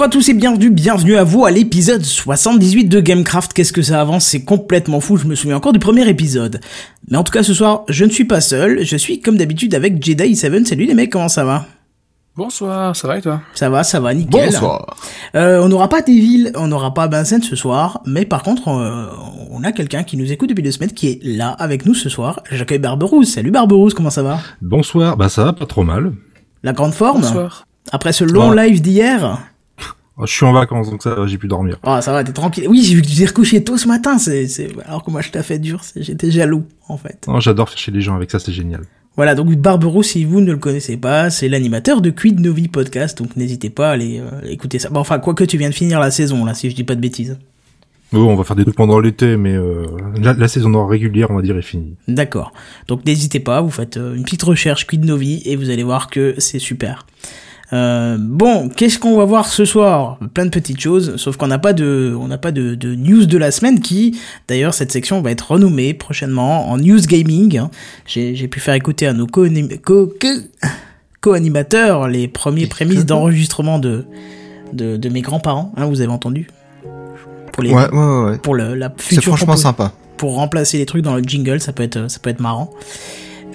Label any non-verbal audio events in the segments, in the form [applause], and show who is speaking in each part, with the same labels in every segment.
Speaker 1: Bonjour à tous et bienvenue, bienvenue à vous à l'épisode 78 de Gamecraft. Qu'est-ce que ça avance? C'est complètement fou, je me souviens encore du premier épisode. Mais en tout cas ce soir, je ne suis pas seul, je suis comme d'habitude avec Jedi7. Salut les mecs, comment ça va?
Speaker 2: Bonsoir, ça va et toi?
Speaker 1: Ça va, ça va, nickel.
Speaker 3: Bonsoir.
Speaker 1: Euh, on n'aura pas Devil, on n'aura pas Vincent ce soir, mais par contre, euh, on a quelqu'un qui nous écoute depuis deux semaines qui est là avec nous ce soir. J'accueille Barberousse. Salut Barberousse, comment ça va?
Speaker 4: Bonsoir, bah ça va pas trop mal.
Speaker 1: La grande forme?
Speaker 2: Bonsoir.
Speaker 1: Après ce long
Speaker 4: Ouais.
Speaker 1: live d'hier?
Speaker 4: Je suis en vacances donc ça va, j'ai pu dormir.
Speaker 1: Ah, ça va, t'es tranquille. Oui, j'ai vu que tu t'es recouché tôt ce matin, c'est, c'est, alors que moi je t'ai fait dur, j'étais jaloux, en fait.
Speaker 4: Non, j'adore faire chez les gens avec ça, c'est génial.
Speaker 1: Voilà, donc Barberou, si vous ne le connaissez pas, c'est l'animateur de Quid Novi Podcast, donc n'hésitez pas à aller euh, écouter ça. Bon, enfin, quoi que tu viens de finir la saison, là, si je dis pas de bêtises.
Speaker 4: Oh, on va faire des trucs pendant l'été, mais euh, la, la saison noire régulière, on va dire, est finie.
Speaker 1: D'accord. Donc n'hésitez pas, vous faites euh, une petite recherche Quid Novi et vous allez voir que c'est super. Euh, bon, qu'est-ce qu'on va voir ce soir? Plein de petites choses, sauf qu'on n'a pas de, on n'a pas de, de news de la semaine qui, d'ailleurs, cette section va être renommée prochainement en news gaming. hein. J'ai, pu faire écouter à nos co- co- co- co-animateurs les premiers [laughs] prémices d'enregistrement de, de, de mes grands-parents. Hein, vous avez entendu Pour les,
Speaker 3: Ouais, ouais, ouais.
Speaker 1: pour le, la
Speaker 3: C'est
Speaker 1: future
Speaker 3: franchement
Speaker 1: compo-
Speaker 3: sympa.
Speaker 1: pour remplacer les trucs dans le jingle, ça peut être, ça peut être marrant.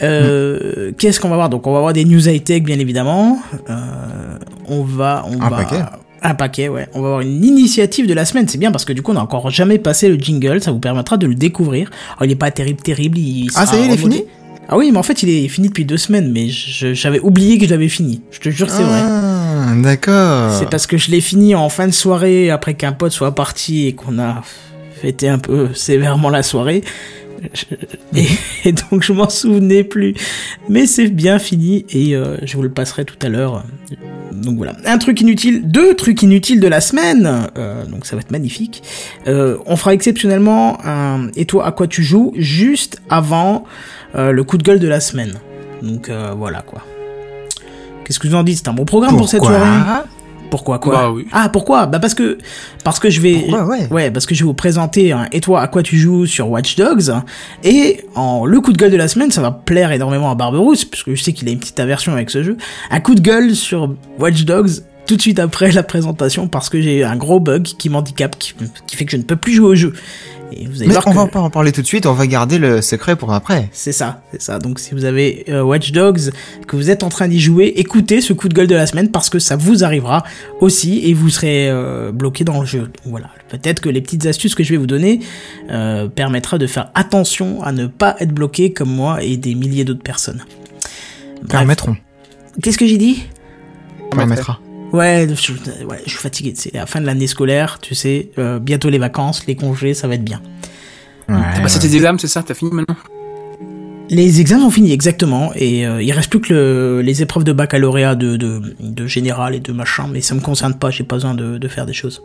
Speaker 1: Euh, Qu'est-ce qu'on va voir? Donc on va voir des news high tech bien évidemment. Euh, on va, on
Speaker 3: Un
Speaker 1: va,
Speaker 3: paquet.
Speaker 1: un paquet, ouais. On va voir une initiative de la semaine. C'est bien parce que du coup on n'a encore jamais passé le jingle. Ça vous permettra de le découvrir. Alors il est pas terrible, terrible. Il
Speaker 3: Ah, ça y est, il est fini?
Speaker 1: Ah oui, mais en fait il est fini depuis deux semaines. Mais j'avais oublié que je l'avais fini. Je te jure, c'est vrai.
Speaker 3: Ah, d'accord.
Speaker 1: C'est parce que je l'ai fini en fin de soirée après qu'un pote soit parti et qu'on a fêté un peu sévèrement la soirée. Je- Et, et donc je m'en souvenais plus. Mais c'est bien fini et euh, je vous le passerai tout à l'heure. Donc voilà. Un truc inutile, deux trucs inutiles de la semaine. Euh, donc ça va être magnifique. Euh, on fera exceptionnellement un Et toi à quoi tu joues? juste avant euh, le coup de gueule de la semaine. Donc euh, voilà quoi. Qu'est-ce que vous en dites? C'est un bon programme pour cette soirée pourquoi quoi
Speaker 2: Bah oui.
Speaker 1: Ah pourquoi Bah parce que parce que je vais
Speaker 3: Pourquoi, ouais.
Speaker 1: parce que je vais vous présenter un et toi à quoi tu joues sur Watch Dogs et en le coup de gueule de la semaine ça va plaire énormément à Barberousse parce que je sais qu'il a une petite aversion avec ce jeu. Un coup de gueule sur Watch Dogs tout de suite après la présentation parce que j'ai un gros bug qui m'handicape qui, qui fait que je ne peux plus jouer au jeu. Et vous allez
Speaker 3: Mais
Speaker 1: voir
Speaker 3: on
Speaker 1: que-
Speaker 3: va pas en parler tout de suite, on va garder le secret pour après.
Speaker 1: c'est ça, c'est ça. Donc si vous avez euh, Watch Dogs, que vous êtes en train d'y jouer, écoutez ce coup de gueule de la semaine parce que ça vous arrivera aussi et vous serez euh, bloqué dans le jeu. Voilà. Peut-être que les petites astuces que je vais vous donner euh, permettra de faire attention à ne pas être bloqué comme moi et des milliers d'autres personnes. Bref.
Speaker 3: Permettront.
Speaker 1: Qu'est-ce que j'ai dit?
Speaker 3: Permettra.
Speaker 1: Ouais je, ouais, je suis fatigué. C'est la fin de l'année scolaire, tu sais. euh, bientôt les vacances, les congés, ça va être bien.
Speaker 3: Ouais,
Speaker 2: Bah, c'était des examens, c'est ça? T'as fini maintenant?
Speaker 1: Les examens ont fini exactement et euh, il reste plus que le- les épreuves de baccalauréat de, de, de général et de machin, mais ça me concerne pas, j'ai pas besoin de, de faire des choses.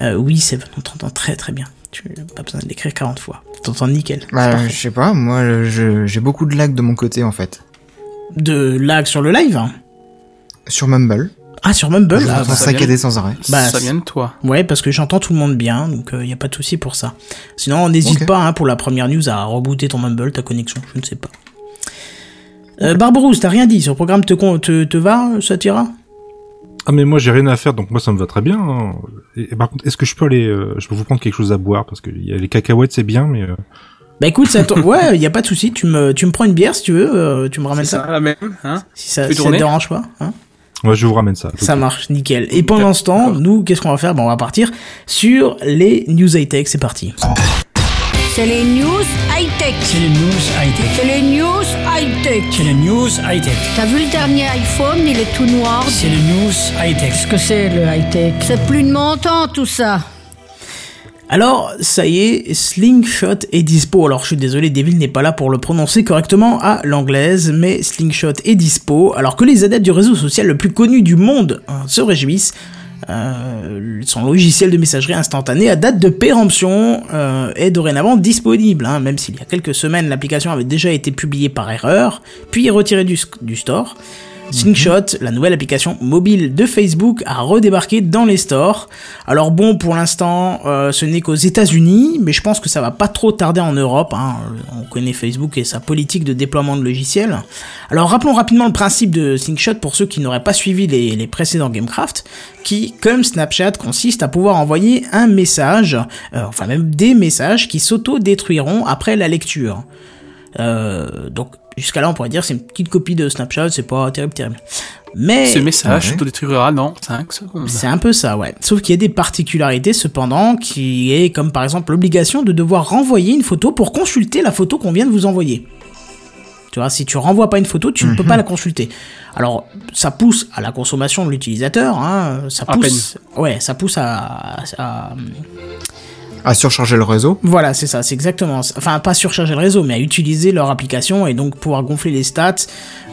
Speaker 1: Euh, oui, c'est on t'entend très très bien. Tu n'as pas besoin de l'écrire 40 fois. T'entends nickel.
Speaker 3: Bah, je sais pas, moi j'ai beaucoup de lag de mon côté en fait.
Speaker 1: De lag sur le live hein?
Speaker 3: Sur Mumble,
Speaker 1: Ah, sur Mumble
Speaker 3: je
Speaker 1: ah,
Speaker 3: m'entends
Speaker 2: ça
Speaker 3: saccader
Speaker 2: vient.
Speaker 3: sans arrêt.
Speaker 1: Bah,
Speaker 2: Ça vient de toi.
Speaker 1: Ouais, parce que j'entends tout le monde bien, donc il n'y a pas de souci pour ça. Sinon, n'hésite pas hein, pour la première news à rebooter ton Mumble, ta connexion, je ne sais pas. Euh, t'as rien dit, sur le programme te, te, te va, ça t'ira
Speaker 4: Ah mais moi j'ai rien à faire, donc moi ça me va très bien. hein. Et, et par contre, est-ce que je peux aller, euh, je peux vous prendre quelque chose à boire parce que il y a les cacahuètes c'est bien, mais euh,
Speaker 1: Bah écoute, ça ouais, il y a pas de souci. Tu me, tu me prends une bière si tu veux. euh, tu me ramènes
Speaker 2: C'est
Speaker 1: ça.
Speaker 2: ça, la même, hein?
Speaker 1: Si ça, si ça te dérange pas. Hein
Speaker 4: ouais, je vous ramène ça.
Speaker 1: ça marche, nickel. Et pendant ce temps, nous, qu'est-ce qu'on va faire? Ben on va partir sur les news high tech. C'est parti.
Speaker 5: C'est les news high-tech.
Speaker 6: C'est les news high-tech.
Speaker 5: C'est les news high-tech.
Speaker 6: C'est les news high-tech.
Speaker 5: T'as vu le dernier iPhone, il est tout noir.
Speaker 6: C'est les news high-tech. Qu'est-ce que c'est le high-tech?
Speaker 5: C'est plus de mon temps tout ça.
Speaker 1: Alors, ça y est, Slingshot est dispo. Alors, je suis désolé, Devil n'est pas là pour le prononcer correctement à l'anglaise, mais Slingshot est dispo. Alors que les adeptes du réseau social le plus connu du monde hein, se réjouissent. Euh, son logiciel de messagerie instantanée à date de péremption euh, est dorénavant disponible, hein, même s'il y a quelques semaines l'application avait déjà été publiée par erreur, puis retirée du, du store. Slingshot, la nouvelle application mobile de Facebook, a redébarqué dans les stores. Alors bon, pour l'instant, euh, ce n'est qu'aux États-Unis, mais je pense que ça va pas trop tarder en Europe. hein. On connaît Facebook et sa politique de déploiement de logiciels. Alors rappelons rapidement le principe de Slingshot pour ceux qui n'auraient pas suivi les, les précédents Gamecraft, qui, comme Snapchat, consiste à pouvoir envoyer un message, euh, enfin même des messages qui s'auto-détruiront après la lecture. Euh, donc jusqu'à là on pourrait dire c'est une petite copie de Snapchat, c'est pas terrible terrible. Mais
Speaker 2: Ce message
Speaker 3: Ouais.
Speaker 2: s'autodétruira dans 5 secondes.
Speaker 1: c'est un peu ça, ouais. Sauf qu'il y a des particularités cependant, qui est comme par exemple l'obligation de devoir renvoyer une photo pour consulter la photo qu'on vient de vous envoyer. Tu vois, si tu renvoies pas une photo, tu ne peux pas la consulter. Alors, ça pousse à la consommation de l'utilisateur, hein, ça
Speaker 2: À
Speaker 1: pousse, ouais, ça pousse à, à-
Speaker 3: À surcharger le réseau.
Speaker 1: voilà, c'est ça, c'est exactement, ça. enfin pas surcharger le réseau, mais à utiliser leur application et donc pouvoir gonfler les stats,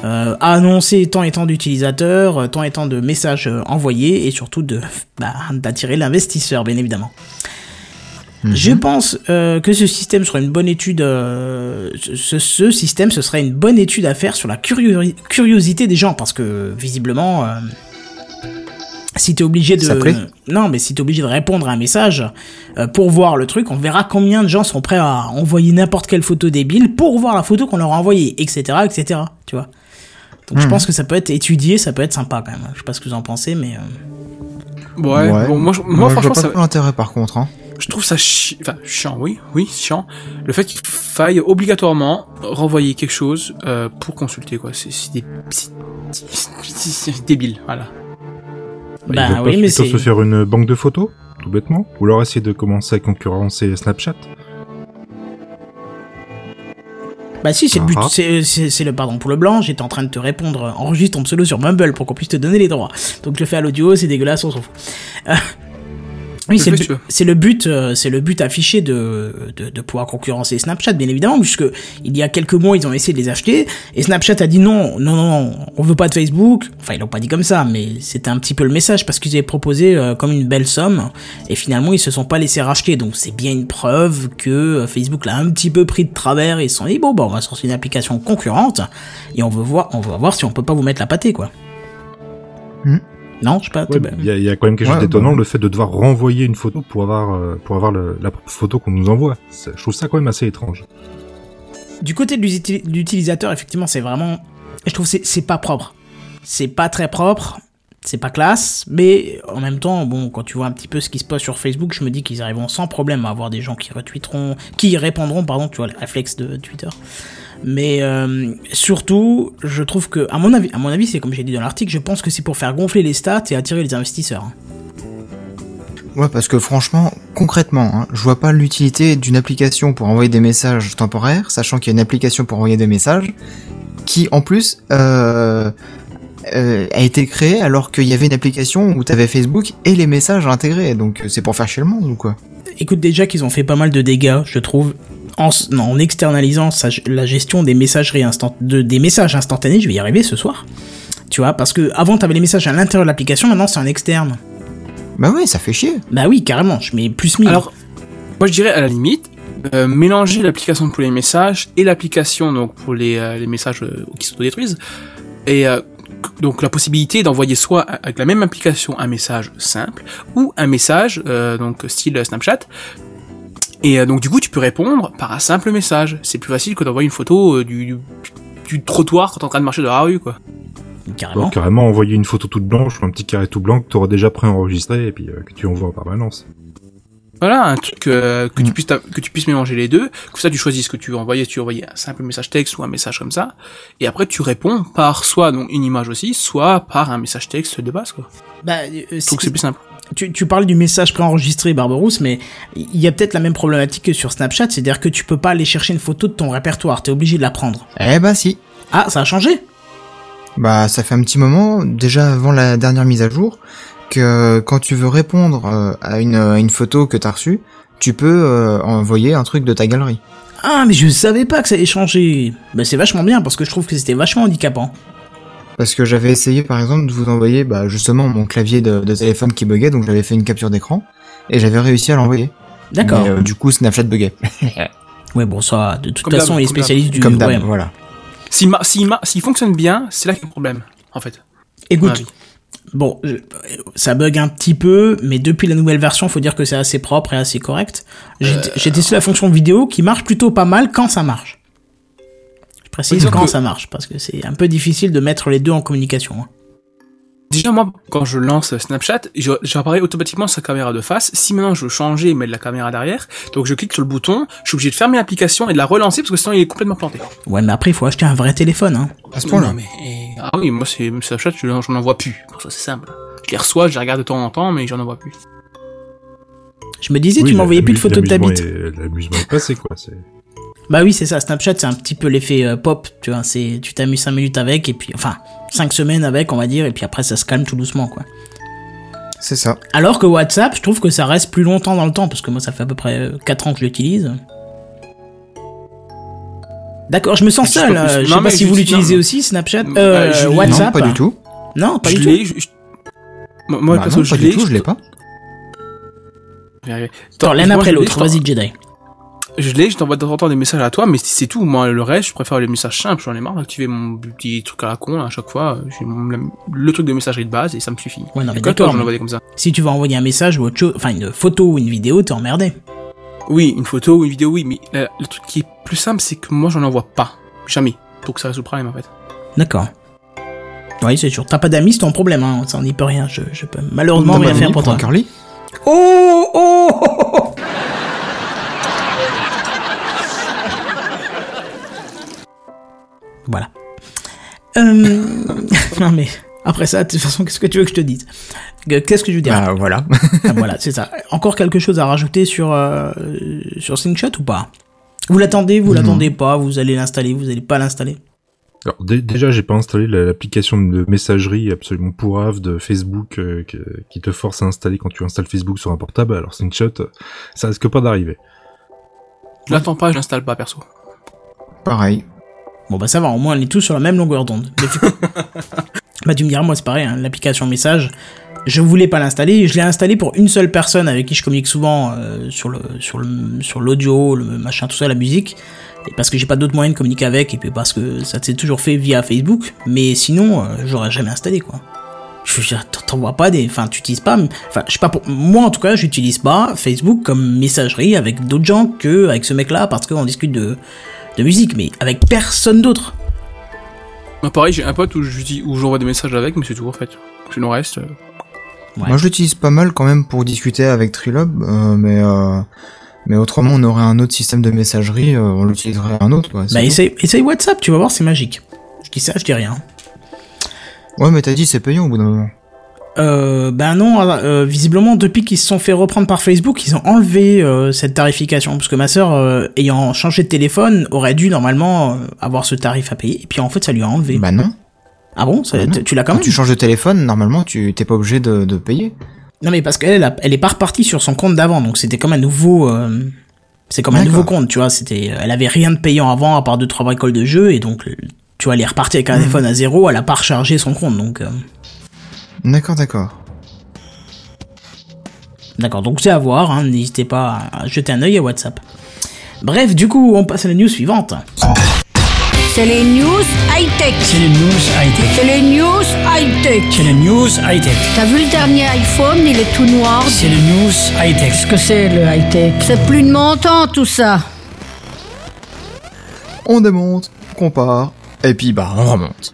Speaker 1: euh, à annoncer tant et tant d'utilisateurs, euh, tant et tant de messages euh, envoyés et surtout de [laughs] bah, d'attirer l'investisseur, bien évidemment. Je pense euh, que ce système serait une bonne étude. euh, ce, ce système, ce serait une bonne étude à faire sur la curio- curiosité des gens, parce que visiblement, si t'es obligé de, non, mais si t'es obligé de répondre à un message euh, pour voir le truc, on verra combien de gens sont prêts à envoyer n'importe quelle photo débile pour voir la photo qu'on leur a envoyée, etc., etc. Tu vois. Donc je pense que ça peut être étudié, ça peut être sympa quand même. Je sais pas ce que vous en pensez, mais euh,
Speaker 2: Ouais, bon, moi, je- moi,
Speaker 3: je
Speaker 2: franchement,
Speaker 3: vois pas
Speaker 2: ça,
Speaker 3: l'intérêt par contre. Hein.
Speaker 2: je trouve ça chi... enfin, chiant, oui, oui, chiant. Le fait qu'il faille obligatoirement renvoyer quelque chose euh, pour consulter, quoi. C'est c'est dé- débile, voilà.
Speaker 4: Bah,
Speaker 1: Bah oui,
Speaker 4: pas
Speaker 1: mais
Speaker 4: plutôt se faire une banque de photos, tout bêtement, ou alors essayer de commencer à concurrencer Snapchat.
Speaker 1: Bah si, c'est le but,
Speaker 4: Ah.
Speaker 1: c'est c'est- le pardon pour le blanc. J'étais en train de te répondre, euh, enregistre ton pseudo sur Mumble pour qu'on puisse te donner les droits. Donc je le fais à l'audio, c'est dégueulasse, on s'en fout. Euh, oui, c'est
Speaker 2: le
Speaker 1: le, but-
Speaker 2: tu veux.
Speaker 1: c'est le but, euh, c'est le but affiché de, de, de pouvoir concurrencer Snapchat, bien évidemment, puisque il y a quelques mois ils ont essayé de les acheter et Snapchat a dit non, non, non, non, on veut pas de Facebook. Enfin ils l'ont pas dit comme ça, mais c'était un petit peu le message parce qu'ils avaient proposé euh, comme une belle somme et finalement ils se sont pas laissés racheter. Donc c'est bien une preuve que euh, Facebook l'a un petit peu pris de travers et ils se sont dit bon bah on va sortir une application concurrente et on veut voir, on va voir si on peut pas vous mettre la pâtée quoi.
Speaker 3: Hmm.
Speaker 1: Non, je sais pas.
Speaker 4: Ouais, Il y, a- il y a quand même quelque chose
Speaker 3: Ouais,
Speaker 4: d'étonnant,
Speaker 3: bah.
Speaker 4: le fait de devoir renvoyer une photo pour avoir euh, pour avoir le- la photo qu'on nous envoie. Je trouve ça quand même assez étrange.
Speaker 1: Du côté de l'uti- de l'utilisateur, effectivement, c'est vraiment. Je trouve que c'est- c'est pas propre. C'est pas très propre. C'est pas classe, mais en même temps, bon, quand tu vois un petit peu ce qui se passe sur Facebook, je me dis qu'ils arriveront sans problème à avoir des gens qui retweeteront, qui répondront, pardon, tu vois, les réflexes de Twitter. Mais euh, surtout, je trouve que, à mon avis, à mon avis, c'est comme j'ai dit dans l'article, je pense que c'est pour faire gonfler les stats et attirer les investisseurs. hein.
Speaker 3: Ouais, parce que franchement, concrètement, hein, je vois pas l'utilité d'une application pour envoyer des messages temporaires, sachant qu'il y a une application pour envoyer des messages, qui en plus euh, euh, a été créée alors qu'il y avait une application où t'avais Facebook et les messages intégrés, donc c'est pour faire chier le monde ou quoi?
Speaker 1: Écoute, déjà qu'ils ont fait pas mal de dégâts, je trouve, en, externalisant sa- la gestion des messageries instant, de, des messages instantanés, je vais y arriver ce soir. Tu vois, parce que avant t'avais les messages à l'intérieur de l'application, maintenant c'est en externe.
Speaker 3: Bah ouais, ça fait chier.
Speaker 1: Bah oui, carrément, je mets plus 1000.
Speaker 2: Alors, moi je dirais à la limite, euh, mélanger l'application pour les messages et l'application donc pour les, euh, les messages euh, qui s'autodétruisent. Et euh, donc la possibilité d'envoyer soit avec la même application un message simple ou un message euh, donc style Snapchat. Et euh, donc du coup tu peux répondre par un simple message. C'est plus facile que d'envoyer une photo euh, du, du, du trottoir quand t'es en train de marcher dans la rue quoi.
Speaker 1: carrément.
Speaker 4: Donc carrément envoyer une photo toute blanche ou un petit carré tout blanc que tu auras déjà préenregistré et puis euh, que tu envoies en permanence.
Speaker 2: Voilà, un truc euh, que tu
Speaker 3: Mm.
Speaker 2: puisses que tu puisses mélanger les deux, que ça tu choisis ce que tu veux envoyer, tu veux envoyer un simple message texte ou un message comme ça, et après tu réponds par soit donc une image aussi, soit par un message texte de base quoi.
Speaker 1: Bah, euh,
Speaker 2: que c'est plus simple.
Speaker 1: Tu, tu parles du message préenregistré, Barberousse, mais il y a peut-être la même problématique que sur Snapchat, c'est-à-dire que tu peux pas aller chercher une photo de ton répertoire, t'es obligé de la prendre.
Speaker 3: Eh bah si.
Speaker 1: Ah, ça a changé?
Speaker 3: Bah ça fait un petit moment, déjà avant la dernière mise à jour, que quand tu veux répondre euh, à une, à une photo que t'as reçue, tu peux euh, envoyer un truc de ta galerie.
Speaker 1: Ah, mais je savais pas que ça allait changer. Bah, c'est vachement bien, parce que je trouve que c'était vachement handicapant.
Speaker 3: Parce que j'avais essayé par exemple de vous envoyer bah, justement mon clavier de, de téléphone qui buguait, donc j'avais fait une capture d'écran, et j'avais réussi à l'envoyer.
Speaker 1: D'accord.
Speaker 3: Mais, euh, du coup Snapchat buguait. [laughs]
Speaker 1: Ouais, bon, ça, de toute
Speaker 2: Comme
Speaker 1: façon, il est spécialiste du.
Speaker 3: Comme
Speaker 1: ouais.
Speaker 3: voilà.
Speaker 2: S'il ma- s'il ma- s'il fonctionne bien, c'est là qu'il y a le problème. en fait.
Speaker 1: Écoute, bon, je- ça bug un petit peu, mais depuis la nouvelle version, faut dire que c'est assez propre et assez correct. J'ai j'ai testé la fonction vidéo qui marche plutôt pas mal quand ça marche. Je précise quand
Speaker 2: que-
Speaker 1: ça marche, parce que c'est un peu difficile de mettre les deux en communication. hein.
Speaker 2: Déjà, moi, quand je lance Snapchat, je- j'apparais automatiquement sa caméra de face. Si maintenant je veux changer et mettre la caméra derrière, donc je clique sur le bouton, je suis obligé de fermer l'application et de la relancer parce que sinon il est complètement planté.
Speaker 1: Ouais, mais après, il faut acheter un vrai téléphone. Hein.
Speaker 3: À ce point-là.
Speaker 2: Mais, et- ah oui, moi, c'est, Snapchat, je j'en envoie plus. Pour ça, c'est simple. Je les reçois, je les regarde de temps en temps, mais j'en envoie plus.
Speaker 1: Je me disais,
Speaker 4: Oui,
Speaker 1: tu m'envoyais plus de photos de ta bite.
Speaker 4: L'amusement est passé, quoi.
Speaker 1: Bah oui, c'est ça. Snapchat, c'est un petit peu l'effet euh, pop. Tu vois, c'est tu t'amuses 5 minutes avec, et puis, enfin, 5 semaines avec, on va dire, et puis après, ça se calme tout doucement, quoi.
Speaker 3: C'est ça.
Speaker 1: Alors que WhatsApp, je trouve que ça reste plus longtemps dans le temps, parce que moi, ça fait à peu près 4 ans que je l'utilise. D'accord, je me sens
Speaker 2: Je sais
Speaker 1: seul.
Speaker 2: pas plus.
Speaker 1: euh, Je
Speaker 2: Non,
Speaker 1: sais pas si vous l'utilisez aussi, Snapchat.
Speaker 2: Euh,
Speaker 1: Euh,
Speaker 2: je-
Speaker 1: WhatsApp?
Speaker 3: Non, pas du tout.
Speaker 1: Non, pas
Speaker 2: je
Speaker 1: du tout.
Speaker 2: je- je- Moi,
Speaker 3: Bah non,
Speaker 2: je
Speaker 3: pas du
Speaker 2: l'ai.
Speaker 3: tout, je l'ai pas.
Speaker 1: Attends, l'un après
Speaker 2: je
Speaker 1: l'autre.
Speaker 2: je
Speaker 1: Vas-y, Jedi.
Speaker 2: Je l'ai, je t'envoie de temps en temps des messages à toi, mais c'est tout. Moi, le reste, je préfère les messages simples. J'en ai marre d'activer mon petit truc à la con, là, à chaque fois. J'ai le truc de messagerie de base et ça me suffit.
Speaker 1: Ouais, non, mais d'accord,
Speaker 2: j'en
Speaker 1: mais-
Speaker 2: comme ça.
Speaker 1: Si tu vas envoyer un message ou autre chose, enfin une photo ou une vidéo, t'es emmerdé.
Speaker 2: Oui, une photo ou une vidéo, oui, mais euh, le truc qui est plus simple, c'est que moi, j'en envoie pas. Jamais. Pour que ça résout le problème, en fait.
Speaker 1: D'accord. Oui, c'est sûr. T'as pas d'amis, c'est ton problème. Hein. Ça, on n'y peut rien. Je, je peux malheureusement rien faire pour toi.
Speaker 3: Carly?
Speaker 1: Oh, oh, oh, oh. Voilà. Euh... [laughs] non mais après ça, de toute façon, qu'est-ce que tu veux que je te dise? Que- Qu'est-ce que je veux dire?
Speaker 3: Bah voilà.
Speaker 1: Ah, Voilà, c'est ça. Encore quelque chose à rajouter sur euh, sur Slingshot ou pas? Vous l'attendez, vous l'attendez pas Vous allez l'installer, vous allez pas l'installer?
Speaker 4: Alors, dé- déjà, j'ai pas installé la- l'application de messagerie absolument pourrave de Facebook euh, que- qui te force à installer quand tu installes Facebook sur un portable. Alors, Slingshot, euh, ça risque pas d'arriver.
Speaker 2: Je l'attends pas, je l'installe pas, perso.
Speaker 3: Pareil.
Speaker 1: Bon bah ça va, au moins on est tous sur la même longueur d'onde. [laughs] Bah tu me diras, moi c'est pareil, hein, l'application message, je voulais pas l'installer, je l'ai installé pour une seule personne avec qui je communique souvent euh, sur le sur le sur l'audio, le machin, tout ça, la musique. Et parce que j'ai pas d'autres moyens de communiquer avec, et puis parce que ça s'est toujours fait via Facebook, mais sinon, euh, j'aurais jamais installé quoi. Je veux dire, t'en- t'en vois pas des, enfin, tu utilises pas, enfin, je sais pas pour, moi en tout cas, j'utilise pas Facebook comme messagerie avec d'autres gens que avec ce mec-là parce qu'on discute de, de musique, mais avec personne d'autre.
Speaker 2: Moi, pareil, j'ai un pote où je dis, où j'envoie des messages avec, mais c'est tout, en fait. Sinon, le reste, euh,
Speaker 1: Ouais.
Speaker 3: Moi, je l'utilise pas mal quand même pour discuter avec Trilob, euh, mais euh, mais autrement, on aurait un autre système de messagerie, euh, on l'utiliserait un autre. Quoi,
Speaker 1: Bah, essaye, essaye WhatsApp, tu vas voir, c'est magique. Je dis ça, je dis rien.
Speaker 3: Ouais, mais t'as dit c'est payant au bout d'un moment.
Speaker 1: Euh, ben non, euh, visiblement, depuis qu'ils se sont fait reprendre par Facebook, ils ont enlevé euh, cette tarification. Parce que ma sœur, euh, ayant changé de téléphone, aurait dû normalement euh, avoir ce tarif à payer. Et puis en fait, ça lui a enlevé.
Speaker 3: Bah non.
Speaker 1: ah bon? Ça-
Speaker 3: bah non.
Speaker 1: Tu l'as quand
Speaker 3: Quand
Speaker 1: même?
Speaker 3: tu changes de téléphone, normalement, tu t'es pas obligé de, de payer.
Speaker 1: Non mais parce qu'elle, elle, est pas repartie sur son compte d'avant. Donc c'était comme un nouveau... euh, c'est comme un nouveau compte, tu vois. C'était, elle avait rien de payant avant à part deux trois bricoles de jeu et donc tu vois, elle est repartie avec un téléphone à zéro. Elle a pas rechargé son compte, donc.
Speaker 3: D'accord, d'accord.
Speaker 1: D'accord, donc c'est à voir, hein, n'hésitez pas à jeter un œil à WhatsApp. Bref, du coup, on passe à la news suivante.
Speaker 5: C'est les news high-tech.
Speaker 6: C'est les news high-tech.
Speaker 5: C'est les news high-tech.
Speaker 6: C'est les news high-tech.
Speaker 5: T'as vu le dernier iPhone, il est tout noir.
Speaker 6: C'est les news high-tech. Qu'est-ce que c'est le high-tech?
Speaker 5: C'est plus de mon temps tout ça.
Speaker 3: On démonte, on compare, et puis bah on remonte.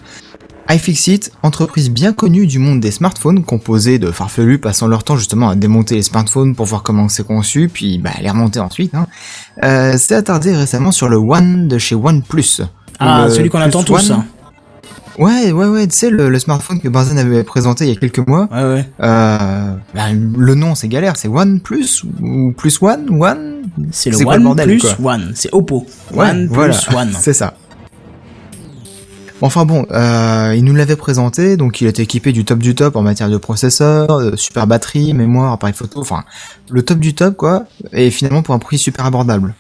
Speaker 3: iFixit, entreprise bien connue du monde des smartphones, composée de farfelus passant leur temps justement à démonter les smartphones pour voir comment c'est conçu, puis bah les remonter ensuite, hein, euh, s'est attardé récemment sur le One de chez OnePlus.
Speaker 1: Ah, celui qu'on
Speaker 3: Plus
Speaker 1: attend tous.
Speaker 3: One.
Speaker 1: hein.
Speaker 3: Ouais, ouais, ouais, tu sais, le, le smartphone que Benzen avait présenté il y a quelques mois,
Speaker 1: Ouais, ouais.
Speaker 3: euh, bah, le nom c'est galère, c'est OnePlus ou Plus One, One?
Speaker 1: C'est le One
Speaker 3: le bordel,
Speaker 1: plus
Speaker 3: quoi?
Speaker 1: One. C'est Oppo.
Speaker 3: Ouais,
Speaker 1: one
Speaker 3: voilà,
Speaker 1: plus [laughs] One.
Speaker 3: c'est ça. Enfin bon, euh, il nous l'avait présenté, donc il était équipé du top du top en matière de processeur, de super batterie, mémoire, appareil photo, enfin le top du top quoi, et finalement pour un prix super abordable.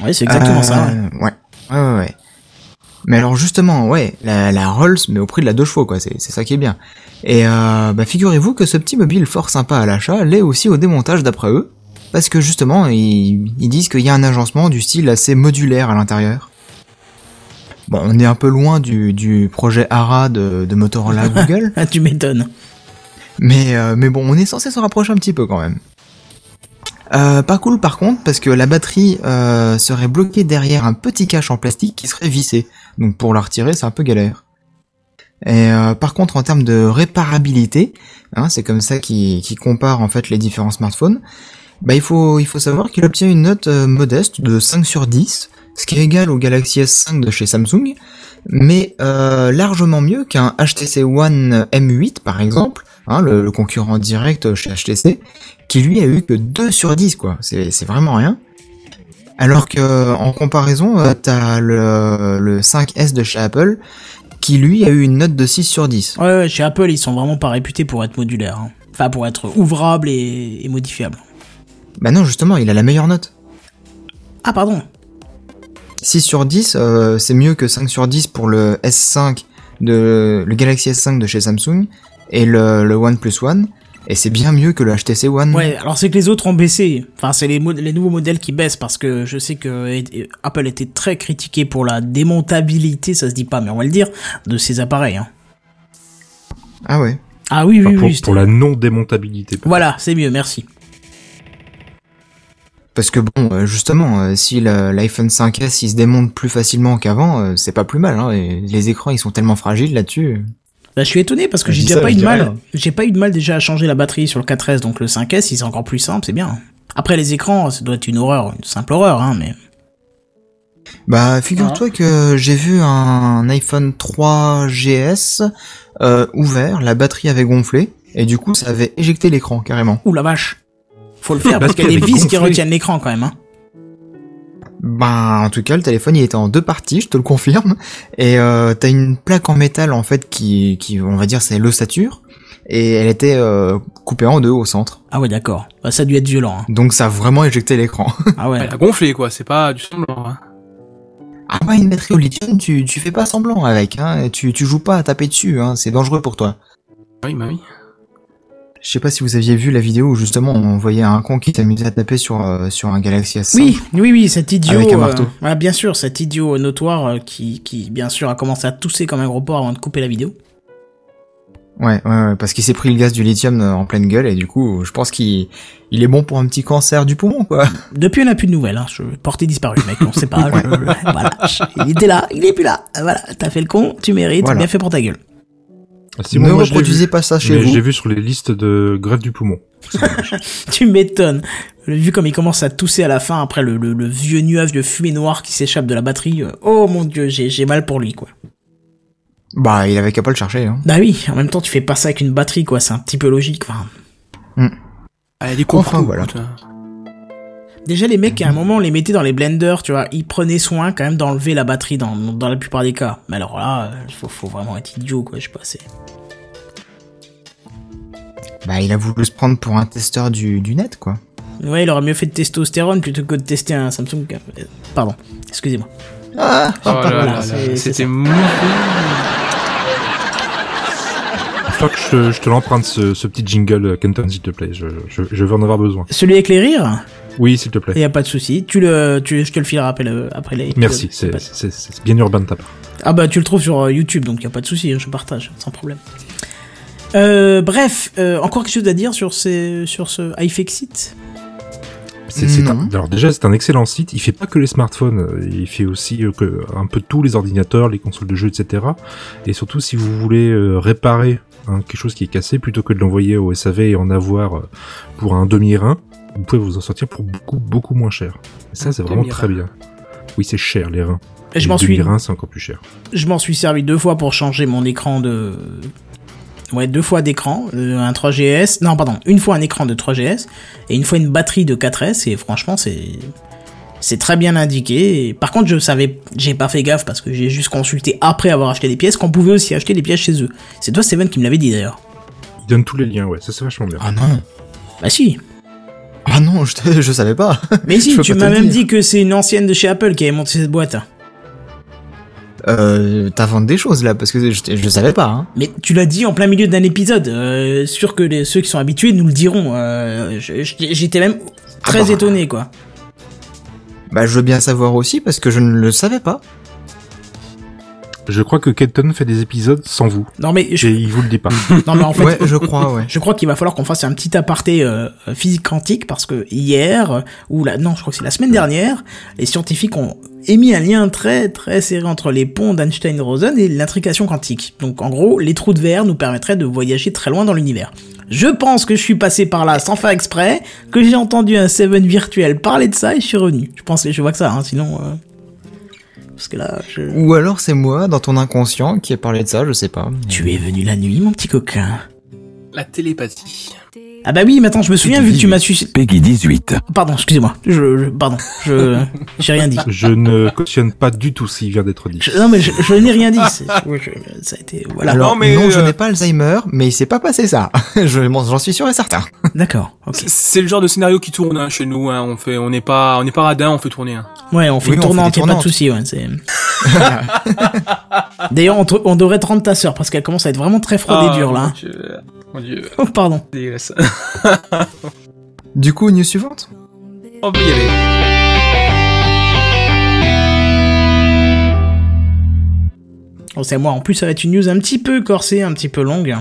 Speaker 1: Ouais, c'est exactement
Speaker 3: Euh,
Speaker 1: ça. ouais.
Speaker 3: Ouais, ouais, ouais. ouais. Mais alors justement, ouais, la, la Rolls, mais au prix de la deux chevaux, quoi, c'est c'est ça qui est bien. Et euh, bah, figurez-vous que ce petit mobile fort sympa à l'achat l'est aussi au démontage d'après eux, parce que justement, ils, ils disent qu'il y a un agencement du style assez modulaire à l'intérieur. Bon, on est un peu loin du, du projet ARA de, de Motorola [laughs] Google,
Speaker 1: Ah, tu m'étonnes.
Speaker 3: mais, euh, mais bon, on est censé se rapprocher un petit peu quand même. Euh, pas cool par contre, parce que la batterie euh, serait bloquée derrière un petit cache en plastique qui serait vissé. Donc pour la retirer, c'est un peu galère. Et euh, par contre, en termes de réparabilité, hein, c'est comme ça qui compare en fait les différents smartphones. Bah, il faut il faut savoir qu'il obtient une note modeste de 5 sur 10, ce qui est égal au Galaxy S5 de chez Samsung, mais euh, largement mieux qu'un HTC One M8 par exemple, hein, le, le concurrent direct chez HTC, qui lui a eu que 2 sur 10 quoi. C'est vraiment rien. Alors que en comparaison, euh, t'as le, le 5S de chez Apple qui lui a eu une note de 6 sur 10.
Speaker 1: Ouais, ouais, chez Apple, ils sont vraiment pas réputés pour être modulaires. hein. Enfin, pour être ouvrables et, et modifiables.
Speaker 3: Bah non, justement, il a la meilleure note.
Speaker 1: Ah, pardon.
Speaker 3: 6 sur 10, euh, c'est mieux que 5 sur 10 pour le S5 de le Galaxy S5 de chez Samsung et le, le OnePlus One. Et c'est bien mieux que le HTC One.
Speaker 1: Ouais, alors c'est que les autres ont baissé. Enfin, c'est les, nouveaux modèles qui baissent parce que je sais que Apple était très critiqué pour la démontabilité, ça se dit pas, mais on va le dire, de ses appareils. hein.
Speaker 3: Ah ouais.
Speaker 1: Ah oui,
Speaker 4: Enfin,
Speaker 1: oui,
Speaker 4: pour,
Speaker 1: oui.
Speaker 4: pour la non-démontabilité.
Speaker 1: Voilà, c'est mieux, merci.
Speaker 3: Parce que bon, euh, justement, euh, si l'iPhone 5S il se démonte plus facilement qu'avant, euh, c'est pas plus mal. Hein, les écrans ils sont tellement fragiles là-dessus.
Speaker 1: Bah, je suis étonné parce que j'ai déjà
Speaker 3: ça,
Speaker 1: pas eu de mal. J'ai pas eu de mal déjà à changer la batterie sur le 4S, donc le 5S, il est encore plus simple, c'est bien. Après, les écrans, ça doit être une horreur, une simple horreur, hein, mais.
Speaker 3: Bah, figure-toi que j'ai vu un iPhone 3 GS euh, ouvert, la batterie avait gonflé et du coup ça avait éjecté l'écran carrément.
Speaker 1: Ouh la vache. Faut le faire parce qu'il y a des vis qui retiennent l'écran quand même, hein.
Speaker 3: Bah, en tout cas, le téléphone il était en deux parties, je te le confirme. Et euh, t'as une plaque en métal en fait qui, qui on va dire, c'est l'ossature. Et elle était euh, coupée en deux au centre.
Speaker 1: Ah ouais, d'accord. Bah, ça a dû être violent, hein.
Speaker 3: Donc ça a vraiment éjecté l'écran. [laughs]
Speaker 1: Ah ouais.
Speaker 2: Elle a gonflé, quoi. C'est pas du semblant, hein.
Speaker 3: ah ouais, une batterie au lithium, tu, tu fais pas semblant avec. Hein, tu, tu joues pas à taper dessus, hein, c'est dangereux pour toi.
Speaker 2: Oui, bah oui.
Speaker 3: Je sais pas si vous aviez vu la vidéo où justement on voyait un con qui s'amusait à taper sur, euh, sur un Galaxy S5.
Speaker 1: Oui, oui, oui, cet idiot.
Speaker 3: Avec un
Speaker 1: euh,
Speaker 3: marteau.
Speaker 1: ah, bien sûr, cet idiot notoire euh, qui, qui, bien sûr, a commencé à tousser comme un gros porc avant de couper la vidéo.
Speaker 3: Ouais, ouais, ouais, parce qu'il s'est pris le gaz du lithium en pleine gueule et du coup, je pense qu'il il est bon pour un petit cancer du poumon, quoi.
Speaker 1: Depuis, on n'a plus de nouvelles. Hein. Je porté disparu, mec. On sait pas. [laughs] je- voilà. Il était là, il est plus là. Voilà. T'as fait le con, tu mérites.
Speaker 3: Voilà.
Speaker 1: Bien fait pour ta gueule.
Speaker 4: Si,
Speaker 3: ne
Speaker 4: moi,
Speaker 3: reproduisez
Speaker 4: vu.
Speaker 3: pas ça chez
Speaker 4: Mais
Speaker 3: vous.
Speaker 4: j'ai vu sur les listes de grève du poumon. [laughs]
Speaker 1: Tu m'étonnes. Vu comme il commence à tousser à la fin après le, le, le vieux nuage de fumée noire qui s'échappe de la batterie. euh, oh mon dieu, j'ai j'ai mal pour lui, quoi.
Speaker 3: Bah, il avait qu'à pas le chercher, hein.
Speaker 1: Bah oui, en même temps, tu fais pas ça avec une batterie, quoi. C'est un petit peu logique. Enfin,
Speaker 2: Ah, elle est
Speaker 3: Enfin, voilà.
Speaker 1: Déjà, les mecs, à un moment, on les mettait dans les blenders, tu vois. Ils prenaient soin quand même d'enlever la batterie dans, dans la plupart des cas. Mais alors là, euh, faut, faut vraiment être idiot, quoi. Je sais pas, c'est.
Speaker 3: Bah, il a voulu se prendre pour un testeur du, du net, quoi.
Speaker 1: Ouais, il aurait mieux fait de testostérone plutôt que de tester un Samsung. Pardon, excusez-moi.
Speaker 3: Ah
Speaker 2: Oh là
Speaker 1: Voilà,
Speaker 2: C'était mauvais.
Speaker 4: Il je te, je te l'emprunte ce, ce petit jingle, Kenton, s'il te plaît. Je, je, je vais en avoir besoin.
Speaker 1: Celui avec les rires,
Speaker 4: Oui, s'il te plaît.
Speaker 1: y a pas de souci. Tu le, tu, je te le filerai après, le, après les.
Speaker 4: Merci, c'est bien urbain de ta part.
Speaker 1: Ah bah tu le trouves sur euh, YouTube, donc y a pas de souci, hein, je partage, sans problème. Euh, bref, euh, encore quelque chose à dire sur, ces, sur ce iFixit
Speaker 4: C'est, c'est
Speaker 3: Non.
Speaker 4: un- alors déjà, c'est un excellent site. Il fait pas que les smartphones. euh, Il fait aussi euh, que, un peu tous les ordinateurs, les consoles de jeux, etc. Et surtout, si vous voulez euh, réparer hein, quelque chose qui est cassé, plutôt que de l'envoyer au SAV et en avoir euh, pour un demi-rein, vous pouvez vous en sortir pour beaucoup, beaucoup moins cher. Et ça, c'est vraiment très bien. Oui, c'est cher, les reins.
Speaker 1: Et je
Speaker 4: Les
Speaker 1: m'en suis,
Speaker 4: c'est encore plus cher.
Speaker 1: je m'en suis servi deux fois pour changer mon écran de, ouais, deux fois d'écran, euh, un 3GS, non pardon, une fois un écran de 3GS et une fois une batterie de 4S et franchement c'est, c'est très bien indiqué. Et par contre, je savais, j'ai pas fait gaffe parce que j'ai juste consulté après avoir acheté des pièces qu'on pouvait aussi acheter des pièces chez eux. C'est toi Steven qui me l'avait dit d'ailleurs.
Speaker 4: Il donne tous les liens, ouais, ça c'est vachement bien.
Speaker 3: Ah non
Speaker 1: Bah si.
Speaker 3: Ah non, je, je savais pas [laughs]
Speaker 1: Mais si, tu m'as même dit que c'est une ancienne de chez Apple qui avait monté cette boîte.
Speaker 3: Euh, t'inventes des choses, là, parce que je, je savais pas, hein.
Speaker 1: Mais tu l'as dit en plein milieu d'un épisode. Euh, sûr que les, ceux qui sont habitués nous le diront. Euh, J'étais même très
Speaker 3: Ah bah.
Speaker 1: étonné, quoi.
Speaker 3: Bah, je veux bien savoir aussi, parce que je ne le savais pas.
Speaker 4: Je crois que Kenton fait des épisodes sans vous.
Speaker 1: Non mais je,
Speaker 4: Et il vous le dit pas. [laughs]
Speaker 1: non mais en fait,
Speaker 3: Ouais, je crois, ouais.
Speaker 1: Je crois qu'il va falloir qu'on fasse un petit aparté euh, physique quantique parce que hier euh, ou la non, je crois que c'est la semaine dernière, les scientifiques ont émis un lien très très serré entre les ponts d'Einstein-Rosen et l'intrication quantique. Donc en gros, les trous de verre nous permettraient de voyager très loin dans l'univers. Je pense que je suis passé par là sans faire exprès, que j'ai entendu un Seven virtuel parler de ça et je suis revenu. Je pense que je vois que ça, hein, sinon euh, parce que là, je...
Speaker 3: Ou alors c'est moi, dans ton inconscient, qui ai parlé de ça, je sais pas.
Speaker 1: tu es venu la nuit, mon petit coquin.
Speaker 2: La télépathie.
Speaker 1: Ah bah oui, maintenant je me souviens vu que tu m'as su.
Speaker 7: Peggy 18.
Speaker 1: Pardon, excusez-moi. Je, je- pardon, je [laughs] j'ai rien dit.
Speaker 4: Je ne cautionne pas du tout ce qui vient d'être dit.
Speaker 1: Je- non mais je, je n'ai rien dit. c'est- je- [laughs] je- ça a été voilà.
Speaker 3: Alors,
Speaker 2: Non, mais,
Speaker 3: non, je
Speaker 2: euh,
Speaker 3: n'ai pas Alzheimer, mais il s'est pas passé ça. [laughs] J'en suis sûr et certain.
Speaker 1: D'accord.
Speaker 2: C'est- C'est le genre de scénario qui tourne hein, chez nous. Hein. On fait, on n'est pas, on n'est pas radin, on fait tourner. Hein.
Speaker 1: Ouais, on fait
Speaker 3: Oui,
Speaker 1: a pas de souci. Ouais, c'est. D'ailleurs, on, devrait te rendre ta sœur parce qu'elle commence à être vraiment très froide et
Speaker 2: Ah,
Speaker 1: dure là.
Speaker 2: Mon. Dieu, mon Dieu,
Speaker 1: Oh pardon.
Speaker 2: dégueulasse. [laughs]
Speaker 3: Du coup, news suivante
Speaker 2: On peut y aller.
Speaker 1: Oh, c'est moi. En plus, ça va être une news un petit peu corsée, un petit peu longue.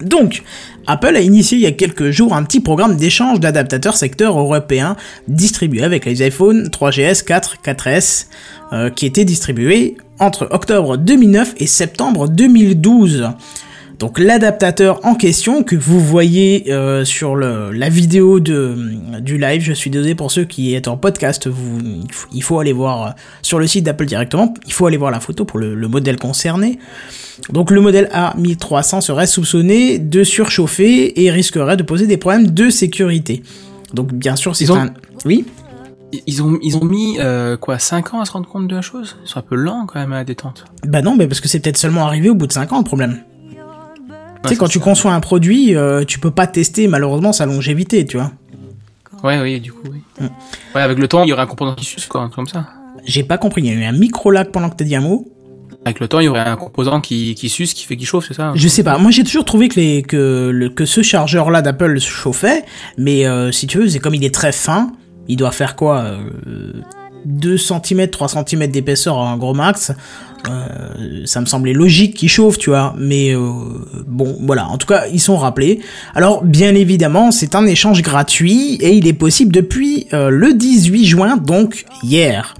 Speaker 1: Donc, Apple a initié il y a quelques jours un petit programme d'échange d'adaptateurs secteur européens distribués avec les iPhone 3GS, 4, 4S, euh, qui étaient distribués entre octobre 2009 et septembre 2012. Donc l'adaptateur en question que vous voyez euh, sur le, la vidéo de, du live, je suis désolé pour ceux qui êtes en podcast, vous, il faut- aller voir euh, sur le site d'Apple directement, il faut aller voir la photo pour le, le modèle concerné. Donc le modèle A1300 serait soupçonné de surchauffer et risquerait de poser des problèmes de sécurité. Donc bien sûr c'est
Speaker 2: Ils ont-
Speaker 1: un... Oui?
Speaker 2: Ils ont, ils ont mis euh, quoi 5 ans à se rendre compte de la chose? Ils sont un peu lents quand même à la détente.
Speaker 1: Bah non, mais parce que c'est peut-être seulement arrivé au bout de 5 ans le problème. Tu sais, quand tu conçois un produit, euh, tu peux pas tester malheureusement sa longévité, tu vois.
Speaker 2: Ouais, oui, du coup, oui.
Speaker 1: Mm.
Speaker 2: Ouais, avec le temps, il y aurait un composant qui suce, quoi, un truc comme ça.
Speaker 1: J'ai pas compris, il y a eu un micro-lag pendant que t'as dit un mot?
Speaker 2: Avec le temps, il y aurait un composant qui, qui suce, qui fait qu'il chauffe, c'est ça?
Speaker 1: Je sais pas, moi j'ai toujours trouvé que, les, que, le, que ce chargeur-là d'Apple chauffait, mais euh, si tu veux, c'est comme il est très fin, il doit faire quoi euh, 2 cm, 3 cm d'épaisseur en gros max, euh, ça me semblait logique qu'il chauffe, tu vois, mais euh, bon, voilà, en tout cas, ils sont rappelés. Alors, bien évidemment, c'est un échange gratuit, et il est possible depuis euh, le 18 juin, donc hier.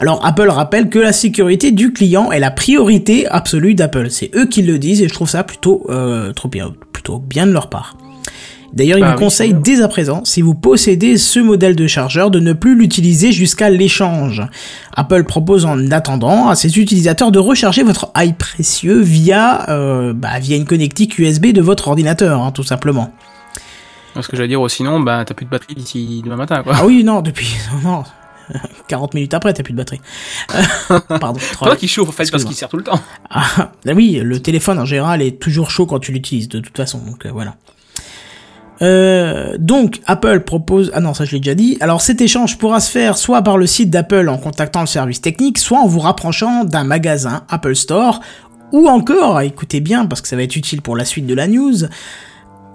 Speaker 1: Alors Apple rappelle que la sécurité du client est la priorité absolue d'Apple. C'est eux qui le disent et je trouve ça plutôt, euh, trop bien, plutôt bien de leur part. D'ailleurs, il
Speaker 2: Bah
Speaker 1: vous
Speaker 2: oui,
Speaker 1: conseille dès à présent, si vous possédez ce modèle de chargeur, de ne plus l'utiliser jusqu'à l'échange. Apple propose en attendant à ses utilisateurs de recharger votre i précieux via, euh, bah, via une connectique USB de votre ordinateur, hein, tout simplement.
Speaker 2: Parce que j'allais dire, oh, sinon, bah, t'as plus de batterie d'ici demain matin, quoi.
Speaker 1: Ah oui, non, depuis... [laughs] Non, 40 minutes après, t'as plus de batterie. Euh, [laughs] pardon.
Speaker 2: Toi qui chauffe, en fait, parce qu'il sert tout le temps.
Speaker 1: Ah, bah oui, le téléphone en général est toujours chaud quand tu l'utilises, de toute façon, donc euh, voilà. Euh, donc Apple propose ah non ça je l'ai déjà dit alors cet échange pourra se faire soit par le site d'Apple en contactant le service technique soit en vous rapprochant d'un magasin Apple Store ou encore écoutez bien parce que ça va être utile pour la suite de la news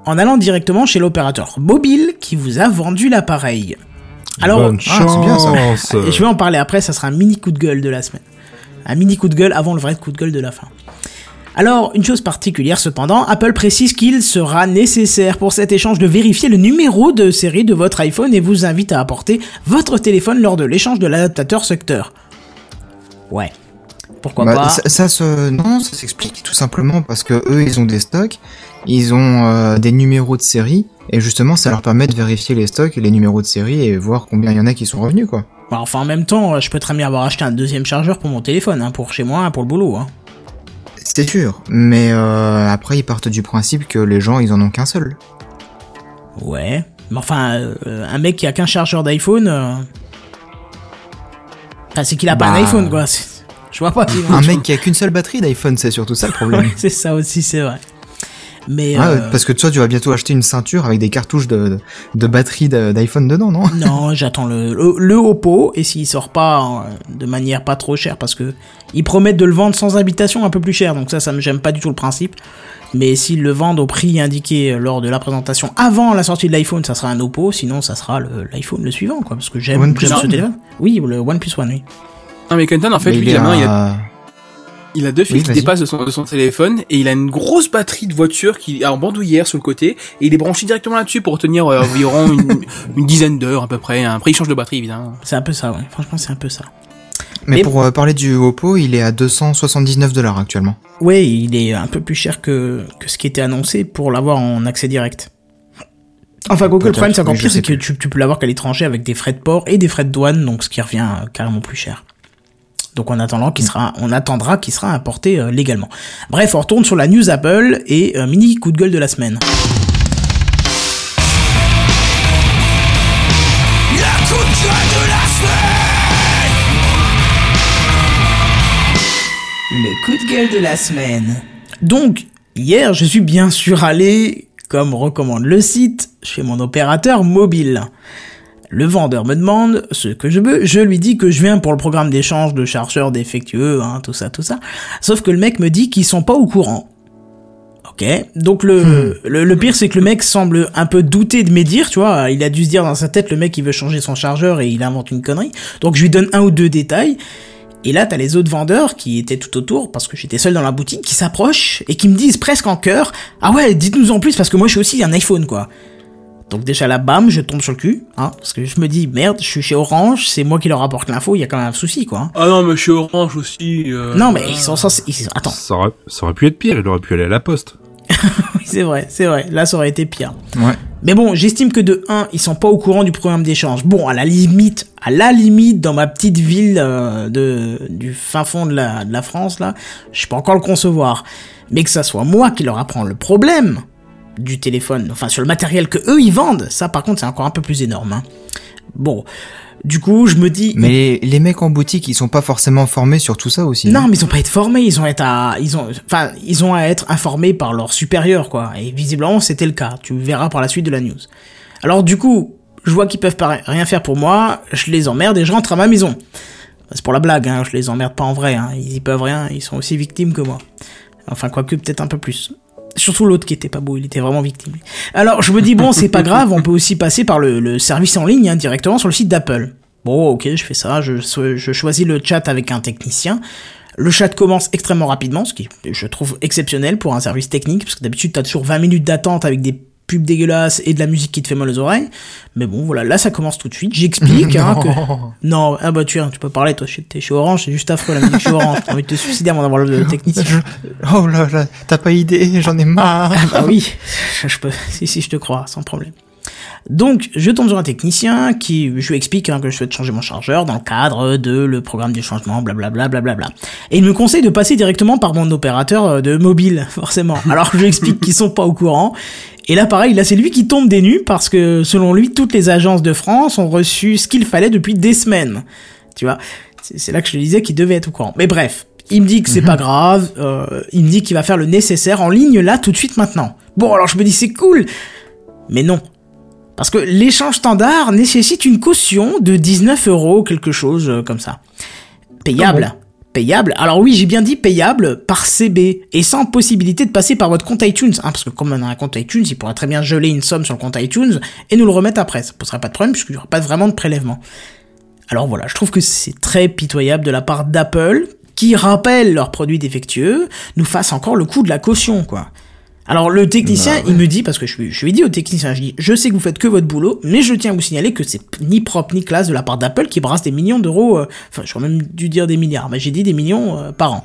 Speaker 1: en allant directement chez l'opérateur mobile qui vous a vendu l'appareil alors
Speaker 4: Bonne
Speaker 3: ah, bien, ça.
Speaker 1: je vais en parler après, ça sera un mini coup de gueule de la semaine. Un mini coup de gueule avant le vrai coup de gueule de la fin. Alors, une chose particulière cependant, Apple précise qu'il sera nécessaire pour cet échange de vérifier le numéro de série de votre iPhone et vous invite à apporter votre téléphone lors de l'échange de l'adaptateur secteur. Ouais. Pourquoi
Speaker 3: Bah,
Speaker 1: pas?
Speaker 3: ça, ça se, non, ça s'explique tout simplement parce que eux, ils ont des stocks, ils ont euh, des numéros de série, et justement, ça leur permet de vérifier les stocks et les numéros de série et voir combien il y en a qui sont revenus, quoi.
Speaker 1: Bah, Enfin, en même temps, je peux très bien avoir acheté un deuxième chargeur pour mon téléphone, hein, pour chez moi, pour le boulot. Hein.
Speaker 3: C'est sûr, mais euh, après, ils partent du principe que les gens, ils en ont qu'un seul.
Speaker 1: Ouais. Mais enfin, euh, un mec qui a qu'un chargeur d'iPhone. euh, Enfin, c'est qu'il a pas un
Speaker 3: Bah.
Speaker 1: iPhone, quoi. C'est- [laughs] Je vois pas.
Speaker 3: Un mec qui a qu'une seule batterie d'iPhone, c'est surtout ça le problème.
Speaker 1: Ouais, c'est ça aussi, c'est vrai. Mais.
Speaker 3: Ah,
Speaker 1: euh,
Speaker 3: parce que toi, tu vas bientôt acheter une ceinture avec des cartouches de, de, de batterie de- d'iPhone dedans, non?
Speaker 1: Non, [laughs] j'attends le, le, le Oppo, et s'il sort pas euh, de manière pas trop chère, parce que ils promettent de le vendre sans habitation un peu plus cher, donc ça, ça me j'aime pas du tout le principe. Mais s'ils le vendent au prix indiqué lors de la présentation avant la sortie de l'iPhone, ça sera un Oppo, sinon ça sera l'iPhone le, suivant, quoi, parce que j'aime ce
Speaker 3: One?
Speaker 1: téléphone. Oui, le OnePlus One, oui.
Speaker 2: Non, mais Kenton, en fait,
Speaker 3: Mais
Speaker 2: lui,
Speaker 3: il
Speaker 2: main, il y a... Il a deux fils
Speaker 3: Oui,
Speaker 2: qui dépassent de son, de son téléphone et il a une grosse batterie de voiture qui est en bandoulière sur le côté et il est branché directement là-dessus pour tenir euh, environ une, [laughs] une dizaine d'heures à peu près. Après, il change de batterie évidemment.
Speaker 1: C'est un peu ça, ouais. Franchement, c'est un peu ça.
Speaker 3: Mais
Speaker 1: Mais-
Speaker 3: pour euh, parler du Oppo, il est à 279 dollars actuellement.
Speaker 1: Ouais, il est un peu plus cher que, que ce qui était annoncé pour l'avoir en accès direct. Enfin, Google
Speaker 3: Peut-être,
Speaker 1: Prime, c'est encore
Speaker 3: oui, sais
Speaker 1: c'est que tu, tu peux l'avoir qu'à l'étranger avec des frais de port et des frais de douane, donc ce qui revient carrément plus cher. Donc en attendant qu'il sera, on attendra qu'il sera importé euh, légalement. Bref, on retourne sur la news Apple et euh, mini coup de gueule de la semaine. Le coup de gueule de la semaine. Donc, hier, je suis bien sûr allé, comme recommande le site, chez mon opérateur mobile. Le vendeur me demande ce que je veux, je lui dis que je viens pour le programme d'échange de chargeurs défectueux, hein, tout ça, tout ça. Sauf que le mec me dit qu'ils sont pas au courant. Ok, donc le, le, le pire c'est que le mec semble un peu douter de mes dires, tu vois, il a dû se dire dans sa tête le mec il veut changer son chargeur et il invente une connerie. Donc je lui donne un ou deux détails. Et là, t'as les autres vendeurs qui étaient tout autour, parce que j'étais seul dans la boutique, qui s'approchent et qui me disent presque en chœur Ah ouais, dites-nous en plus, parce que moi je suis aussi un iPhone, quoi. Donc déjà là, bam, je tombe sur le cul, hein, parce que je me dis Merde, je suis chez Orange, c'est moi qui leur apporte l'info, il y a quand même un souci, quoi. hein.
Speaker 2: Ah non, monsieur Orange aussi. euh,
Speaker 1: Non, mais ils sont censés. ils- Attends,
Speaker 4: Ça aurait, ça aurait pu être pire, il aurait pu aller à la poste. [laughs]
Speaker 1: oui, c'est vrai, c'est vrai, là ça aurait été pire.
Speaker 3: Ouais.
Speaker 1: Mais bon, j'estime que de 1, ils sont pas au courant du programme d'échange. Bon, à la limite, à la limite, dans ma petite ville euh, de, du fin fond de la, de la France, là, je peux encore le concevoir. Mais que ça soit moi qui leur apprends le problème du téléphone, enfin sur le matériel que eux ils vendent, ça par contre c'est encore un peu plus énorme. hein. Bon, du coup, je me dis...
Speaker 3: Mais les, les mecs en boutique, ils sont pas forcément formés sur tout ça aussi.
Speaker 1: Non, mais ils ont pas être formés, ils ont à être à, ils ont, enfin, ils ont à être informés par leurs supérieurs, quoi. Et visiblement, c'était le cas. Tu verras par la suite de la news. Alors, du coup, je vois qu'ils peuvent pas rien faire pour moi, je les emmerde et je rentre à ma maison. C'est pour la blague, hein, je les emmerde pas en vrai, hein. Ils y peuvent rien, ils sont aussi victimes que moi. Enfin, quoique, peut-être un peu plus. Surtout l'autre qui était pas beau, il était vraiment victime. Alors, je me dis, bon, c'est pas [laughs] grave, on peut aussi passer par le, le service en ligne, hein, directement sur le site d'Apple. Bon, ok, je fais ça, je, je choisis le chat avec un technicien. Le chat commence extrêmement rapidement, ce qui je trouve exceptionnel pour un service technique, parce que d'habitude t'as toujours 20 minutes d'attente avec des pubs dégueulasses et de la musique qui te fait mal aux oreilles. Mais bon, voilà, là ça commence tout de suite. J'explique hein, que non, ah bah tu, tu peux parler, toi, t'es chez Orange, c'est juste affreux la musique chez Orange. T'as envie de te suicider avant d'avoir le [laughs] technicien.
Speaker 3: Oh là là, t'as pas idée, j'en ai marre.
Speaker 1: Ah oui, je peux, si si, je te crois, sans problème. Donc, je tombe sur un technicien qui, je lui explique hein, que je souhaite changer mon chargeur dans le cadre de le programme du changement, blablabla, blablabla. Et il me conseille de passer directement par mon opérateur euh, de mobile, [laughs] forcément. Alors, je lui explique qu'ils sont pas au courant. Et là, pareil, là, c'est lui qui tombe des nues parce que, selon lui, toutes les agences de France ont reçu ce qu'il fallait depuis des semaines. Tu vois, c'est là que je lui disais qu'il devait être au courant. Mais bref, il me dit que c'est pas grave. euh, il me dit qu'il va faire le nécessaire en ligne là, tout de suite, maintenant. Bon, alors je me dis c'est cool, mais non. Parce que l'échange standard nécessite une caution de 19 euros, quelque chose euh, comme ça. Payable. Payable. Alors oui, j'ai bien dit payable par CB et sans possibilité de passer par votre compte iTunes. Hein, parce que comme on a un compte iTunes, il pourrait très bien geler une somme sur le compte iTunes et nous le remettre après. Ça poserait pas de problème puisqu'il n'y aura pas vraiment de prélèvement. Alors voilà, je trouve que c'est très pitoyable de la part d'Apple, qui rappelle leurs produits défectueux, nous fasse encore le coup de la caution, quoi. Alors le technicien, il me dit, parce que je, lui- je lui ai dit au technicien, je dis, je sais que vous faites que votre boulot, mais je tiens à vous signaler que c'est ni propre ni classe de la part d'Apple qui brasse des millions d'euros, euh, enfin j'aurais même dû dire des milliards, mais j'ai dit des millions euh, par an.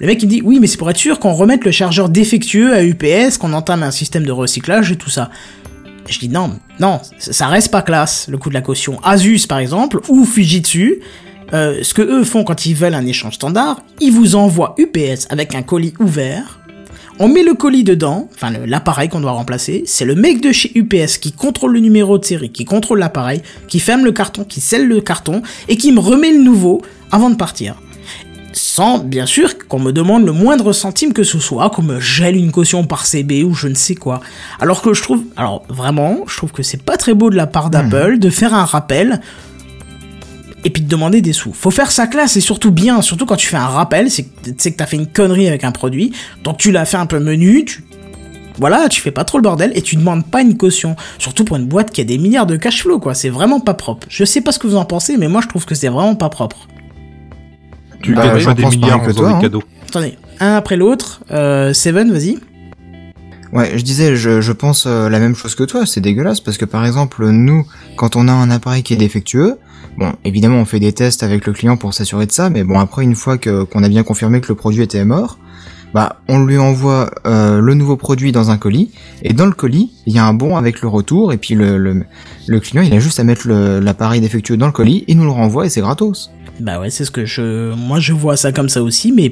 Speaker 1: Le mec il me dit, oui mais c'est pour être sûr qu'on remette le chargeur défectueux à UPS, qu'on entame un système de recyclage et tout ça. Je dis non, non, ça ça reste pas classe, le coût de la caution. Asus, par exemple, ou Fujitsu, euh, ce que eux font quand ils veulent un échange standard, ils vous envoient UPS avec un colis ouvert. On met le colis dedans, enfin l'appareil qu'on doit remplacer. C'est le mec de chez UPS qui contrôle le numéro de série, qui contrôle l'appareil, qui ferme le carton, qui scelle le carton et qui me remet le nouveau avant de partir sans bien sûr qu'on me demande le moindre centime que ce soit, qu'on me gèle une caution par CB ou je ne sais quoi. Alors que je trouve, alors vraiment, je trouve que c'est pas très beau de la part d'Apple de faire un rappel et puis de demander des sous. Faut faire sa classe et surtout bien, surtout quand tu fais un rappel, c'est que t'as fait une connerie avec un produit, donc tu l'as fait un peu menu, tu voilà, tu fais pas trop le bordel et tu demandes pas une caution. Surtout pour une boîte qui a des milliards de cash flow, quoi. C'est vraiment pas propre. Je sais pas ce que vous en pensez, mais moi je trouve que c'est vraiment pas propre.
Speaker 4: Tu
Speaker 3: Bah,
Speaker 4: gagnes des milliards
Speaker 3: que toi,
Speaker 4: des
Speaker 3: hein.
Speaker 4: cadeaux.
Speaker 1: attendez, un après l'autre. Euh, Seven, vas-y.
Speaker 3: Ouais, je disais, je, je pense euh, la même chose que toi, c'est dégueulasse, parce que par exemple, nous, quand on a un appareil qui est défectueux, bon, évidemment, on fait des tests avec le client pour s'assurer de ça, mais bon, après, une fois que qu'on a bien confirmé que le produit était mort, bah, on lui envoie euh, le nouveau produit dans un colis, et dans le colis, il y a un bon avec le retour, et puis le, le, le client, il a juste à mettre le- l'appareil défectueux dans le colis, il nous le renvoie, et c'est gratos.
Speaker 1: Bah ouais, c'est ce que je, moi je vois ça comme ça aussi, mais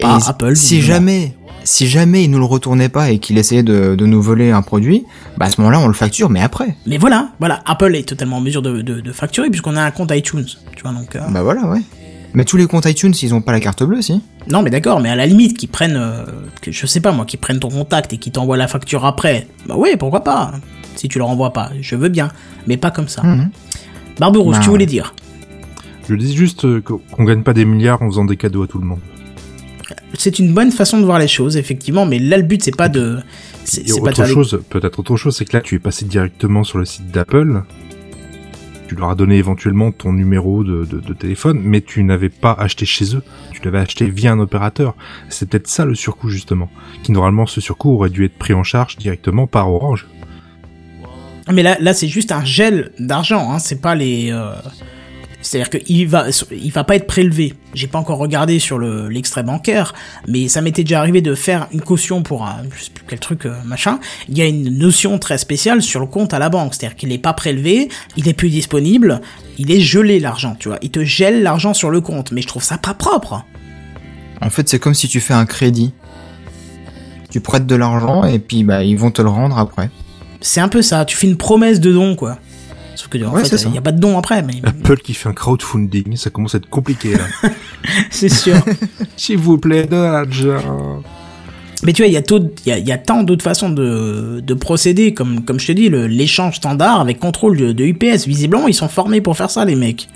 Speaker 1: pas
Speaker 3: Et
Speaker 1: Apple.
Speaker 3: Si jamais, si jamais il nous le retournait pas et qu'il essayait de, de nous voler un produit, bah à ce moment-là, on le facture, mais après.
Speaker 1: Mais voilà, voilà, Apple est totalement en mesure de, de, de facturer puisqu'on a un compte iTunes, tu vois donc. euh,
Speaker 3: Bah voilà, ouais. Mais tous les comptes iTunes, ils ont pas la carte bleue, si
Speaker 1: Non, mais d'accord, mais à la limite, qu'ils prennent, euh, que, je sais pas moi, qu'ils prennent ton contact et qu'ils t'envoient la facture après, bah ouais, pourquoi pas Si tu leur envoies pas, je veux bien, mais pas comme ça.
Speaker 3: Mhm.
Speaker 1: Barberousse,
Speaker 3: Bah
Speaker 1: tu
Speaker 3: ouais.
Speaker 1: voulais dire?
Speaker 4: Je dis juste euh, qu'on qu'on gagne pas des milliards en faisant des cadeaux à tout le monde.
Speaker 1: C'est une bonne façon de voir les choses, effectivement, mais là le but c'est pas de, c'est pas
Speaker 4: autre chose, peut-être autre chose, c'est que là tu es passé directement sur le site d'Apple. Tu leur as donné éventuellement ton numéro de, de- de téléphone, mais tu n'avais pas acheté chez eux. Tu l'avais acheté via un opérateur. C'est peut-être ça le surcoût justement. Qui normalement ce surcoût aurait dû être pris en charge directement par Orange.
Speaker 1: Mais là, là c'est juste un gel d'argent, hein, c'est pas les. euh, C'est-à-dire qu'il va, il va pas être prélevé. J'ai pas encore regardé sur le l'extrait bancaire, mais ça m'était déjà arrivé de faire une caution pour un, je sais plus quel truc euh, machin. Il y a une notion très spéciale sur le compte à la banque, c'est-à-dire qu'il est pas prélevé, il est plus disponible, il est gelé l'argent, tu vois. Il te gèle l'argent sur le compte, mais je trouve ça pas propre.
Speaker 3: En fait, c'est comme si tu fais un crédit. Tu prêtes de l'argent et puis bah ils vont te le rendre après.
Speaker 1: C'est un peu ça. Tu fais une promesse de don, quoi. Sauf que en
Speaker 3: Ouais,
Speaker 1: fait, il y a pas de don après, mais
Speaker 4: Apple qui fait un crowdfunding, ça commence à être compliqué là. [laughs]
Speaker 1: c'est sûr. [laughs]
Speaker 4: S'il vous plaît, de l'argent.
Speaker 1: Mais tu vois, il y a, tôt- il y a, il y a tant d'autres façons de, de procéder, comme, comme je te dis, l'échange standard avec contrôle de, de UPS. Visiblement, ils sont formés pour faire ça, les mecs.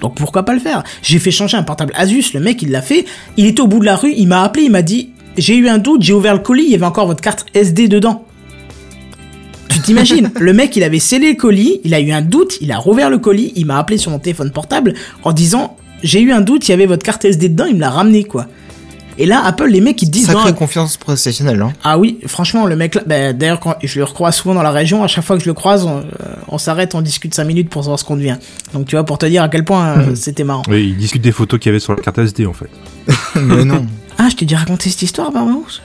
Speaker 1: Donc pourquoi pas le faire? J'ai fait changer un portable Asus, le mec il l'a fait, il était au bout de la rue, il m'a appelé, il m'a dit j'ai eu un doute, j'ai ouvert le colis, il y avait encore votre carte SD dedans. Tu t'imagines, le mec il avait scellé le colis, il a eu un doute, il a rouvert le colis, il m'a appelé sur mon téléphone portable en disant j'ai eu un doute, il y avait votre carte SD dedans, il me l'a ramené quoi. Et là, Apple, les mecs ils disent
Speaker 3: Sacrée
Speaker 1: non,
Speaker 3: confiance professionnelle, hein.
Speaker 1: ah oui, franchement, le mec là, ben, d'ailleurs, quand je le recroise souvent dans la région, à chaque fois que je le croise, on, euh, on s'arrête, on discute 5 minutes pour savoir ce qu'on devient. Donc tu vois, pour te dire à quel point euh, c'était marrant.
Speaker 4: Oui, ils discutent des photos qu'il y avait sur la carte SD en fait. [laughs]
Speaker 3: Mais non.
Speaker 1: Ah, je t'ai déjà raconté cette histoire, Barbarousse?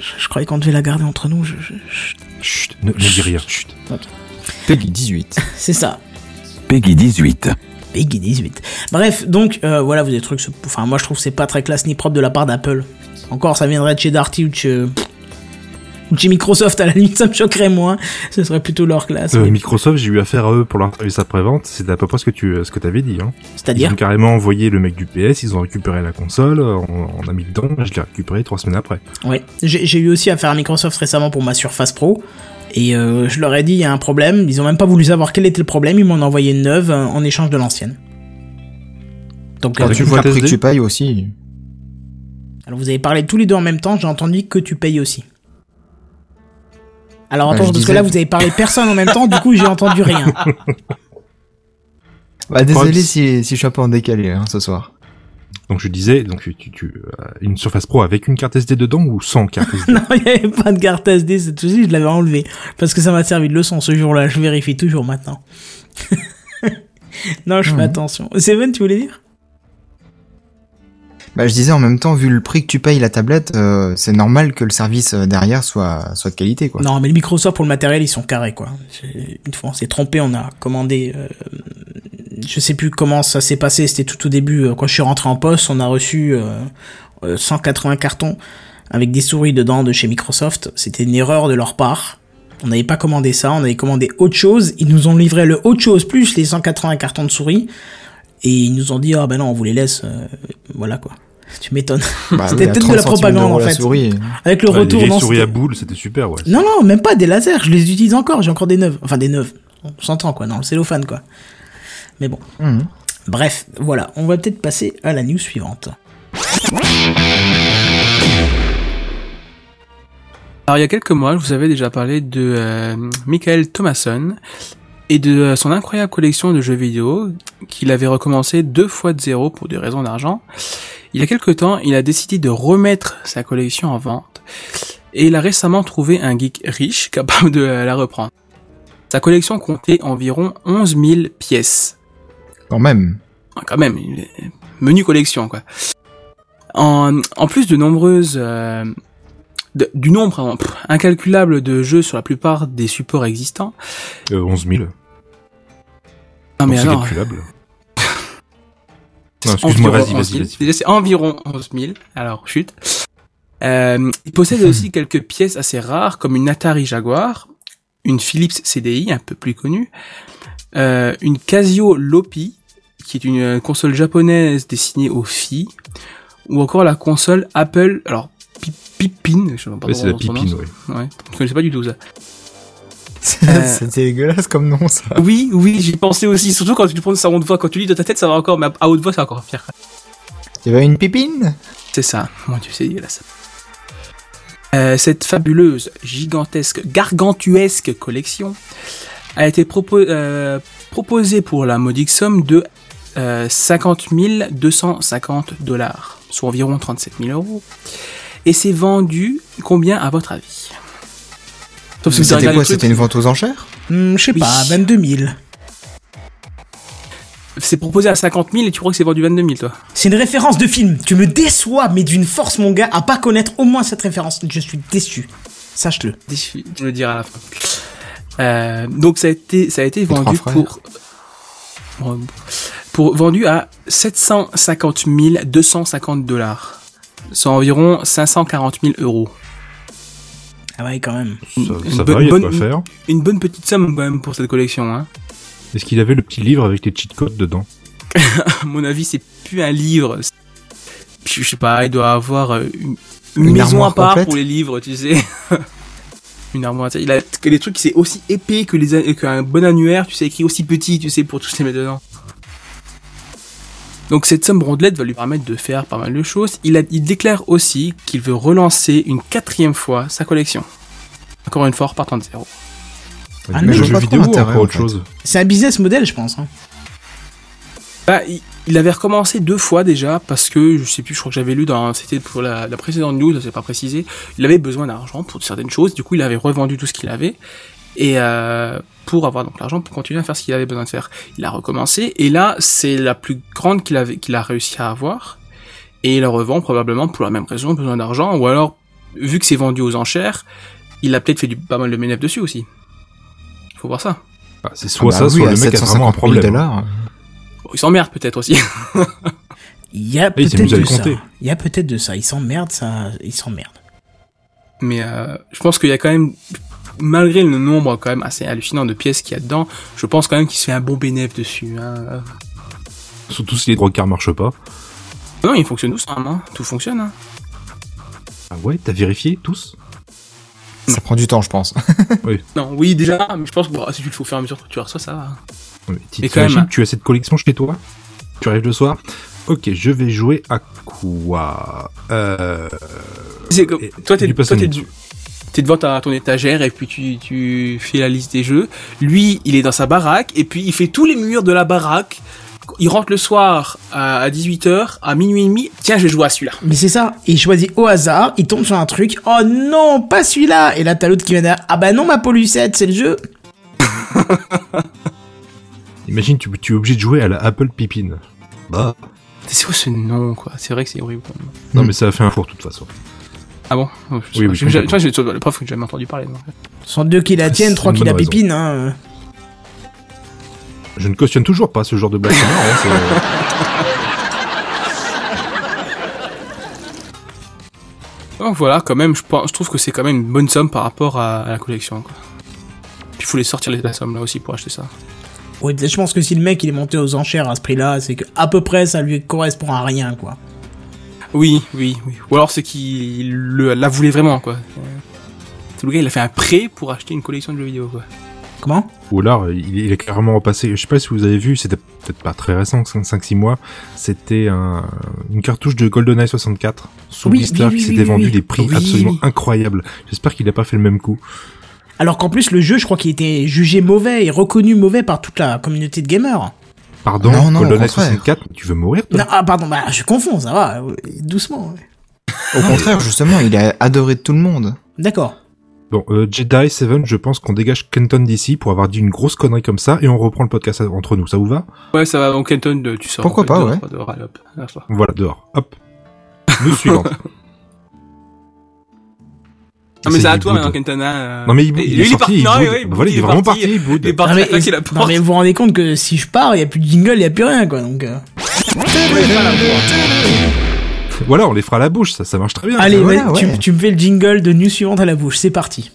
Speaker 1: Je, je croyais qu'on devait la garder entre nous, je, je- je-
Speaker 4: Chut, ne, ne dis rien, chut.
Speaker 3: Peggy 18. [laughs]
Speaker 1: c'est ça.
Speaker 7: Peggy 18.
Speaker 1: Peggy 18. Bref, donc euh, voilà, vous avez des trucs, enfin moi je trouve que c'est pas très classe ni propre de la part d'Apple. Encore, ça viendrait de chez Darty ou de chez, de chez Microsoft, à la limite, ça me choquerait moins. Ce serait plutôt leur classe.
Speaker 4: Euh,
Speaker 1: mais-
Speaker 4: Microsoft, j'ai eu affaire à eux pour leur service après-vente, c'était à peu près ce que tu ce que t'avais dit. Hein. Ils
Speaker 1: C'est-à-dire
Speaker 4: ont carrément envoyé le mec du PS, ils ont récupéré la console, on, on a mis dedans, je l'ai récupéré trois semaines après.
Speaker 1: Ouais, j'ai j'ai eu aussi affaire à Microsoft récemment pour ma Surface Pro. Et euh, je leur ai dit, il y a un problème. Ils ont même pas voulu savoir quel était le problème. Ils m'en ont envoyé une neuve euh, en échange de l'ancienne. Donc, euh,
Speaker 4: Avec
Speaker 3: tu vois le
Speaker 4: carte
Speaker 3: prix que tu payes aussi.
Speaker 1: alors vous avez parlé tous les deux en même temps. J'ai entendu que tu payes aussi. Alors
Speaker 3: Bah,
Speaker 1: attends,
Speaker 3: je
Speaker 1: parce que là vous avez parlé personne en même temps. Du coup, j'ai entendu rien. [laughs]
Speaker 3: Bah désolé
Speaker 4: Props.
Speaker 3: si, si je suis un peu en décalé hein, ce soir.
Speaker 4: Donc je disais, donc tu, tu euh, une Surface Pro avec une carte SD dedans ou sans carte SD [laughs]
Speaker 1: non, il n'y avait pas de carte SD cette fois-ci. Je l'avais enlevé parce que ça m'a servi de leçon ce jour-là. Je vérifie toujours maintenant. [laughs] non, je fais
Speaker 3: Mhm.
Speaker 1: attention. Seven, tu voulais dire?
Speaker 3: Bah je disais en même temps, vu le prix que tu payes la tablette, euh, c'est normal que le service euh, derrière soit, soit de qualité quoi.
Speaker 1: Non, mais le Microsoft pour le matériel, ils sont carrés, quoi. Une fois, on s'est trompé, on a commandé. euh, je sais plus comment ça s'est passé. C'était tout au début, euh, quand je suis rentré en poste, on a reçu euh, euh, 180 cartons avec des souris dedans de chez Microsoft. C'était une erreur de leur part. On n'avait pas commandé ça, on avait commandé autre chose. Ils nous ont livré le autre chose plus les 180 cartons de souris. Et ils nous ont dit, ah ben non, on vous les laisse. euh, voilà quoi. Tu m'étonnes.
Speaker 3: Bah, [laughs]
Speaker 1: C'était
Speaker 3: oui,
Speaker 1: peut-être de la
Speaker 3: 30 centimes
Speaker 1: propagande en fait.
Speaker 3: souris.
Speaker 1: Avec le
Speaker 4: Ouais, les
Speaker 1: retour
Speaker 4: vieilles
Speaker 1: non,
Speaker 4: souris
Speaker 1: c'était-
Speaker 4: à boules, c'était super, ouais.
Speaker 1: non, non, même pas des lasers. Je les utilise encore. J'ai encore des neuves. Enfin, des neuves. On s'entend, quoi, dans le cellophane, quoi. Mais bon.
Speaker 3: Mhm.
Speaker 1: Bref, voilà. On va peut-être passer à la news suivante.
Speaker 2: Alors il y a quelques mois, je vous avais déjà parlé de euh, Michael Thomason et de euh, son incroyable collection de jeux vidéo qu'il avait recommencé deux fois de zéro pour des raisons d'argent. Il y a quelque temps, il a décidé de remettre sa collection en vente et il a récemment trouvé un geek riche capable de la reprendre. Sa collection comptait environ 11 000 pièces.
Speaker 3: Quand même.
Speaker 2: Ah, Quand même, menu collection quoi. En, en plus de nombreuses euh, de- du nombre pff, incalculable de jeux sur la plupart des supports existants.
Speaker 4: Euh, 11 000.
Speaker 2: Non mais alors,
Speaker 4: calculable. [laughs] Non, excuse-moi, vas-y,
Speaker 2: 11
Speaker 4: vas-y,
Speaker 2: 000.
Speaker 4: vas-y.
Speaker 2: Déjà, c'est environ 11 000. Alors, chute. Euh, il possède [laughs] aussi quelques pièces assez rares, comme une Atari Jaguar, une Philips CDI, un peu plus connue, euh, une Casio Lopi, qui est une console japonaise destinée aux filles, ou encore la console Apple, alors, Pipine, je sais pas
Speaker 4: Ouais, c'est la pipine, ouais.
Speaker 2: Ouais, je connaissais pas du tout ça.
Speaker 3: C'est [laughs]
Speaker 2: Euh.
Speaker 3: c'est dégueulasse comme nom, ça.
Speaker 2: Oui, oui, j'y pensais aussi, surtout quand tu le prononces à haute voix, quand tu lis de ta tête, ça va encore, mais à haute voix, c'est encore pire.
Speaker 3: Tu veux une pipine?
Speaker 2: C'est ça. Mon dieu, c'est dégueulasse. Euh, cette fabuleuse, gigantesque, gargantuesque collection a été propo- euh, proposée pour la modique somme de euh, 50 250 dollars, soit environ 37 000 euros. Et c'est vendu combien à votre avis? Sauf si vous
Speaker 3: C'était quoi C'était une vente aux enchères?
Speaker 1: Hmm, je sais
Speaker 2: Oui.
Speaker 1: pas, 22 000.
Speaker 2: C'est proposé à 50 000 et tu crois que c'est vendu 22 000 toi?
Speaker 1: C'est une référence de film. Tu me déçois, mais d'une force, mon gars, à pas connaître au moins cette référence. Je suis déçu. Sache-le.
Speaker 2: déçu, je le dirai à la fin. Euh, donc ça a été, ça a été vendu pour, pour- vendu à 750 250 dollars. C'est environ 540 000 euros.
Speaker 1: Ah ouais, quand même.
Speaker 4: Ça,
Speaker 2: Une
Speaker 4: ça
Speaker 2: bonne-
Speaker 4: va, il y a de
Speaker 2: bonne-
Speaker 4: quoi faire.
Speaker 2: Une bonne petite somme quand même pour cette collection. Hein.
Speaker 4: Est-ce qu'il avait le petit livre avec les cheat codes dedans? [laughs]
Speaker 2: À mon avis, c'est plus un livre. Je sais pas, il doit avoir euh, une, une
Speaker 3: Une
Speaker 2: maison à part
Speaker 3: complète
Speaker 2: pour les livres, tu sais. [laughs] une armoire. Il a que les trucs, c'est aussi épais que les qu'un bon annuaire, tu sais, écrit aussi petit, tu sais, pour tous les mettre dedans. Donc cette somme rondelette va lui permettre de faire pas mal de choses. Il, a, il déclare aussi qu'il veut relancer une quatrième fois sa collection. Encore une fois, repartant de zéro.
Speaker 1: Ah
Speaker 4: Mais
Speaker 3: je
Speaker 4: jeu vidéo ou encore
Speaker 3: en
Speaker 4: autre chose
Speaker 1: C'est un business model, je pense. hein.
Speaker 2: Bah, il, il avait recommencé deux fois déjà parce que je sais plus, je crois que j'avais lu dans, c'était pour la, la précédente news, c'est pas précisé. Il avait besoin d'argent pour certaines choses. Du coup, il avait revendu tout ce qu'il avait et euh, pour avoir donc l'argent pour continuer à faire ce qu'il avait besoin de faire. Il a recommencé et là, c'est la plus grande qu'il avait, qu'il a réussi à avoir et il la revend probablement pour la même raison, besoin d'argent ou alors vu que c'est vendu aux enchères, il a peut-être fait du pas mal de ménèves dessus aussi. Faut voir ça.
Speaker 4: Ah, C'est soit
Speaker 3: Ah
Speaker 4: ça,
Speaker 3: bah oui,
Speaker 4: soit le mec a vraiment un
Speaker 3: 750 000
Speaker 4: problème.
Speaker 2: Bon, il s'emmerde peut-être aussi. [laughs]
Speaker 1: Il y a
Speaker 4: il s'est
Speaker 1: peut-être de ça. Il y a peut-être de ça. Il s'emmerde, ça. Il s'emmerde.
Speaker 2: Mais euh, je pense qu'il y a quand même, malgré le nombre quand même assez hallucinant de pièces qu'il y a dedans, je pense quand même qu'il se fait un bon bénéfice dessus. Hein.
Speaker 4: Surtout si les de car marchent pas.
Speaker 2: Non, il fonctionne tous, hein, tout fonctionne. Hein.
Speaker 4: Ah ouais, t'as vérifié tous?
Speaker 3: Ça prend du temps, je pense. [laughs]
Speaker 2: Non, oui déjà, mais je pense que bon, si tu le fais au fur et à mesure que tu reçois, ça va. Et quand même-
Speaker 4: tu as cette collection chez toi? Tu arrives le soir? Ok, je vais jouer à quoi? Euh...
Speaker 2: C'est comme, toi, t'es,
Speaker 4: du
Speaker 2: t'es, devant ta, ton étagère et puis tu, tu fais la liste des jeux. Lui, il est dans sa baraque et puis il fait tous les murs de la baraque. Il rentre le soir à, à 18h, à minuit et demi. Tiens, je vais jouer à celui-là.
Speaker 1: Mais c'est ça. Il choisit au hasard. Il tombe sur un truc. Oh non, pas celui-là. Et là, t'as l'autre qui vient derrière. Ah bah non, ma Polucette, c'est le jeu. [laughs]
Speaker 4: Imagine, tu, tu es obligé de jouer à la Apple Pipine. Bah.
Speaker 2: C'est quoi ce nom, quoi C'est vrai que c'est horrible.
Speaker 4: Non,
Speaker 3: Hmm.
Speaker 4: mais ça a fait un four de toute façon.
Speaker 2: Ah bon Je sais
Speaker 4: Oui, oui,
Speaker 2: J'ai- j'ai- la preuve que j'ai jamais entendu parler. donc.
Speaker 1: Sans deux qui la
Speaker 4: Ah,
Speaker 1: tiennent, trois qui la
Speaker 4: raison.
Speaker 1: pipinent. Hein.
Speaker 4: Je ne cautionne toujours pas ce genre de blague. marrant, hein,
Speaker 2: Donc [laughs] voilà, quand même, je, pense, je trouve que c'est quand même une bonne somme par rapport à, à la collection. Quoi. Puis il faut les sortir les- la somme là aussi pour acheter ça.
Speaker 1: Oui, je pense que si le mec il est monté aux enchères à ce prix-là, c'est que à peu près ça lui correspond à rien, quoi.
Speaker 2: Oui, oui, oui. Ou alors c'est qu'il le- la voulait vraiment, quoi. C'est le gars, il a fait un prêt pour acheter une collection de jeux vidéo, quoi.
Speaker 1: Comment?
Speaker 4: Ou alors, il, il est carrément repassé. Je sais pas si vous avez vu, c'était peut-être pas très récent, 5-6 mois. C'était un, une cartouche de GoldenEye 64 sous
Speaker 1: Oui,
Speaker 4: blister
Speaker 1: oui, oui,
Speaker 4: qui
Speaker 1: oui,
Speaker 4: s'était
Speaker 1: oui,
Speaker 4: vendu
Speaker 1: oui.
Speaker 4: des prix
Speaker 2: Oui.
Speaker 4: absolument incroyables. J'espère qu'il a pas fait le même coup.
Speaker 1: Alors qu'en plus le jeu, je crois qu'il était jugé mauvais et reconnu mauvais par toute la communauté de gamers.
Speaker 4: Pardon,
Speaker 3: Non, non, au
Speaker 4: GoldenEye
Speaker 3: contraire.
Speaker 4: 64, tu veux mourir toi?
Speaker 1: Non, ah, pardon, bah, je confonds, ça va, doucement. ouais.
Speaker 3: Au contraire, justement, il est adoré de tout le monde.
Speaker 1: D'accord.
Speaker 4: Bon, euh, Jedi 7, je pense qu'on dégage Kenton d'ici pour avoir dit une grosse connerie comme ça et on reprend le podcast entre nous. Ça vous va?
Speaker 2: Ouais, ça va. Donc, Kenton, tu sors.
Speaker 3: Pourquoi pas,
Speaker 2: dehors,
Speaker 3: ouais.
Speaker 2: dehors, allez, hop.
Speaker 4: Voilà, dehors. Hop. News suivante. [laughs]
Speaker 2: Non, mais c'est à
Speaker 4: il
Speaker 2: toi
Speaker 4: boude.
Speaker 2: maintenant. Hein. euh.
Speaker 4: Non mais il, il
Speaker 2: lui,
Speaker 4: est sorti, il, voilà, il est vraiment parti, il boude.
Speaker 2: Il est parti,
Speaker 1: Non, mais vous vous rendez compte que si je pars, il y a plus de jingle, il y a plus rien, quoi, donc... euh.
Speaker 4: Voilà, on les fera à la bouche, ça, ça marche très bien.
Speaker 1: Allez,
Speaker 3: voilà,
Speaker 1: tu,
Speaker 3: ouais.
Speaker 1: tu me fais le jingle de news suivante à la bouche, c'est parti.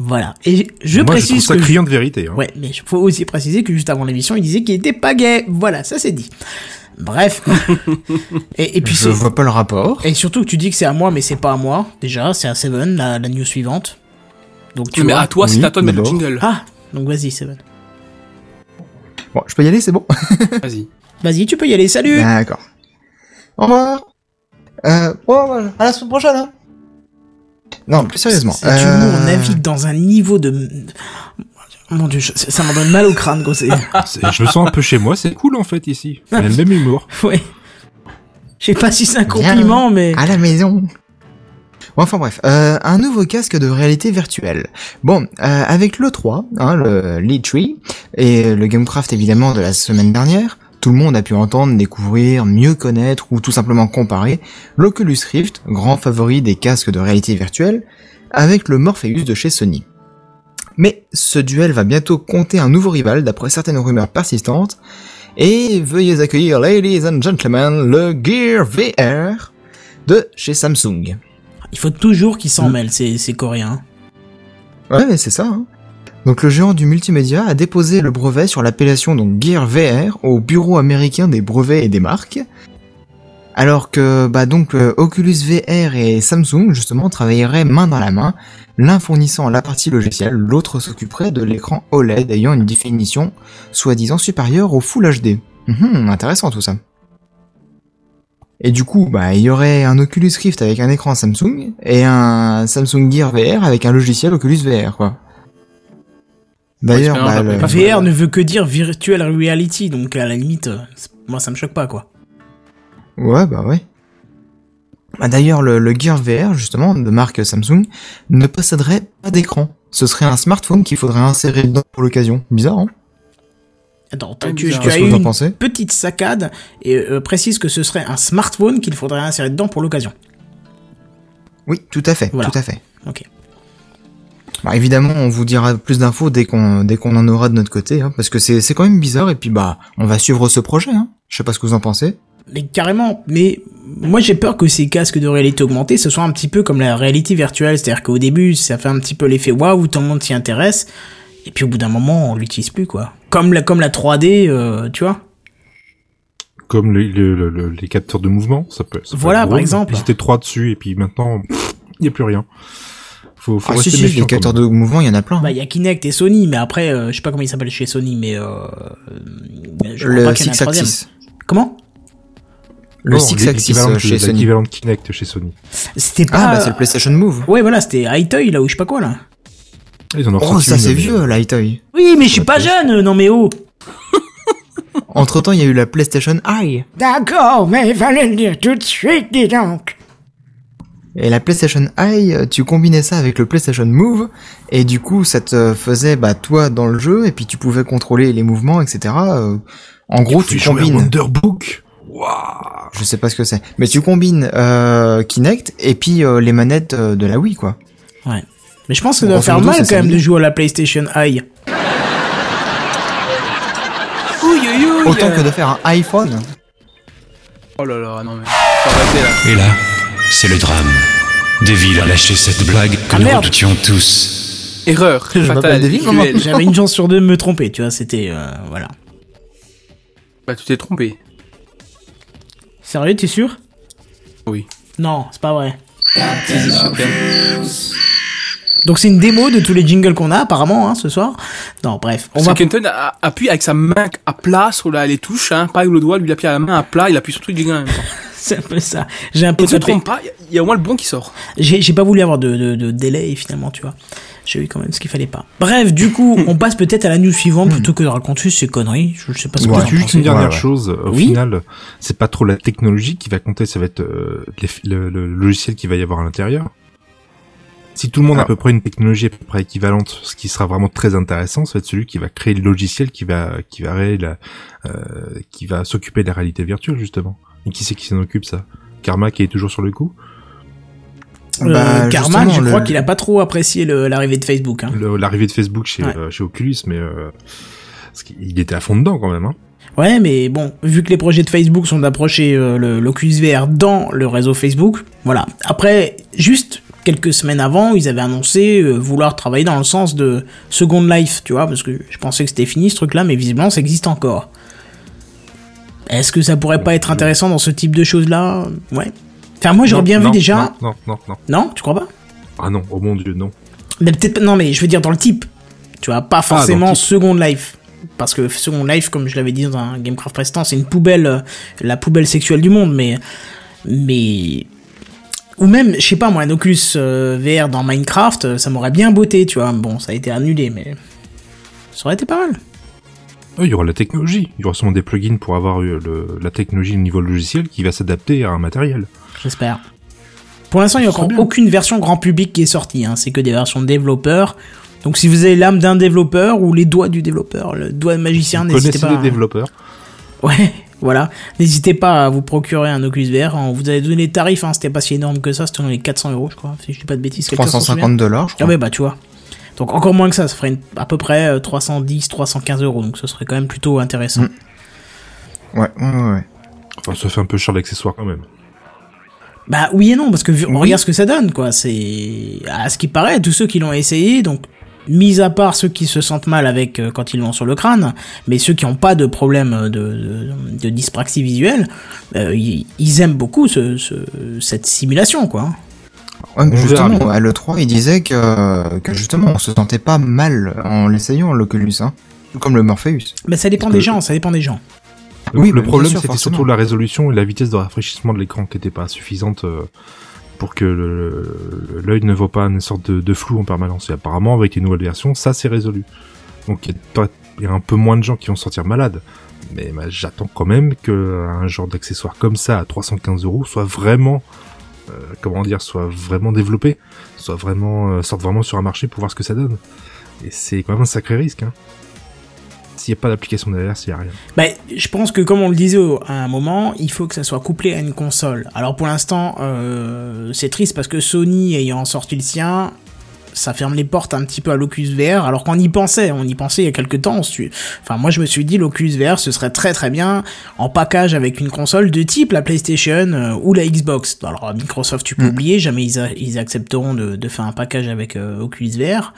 Speaker 1: Voilà. Et je
Speaker 4: Moi, je trouve
Speaker 1: précise
Speaker 4: ça
Speaker 1: que...
Speaker 4: criant de vérité. Hein.
Speaker 1: Ouais, mais il faut aussi préciser que juste avant l'émission, il disait qu'il était pas gay. Voilà, ça c'est dit. Bref. [laughs] et, et puis
Speaker 3: Je
Speaker 1: c'est...
Speaker 3: vois pas le rapport.
Speaker 1: Et surtout que tu dis que c'est à moi, mais c'est pas à moi. Déjà, c'est à Seven, la, la news suivante. Donc tu
Speaker 2: Mais
Speaker 1: vois.
Speaker 2: à toi, c'est
Speaker 3: Oui,
Speaker 2: à toi de mettre le jingle.
Speaker 1: Ah, donc vas-y Seven.
Speaker 3: Bon, je peux y aller, c'est bon [laughs]
Speaker 2: Vas-y.
Speaker 1: Vas-y, tu peux y aller. Salut.
Speaker 3: D'accord. Au revoir. Euh, bon, à la semaine prochaine, hein. Non, plus sérieusement.
Speaker 1: Cet humour
Speaker 3: euh,
Speaker 1: navigue dans un niveau de. Mon dieu, je- ça m'en donne mal au crâne, [laughs] C'est-
Speaker 4: Je me sens un peu chez moi, c'est cool en fait ici. On a le même humour.
Speaker 1: Ouais. Je sais pas si c'est un
Speaker 3: Bien.
Speaker 1: compliment, mais.
Speaker 3: À la maison. Bon, enfin bref, euh, un nouveau casque de réalité virtuelle. Bon, euh, avec l'E3, hein, le l'E3, et le Gamecraft évidemment de la semaine dernière, tout le monde a pu entendre, découvrir, mieux connaître ou tout simplement comparer l'Oculus Rift, grand favori des casques de réalité virtuelle, avec le Morpheus de chez Sony. Mais ce duel va bientôt compter un nouveau rival d'après certaines rumeurs persistantes, et veuillez accueillir, ladies and gentlemen, le Gear VR de chez Samsung.
Speaker 1: Il faut toujours qu'ils s'en mêlent, ces, ces Coréens.
Speaker 3: Ouais, mais c'est ça. Hein. Donc le géant du multimédia a déposé le brevet sur l'appellation donc Gear VR au bureau américain des brevets et des marques. Alors que bah donc euh, Oculus VR et Samsung justement travailleraient main dans la main, l'un fournissant la partie logicielle, l'autre s'occuperait de l'écran OLED ayant une définition soi-disant supérieure au Full HD. Mhm, intéressant tout ça. Et du coup, bah, il y aurait un Oculus Rift avec un écran Samsung et un Samsung Gear VR avec un logiciel Oculus VR, quoi. D'ailleurs,
Speaker 2: Ouais,
Speaker 3: bah, le-
Speaker 1: VR ne veut que dire virtual reality, donc à la limite, euh, moi ça me choque pas, quoi.
Speaker 3: Ouais, bah ouais. Bah, D'ailleurs, le, le Gear VR, justement, de marque Samsung, ne posséderait pas d'écran. Ce serait un smartphone qu'il faudrait insérer dedans pour l'occasion. Bizarre, hein
Speaker 1: Attends, tu, as eu une
Speaker 3: pensez
Speaker 1: petite saccade et euh, précise que ce serait un smartphone qu'il faudrait insérer dedans pour l'occasion.
Speaker 3: Oui, tout à fait,
Speaker 1: Voilà.
Speaker 3: tout à fait.
Speaker 1: Ok.
Speaker 3: Bah, évidemment, on vous dira plus d'infos dès qu'on dès qu'on en aura de notre côté, hein, parce que c'est c'est quand même bizarre. Et puis bah, on va suivre ce projet. Hein. Je sais pas ce que vous en pensez.
Speaker 1: Mais carrément, mais moi j'ai peur que ces casques de réalité augmentée, ce soit un petit peu comme la réalité virtuelle, c'est-à-dire qu'au début ça fait un petit peu l'effet waouh, tout le monde s'y intéresse, et puis au bout d'un moment on l'utilise plus quoi. Comme la, comme la 3D, euh, tu vois
Speaker 4: Comme le- le- le- le- les capteurs de mouvement, ça peut. ça peut
Speaker 1: Voilà, par exemple.
Speaker 4: Ils étaient trois dessus et puis maintenant, il n'y a plus rien. Faut, faut
Speaker 3: Ah,
Speaker 4: rester
Speaker 3: si, les capteurs de mouvement, il y en a plein. hein.
Speaker 1: Bah il y a Kinect et Sony, mais après euh, je sais pas comment il s'appelle chez Sony, mais euh, je crois
Speaker 3: le
Speaker 1: pas qu'il y en a un
Speaker 3: Six
Speaker 1: troisième.
Speaker 3: Axis.
Speaker 1: Comment?
Speaker 3: Le
Speaker 4: Non,
Speaker 3: Six Axis euh,
Speaker 4: de-
Speaker 3: chez Sony.
Speaker 4: L'équivalent de Kinect chez Sony.
Speaker 1: C'était pas.
Speaker 3: Ah, bah c'est le PlayStation Move.
Speaker 1: Ouais voilà, c'était Hightoy là ou je sais pas quoi là.
Speaker 4: Ils en ont
Speaker 3: Oh, ça c'est vieux, Hitoy.
Speaker 1: Oui, mais je suis pas jeune, non mais oh. [laughs]
Speaker 3: Entre temps, il y a eu la PlayStation Eye.
Speaker 5: D'accord, mais il fallait le dire tout de suite, dis donc.
Speaker 3: Et la PlayStation Eye, euh, tu combinais ça avec le PlayStation Move, et du coup, ça te faisait, bah, toi dans le jeu, et puis tu pouvais contrôler les mouvements, etc. Euh, en gros, tu
Speaker 4: à
Speaker 3: combines.
Speaker 4: Wonderbook.
Speaker 3: Je sais pas ce que c'est, mais tu combines euh, Kinect et puis euh, les manettes euh, de la Wii, quoi.
Speaker 1: Ouais. Mais je pense que ça doit faire mal quand même de jouer à la PlayStation Eye.
Speaker 3: Autant que de faire un iPhone.
Speaker 2: Oh là là, non mais. Faut arrêter là.
Speaker 8: Et là, c'est le drame. Deville a lâché cette blague que
Speaker 1: Ah,
Speaker 8: nous redoutions tous.
Speaker 2: Erreur.
Speaker 3: Je
Speaker 2: fatale.
Speaker 1: J'avais [laughs] une chance sur deux de me tromper, tu vois, c'était... euh, voilà.
Speaker 2: Bah, tu t'es trompé.
Speaker 1: Sérieux, t'es sûr?
Speaker 2: Oui.
Speaker 1: Non, c'est pas vrai. Donc c'est une démo de tous les jingles qu'on a apparemment hein, ce soir. Non, bref, on va...
Speaker 2: Kenton a- appuie avec sa main à plat sur la, les touches, hein, pas avec le doigt, lui il appuie à la main à plat, il appuie sur tout le jingle en même temps. [laughs]
Speaker 1: C'est un peu ça. J'ai un peu tapé.
Speaker 2: trompe pas, il y a au moins le bon qui sort.
Speaker 1: J'ai j'ai pas voulu avoir de, de, de délai finalement, tu vois. J'ai eu quand même ce qu'il fallait pas. Bref, du coup, [laughs] on passe peut-être à la news suivante plutôt que de raconter ces conneries. Je sais pas ce que
Speaker 3: Ouais.
Speaker 1: vous en
Speaker 4: Juste une dernière
Speaker 3: Ouais, ouais.
Speaker 4: chose, au
Speaker 1: Oui.
Speaker 4: final, c'est pas trop la technologie qui va compter, ça va être euh, les- le, le logiciel qu'il va y avoir à l'intérieur. Si tout le monde a à
Speaker 3: Ah.
Speaker 4: peu près une technologie à peu près équivalente, ce qui sera vraiment très intéressant, ça va être celui qui va créer le logiciel qui va qui va la- euh, qui va s'occuper de la réalité virtuelle justement. Et qui c'est qui s'en occupe ça? Karma qui est toujours sur le coup?
Speaker 3: Bah,
Speaker 1: Karma, je crois
Speaker 3: le-
Speaker 1: qu'il a pas trop apprécié l'arrivée de Facebook. Hein.
Speaker 4: L'arrivée de Facebook chez
Speaker 1: Ouais.
Speaker 4: euh, chez Oculus, mais euh, parce qu'il était à fond dedans quand même. Hein.
Speaker 1: Ouais, mais bon, vu que les projets de Facebook sont d'approcher euh, le- l'Oculus VR dans le réseau Facebook, voilà. Après, juste quelques semaines avant, ils avaient annoncé euh, vouloir travailler dans le sens de Second Life, tu vois, parce que je pensais que c'était fini ce truc-là, mais visiblement ça existe encore. Est-ce que ça pourrait pas être intéressant dans ce type de choses-là? Ouais. Enfin, moi j'aurais bien
Speaker 4: non,
Speaker 1: vu déjà.
Speaker 4: Non, non, non, non.
Speaker 1: Non, tu crois pas?
Speaker 4: Ah non, oh mon dieu, non.
Speaker 1: Mais peut-être pas- non, mais je veux dire dans le type. Tu vois, pas
Speaker 4: dans
Speaker 1: forcément. Second Life. Parce que Second Life, comme je l'avais dit dans un Gamecraft précédent, c'est une poubelle, euh, la poubelle sexuelle du monde, mais. Mais. Ou même, je sais pas moi, un Oculus euh, VR dans Minecraft, euh, ça m'aurait bien botté, tu vois. Bon, ça a été annulé, mais. Ça aurait été pas mal.
Speaker 4: Il y aura la technologie. Il y aura sûrement des plugins pour avoir le, la technologie au niveau logiciel qui va s'adapter à un matériel.
Speaker 1: J'espère. Pour l'instant, il n'y a encore
Speaker 4: bien.
Speaker 1: aucune version grand public qui est sortie. Hein. C'est que des versions développeurs. Donc si vous avez l'âme d'un développeur ou les doigts du développeur, le doigt de magicien, n'hésitez
Speaker 4: connaissez
Speaker 1: pas.
Speaker 4: les
Speaker 1: à-
Speaker 4: développeurs
Speaker 1: Ouais, [laughs] voilà. N'hésitez pas à vous procurer un Oculus VR. On vous avez donné les tarifs, hein. c'était pas si énorme que ça, c'était dans les 400 euros, je crois. Si je dis pas de bêtises, quelqu'un s'en souvient
Speaker 3: 350 dollars, je
Speaker 1: Ah
Speaker 3: crois.
Speaker 1: ouais, bah tu vois. Donc encore moins que ça, ça ferait une- à peu près euh, 310, 315 euros. Donc ce serait quand même plutôt intéressant.
Speaker 3: Ouais, ouais, ouais, ouais.
Speaker 4: Enfin, ça fait un peu cher l'accessoire quand même.
Speaker 1: Bah oui et non, parce que vu- on
Speaker 3: Oui.
Speaker 1: regarde ce que ça donne, quoi. C'est à ce qui paraît, tous ceux qui l'ont essayé, donc mis à part ceux qui se sentent mal avec euh, quand ils l'ont sur le crâne, mais ceux qui n'ont pas de problème de, de, de dyspraxie visuelle, euh, ils, ils aiment beaucoup ce, ce- cette simulation, quoi.
Speaker 3: Ouais,
Speaker 4: verra
Speaker 3: justement, à l'E3, il disait que, que justement, on se sentait pas mal en l'essayant, l'Oculus, hein. Tout Comme le Morpheus.
Speaker 1: Mais ça dépend
Speaker 4: Parce
Speaker 1: des
Speaker 4: que-
Speaker 1: gens, ça dépend des gens.
Speaker 4: Le,
Speaker 3: Oui,
Speaker 4: le problème, c'était surtout la résolution et la vitesse de rafraîchissement de l'écran qui n'était pas suffisante euh, pour que l'œil ne voit pas une sorte de, de flou en permanence. Et apparemment, avec les nouvelles versions, ça c'est résolu. Donc il y, a pas- il y a un peu moins de gens qui vont sortir malades. Mais bah, j'attends quand même que un genre d'accessoire comme ça à 315 euros soit vraiment, euh, comment dire, soit vraiment développé, soit vraiment euh, sorte vraiment sur un marché pour voir ce que ça donne. Et c'est quand même un sacré risque. Hein. S'il n'y a pas d'application derrière, s'il n'y a rien.
Speaker 1: Bah, je pense que comme on le disait à un moment, il faut que ça soit couplé à une console. Alors pour l'instant, euh, c'est triste parce que Sony ayant sorti le sien, ça ferme les portes un petit peu à l'Oculus VR. Alors qu'on y pensait, on y pensait il y a quelques temps. Enfin, moi je me suis dit l'Oculus VR, ce serait très très bien en package avec une console de type la PlayStation euh, ou la Xbox. Alors Microsoft, tu peux
Speaker 3: Mm.
Speaker 1: oublier, jamais ils, a- ils accepteront de, de faire un package avec euh, Oculus VR.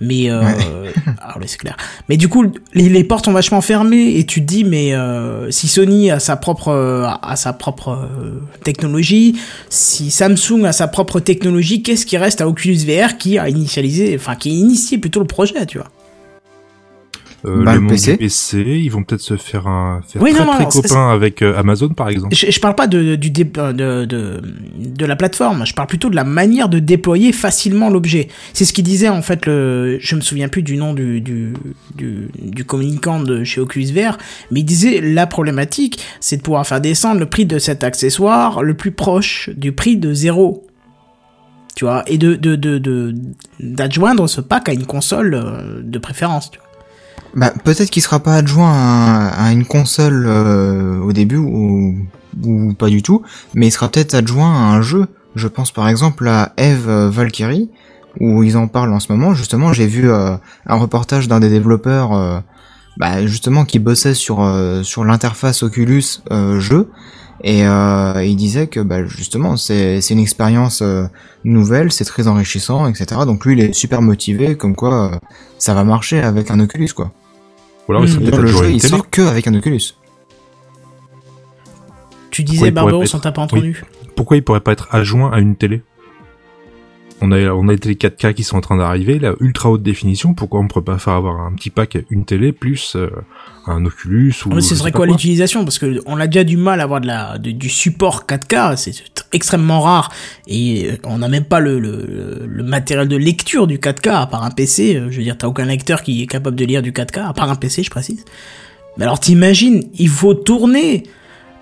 Speaker 1: Mais euh, [laughs] ah ouais, c'est clair. Mais du coup, les, les portes sont vachement fermées et tu te dis, mais euh, si Sony a sa propre, euh, a sa propre euh, technologie, si Samsung a sa propre technologie, qu'est-ce qui reste à Oculus VR qui a initialisé, enfin qui a initié plutôt le projet, tu vois?
Speaker 4: Euh,
Speaker 3: Bah,
Speaker 4: le
Speaker 3: le
Speaker 4: monde
Speaker 3: PC.
Speaker 4: PC, ils vont peut-être se faire un faire
Speaker 1: Oui,
Speaker 4: très
Speaker 1: non, non,
Speaker 4: très copain avec euh, Amazon par exemple.
Speaker 1: je, je parle pas de, du dé- euh, de, de, de la plateforme, je parle plutôt de la manière de déployer facilement l'objet. C'est ce qu'il disait en fait, le, je me souviens plus du nom du, du, du, du communicant de chez Oculus VR, mais il disait la problématique, c'est de pouvoir faire descendre le prix de cet accessoire le plus proche du prix de zéro. Tu vois, et de de de de- d'adjoindre ce pack à une console euh, de préférence. Tu vois.
Speaker 3: Bah, peut-être qu'il sera pas adjoint à, une console euh, au début ou, ou pas du tout, mais il sera peut-être adjoint à un jeu. Je pense par exemple à Eve euh, Valkyrie, où ils en parlent en ce moment. Justement, j'ai vu euh, un reportage d'un des développeurs, euh, bah, justement, qui bossait sur euh, sur l'interface Oculus euh, jeu, et il disait que bah, justement, c'est c'est une expérience nouvelle, c'est très enrichissant, etc. Donc lui, il est super motivé, comme quoi ça va marcher avec un Oculus, quoi.
Speaker 4: Ou alors il serait
Speaker 1: Hmm.
Speaker 4: peut-être
Speaker 3: le jeu, il sort que avec un Oculus.
Speaker 1: Tu disais Barbaros,
Speaker 4: pas
Speaker 1: on t'a pas entendu.
Speaker 4: Pourquoi il pourrait pas être adjoint à une télé? On a on a les télé 4K qui sont en train d'arriver, la ultra haute définition. Pourquoi on pourrait pas faire avoir un petit pack une télé plus euh, un Oculus ou
Speaker 1: Ah, mais ce serait quoi l'utilisation? Parce que on a déjà du mal à avoir de la, de- du support 4K. C'est extrêmement rares et euh, on n'a même pas le, le, le matériel de lecture du 4K à part un PC. euh, Je veux dire, t'as aucun lecteur qui est capable de lire du 4K à part un PC, je précise. Mais alors t'imagines, il faut tourner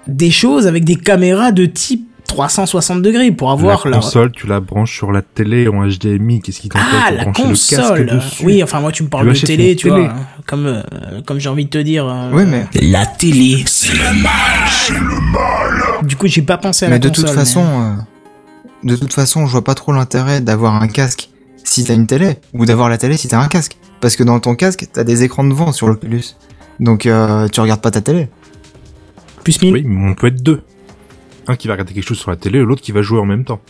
Speaker 1: des choses avec des caméras de type 360 degrés pour avoir
Speaker 4: la
Speaker 1: la,
Speaker 4: console, tu la branches sur la télé en HDMI. Qu'est-ce qui t'empêche
Speaker 1: ah,
Speaker 4: de
Speaker 1: la
Speaker 4: brancher le casque
Speaker 1: console.
Speaker 4: dessus
Speaker 1: Oui, enfin moi tu me parles
Speaker 4: Tu
Speaker 1: de télé, tu vois,
Speaker 4: télé.
Speaker 1: hein, comme euh, comme j'ai envie de te dire. euh,
Speaker 3: Oui, mais-
Speaker 1: la télé. Du coup, j'ai pas pensé à la
Speaker 3: Mais de
Speaker 1: console.
Speaker 3: toute façon, euh, de toute façon, je vois pas trop l'intérêt d'avoir un casque si t'as une télé, ou d'avoir la télé si t'as un casque. Parce que dans ton casque, t'as des écrans de vent sur l'Oculus. Donc euh, tu regardes pas ta télé.
Speaker 1: plus 1000.
Speaker 4: Oui, mais on peut être deux. Un qui va regarder quelque chose sur la télé et l'autre qui va jouer en même temps.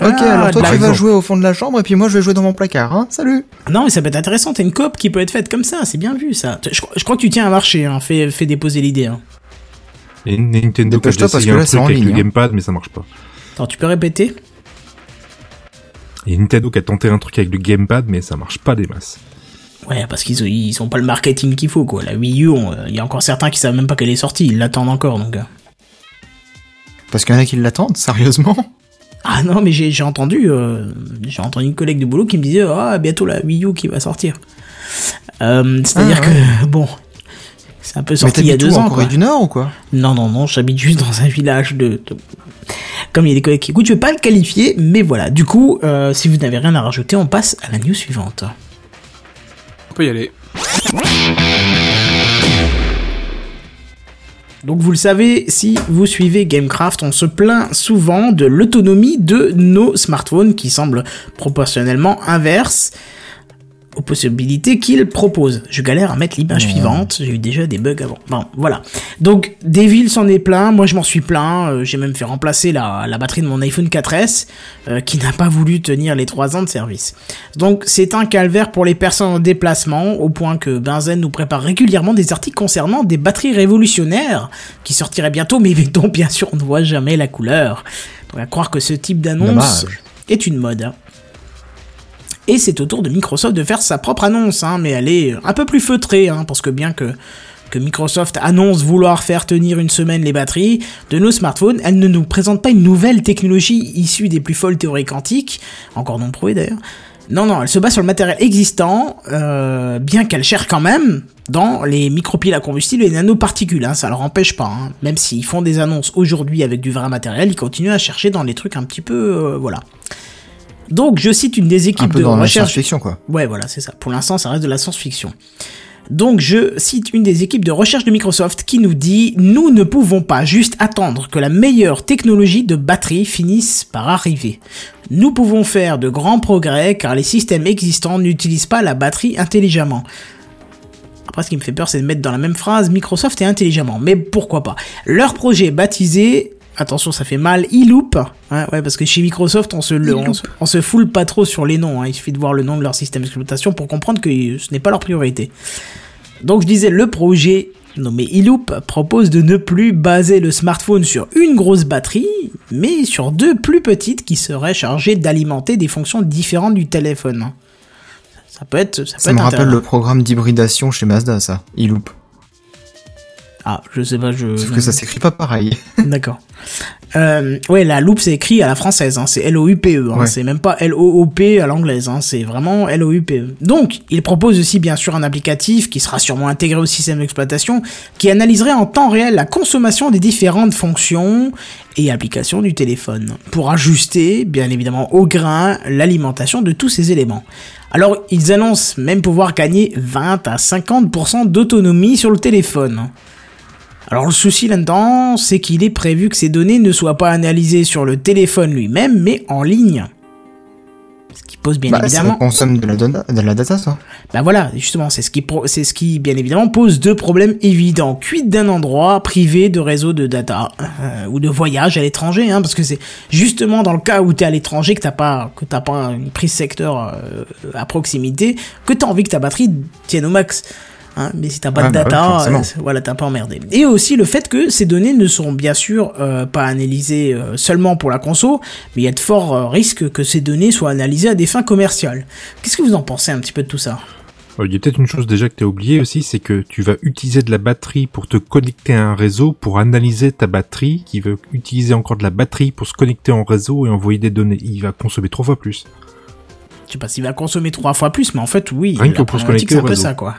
Speaker 3: Ok,
Speaker 1: Ah,
Speaker 3: alors toi
Speaker 1: par
Speaker 3: tu vas jouer au fond de la chambre et puis moi je vais jouer dans mon placard, hein. Salut
Speaker 1: Non, mais ça peut être intéressant. T'as une coop qui peut être faite comme ça. C'est bien vu ça. Je, crois- je crois que tu tiens à marcher. Hein. Fais, fais déposer l'idée. Hein.
Speaker 4: Et Nintendo qui a
Speaker 3: parce que
Speaker 4: un
Speaker 3: là, c'est
Speaker 4: truc
Speaker 3: en
Speaker 4: avec
Speaker 3: ligne,
Speaker 4: le
Speaker 3: hein.
Speaker 4: gamepad, mais ça marche pas.
Speaker 1: Attends, tu peux répéter?
Speaker 4: Et Nintendo qui a tenté un truc avec le gamepad, mais ça marche pas des masses.
Speaker 1: Ouais, parce qu'ils ont, ils ont pas le marketing qu'il faut quoi. La Wii U, on- il y a encore certains qui savent même pas qu'elle est sortie. Ils l'attendent encore donc.
Speaker 3: Parce qu'il y en a qui l'attendent, sérieusement
Speaker 1: Ah non, mais j'ai entendu, euh, j'ai entendu une collègue de boulot qui me disait ah bientôt la Wii U qui va sortir. Euh, C'est-à-dire
Speaker 3: Ah,
Speaker 1: que [laughs] bon, c'est un peu
Speaker 3: Mais
Speaker 1: sorti il y a deux
Speaker 3: où,
Speaker 1: ans.
Speaker 3: en Corée
Speaker 1: quoi.
Speaker 3: du Nord ou quoi?
Speaker 1: Non non non, j'habite juste dans un village de. de- Comme il y a des collègues qui écoutent, je vais pas le qualifier, mais voilà. Du coup, euh, si vous n'avez rien à rajouter, on passe à la news suivante.
Speaker 2: On peut y aller.
Speaker 1: Donc vous le savez, si vous suivez Gamecraft, on se plaint souvent de l'autonomie de nos smartphones qui semble proportionnellement inverse aux possibilités qu'ils proposent. Je galère à mettre l'image suivante, j'ai eu déjà des bugs avant. Bon, voilà. Donc Devil s'en est plein, moi je m'en suis plaint, euh, j'ai même fait remplacer la, la batterie de mon iPhone 4S euh, qui n'a pas voulu tenir les 3 ans de service. Donc c'est un calvaire pour les personnes en déplacement, au point que Benzen nous prépare régulièrement des articles concernant des batteries révolutionnaires qui sortiraient bientôt, mais dont bien sûr on ne voit jamais la couleur. Donc à croire que ce type d'annonce est une mode. hein. Et c'est au tour de Microsoft de faire sa propre annonce, hein, mais elle est un peu plus feutrée, hein, parce que bien que, que Microsoft annonce vouloir faire tenir une semaine les batteries de nos smartphones, elle ne nous présente pas une nouvelle technologie issue des plus folles théories quantiques, encore non prouvée d'ailleurs. Non, non, elle se base sur le matériel existant, euh, bien qu'elle cherche quand même dans les micropiles à combustible et les nanoparticules, hein, ça leur empêche pas. Hein. Même s'ils font des annonces aujourd'hui avec du vrai matériel, ils continuent à chercher dans les trucs un petit peu... euh, voilà. Donc je cite une des
Speaker 3: Un
Speaker 1: équipes
Speaker 3: peu
Speaker 1: de
Speaker 3: dans la
Speaker 1: recherche...
Speaker 3: science-fiction, quoi.
Speaker 1: Ouais, voilà, c'est ça. Pour l'instant, ça reste de la science-fiction. Donc, je cite une des équipes de recherche de Microsoft qui nous dit Nous ne pouvons pas juste attendre que la meilleure technologie de batterie finisse par arriver. Nous pouvons faire de grands progrès car les systèmes existants n'utilisent pas la batterie intelligemment. Après, ce qui me fait peur, c'est de mettre dans la même phrase Microsoft et intelligemment. Mais pourquoi pas? Leur projet baptisé, attention, ça fait mal, e-loop. hein, ouais, parce que chez Microsoft, on se, le, on, se, on se foule pas trop sur les noms. hein, il suffit de voir le nom de leur système d'exploitation pour comprendre que ce n'est pas leur priorité. Donc, je disais, le projet nommé e-loop propose de ne plus baser le smartphone sur une grosse batterie, mais sur deux plus petites qui seraient chargées d'alimenter des fonctions différentes du téléphone. Ça peut être, ça peut
Speaker 3: Ça
Speaker 1: être
Speaker 3: me rappelle le programme d'hybridation chez Mazda, ça. E-Loop.
Speaker 1: Ah, je sais pas, je.
Speaker 3: Sauf que ça s'écrit pas pareil. [laughs]
Speaker 1: D'accord. Euh, ouais, la loupe c'est écrit à la française, hein, c'est L-O-U-P-E, hein,
Speaker 3: Ouais.
Speaker 1: c'est même pas L-O-O-P à l'anglaise, hein, c'est vraiment L-O-U-P-E. Donc, il propose aussi bien sûr un applicatif qui sera sûrement intégré au système d'exploitation, qui analyserait en temps réel la consommation des différentes fonctions et applications du téléphone, pour ajuster, bien évidemment au grain, l'alimentation de tous ces éléments. Alors, ils annoncent même pouvoir gagner 20 à 50% d'autonomie sur le téléphone. Alors le souci là-dedans, c'est qu'il est prévu que ces données ne soient pas analysées sur le téléphone lui-même, mais en ligne. Ce qui pose bien
Speaker 3: Bah, ça consomme de la, dona- de la data, ça.
Speaker 1: Bah voilà, justement, c'est ce qui, pro- c'est ce qui, bien évidemment, pose deux problèmes évidents. Quid d'un endroit privé de réseau de data euh, ou de voyage à l'étranger, hein, parce que c'est justement dans le cas où t'es à l'étranger que t'as pas que t'as pas une prise secteur euh, à proximité, que t'as envie que ta batterie tienne au max. Hein, mais si t'as pas
Speaker 3: Ouais,
Speaker 1: de
Speaker 3: bah ouais,
Speaker 1: data, euh, voilà, t'as pas emmerdé. Et aussi le fait que ces données ne sont bien sûr euh, pas analysées euh, seulement pour la conso, mais il y a de forts euh, risques que ces données soient analysées à des fins commerciales. Qu'est-ce que vous en pensez un petit peu de tout ça?
Speaker 4: Euh, Il y a peut-être une chose déjà que tu as oublié aussi, c'est que tu vas utiliser de la batterie pour te connecter à un réseau, pour analyser ta batterie, qui va utiliser encore de la batterie pour se connecter en réseau et envoyer des données. Il va consommer trois fois plus.
Speaker 1: Je sais pas s'il va consommer trois fois plus, mais en fait, oui.
Speaker 4: Rien que pour se connecter
Speaker 1: c'est un peu ça, quoi.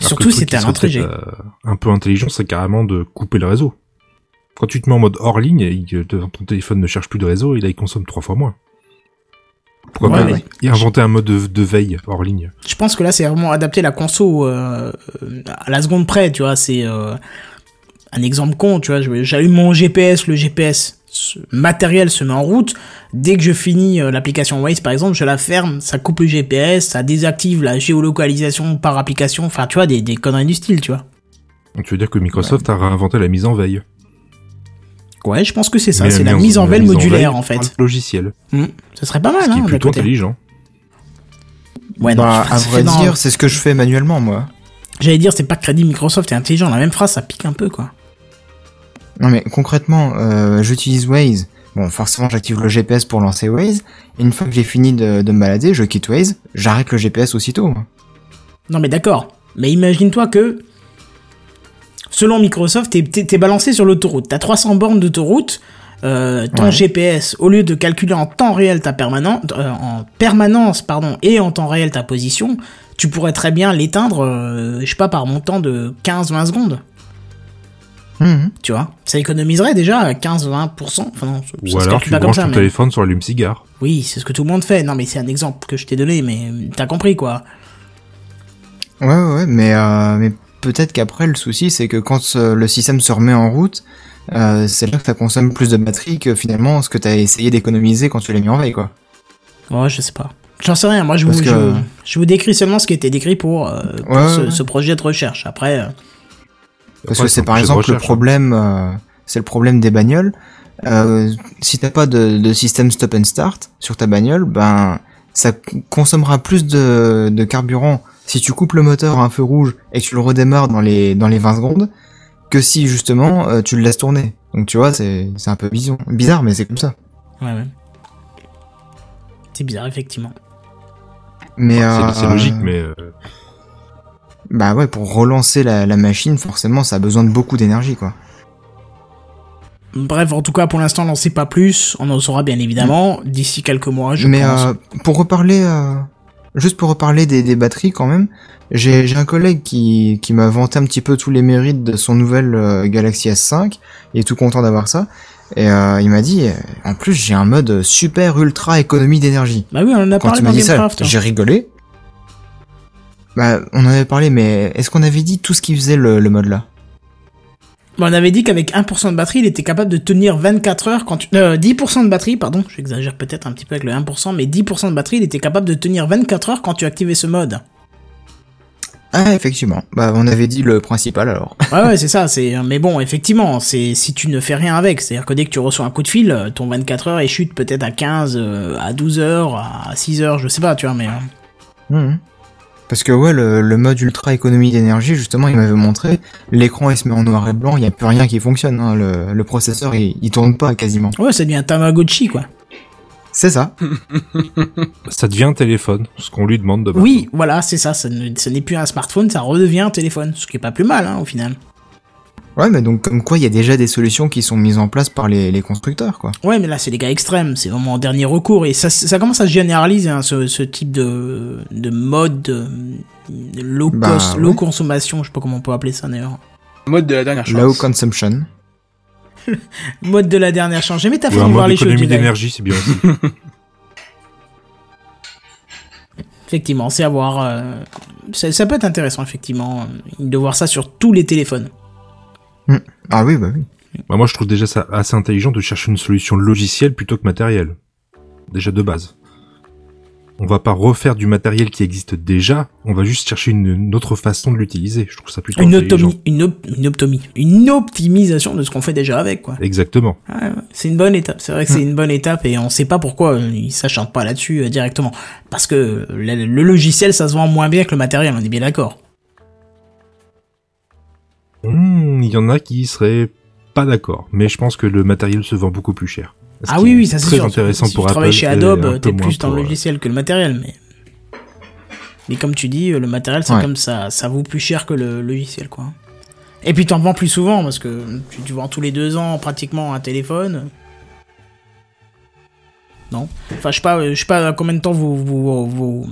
Speaker 1: Surtout si un
Speaker 4: peut-être, euh, un peu intelligent, c'est carrément de couper le réseau. Quand tu te mets en mode hors ligne, ton téléphone ne cherche plus de réseau, et là il consomme trois fois moins. Pourquoi
Speaker 1: Ouais,
Speaker 4: pas inventer un mode de, de veille hors ligne
Speaker 1: Je pense que là, c'est vraiment adapter la conso euh, à la seconde près, tu vois. C'est euh, un exemple con, tu vois. J'allume mon GPS, le GPS ce matériel se met en route. Dès que je finis euh, l'application Waze, par exemple, je la ferme, ça coupe le GPS, ça désactive la géolocalisation par application. Enfin, tu vois, des, des conneries du style, tu vois.
Speaker 4: Donc, Tu veux dire que Microsoft a réinventé la mise en veille
Speaker 1: Ouais, je pense que c'est ça. C'est la mise en veille modulaire, en fait.
Speaker 4: par le Logiciel,
Speaker 1: Hmm, Ce serait pas mal,
Speaker 4: ce qui
Speaker 1: hein,
Speaker 4: est
Speaker 1: d'un
Speaker 4: plutôt intelligent.
Speaker 1: Ouais, non,
Speaker 3: bah,
Speaker 1: c'est-
Speaker 3: à vrai
Speaker 1: dans-
Speaker 3: dire, c'est ce que je fais manuellement, moi.
Speaker 1: J'allais dire, c'est pas crédit Microsoft est intelligent. La même phrase, ça pique un peu, quoi.
Speaker 3: Non mais concrètement, euh, j'utilise Waze. Bon, forcément, j'active le GPS pour lancer Waze. Et une fois que j'ai fini de, de me balader, je quitte Waze, j'arrête le GPS aussitôt. moi.
Speaker 1: Non mais d'accord. Mais imagine-toi que, selon Microsoft, t'es, balancé sur l'autoroute. T'as 300 bornes d'autoroute. euh, ton
Speaker 3: Ouais.
Speaker 1: GPS, au lieu de calculer en temps réel ta permanence, en permanence, pardon, et en temps réel ta position, tu pourrais très bien l'éteindre, euh, je sais pas, par montant de 15-20 secondes.
Speaker 3: Mhm.
Speaker 1: Tu vois Ça économiserait déjà 15-20%. Enfin non,
Speaker 4: Ou alors tu
Speaker 1: pas
Speaker 4: branches
Speaker 1: ça,
Speaker 4: ton
Speaker 1: mais-
Speaker 4: téléphone sur l'allume-cigare.
Speaker 1: Oui, c'est ce que tout le monde fait. Non mais c'est un exemple que je t'ai donné, mais t'as compris quoi.
Speaker 3: Ouais, ouais, mais, euh, mais peut-être qu'après, le souci, c'est que quand euh, le système se remet en route, euh, c'est là que ça consomme plus de batterie que finalement ce que t'as essayé d'économiser quand tu l'as mis en veille, quoi.
Speaker 1: Ouais, je sais pas. J'en sais rien. Moi, je vous,
Speaker 3: que-
Speaker 1: je, je vous décris seulement ce qui a été décrit pour, euh, pour
Speaker 3: Ouais,
Speaker 1: ce,
Speaker 3: ouais.
Speaker 1: ce projet de recherche. Après, euh,
Speaker 3: Parce que
Speaker 4: c'est
Speaker 3: par exemple le
Speaker 4: hein.
Speaker 3: problème, euh, c'est le problème des bagnoles. Euh, si t'as pas de, de système stop and start sur ta bagnole, ben ça consommera plus de, de carburant si tu coupes le moteur à un feu rouge et que tu le redémarres dans les dans les 20 secondes que si justement euh, tu le laisses tourner. Donc tu vois, c'est c'est un peu vision bizarre, mais c'est comme ça.
Speaker 1: ouais, ouais. C'est bizarre, effectivement.
Speaker 3: Mais
Speaker 4: C'est
Speaker 3: euh,
Speaker 4: c'est logique, mais euh,
Speaker 3: bah ouais, pour relancer la, la machine, forcément, ça a besoin de beaucoup d'énergie, quoi.
Speaker 1: Bref, en tout cas, pour l'instant, on n'en sait pas plus. On en saura bien évidemment d'ici quelques mois, je
Speaker 3: Mais
Speaker 1: pense.
Speaker 3: euh, pour reparler, euh, juste pour reparler des, des batteries quand même, j'ai un collègue qui, qui m'a vanté un petit peu tous les mérites de son nouvelle euh, Galaxy S5. Il est tout content d'avoir ça. Et euh, il m'a dit, en plus j'ai un mode super ultra économie d'énergie.
Speaker 1: Bah oui, on en a
Speaker 3: Quand
Speaker 1: parlé dans hein.
Speaker 3: j'ai rigolé. Bah, on en avait parlé, mais est-ce qu'on avait dit tout ce qui faisait le, le mode là?
Speaker 1: Bah, on avait dit qu'avec 1% de batterie, il était capable de tenir 24 heures quand tu... euh, 10% de batterie, pardon, j'exagère peut-être un petit peu avec le 1%, mais 10% de batterie, il était capable de tenir 24 heures quand tu activais ce mode.
Speaker 3: Ah, effectivement. Bah, on avait dit le principal alors. [laughs]
Speaker 1: Ouais, ouais, c'est ça. C'est, mais bon, effectivement, c'est si tu ne fais rien avec, c'est-à-dire que dès que tu reçois un coup de fil, euh, ton 24 heures, il chute peut-être à 15, euh, à 12 heures, à 6 heures, je sais pas, tu vois, mais euh,
Speaker 3: Mhm. Parce que ouais, le, le mode ultra économie d'énergie, justement, il m'avait montré, l'écran il se met en noir et blanc, il n'y a plus rien qui fonctionne, hein, le, le processeur il, il tourne pas quasiment.
Speaker 1: ouais, ça devient un Tamagotchi, quoi.
Speaker 3: C'est ça. [laughs]
Speaker 4: ça devient un téléphone, ce qu'on lui demande de base.
Speaker 1: Oui, voilà, c'est ça. Ce ne- ce n'est plus un smartphone, ça redevient un téléphone, ce qui est pas plus mal, hein, au final.
Speaker 3: Ouais, mais donc comme quoi il y a déjà des solutions qui sont mises en place par les, les constructeurs, quoi.
Speaker 1: Ouais, mais là, c'est des cas extrêmes, c'est vraiment en dernier recours, et ça, ça commence à se généraliser, hein, ce, ce type de, de mode de, de low
Speaker 3: Bah,
Speaker 1: cost, low consommation, je sais pas comment on peut appeler ça d'ailleurs.
Speaker 2: Mode de la dernière chance.
Speaker 3: Low consumption. [laughs]
Speaker 1: Mode de la dernière chance. J'ai mis ta façon de voir les choses.
Speaker 4: d'économie
Speaker 1: Jedi.
Speaker 4: d'énergie, c'est bien aussi. [laughs]
Speaker 1: Effectivement, c'est à voir. euh, ça, ça peut être intéressant, effectivement, euh, de voir ça sur tous les téléphones.
Speaker 3: Ah oui, bah oui.
Speaker 4: Bah, moi, je trouve déjà ça assez intelligent de chercher une solution logicielle plutôt que matérielle. Déjà de base. On va pas refaire du matériel qui existe déjà, on va juste chercher une, une autre façon de l'utiliser. Je trouve ça plutôt
Speaker 1: Une
Speaker 4: intelligent.
Speaker 1: une, op- une optomie, une optimisation de ce qu'on fait déjà avec, quoi.
Speaker 4: Exactement.
Speaker 1: Ouais, c'est une bonne étape. C'est vrai que c'est une bonne étape et on sait pas pourquoi euh, ils s'acharnent pas là-dessus euh, directement. Parce que le, le logiciel, ça se vend moins bien que le matériel, on est bien d'accord.
Speaker 4: Hmm, Il y en a qui seraient pas d'accord, mais je pense que le matériel se vend beaucoup plus cher. Ce
Speaker 1: Ah oui, oui, ça c'est
Speaker 4: très
Speaker 1: sûr.
Speaker 4: intéressant
Speaker 1: si
Speaker 4: pour
Speaker 1: tu travailles
Speaker 4: Apple
Speaker 1: chez Adobe, t'es plus dans
Speaker 4: pour,
Speaker 1: le
Speaker 4: euh,
Speaker 1: logiciel que le matériel, mais Mais comme tu dis, euh, le matériel, c'est
Speaker 3: Ouais.
Speaker 1: comme ça, ça vaut plus cher que le logiciel, quoi. Et puis t'en vends plus souvent, parce que tu, tu vends tous les deux ans pratiquement un téléphone. Non? Enfin, je sais pas, euh, je sais pas à combien de temps vous, vous, vous,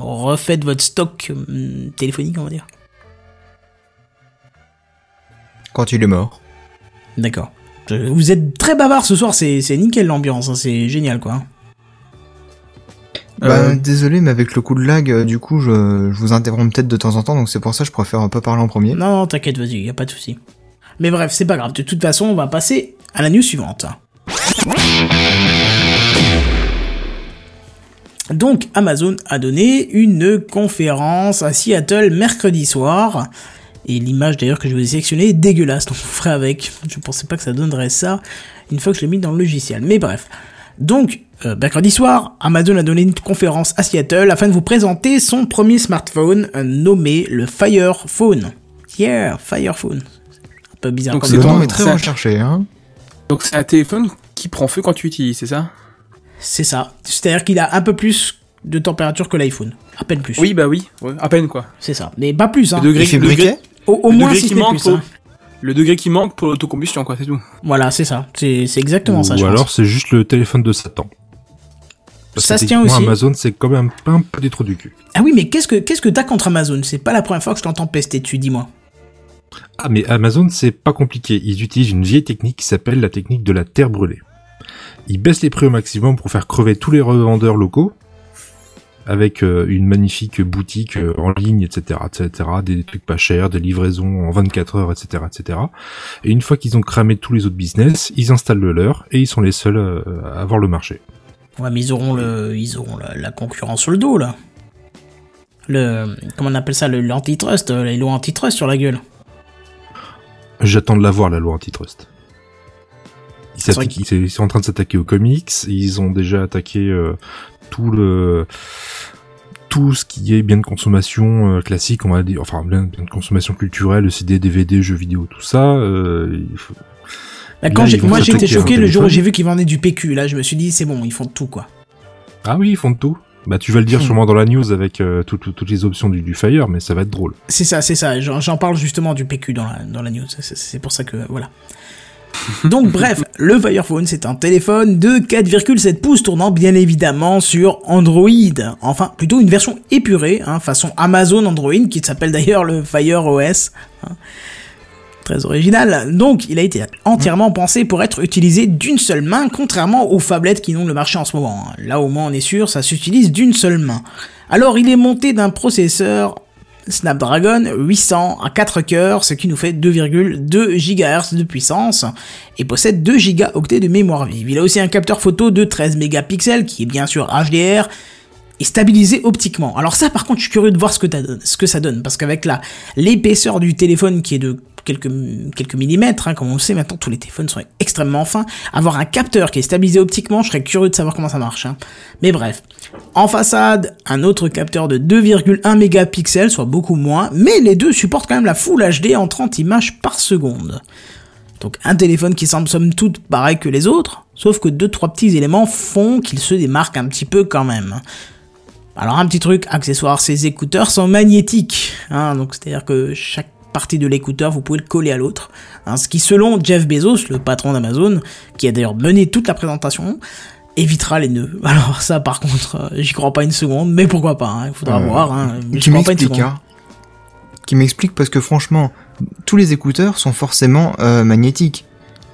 Speaker 1: refaites votre stock euh, téléphonique, on va dire.
Speaker 3: Quand il est mort.
Speaker 1: D'accord. Euh, Vous êtes très bavard ce soir, c'est c'est nickel l'ambiance, hein, c'est génial, quoi.
Speaker 3: Bah,
Speaker 2: Euh,
Speaker 3: désolé, mais avec le coup de lag, euh, du coup, je, je vous interromps peut-être de temps en temps, donc c'est pour ça que je préfère un peu parler en premier.
Speaker 1: Non, non, t'inquiète, vas-y, y a pas de souci. Mais bref, c'est pas grave. De toute façon, on va passer à la news suivante. Donc, Amazon a donné une conférence à Seattle mercredi soir. Et l'image d'ailleurs que je vous ai sélectionnée est dégueulasse, donc vous ferez avec. Je pensais pas que ça donnerait ça une fois que je l'ai mis dans le logiciel. Mais bref. Donc, euh, mercredi soir, Amazon a donné une conférence à Seattle afin de vous présenter son premier smartphone euh, nommé le Fire Phone. Yeah, Fire Phone. Un peu bizarre
Speaker 2: Donc c'est
Speaker 3: Le
Speaker 1: nom.
Speaker 3: est très recherché, hein.
Speaker 2: Donc c'est un téléphone qui prend feu quand tu l'utilises, c'est ça?
Speaker 1: C'est ça. C'est-à-dire qu'il a un peu plus de température que l'iPhone. À peine plus.
Speaker 2: Oui, bah oui, ouais, à peine quoi.
Speaker 1: C'est ça. Mais pas plus, hein.
Speaker 2: Degré,
Speaker 3: Il fait briquet?
Speaker 1: Au, au
Speaker 2: le
Speaker 1: moins
Speaker 2: degré
Speaker 1: si plus.
Speaker 2: pour-
Speaker 1: hein.
Speaker 2: le degré qui manque pour l'autocombustion, quoi, c'est tout.
Speaker 1: Voilà, c'est ça. C'est c'est exactement ça,
Speaker 4: Ou alors c'est juste le téléphone de Satan. Parce
Speaker 1: Ça se tient aussi.
Speaker 4: Amazon, c'est quand même un peu des trous du cul.
Speaker 1: Ah oui, mais qu'est-ce que qu'est-ce que t'as contre Amazon? C'est pas la première fois que je t'entends pester dessus, dis-moi.
Speaker 4: Ah, mais Amazon, c'est pas compliqué. Ils utilisent une vieille technique qui s'appelle la technique de la terre brûlée. Ils baissent les prix au maximum pour faire crever tous les revendeurs locaux, avec euh, une magnifique boutique euh, en ligne, etc., etc., des trucs pas chers, des livraisons en 24 heures, etc., etc. Et une fois qu'ils ont cramé tous les autres business, ils installent le leur et ils sont les seuls euh, à avoir le marché.
Speaker 1: Ouais, mais ils auront le ils auront la, la concurrence sur le dos là. Le comment on appelle ça le l'antitrust, les lois antitrust sur la gueule.
Speaker 4: J'attends de la voir, la loi antitrust. Ils, sont en train de s'attaquer aux comics, ils ont déjà attaqué euh, tout le tout ce qui est bien de consommation euh, classique, on va dire, enfin bien, bien de consommation culturelle, le CD, DVD, jeux vidéo, tout ça. euh, il faut-
Speaker 1: Bah, quand
Speaker 4: Là, ils vont
Speaker 1: moi choqué le jour où j'ai vu qu'ils vendaient du PQ. Là, je me suis dit c'est bon, ils font tout quoi.
Speaker 4: Ah oui, ils font de tout. Bah tu vas le dire
Speaker 1: Hmm.
Speaker 4: sûrement dans la news avec euh, tout- tout- toutes les options du, du Fire, mais ça va être drôle.
Speaker 1: C'est ça, c'est ça. J'en parle justement du PQ dans la, dans la news. C'est- C'est pour ça que voilà. Donc bref, le Fire Phone, c'est un téléphone de 4,7 pouces tournant bien évidemment sur Android. Enfin, plutôt une version épurée, hein, façon Amazon Android, qui s'appelle d'ailleurs le Fire OS. hein. Très original. Donc, il a été entièrement pensé pour être utilisé d'une seule main, contrairement aux phablettes qui n'ont le marché en ce moment. hein. Là, au moins, on est sûr, ça s'utilise d'une seule main. Alors, il est monté d'un processeur Snapdragon 800 à 4 cœurs, ce qui nous fait 2,2 GHz de puissance, et possède 2 gigaoctets de mémoire vive. Il a aussi un capteur photo de 13 mégapixels, qui est bien sûr HDR, stabilisé optiquement. Alors ça, par contre, je suis curieux de voir ce que, t'as- ce que ça donne, parce qu'avec la l'épaisseur du téléphone qui est de quelques, quelques millimètres, hein, comme on le sait maintenant, tous les téléphones sont extrêmement fins, avoir un capteur qui est stabilisé optiquement, je serais curieux de savoir comment ça marche. hein. Mais bref, en façade, un autre capteur de 2,1 mégapixels, soit beaucoup moins, mais les deux supportent quand même la Full HD en 30 images par seconde. Donc un téléphone qui semble somme toute pareil que les autres, sauf que deux trois petits éléments font qu'il se démarque un petit peu quand même. Alors un petit truc accessoire, ces écouteurs sont magnétiques, hein, donc c'est-à-dire que chaque partie de l'écouteur, vous pouvez le coller à l'autre. hein, ce qui, selon Jeff Bezos, le patron d'Amazon, qui a d'ailleurs mené toute la présentation, évitera les nœuds. [laughs] Alors ça, par contre, euh, j'y crois pas une seconde, mais pourquoi pas, hein, il faudra
Speaker 3: Euh,
Speaker 1: voir. Hein,
Speaker 3: qui m'explique, hein. Qui m'explique parce que franchement, tous les écouteurs sont forcément euh, magnétiques.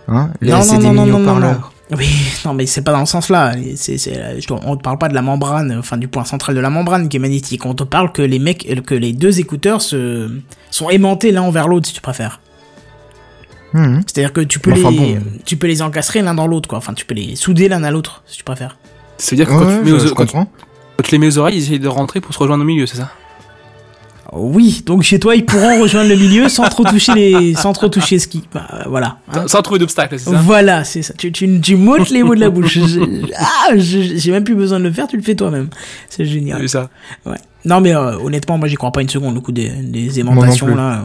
Speaker 3: Hein les,
Speaker 1: Non, non,
Speaker 3: des
Speaker 1: non, non. Oui, non, mais c'est pas dans le sens là. C'est, c'est, je- on ne parle pas de la membrane, enfin du point central de la membrane qui est magnétique. On te parle que les mecs, que les deux écouteurs se sont aimantés l'un envers l'autre, si tu préfères.
Speaker 3: Mhm.
Speaker 1: C'est-à-dire que tu peux
Speaker 3: Enfin,
Speaker 1: les,
Speaker 3: bon.
Speaker 1: tu peux les encastrer l'un dans l'autre, quoi. Enfin, tu peux les souder l'un à l'autre, si tu préfères.
Speaker 2: Ça veut dire que quand,
Speaker 3: Ouais,
Speaker 2: tu, mets
Speaker 3: je,
Speaker 2: aux-
Speaker 3: je
Speaker 2: quand tu-
Speaker 3: comprends.
Speaker 2: quand tu les mets aux oreilles, ils essayent de rentrer pour se rejoindre au milieu, c'est ça?
Speaker 1: Oui, donc chez toi, ils pourront rejoindre le milieu sans trop toucher les, sans trop toucher ce qui, bah, voilà. hein.
Speaker 2: Sans- Sans trouver d'obstacle, c'est ça?
Speaker 1: Voilà, c'est ça. Tu, tu, tu m'ôtes les mots de la bouche. Je- ah, j'ai même plus besoin de le faire, tu le fais toi-même. C'est génial.
Speaker 2: C'est ça.
Speaker 1: Ouais. Non, mais euh, honnêtement, moi, j'y crois pas une seconde, le coup des, des aimantations,
Speaker 3: plus.
Speaker 1: là.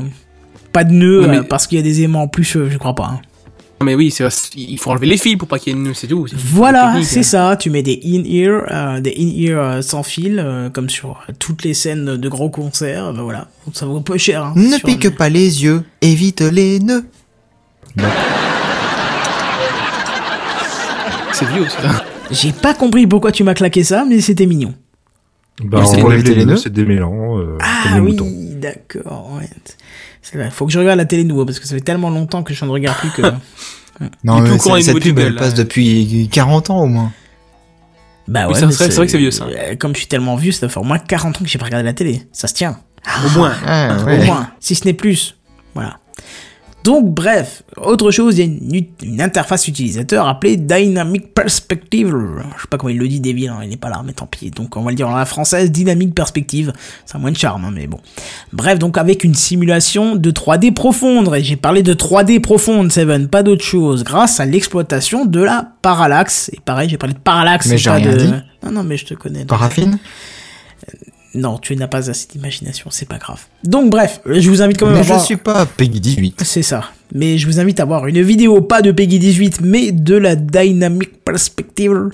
Speaker 1: Pas de nœud,
Speaker 2: Non, mais-
Speaker 1: euh, parce qu'il y a des aimants plus, euh, je crois pas. hein.
Speaker 2: Mais oui, il faut enlever les fils pour pas qu'il y ait une, c'est tout.
Speaker 1: Voilà, c'est
Speaker 2: hein.
Speaker 1: ça. Tu mets des in-ear, euh, des in-ear euh, sans fil, euh, comme sur toutes les scènes de gros concerts. Ben voilà, ça vaut peu cher. hein,
Speaker 3: Ne pique pas les yeux, évite les nœuds.
Speaker 2: C'est vieux, ça.
Speaker 1: J'ai pas compris pourquoi tu m'as claqué ça, mais c'était mignon.
Speaker 4: Bah,
Speaker 3: c'est
Speaker 4: on
Speaker 3: pour
Speaker 4: enlève
Speaker 3: éviter
Speaker 4: les
Speaker 3: les
Speaker 4: nœuds,
Speaker 3: nœuds
Speaker 4: c'est démêlant, euh, comme
Speaker 1: Ah
Speaker 4: les
Speaker 1: oui, d'accord. Ouais. C'est vrai. Faut que je regarde la télé nouveau parce que ça fait tellement longtemps que je ne regarde plus que. [laughs]
Speaker 3: Non, mais cette pub, elle passe
Speaker 2: là.
Speaker 3: depuis 40 ans au moins.
Speaker 1: bah
Speaker 2: Oui,
Speaker 1: ouais. mais
Speaker 2: c'est vrai- que c'est vieux, ça.
Speaker 1: Euh, Comme je suis tellement vieux, ça doit faire au moins 40 ans que j'ai pas regardé la télé. Ça se tient.
Speaker 2: Au moins.
Speaker 3: Ah,
Speaker 1: Au moins, si ce n'est plus. Voilà. Donc, bref, autre chose, il y a une, interface utilisateur appelée Dynamic Perspective. Je sais pas comment il le dit, Devil, hein, il n'est pas là, mais tant pis. Donc, on va le dire en la française, Dynamic Perspective. Ça a moins de charme, hein, mais bon. Bref, donc avec une simulation de 3D profonde. Et j'ai parlé de 3D profonde, Seven, pas d'autre chose, grâce à l'exploitation de la parallaxe. Et pareil, j'ai parlé de parallaxe.
Speaker 3: Mais j'ai
Speaker 1: pas
Speaker 3: rien
Speaker 1: de...
Speaker 3: dit.
Speaker 1: Non, non, mais je te connais. donc-
Speaker 3: Paraffine?
Speaker 1: Non, tu n'as pas assez d'imagination, c'est pas grave. Donc bref, je vous invite quand même à
Speaker 3: Mais je
Speaker 1: voir...
Speaker 3: suis pas Peggy 18.
Speaker 1: C'est ça. Mais je vous invite à voir une vidéo, pas de Peggy 18, mais de la Dynamic Perspective.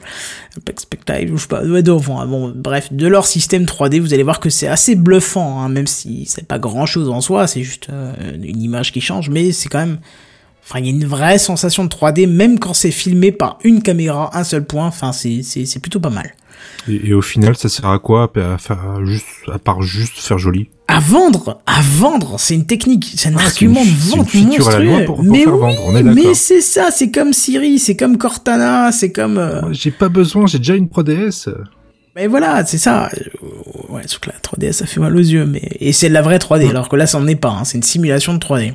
Speaker 1: Perspective, je sais pas. ouais, de- enfin, bon, bref, de leur système 3D, vous allez voir que c'est assez bluffant, hein, même si c'est pas grand chose en soi, c'est juste euh, une image qui change, mais c'est quand même. Enfin, il y a une vraie sensation de 3D, même quand c'est filmé par une caméra, un seul point. Enfin, c'est c'est- c'est plutôt pas mal.
Speaker 4: Et, et au final, ça sert à quoi à faire, juste, à part juste faire joli
Speaker 1: À vendre, à vendre, c'est une technique, c'est un
Speaker 4: Ah,
Speaker 1: argument
Speaker 4: une-
Speaker 1: de vente monstrueux.
Speaker 4: pour- pour
Speaker 1: mais
Speaker 4: faire
Speaker 1: oui,
Speaker 4: vendre, on est
Speaker 1: mais c'est ça, c'est comme Siri, c'est comme Cortana, c'est comme. euh,
Speaker 4: J'ai pas besoin, j'ai déjà une 3DS.
Speaker 1: Mais voilà, c'est ça. Ouais, sauf que la 3D, ça fait mal aux yeux, mais et c'est de la vraie 3D, alors que là, ça n'en est pas. hein, C'est une simulation de 3D.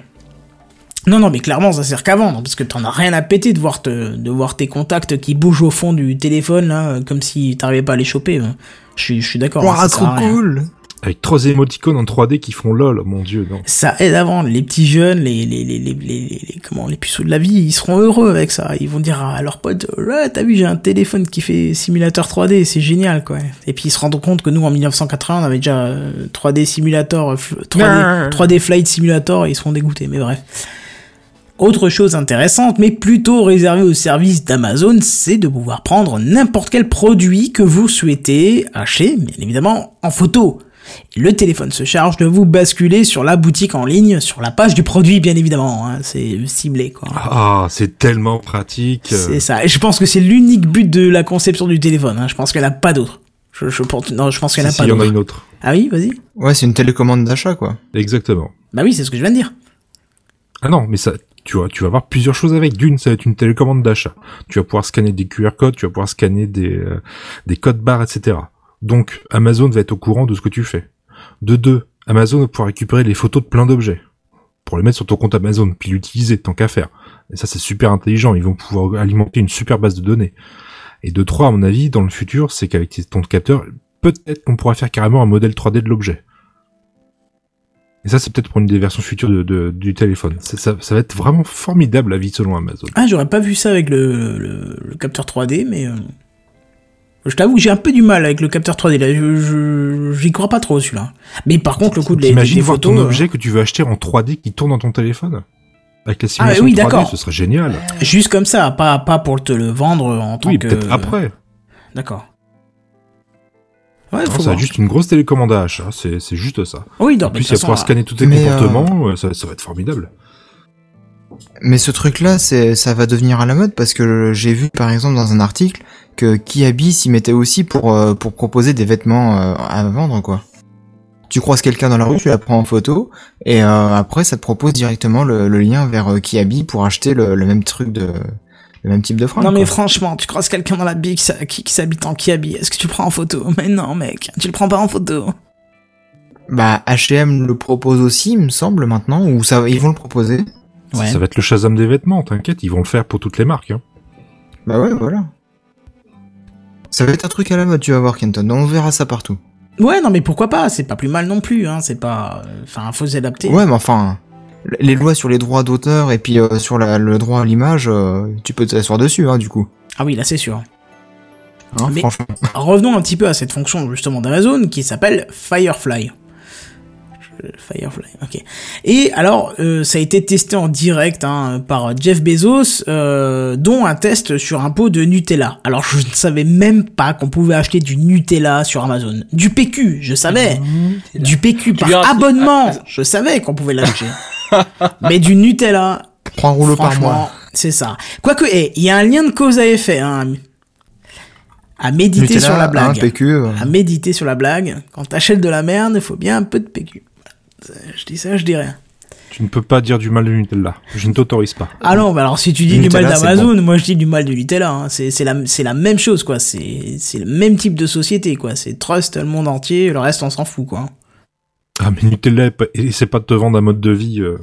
Speaker 1: Non, non, mais clairement, ça sert qu'à vendre, parce que t'en as rien à péter de voir, te, de voir tes contacts qui bougent au fond du téléphone, là, comme si t'arrivais pas à les choper. hein. Je suis, d'accord. hein,
Speaker 3: Ouah,
Speaker 1: ça sert
Speaker 3: trop cool
Speaker 4: Avec trois émoticônes en 3D qui font lol, mon dieu, non.
Speaker 1: ça aide à vendre. Les petits jeunes, les, les, les, les, les, les- les- comment, les puceaux de la vie, ils seront heureux avec ça. Ils vont dire à leurs potes, ouais, t'as vu, j'ai un téléphone qui fait simulateur 3D, c'est génial, quoi. Et puis ils se rendent compte que nous, en 1980, on avait déjà euh, 3D simulator, euh, f- 3D, 3D flight simulator, et ils seront dégoûtés, mais bref. Autre chose intéressante, mais plutôt réservée au service d'Amazon, c'est de pouvoir prendre n'importe quel produit que vous souhaitez acheter, bien évidemment, en photo. Le téléphone se charge de vous basculer sur la boutique en ligne, sur la page du produit, bien évidemment. hein, c'est ciblé, quoi.
Speaker 4: Ah, c'est tellement pratique.
Speaker 1: C'est ça. Et je pense que c'est l'unique but de la conception du téléphone. hein. Je pense qu'elle a pas d'autre. Je, je pense, non, je pense qu'elle a
Speaker 4: Si,
Speaker 1: pas
Speaker 4: si, il y en a
Speaker 1: d'autre.
Speaker 4: une autre.
Speaker 1: Ah oui, vas-y.
Speaker 3: Ouais, c'est une télécommande d'achat, quoi.
Speaker 4: Exactement.
Speaker 1: Bah oui, c'est ce que je viens de dire.
Speaker 4: Ah non, mais ça, tu vois, tu vas avoir plusieurs choses avec. D'une, ça va être une télécommande d'achat. Tu vas pouvoir scanner des QR codes, tu vas pouvoir scanner des, euh, des codes barres, etc. Donc, Amazon va être au courant de ce que tu fais. De deux, Amazon va pouvoir récupérer les photos de plein d'objets. Pour les mettre sur ton compte Amazon, puis l'utiliser tant qu'à faire. Et ça, c'est super intelligent. Ils vont pouvoir alimenter une super base de données. Et de trois, à mon avis, dans le futur, c'est qu'avec ton capteur, peut-être qu'on pourra faire carrément un modèle 3D de l'objet. Et ça, c'est peut-être pour une des versions futures de, de- du téléphone. Ça, va être vraiment formidable la vie selon Amazon.
Speaker 1: Ah, j'aurais pas vu ça avec le, le, le capteur 3D, mais euh, je t'avoue que j'ai un peu du mal avec le capteur 3D. Là, je, j'y crois pas trop celui-là. Mais par contre, le coup de les,
Speaker 4: T'imagines
Speaker 1: des
Speaker 4: voir
Speaker 1: photos,
Speaker 4: ton
Speaker 1: euh,
Speaker 4: objet que tu veux acheter en 3D qui tourne dans ton téléphone? Avec la simulation
Speaker 1: Ah, oui,
Speaker 4: 3D,
Speaker 1: d'accord.
Speaker 4: ce serait génial.
Speaker 1: juste comme ça, pas pas pour te le vendre en tant
Speaker 4: Oui,
Speaker 1: que.
Speaker 4: peut-être après.
Speaker 1: D'accord. Ouais,
Speaker 4: Non,
Speaker 1: faut
Speaker 4: ça va juste une grosse télécommande à achat, c'est c'est juste ça.
Speaker 1: Oui, non,
Speaker 4: En
Speaker 1: mais
Speaker 4: plus, il va pouvoir scanner tous tes
Speaker 3: Mais, euh,
Speaker 4: comportements, euh, ça, ça va être formidable.
Speaker 3: Mais ce truc-là, ça va devenir à la mode parce que j'ai vu, par exemple, dans un article, que Kiabi s'y mettait aussi pour, euh, pour proposer des vêtements euh, à vendre, quoi. Tu croises quelqu'un dans la rue, tu la prends en photo, et euh, après, ça te propose directement le, le lien vers euh, Kiabi pour acheter le, le même truc de, le même type de fringue.
Speaker 1: Non mais
Speaker 3: quoi.
Speaker 1: franchement, tu croises quelqu'un dans la bille qui, qui, qui s'habite en Kiabi, est-ce que tu le prends en photo? Mais non mec, tu le prends pas en photo.
Speaker 3: Bah, H&M le propose aussi, il me semble, maintenant, ou ça, ils vont le proposer.
Speaker 1: Ouais.
Speaker 4: Ça va être le Shazam des vêtements, t'inquiète, ils vont le faire pour toutes les marques. Hein.
Speaker 3: Bah ouais, voilà. Ça va être un truc à la mode, tu vas voir, Kenton. On verra ça partout.
Speaker 1: Ouais, non mais pourquoi pas, c'est pas plus mal non plus, hein, c'est pas... euh, Enfin, faut s'adapter.
Speaker 3: Ouais, mais enfin, les lois sur les droits d'auteur et puis euh, sur la- le droit à l'image, euh, tu peux t'asseoir dessus, hein, du coup.
Speaker 1: Ah oui, là c'est sûr.
Speaker 3: Hein,
Speaker 1: Mais-
Speaker 3: Franchement.
Speaker 1: Revenons un petit peu à cette fonction justement d'Amazon qui s'appelle Firefly. Firefly, ok. Et alors, euh, ça a été testé en direct hein, par Jeff Bezos, euh, dont un test sur un pot de Nutella. Alors, je ne savais même pas qu'on pouvait acheter du Nutella sur Amazon. Du PQ, je savais. Du PQ par
Speaker 2: lui as-
Speaker 1: abonnement, je savais qu'on pouvait l'acheter. [laughs] [laughs] Mais du Nutella,
Speaker 3: Trois rouleaux par mois.
Speaker 1: c'est ça. Quoique, eh, il y a un lien de cause à effet, hein. À méditer
Speaker 3: Nutella,
Speaker 1: sur la
Speaker 3: hein,
Speaker 1: blague
Speaker 3: PQ. euh,
Speaker 1: à méditer sur la blague. Quand t'achètes de la merde, il faut bien un peu de PQ. Je dis ça, je dis rien.
Speaker 4: Tu ne peux pas dire du mal de Nutella. Je ne t'autorise pas.
Speaker 1: Ah non, bah alors si tu dis
Speaker 3: Du
Speaker 1: du mal d'Amazon, moi je dis du mal de Nutella. Hein. C'est la même chose quoi. C'est c'est le même type de société quoi. C'est trust le monde entier, le reste on s'en fout quoi.
Speaker 4: Ah, mais Nutella, c'est pas de te vendre un mode de vie euh,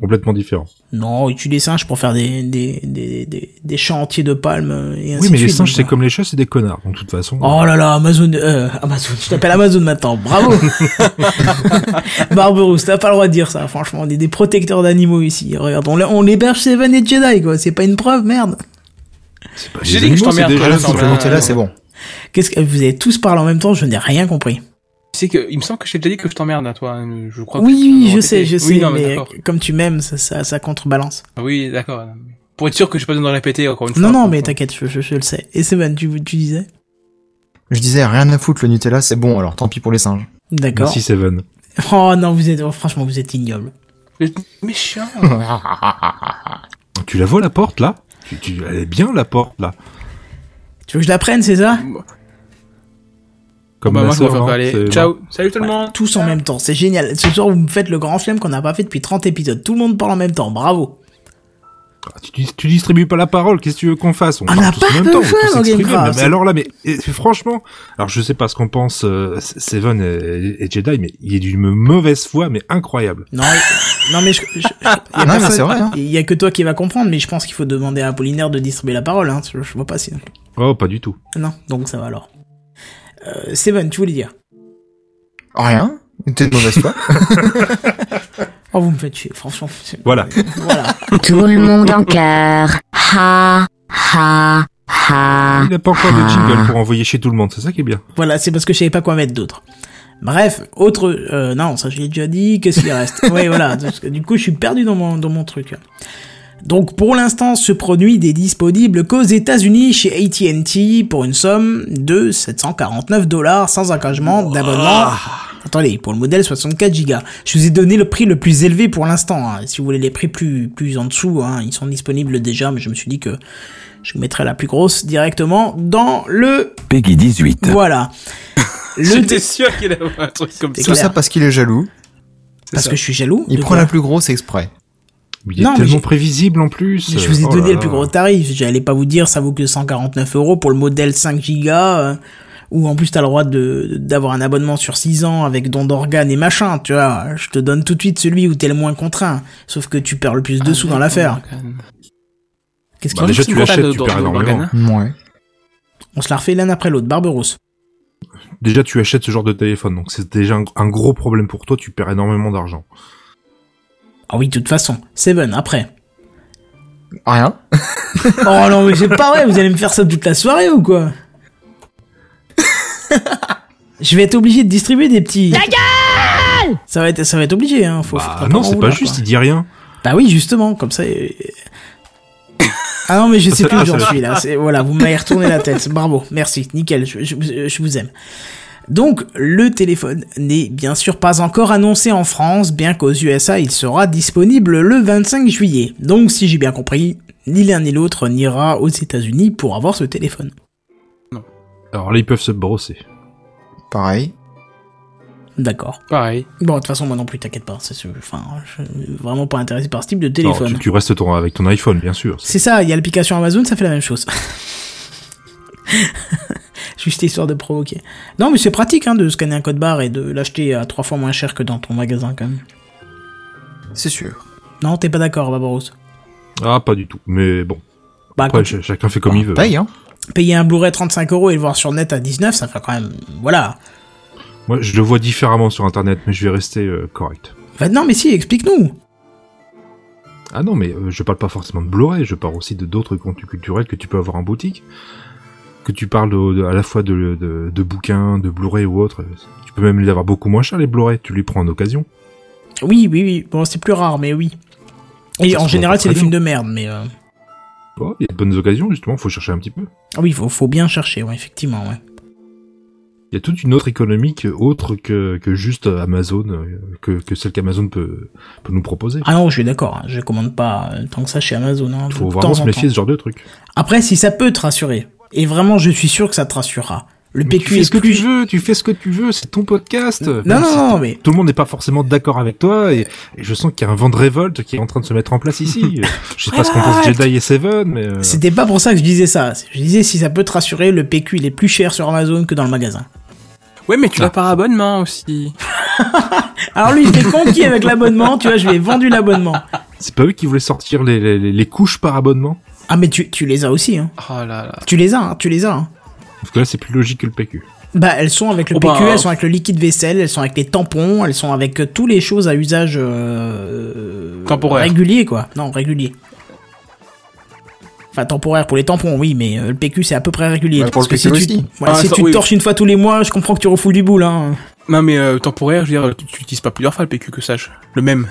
Speaker 4: complètement différent.
Speaker 1: Non, il tue des singes pour faire des des des des, des champs entiers de palmes euh, et ainsi
Speaker 4: Oui, mais
Speaker 1: de
Speaker 4: les
Speaker 1: suite,
Speaker 4: singes, c'est
Speaker 1: euh.
Speaker 4: comme les chats, c'est des connards. Donc, de toute façon.
Speaker 1: Oh là là, Amazon, euh, Amazon, je t'appelle Amazon maintenant, bravo [laughs] [laughs] Barberousse, t'as pas le droit de dire ça, franchement, on est des protecteurs d'animaux ici, regarde, on, on héberge Seven et Jedi, quoi, c'est pas une preuve, merde
Speaker 4: c'est pas-
Speaker 2: J'ai
Speaker 4: les
Speaker 2: dit que je t'emmerde,
Speaker 3: c'est bon.
Speaker 1: Qu'est-ce que, vous avez tous parlé en même temps, je n'ai rien compris.
Speaker 2: Que, il me semble que je t'ai déjà dit que je t'emmerde à toi. Je crois
Speaker 1: Oui, oui, je sais, je sais,
Speaker 2: Oui, non, mais
Speaker 1: comme tu m'aimes, ça, ça, ça contrebalance.
Speaker 2: Ah Oui, d'accord. Pour être sûr que j'ai pas besoin de répéter encore une fois.
Speaker 1: Non, non, mais t'inquiète, je, je, je le sais. Et Seven, tu, tu disais?
Speaker 3: Je disais, rien à foutre, le Nutella, c'est bon, alors tant pis pour les singes.
Speaker 1: D'accord.
Speaker 4: Merci, Seven.
Speaker 1: Oh non, vous êtes, oh, franchement, vous êtes ignoble.
Speaker 2: Vous êtes méchant.
Speaker 4: Tu la vois, la porte, là? Tu, tu, Elle est bien, la porte, là.
Speaker 1: Tu veux que je la prenne, c'est ça?
Speaker 4: Comme
Speaker 2: bah,
Speaker 4: ma
Speaker 2: moi,
Speaker 4: sœur,
Speaker 2: préfère
Speaker 4: hein,
Speaker 2: pas aller. Ciao. Salut tout le
Speaker 1: Ouais,
Speaker 2: monde.
Speaker 1: Tous en même temps, c'est génial. Ce soir, vous me faites le grand flemme qu'on n'a pas fait depuis 30 épisodes. Tout le monde parle en même temps, bravo.
Speaker 4: Ah, Tu, dis- tu distribues pas la parole, qu'est-ce que tu veux qu'on fasse? On
Speaker 1: On
Speaker 4: tous
Speaker 1: pas
Speaker 4: en même temps, on peut.
Speaker 1: Gamecraft.
Speaker 4: Mais alors là, mais et, franchement, alors je sais pas ce qu'on pense euh, Seven et, et Jedi, mais il est d'une mauvaise foi, mais incroyable.
Speaker 1: Non, non mais je, je- je- [laughs] a
Speaker 3: Non, mais
Speaker 1: personne-
Speaker 3: c'est vrai, hein.
Speaker 1: Il y a que toi qui va comprendre, mais je pense qu'il faut demander à Apollinaire de distribuer la parole. Hein. Je, je vois pas si.
Speaker 4: Oh, pas du tout.
Speaker 1: Non, donc ça va alors. Euh, Seven, tu voulais dire
Speaker 3: Rien. T'es de mauvaise foi. [laughs]
Speaker 1: Oh, vous me faites chier, franchement.
Speaker 4: Voilà.
Speaker 1: Voilà. [laughs]
Speaker 9: Tout le monde en cœur. Ha, ha, ha.
Speaker 4: Il n'a pas encore de jingle pour envoyer chez tout le monde, c'est ça qui est bien.
Speaker 1: Voilà, c'est parce que je savais pas quoi mettre d'autre. Bref, autre, euh, non, ça je l'ai déjà dit, qu'est-ce qu'il reste? Oui, voilà, parce que du coup je suis perdu dans mon, dans mon truc. Donc pour l'instant, ce produit n'est disponible qu'aux États-Unis chez AT&T pour une somme de 749 dollars sans engagement d'abonnement. Attendez, pour le modèle 64 Go. Je vous ai donné le prix le plus élevé pour l'instant. hein. Si vous voulez les prix plus plus en dessous, hein, ils sont disponibles déjà, mais je me suis dit que je vous mettrai la plus grosse directement dans le
Speaker 7: Peggy 18.
Speaker 1: voilà. [laughs] Le
Speaker 2: J'étais sûr qu'il avoir un truc comme
Speaker 1: C'est
Speaker 2: ça.
Speaker 3: Tout ça parce qu'il est jaloux.
Speaker 1: parce
Speaker 2: ça.
Speaker 1: que je suis jaloux.
Speaker 3: Il prend la plus grosse exprès.
Speaker 4: Il est
Speaker 1: Non,
Speaker 4: tellement prévisible en plus.
Speaker 1: Mais je vous ai
Speaker 4: Oh
Speaker 1: donné le plus gros tarif. J'allais pas vous dire ça vaut que 149 euros pour le modèle 5 Go euh, où en plus t'as le droit de d'avoir un abonnement sur 6 ans avec don d'organes et machin. Tu vois, je te donne tout de suite celui où t'es le moins contraint. Sauf que tu perds le plus de sous dans l'affaire. Qu'est-ce
Speaker 4: Bah,
Speaker 1: qu'il
Speaker 4: déjà, tu l'achètes, tu perds énormément.
Speaker 3: Ouais.
Speaker 1: On se la refait l'un après l'autre. Barberousse.
Speaker 4: Déjà, tu achètes ce genre de téléphone, donc c'est déjà un, un gros problème pour toi, tu perds énormément d'argent.
Speaker 1: Ah oui, de toute façon. Seven après.
Speaker 3: Rien. [laughs]
Speaker 1: Oh non, mais c'est pas vrai. Vous allez me faire ça toute la soirée ou quoi? [laughs] Je vais être obligé de distribuer des petits. La gueule Ça va être, ça va être obligé. Hein. Faut,
Speaker 4: Bah non, c'est pas juste,
Speaker 1: quoi.
Speaker 4: il dit rien.
Speaker 1: Bah oui, justement, comme ça. euh, Ah non, mais je [laughs] sais plus où j'en suis là. Voilà, vous m'avez retourné la tête. Bravo, merci, nickel, je, je- je vous aime. Donc, le téléphone n'est bien sûr pas encore annoncé en France, bien qu'aux USA il sera disponible le 25 juillet. Donc, si j'ai bien compris, ni l'un ni l'autre n'ira aux États-Unis pour avoir ce téléphone.
Speaker 4: Alors là, ils peuvent se brosser.
Speaker 3: Pareil.
Speaker 1: D'accord.
Speaker 2: Pareil.
Speaker 1: Bon, de toute façon, moi non plus, t'inquiète pas. c'est- Enfin, je suis vraiment pas intéressé par ce type de
Speaker 4: Non,
Speaker 1: téléphone.
Speaker 4: tu, tu restes ton- avec ton iPhone, bien sûr.
Speaker 1: C'est ça, il y a l'application Amazon, ça fait la même chose. [laughs] [laughs] Juste histoire de provoquer. Non, mais c'est pratique hein, de scanner un code barre et de l'acheter à trois fois moins cher que dans ton magasin quand même.
Speaker 3: C'est sûr.
Speaker 1: Non, t'es pas d'accord, Barbaros
Speaker 4: Ah, pas du tout. Mais bon,
Speaker 1: Bah,
Speaker 4: après, ch- chacun fait comme il veut.
Speaker 3: Paye, hein.
Speaker 1: payer un Blu-ray 35 euros et le voir sur net à 19, ça fait quand même... Voilà.
Speaker 4: Moi, je le vois différemment sur Internet, mais je vais rester euh, correct.
Speaker 1: Bah, non, mais si, explique-nous.
Speaker 4: Ah non, mais euh, je parle pas forcément de Blu-ray, je parle aussi de d'autres contenus culturels que tu peux avoir en boutique. Que tu parles de- de- à la fois de, de, bouquins, de Blu-ray ou autre, tu peux même les avoir beaucoup moins cher les Blu-ray. Tu les prends en occasion.
Speaker 1: Oui, oui, oui. Bon, c'est plus rare, mais oui. Et en général, c'est des films de merde, mais euh,
Speaker 4: Oh, Il y a de bonnes occasions justement. Faut chercher un petit peu.
Speaker 1: ah oui, faut, faut bien chercher, ouais, effectivement, ouais.
Speaker 4: Il y a toute une autre économique autre que, que juste Amazon, euh, que, que celle qu'Amazon peut, peut nous proposer.
Speaker 1: Ah non, je suis d'accord. hein, Je commande pas euh, tant que ça chez Amazon. Hein,
Speaker 4: Il faut vraiment se méfier de ce genre de truc.
Speaker 1: Après, si ça peut te rassurer, et vraiment, je suis sûr que ça te rassurera. Le
Speaker 4: Mais tu
Speaker 1: PQ
Speaker 4: fais
Speaker 1: est
Speaker 4: ce que
Speaker 1: plus.
Speaker 4: tu veux, tu fais ce que tu veux, c'est ton podcast.
Speaker 1: Non, non, non, mais
Speaker 4: Tout le monde n'est pas forcément d'accord avec toi et, et je sens qu'il y a un vent de révolte qui est en train de se mettre en place ici. [laughs] je sais pas ce qu'on pense Jedi et Seven, mais euh,
Speaker 1: c'était pas pour ça que je disais ça. Je disais si ça peut te rassurer, le PQ il est plus cher sur Amazon que dans le magasin.
Speaker 2: Ouais, mais tu
Speaker 4: Ah.
Speaker 2: l'as par abonnement aussi. [laughs]
Speaker 1: Alors lui, il était conquis avec l'abonnement. Tu vois, je lui ai vendu l'abonnement.
Speaker 4: c'est pas eux qui voulaient sortir les, les, les couches par abonnement?
Speaker 1: Ah mais tu, tu les as aussi. Hein.
Speaker 2: Oh là là.
Speaker 1: Tu les as, hein, tu les as. Hein.
Speaker 4: Parce que là, c'est plus logique que le PQ.
Speaker 1: Bah, elles sont avec le
Speaker 2: Oh,
Speaker 1: PQ,
Speaker 2: bah,
Speaker 1: elles sont avec le liquide vaisselle, elles sont avec les tampons, elles sont avec euh, toutes les choses à usage euh,
Speaker 2: Temporaire.
Speaker 1: régulier, quoi. Non, régulier. Enfin, temporaire pour les tampons, oui, mais euh, le PQ c'est à peu près régulier.
Speaker 3: Bah, pour
Speaker 1: Parce
Speaker 3: le
Speaker 1: que si
Speaker 3: PQ
Speaker 1: tu,
Speaker 3: aussi.
Speaker 1: ouais,
Speaker 2: Ah,
Speaker 1: si
Speaker 2: ça,
Speaker 1: tu te
Speaker 2: oui.
Speaker 1: torches une fois tous les mois, je comprends que tu refoules du boule, hein.
Speaker 2: Non, mais euh, temporaire, je veux dire, tu, tu utilises pas plusieurs fois le PQ que sage. Le même.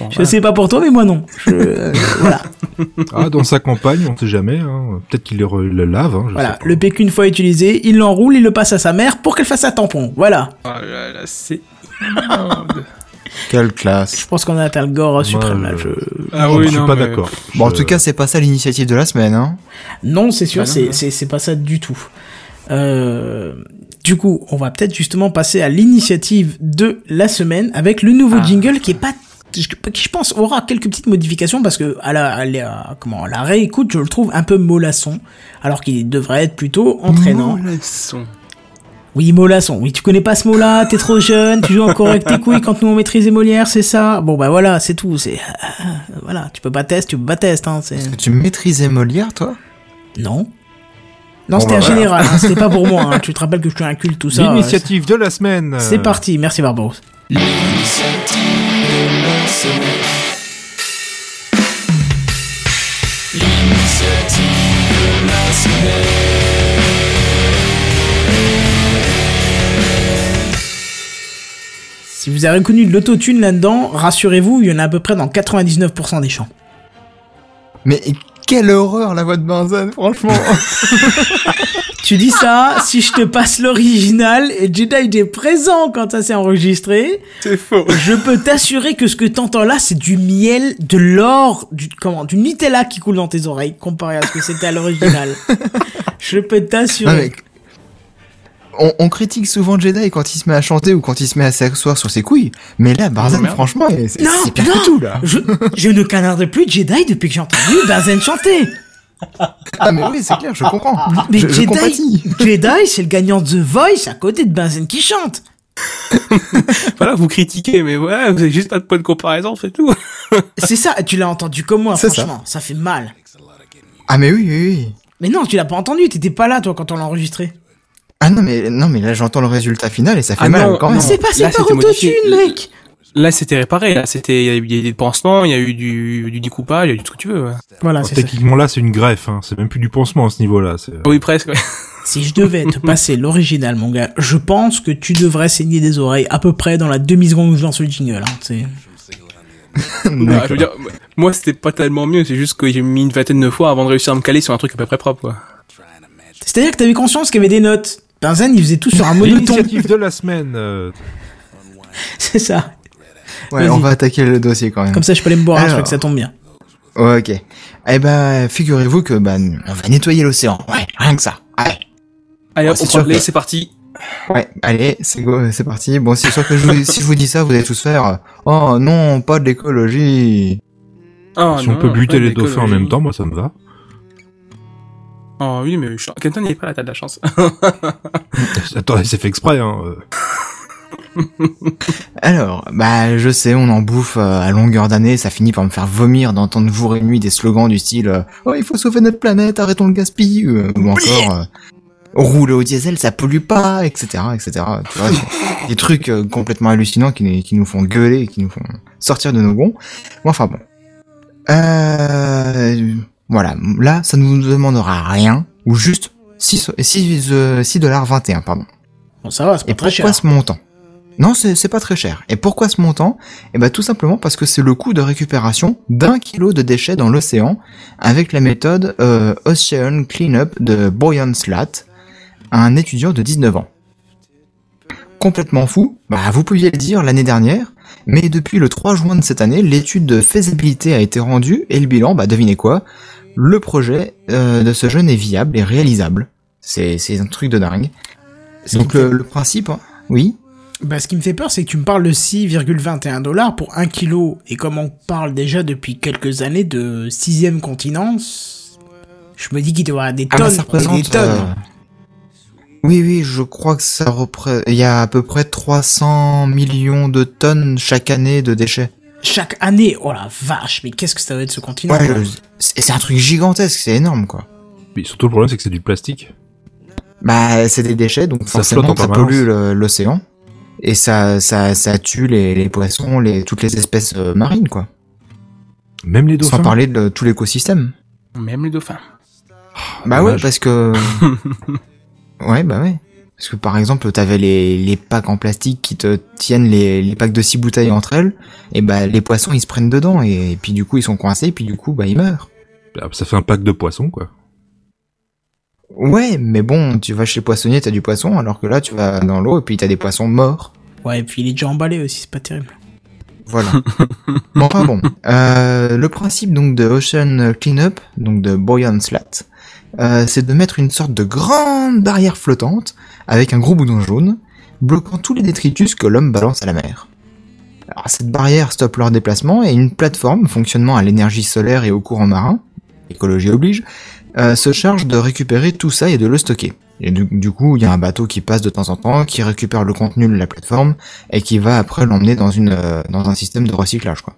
Speaker 2: Bon,
Speaker 1: Je
Speaker 2: voilà.
Speaker 1: sais pas pour toi, mais moi non. Je- euh, [laughs] voilà.
Speaker 4: Ah, dans sa campagne, on sait jamais. Hein. Peut-être qu'il le, lave. Hein, je
Speaker 1: voilà.
Speaker 4: sais pas.
Speaker 1: Le PQ une fois utilisé, il l'enroule, il le passe à sa mère pour qu'elle fasse un tampon. Voilà.
Speaker 2: Oh là là, c'est... [laughs]
Speaker 3: Quelle classe.
Speaker 1: Je pense qu'on a atteint le gore suprême là.
Speaker 4: je-
Speaker 1: Je...
Speaker 2: Ah
Speaker 4: je
Speaker 2: oui,
Speaker 4: suis
Speaker 2: non,
Speaker 4: pas
Speaker 2: mais-
Speaker 4: d'accord.
Speaker 3: Bon, en
Speaker 4: Je-
Speaker 3: tout cas, c'est pas ça l'initiative de la semaine, hein.
Speaker 1: Non, c'est sûr,
Speaker 2: Ah
Speaker 1: c'est pas ça du tout. Euh, du coup, on va peut-être justement passer à l'initiative de la semaine avec le nouveau
Speaker 2: Ah.
Speaker 1: jingle qui est pas qui je pense aura quelques petites modifications parce que à la, à la- comment à la réécoute je le trouve un peu mollasson alors qu'il devrait être plutôt entraînant.
Speaker 2: Mollasson.
Speaker 1: Oui mollasson. Oui tu connais pas ce mot-là, t'es trop jeune, tu joues encore avec tes couilles quand nous on maîtrisait Molière, c'est ça? Bon bah voilà, c'est tout. C'est [laughs] voilà, tu peux pas tester, tu peux pas tester. Hein, c'est...
Speaker 3: Tu maîtrisais Molière, toi?
Speaker 1: Non. Non,
Speaker 4: Bon,
Speaker 1: c'était
Speaker 4: bah,
Speaker 1: un
Speaker 4: voilà.
Speaker 1: général, hein, c'était pas pour moi. hein. [laughs] Tu te rappelles que je suis un culte, tout ça. euh,
Speaker 4: L'initiative de la semaine.
Speaker 1: C'est
Speaker 4: euh,
Speaker 1: parti, merci Barbaros. Si vous avez reconnu de l'autotune là-dedans, rassurez-vous, il y en a à peu près dans 99% des chants.
Speaker 3: Mais quelle horreur, la voix de Benzen, franchement. [laughs]
Speaker 1: Tu dis ça, si je te passe l'original, et Jedi est présent quand ça s'est enregistré,
Speaker 2: C'est faux.
Speaker 1: je peux t'assurer que ce que t'entends là, c'est du miel, de l'or, du, comment, du Nutella qui coule dans tes oreilles, comparé à ce que c'était à l'original. je peux
Speaker 3: Non,
Speaker 1: t'assurer.
Speaker 3: mais- on, on critique souvent Jedi quand il se met à chanter ou quand il se met à s'asseoir sur ses couilles. Mais là, Benzen,
Speaker 2: merde.
Speaker 3: franchement, c'est
Speaker 1: Non,
Speaker 3: c'est pire
Speaker 1: non.
Speaker 3: que tout, là.
Speaker 1: Je, je ne canarde plus Jedi depuis que j'ai entendu Benzen chanter.
Speaker 3: Ah, mais oui, c'est clair, je comprends.
Speaker 1: Mais
Speaker 3: je, je
Speaker 1: Jedi. Jedi, c'est le gagnant de The Voice à côté de Benzen qui chante. [laughs]
Speaker 2: Voilà, vous critiquez, mais voilà, vous avez juste pas de point de comparaison, c'est tout. [laughs]
Speaker 1: C'est ça, tu l'as entendu comme moi,
Speaker 3: ça.
Speaker 1: franchement, ça. fait mal.
Speaker 3: Ah, mais oui, oui, oui.
Speaker 1: Mais non, tu l'as pas entendu, t'étais pas là toi quand on l'a enregistré.
Speaker 3: Ah non, mais, non, mais là, j'entends le résultat final et ça fait
Speaker 2: Ah
Speaker 3: mal
Speaker 2: non,
Speaker 3: quand même.
Speaker 1: C'est pas, c'est pas autotune, mec.
Speaker 2: Là, c'était réparé. Là, c'était, il y a eu des pansements, il y a eu du, du découpage, il y a eu tout ce que tu veux. ouais.
Speaker 1: Voilà,
Speaker 4: bon,
Speaker 1: c'est ça.
Speaker 4: techniquement là, c'est une greffe. Hein. C'est même plus du pansement à ce niveau-là.
Speaker 2: Oui, presque. ouais. [laughs]
Speaker 1: Si je devais te passer l'original, mon gars, je pense que tu devrais saigner des oreilles à peu près dans la demi-seconde où je lance le jingle. Hein, c'est-
Speaker 2: Bah, [laughs] je veux dire, moi, c'était pas tellement mieux. C'est juste que j'ai mis une vingtaine de fois avant de réussir à me caler sur un truc à peu près propre, quoi.
Speaker 1: C'est-à-dire que t'avais conscience qu'il y avait des notes. Benzen, il faisait tout sur un [laughs] monoton.
Speaker 4: L'initiative de la semaine. euh,
Speaker 1: c'est ça.
Speaker 3: Ouais, on va attaquer le dossier quand même.
Speaker 1: Comme ça, je peux aller me boire un truc, ça tombe bien.
Speaker 3: Ok. Eh ben, figurez-vous que, ben, on va nettoyer l'océan. Ouais, rien que ça. Ouais.
Speaker 2: Allez,
Speaker 3: Ah,
Speaker 2: hop, on prend c'est parti.
Speaker 3: Ouais, allez, c'est go, c'est parti. Bon, c'est sûr que je vous- si je vous dis ça, vous allez tous faire, oh non, pas de l'écologie.
Speaker 2: Oh,
Speaker 4: si on
Speaker 2: non,
Speaker 4: peut buter les dauphins en même temps, moi ça me va.
Speaker 2: Oh oui, mais je- Kenton n'est pas là, t'as de la chance. [laughs]
Speaker 4: Attends, c'est fait exprès. Hein. [laughs] [laughs]
Speaker 3: Alors, bah, je sais, on en bouffe euh, à longueur d'année, ça finit par me faire vomir d'entendre jour et nuit des slogans du style, euh, oh, il faut sauver notre planète, arrêtons le gaspillage, euh, ou encore, euh, rouler au diesel, ça pollue pas, etc., etc. Tu vois, c'est [laughs] des trucs euh, complètement hallucinants qui, qui nous font gueuler, et qui nous font sortir de nos gonds. Bon, enfin bon. Euh, voilà, là, ça ne nous demandera rien, ou juste 6, 6, euh, 6 dollars 21, pardon.
Speaker 1: Bon, ça va, c'est pas
Speaker 3: Et
Speaker 1: très
Speaker 3: pourquoi
Speaker 1: cher.
Speaker 3: ce montant? Non, c'est pas très cher. Et pourquoi ce montant? Eh ben tout simplement parce que c'est le coût de récupération d'un kilo de déchets dans l'océan avec la méthode euh, Ocean Cleanup de Boyan Slat, un étudiant de 19 ans. Complètement fou, bah vous pouviez le dire l'année dernière, mais depuis le 3 juin de cette année, l'étude de faisabilité a été rendue et le bilan, bah devinez quoi? Le projet euh, de ce jeune est viable et réalisable. C'est c'est un truc de dingue. Donc le, le principe, hein, oui.
Speaker 1: Bah, ce qui me fait peur, c'est que tu me parles de 6,21 dollars pour 1 kilo. Et comme on parle déjà depuis quelques années de sixième continence, je me dis qu'il doit y avoir des
Speaker 3: Ah
Speaker 1: tonnes
Speaker 3: bah, ça
Speaker 1: et
Speaker 3: représente.
Speaker 1: des tonnes.
Speaker 3: euh, Oui, oui, je crois que ça représente. Il y a à peu près 300 millions de tonnes chaque année de déchets.
Speaker 1: Chaque année, oh la vache, mais qu'est-ce que ça va être ce continent
Speaker 3: Ouais, c'est un truc gigantesque, c'est énorme, quoi.
Speaker 4: Mais surtout le problème c'est que c'est du plastique.
Speaker 3: Bah, c'est des déchets, donc
Speaker 4: Ça
Speaker 3: forcément,
Speaker 4: flotte en
Speaker 3: ça pollue le- l'océan. Et ça, ça, ça tue les, les poissons, les, toutes les espèces euh, marines, quoi.
Speaker 4: Même les dauphins.
Speaker 3: Sans parler de tout l'écosystème.
Speaker 2: Même les dauphins.
Speaker 3: Bah ouais, parce que... [laughs] ouais, bah ouais. Parce que par exemple, t'avais les, les packs en plastique qui te tiennent les, les packs de six bouteilles entre elles, et bah les poissons ils se prennent dedans, et, puis du coup ils sont coincés, et puis du coup bah ils meurent.
Speaker 4: Ah, Ça fait un pack de poissons quoi.
Speaker 3: Ouais, mais bon, tu vas chez le poissonnier, t'as du poisson, alors que là tu vas dans l'eau, et puis t'as des poissons morts.
Speaker 1: Ouais, et puis il est déjà emballé aussi, c'est pas terrible.
Speaker 3: Voilà. [laughs] bon, enfin bon. Euh, le principe donc de Ocean Cleanup, donc de Boyan Slat, euh, c'est de mettre une sorte de grande barrière flottante avec un gros boudin jaune, bloquant tous les détritus que l'homme balance à la mer. Alors cette barrière stoppe leur déplacement et une plateforme fonctionnant à l'énergie solaire et au courant marin, écologie oblige, euh, se charge de récupérer tout ça et de le stocker. Et du, coup, il y a un bateau qui passe de temps en temps, qui récupère le contenu de la plateforme et qui va après l'emmener dans euh, dans un système de recyclage quoi.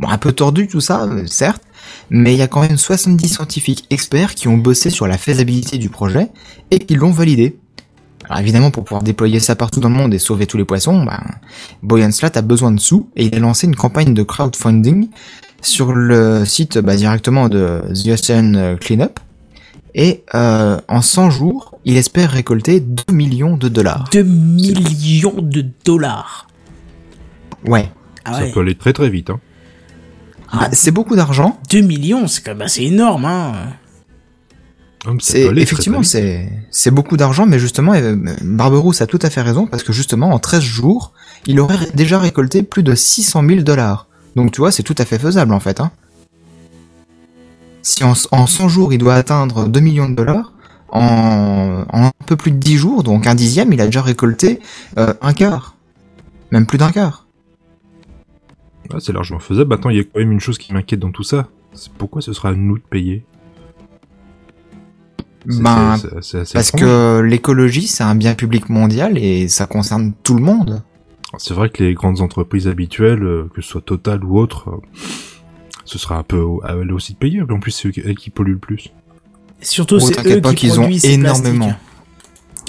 Speaker 3: Bon, un peu tordu tout ça, euh, certes, mais il y a quand même 70 scientifiques experts qui ont bossé sur la faisabilité du projet et qui l'ont validé. Alors évidemment, pour pouvoir déployer ça partout dans le monde et sauver tous les poissons, ben, Boyan Slat a besoin de sous et il a lancé une campagne de crowdfunding sur le site bah, directement de The Ocean Cleanup. Et euh, en 100 jours, il espère récolter 2 millions de dollars.
Speaker 1: 2 millions de dollars.
Speaker 3: Ouais.
Speaker 1: Ah
Speaker 4: Ça peut aller très très vite. Hein.
Speaker 3: Ah, c'est beaucoup d'argent.
Speaker 1: 2 millions, c'est quand même assez énorme, hein.
Speaker 4: Ah,
Speaker 3: C'est effectivement c'est c'est beaucoup d'argent, mais justement euh, Barberousse a tout à fait raison parce que justement en 13 jours, il aurait déjà récolté plus de 600 000 dollars. Donc tu vois, c'est tout à fait faisable en fait. Hein. Si en, en 100 jours il doit atteindre 2 millions de dollars, en, en un peu plus de 10 jours, donc un dixième, il a déjà récolté euh, un quart, même plus d'un quart.
Speaker 4: Ah, c'est largement faisable. Maintenant, il y a quand même une chose qui m'inquiète dans tout ça. C'est pourquoi ce sera à nous de payer?
Speaker 3: Ben, Parce
Speaker 4: étrange.
Speaker 3: que l'écologie c'est un bien public mondial et ça concerne tout le monde.
Speaker 4: C'est vrai que les grandes entreprises habituelles, euh, que ce soit Total ou autre, euh, ce sera un peu à elles aussi de payer. En plus, c'est eux qui- elles qui polluent le plus.
Speaker 1: Surtout,
Speaker 3: Oh,
Speaker 1: c'est eux
Speaker 3: pas
Speaker 1: qui
Speaker 3: qu'ils ont
Speaker 1: produisent ces
Speaker 3: énormément.
Speaker 1: plastiques.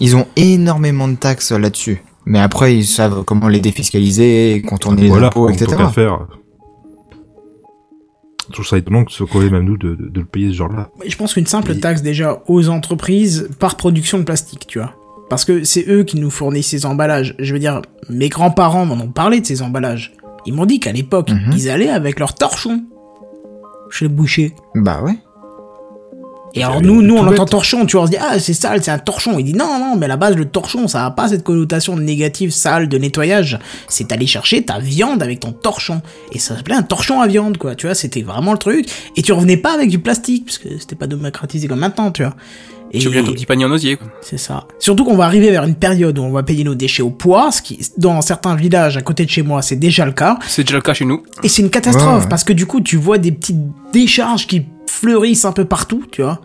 Speaker 3: Ils ont énormément de taxes là-dessus. Mais après, ils savent comment les défiscaliser, contourner les
Speaker 4: voilà,
Speaker 3: impôts, etc.
Speaker 4: qu'à faire. Je trouve ça étonnant que ce soit quand même à nous de, de, de le payer ce genre-là.
Speaker 1: Je pense qu'une simple taxe déjà aux entreprises par production de plastique, tu vois. Parce que c'est eux qui nous fournissent ces emballages. Je veux dire, mes grands-parents m'en ont parlé de ces emballages. Ils m'ont dit qu'à l'époque,
Speaker 3: Mhm.
Speaker 1: ils allaient avec leur torchon chez le boucher.
Speaker 3: Bah ouais.
Speaker 1: Et alors nous, nous on entend torchon, tu vois, on se dit ah c'est sale, c'est un torchon. Il dit non non, mais à la base le torchon, ça a pas cette connotation négative sale de nettoyage. C'est aller chercher ta viande avec ton torchon et ça s'appelait un torchon à viande quoi. Tu vois, c'était vraiment le truc. Et tu revenais pas avec du plastique parce que c'était pas démocratisé comme maintenant, tu vois. Et
Speaker 2: un tout petit panier en osier, quoi.
Speaker 1: c'est ça. Surtout qu'on va arriver vers une période où on va payer nos déchets au poids, ce qui, dans certains villages à côté de chez moi, c'est déjà le cas.
Speaker 2: C'est déjà le cas chez nous.
Speaker 1: Et c'est une catastrophe,
Speaker 3: Ouais, ouais.
Speaker 1: parce que du coup, tu vois des petites décharges qui fleurissent un peu partout, tu vois.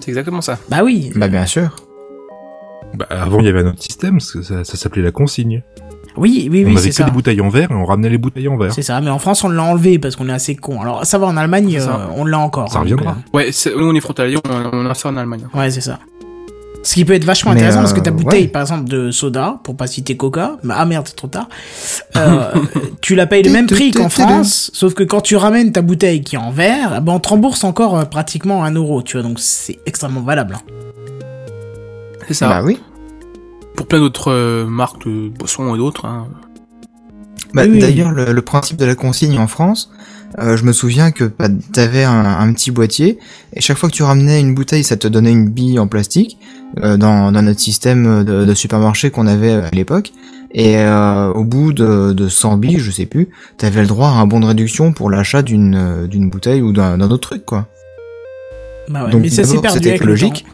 Speaker 2: C'est exactement ça.
Speaker 1: Bah oui.
Speaker 3: Bah bien sûr.
Speaker 4: Bah, avant, il y avait un autre système, ça s'appelait la consigne.
Speaker 1: Oui, oui,
Speaker 4: on
Speaker 1: oui,
Speaker 4: avait
Speaker 1: c'est
Speaker 4: que
Speaker 1: ça.
Speaker 4: des bouteilles en verre et on ramenait les bouteilles en verre.
Speaker 1: C'est ça, mais en France, on l'a enlevé parce qu'on est assez con. Alors, ça va, en Allemagne, euh, on l'a encore.
Speaker 4: Ça
Speaker 1: hein,
Speaker 4: reviendra.
Speaker 1: donc,
Speaker 2: Ouais, nous on est frontaliers, on, on a ça en Allemagne.
Speaker 1: euh, Ouais, c'est ça. Ce qui peut être vachement
Speaker 3: Mais,
Speaker 1: intéressant parce que
Speaker 3: euh,
Speaker 1: ta bouteille,
Speaker 3: ouais.
Speaker 1: par exemple, de soda, pour pas citer Coca, mais ah merde, c'est trop tard, euh, [laughs] tu la payes le même prix qu'en France, sauf que quand tu ramènes ta bouteille qui est en verre, ben on te rembourse encore euh, pratiquement un euro, tu vois, donc c'est extrêmement valable. hein.
Speaker 2: C'est ça.
Speaker 3: Bah oui.
Speaker 2: Pour plein d'autres euh, marques de boissons et d'autres. Hein.
Speaker 3: Bah,
Speaker 1: Oui, oui.
Speaker 3: D'ailleurs, le, le principe de la consigne en France, euh, je me souviens que bah, t'avais un, un petit boîtier, et chaque fois que tu ramenais une bouteille, ça te donnait une bille en plastique, euh, dans, dans notre système de, de supermarché qu'on avait à l'époque. Et euh, au bout de, de 100 billes, je sais plus, t'avais le droit à un bon de réduction pour l'achat d'une d'une bouteille ou d'un d'un autre truc, quoi.
Speaker 1: Bah ouais,
Speaker 3: Donc,
Speaker 1: mais ça s'est perdu
Speaker 3: c'était écologique.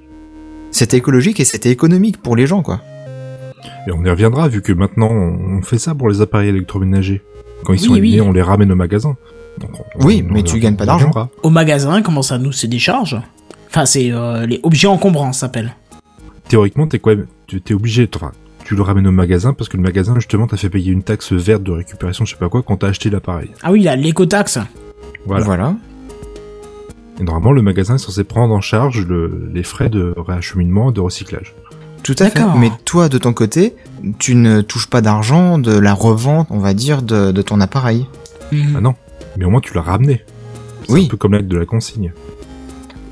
Speaker 3: C'était écologique et c'était économique pour les gens, quoi.
Speaker 4: Et on y reviendra vu que maintenant on fait ça pour les appareils électroménagers. Quand ils
Speaker 1: Oui,
Speaker 4: sont
Speaker 1: oui.
Speaker 4: abîmés, on les ramène au magasin. Donc, on-
Speaker 3: Oui,
Speaker 4: on-
Speaker 3: mais
Speaker 4: on-
Speaker 3: tu
Speaker 4: on
Speaker 3: gagnes pas d'argent.
Speaker 1: Au magasin, comment ça nous, c'est des charges Enfin, c'est euh, les objets encombrants, ça s'appelle.
Speaker 4: Théoriquement, t'es quoi Tu t'es obligé, enfin, tu le ramènes au magasin parce que le magasin justement t'a fait payer une taxe verte de récupération, je sais pas quoi, quand t'as acheté l'appareil.
Speaker 1: Ah oui, là, l'écotaxe.
Speaker 4: Voilà.
Speaker 3: voilà.
Speaker 4: Et normalement, le magasin est censé prendre en charge le- les frais de réacheminement et de recyclage.
Speaker 3: Tout à fait. Mais toi, de ton côté, tu ne touches pas d'argent de la revente, on va dire, de, de ton appareil.
Speaker 1: Mhm.
Speaker 4: Ah non, mais au moins tu l'as ramené. C'est
Speaker 3: Oui.
Speaker 4: un peu comme l'acte de la consigne.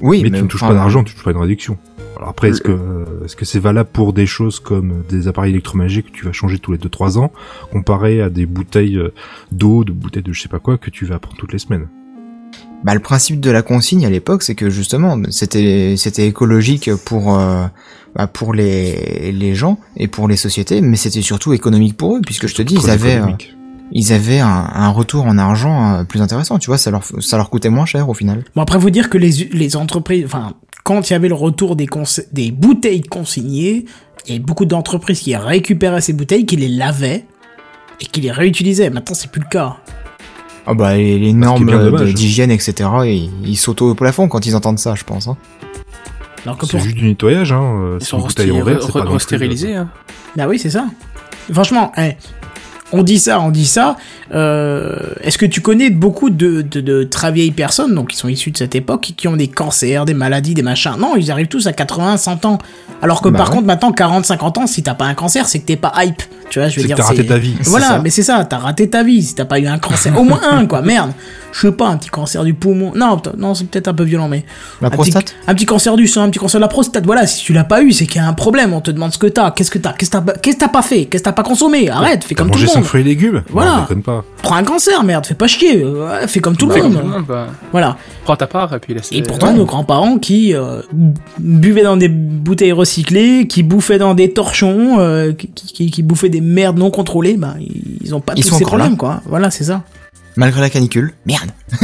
Speaker 3: Oui,
Speaker 4: mais, tu ne touches pas d'argent, tu touches pas une réduction. Alors après, est-ce que est-ce que c'est valable pour des choses comme des appareils électroménagers que tu vas changer tous les 2-3 ans, comparé à des bouteilles euh, d'eau, de bouteilles de je sais pas quoi que tu vas prendre toutes les semaines?
Speaker 3: Bah, le principe de la consigne à l'époque, c'est que justement, c'était c'était écologique pour euh, bah, pour les les gens et pour les sociétés, mais c'était surtout économique pour eux, puisque je te dis, ils avaient euh, ils avaient un, un retour en argent euh, plus intéressant. Tu vois, ça leur ça leur coûtait moins cher au final.
Speaker 1: Bon, après, vous dire que les, les entreprises, enfin, quand il y avait le retour des, des bouteilles consignées, il y avait beaucoup d'entreprises qui récupéraient ces bouteilles, qui les lavaient et qui les réutilisaient. Maintenant, c'est plus le cas.
Speaker 3: Ah bah les, normes euh, de- d'hygiène, etc. Ils, ils sautent au plafond quand ils entendent ça, je pense. Hein.
Speaker 4: C'est
Speaker 1: pour...
Speaker 4: juste du nettoyage, hein. euh,
Speaker 2: Ils sont
Speaker 4: plus,
Speaker 2: restérilisés.
Speaker 4: euh,
Speaker 2: Hein.
Speaker 1: Bah oui, c'est ça. Franchement, hein, on dit ça, on dit ça. Euh, Est-ce que tu connais beaucoup de, de, de très vieilles personnes, donc qui sont issues de cette époque, qui ont des cancers, des maladies, des machins? Non, ils arrivent tous à 80, 100 ans. Alors que
Speaker 3: Bah
Speaker 1: par
Speaker 3: ouais.
Speaker 1: contre, maintenant, 40, 50 ans, si t'as pas un cancer, c'est que t'es pas hype. Tu vois, je veux dire.
Speaker 4: t'as raté ta vie.
Speaker 1: Voilà, mais c'est ça, t'as raté ta vie si t'as pas eu un cancer. Au moins un, quoi, merde. Je sais pas, un petit cancer du poumon. Non, non, c'est peut-être un peu violent, mais.
Speaker 3: La
Speaker 1: un
Speaker 3: prostate?
Speaker 1: petit, un petit cancer du sein, un petit cancer de la prostate. Voilà, si tu l'as pas eu, c'est qu'il y a un problème. On te demande ce que t'as. Qu'est-ce que t'as? Qu'est-ce que t'as pas- qu'est-ce que t'as pas fait? Qu'est-ce que t'as pas consommé? Arrête, fais comme tout le
Speaker 4: sans
Speaker 1: monde.
Speaker 4: fruits et légumes
Speaker 1: Voilà.
Speaker 4: Non, pas.
Speaker 1: Prends un cancer, merde, fais pas chier. Fais comme tout le monde.
Speaker 2: tout le monde, bah,
Speaker 1: Voilà.
Speaker 2: Prends ta part et puis laisse.
Speaker 1: Et pourtant,
Speaker 3: ouais.
Speaker 1: nos grands-parents qui euh, buvaient dans des bouteilles recyclées, qui bouffaient dans des torchons, euh, qui, qui, qui bouffaient des merdes non contrôlées, bah, ils ont pas
Speaker 3: Ils
Speaker 1: tous
Speaker 3: sont
Speaker 1: ces problèmes,
Speaker 3: là.
Speaker 1: quoi. Voilà, c'est ça.
Speaker 3: Malgré la canicule. Merde. [laughs]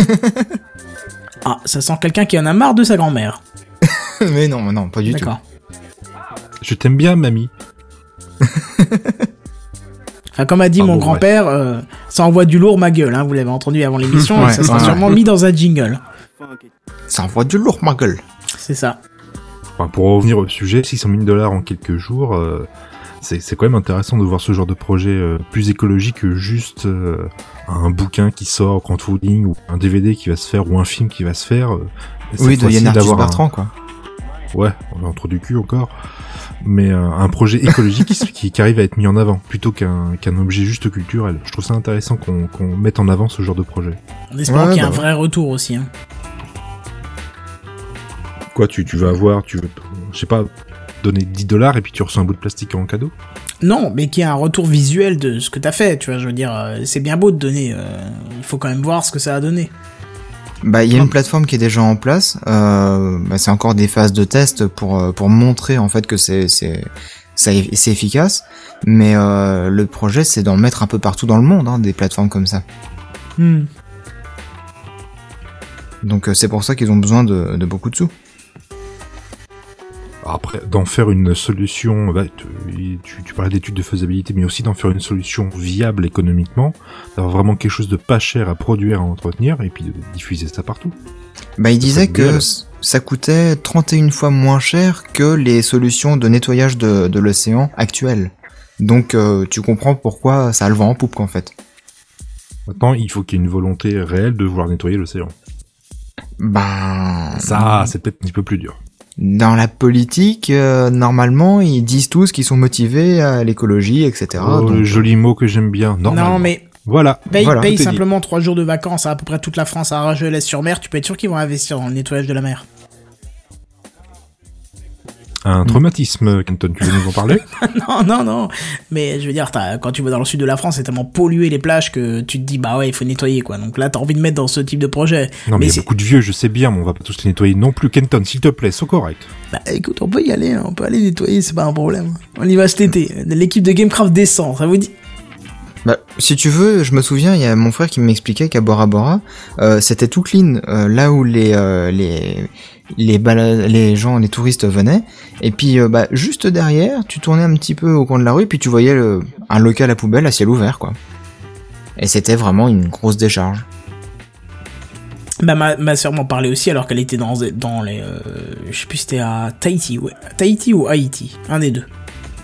Speaker 1: Ah, ça sent quelqu'un qui en a marre de sa grand-mère. [laughs]
Speaker 3: mais non, non, pas du tout.
Speaker 1: D'accord.
Speaker 4: Je t'aime bien, mamie. [laughs]
Speaker 1: Enfin, comme a dit
Speaker 4: Ah
Speaker 1: mon
Speaker 4: bon,
Speaker 1: grand-père, euh, ça envoie du lourd ma gueule, hein, vous l'avez entendu avant l'émission, et ça sera
Speaker 3: ouais,
Speaker 1: sûrement mis dans un jingle.
Speaker 3: Ça envoie du lourd, ma gueule.
Speaker 1: C'est ça.
Speaker 4: Enfin, pour revenir au sujet, 600 000 dollars en quelques jours, euh, c'est c'est quand même intéressant de voir ce genre de projet euh, plus écologique que juste euh, un bouquin qui sort en crowdfunding ou un DVD qui va se faire ou un film qui va se faire. euh,
Speaker 3: Oui, de Yann
Speaker 4: d'avoir un-
Speaker 3: Bertrand, quoi.
Speaker 4: Ouais, on est entre du cul encore. Mais euh, un projet écologique qui, [laughs] qui, qui arrive à être mis en avant plutôt qu'un qu'un objet juste culturel. Je trouve ça intéressant qu'on qu'on mette en avant ce genre de projet.
Speaker 1: En espérant
Speaker 3: Ouais,
Speaker 1: qu'il y ait
Speaker 3: bah
Speaker 1: un
Speaker 3: ouais.
Speaker 1: vrai retour aussi. Hein.
Speaker 4: Quoi, tu, tu vas avoir, tu veux, je sais pas, donner 10 dollars et puis tu reçois un bout de plastique en cadeau
Speaker 1: Non, mais qu'il y ait un retour visuel de ce que t'as fait, tu vois, je veux dire, euh, c'est bien beau de donner, euh, il faut quand même voir ce que ça a donné.
Speaker 3: Bah, il y a une plateforme qui est déjà en place. Euh, bah, c'est encore des phases de test pour pour montrer en fait que c'est c'est efficace. Mais euh, le projet, c'est d'en mettre un peu partout dans le monde, hein, des plateformes comme ça.
Speaker 1: Hmm.
Speaker 3: Donc euh, c'est pour ça qu'ils ont besoin de, de beaucoup de sous.
Speaker 4: Après, d'en faire une solution, bah, tu, tu, tu parlais d'études de faisabilité, mais aussi d'en faire une solution viable économiquement, d'avoir vraiment quelque chose de pas cher à produire, à entretenir, et puis de diffuser ça partout.
Speaker 3: Bah, il disait que ça coûtait 31 fois moins cher que les solutions de nettoyage de, de l'océan actuelles. Donc euh, tu comprends pourquoi ça a le vent en poupe en fait.
Speaker 4: Maintenant, il faut qu'il y ait une volonté réelle de vouloir nettoyer l'océan.
Speaker 3: Bah
Speaker 4: Ça, c'est peut-être un petit peu plus dur.
Speaker 3: Dans la politique, euh, normalement, ils disent tous qu'ils sont motivés à l'écologie, etc.
Speaker 4: Oh,
Speaker 3: donc,
Speaker 4: le joli mot que j'aime bien.
Speaker 1: Non, mais
Speaker 4: Voilà.
Speaker 1: paye,
Speaker 3: Voilà,
Speaker 1: simplement trois jours de vacances à à peu près toute la France à Argelès-sur-Mer, tu peux être sûr qu'ils vont investir dans le nettoyage de la mer.
Speaker 4: Un traumatisme, Kenton, tu veux nous en parler [laughs]
Speaker 1: non, non, non. Mais je veux dire, quand tu vas dans le sud de la France, c'est tellement pollué les plages que tu te dis, bah ouais, il faut nettoyer, quoi. Donc là, t'as envie de mettre dans ce type de projet.
Speaker 4: Non, mais il y a beaucoup de vieux, je sais bien, mais on va pas tous les nettoyer non plus. Kenton, s'il te plaît, sois correct.
Speaker 1: Bah écoute, on peut y aller, hein, on peut aller nettoyer, c'est pas un problème. On y va cet été. L'équipe de Gamecraft descend, ça vous dit?
Speaker 3: Bah, si tu veux, je me souviens, il y a mon frère qui m'expliquait qu'à Bora Bora, euh, c'était tout clean, euh, là où les euh, les les gens, les touristes venaient, et puis euh, bah juste derrière, tu tournais un petit peu au coin de la rue, puis tu voyais un local à poubelle à ciel ouvert, quoi. Et c'était vraiment une grosse décharge.
Speaker 1: Bah ma, ma soeur m'en parlait aussi alors qu'elle était dans, les... euh, je sais plus c'était à Tahiti, ouais. Tahiti ou Haïti, un des deux.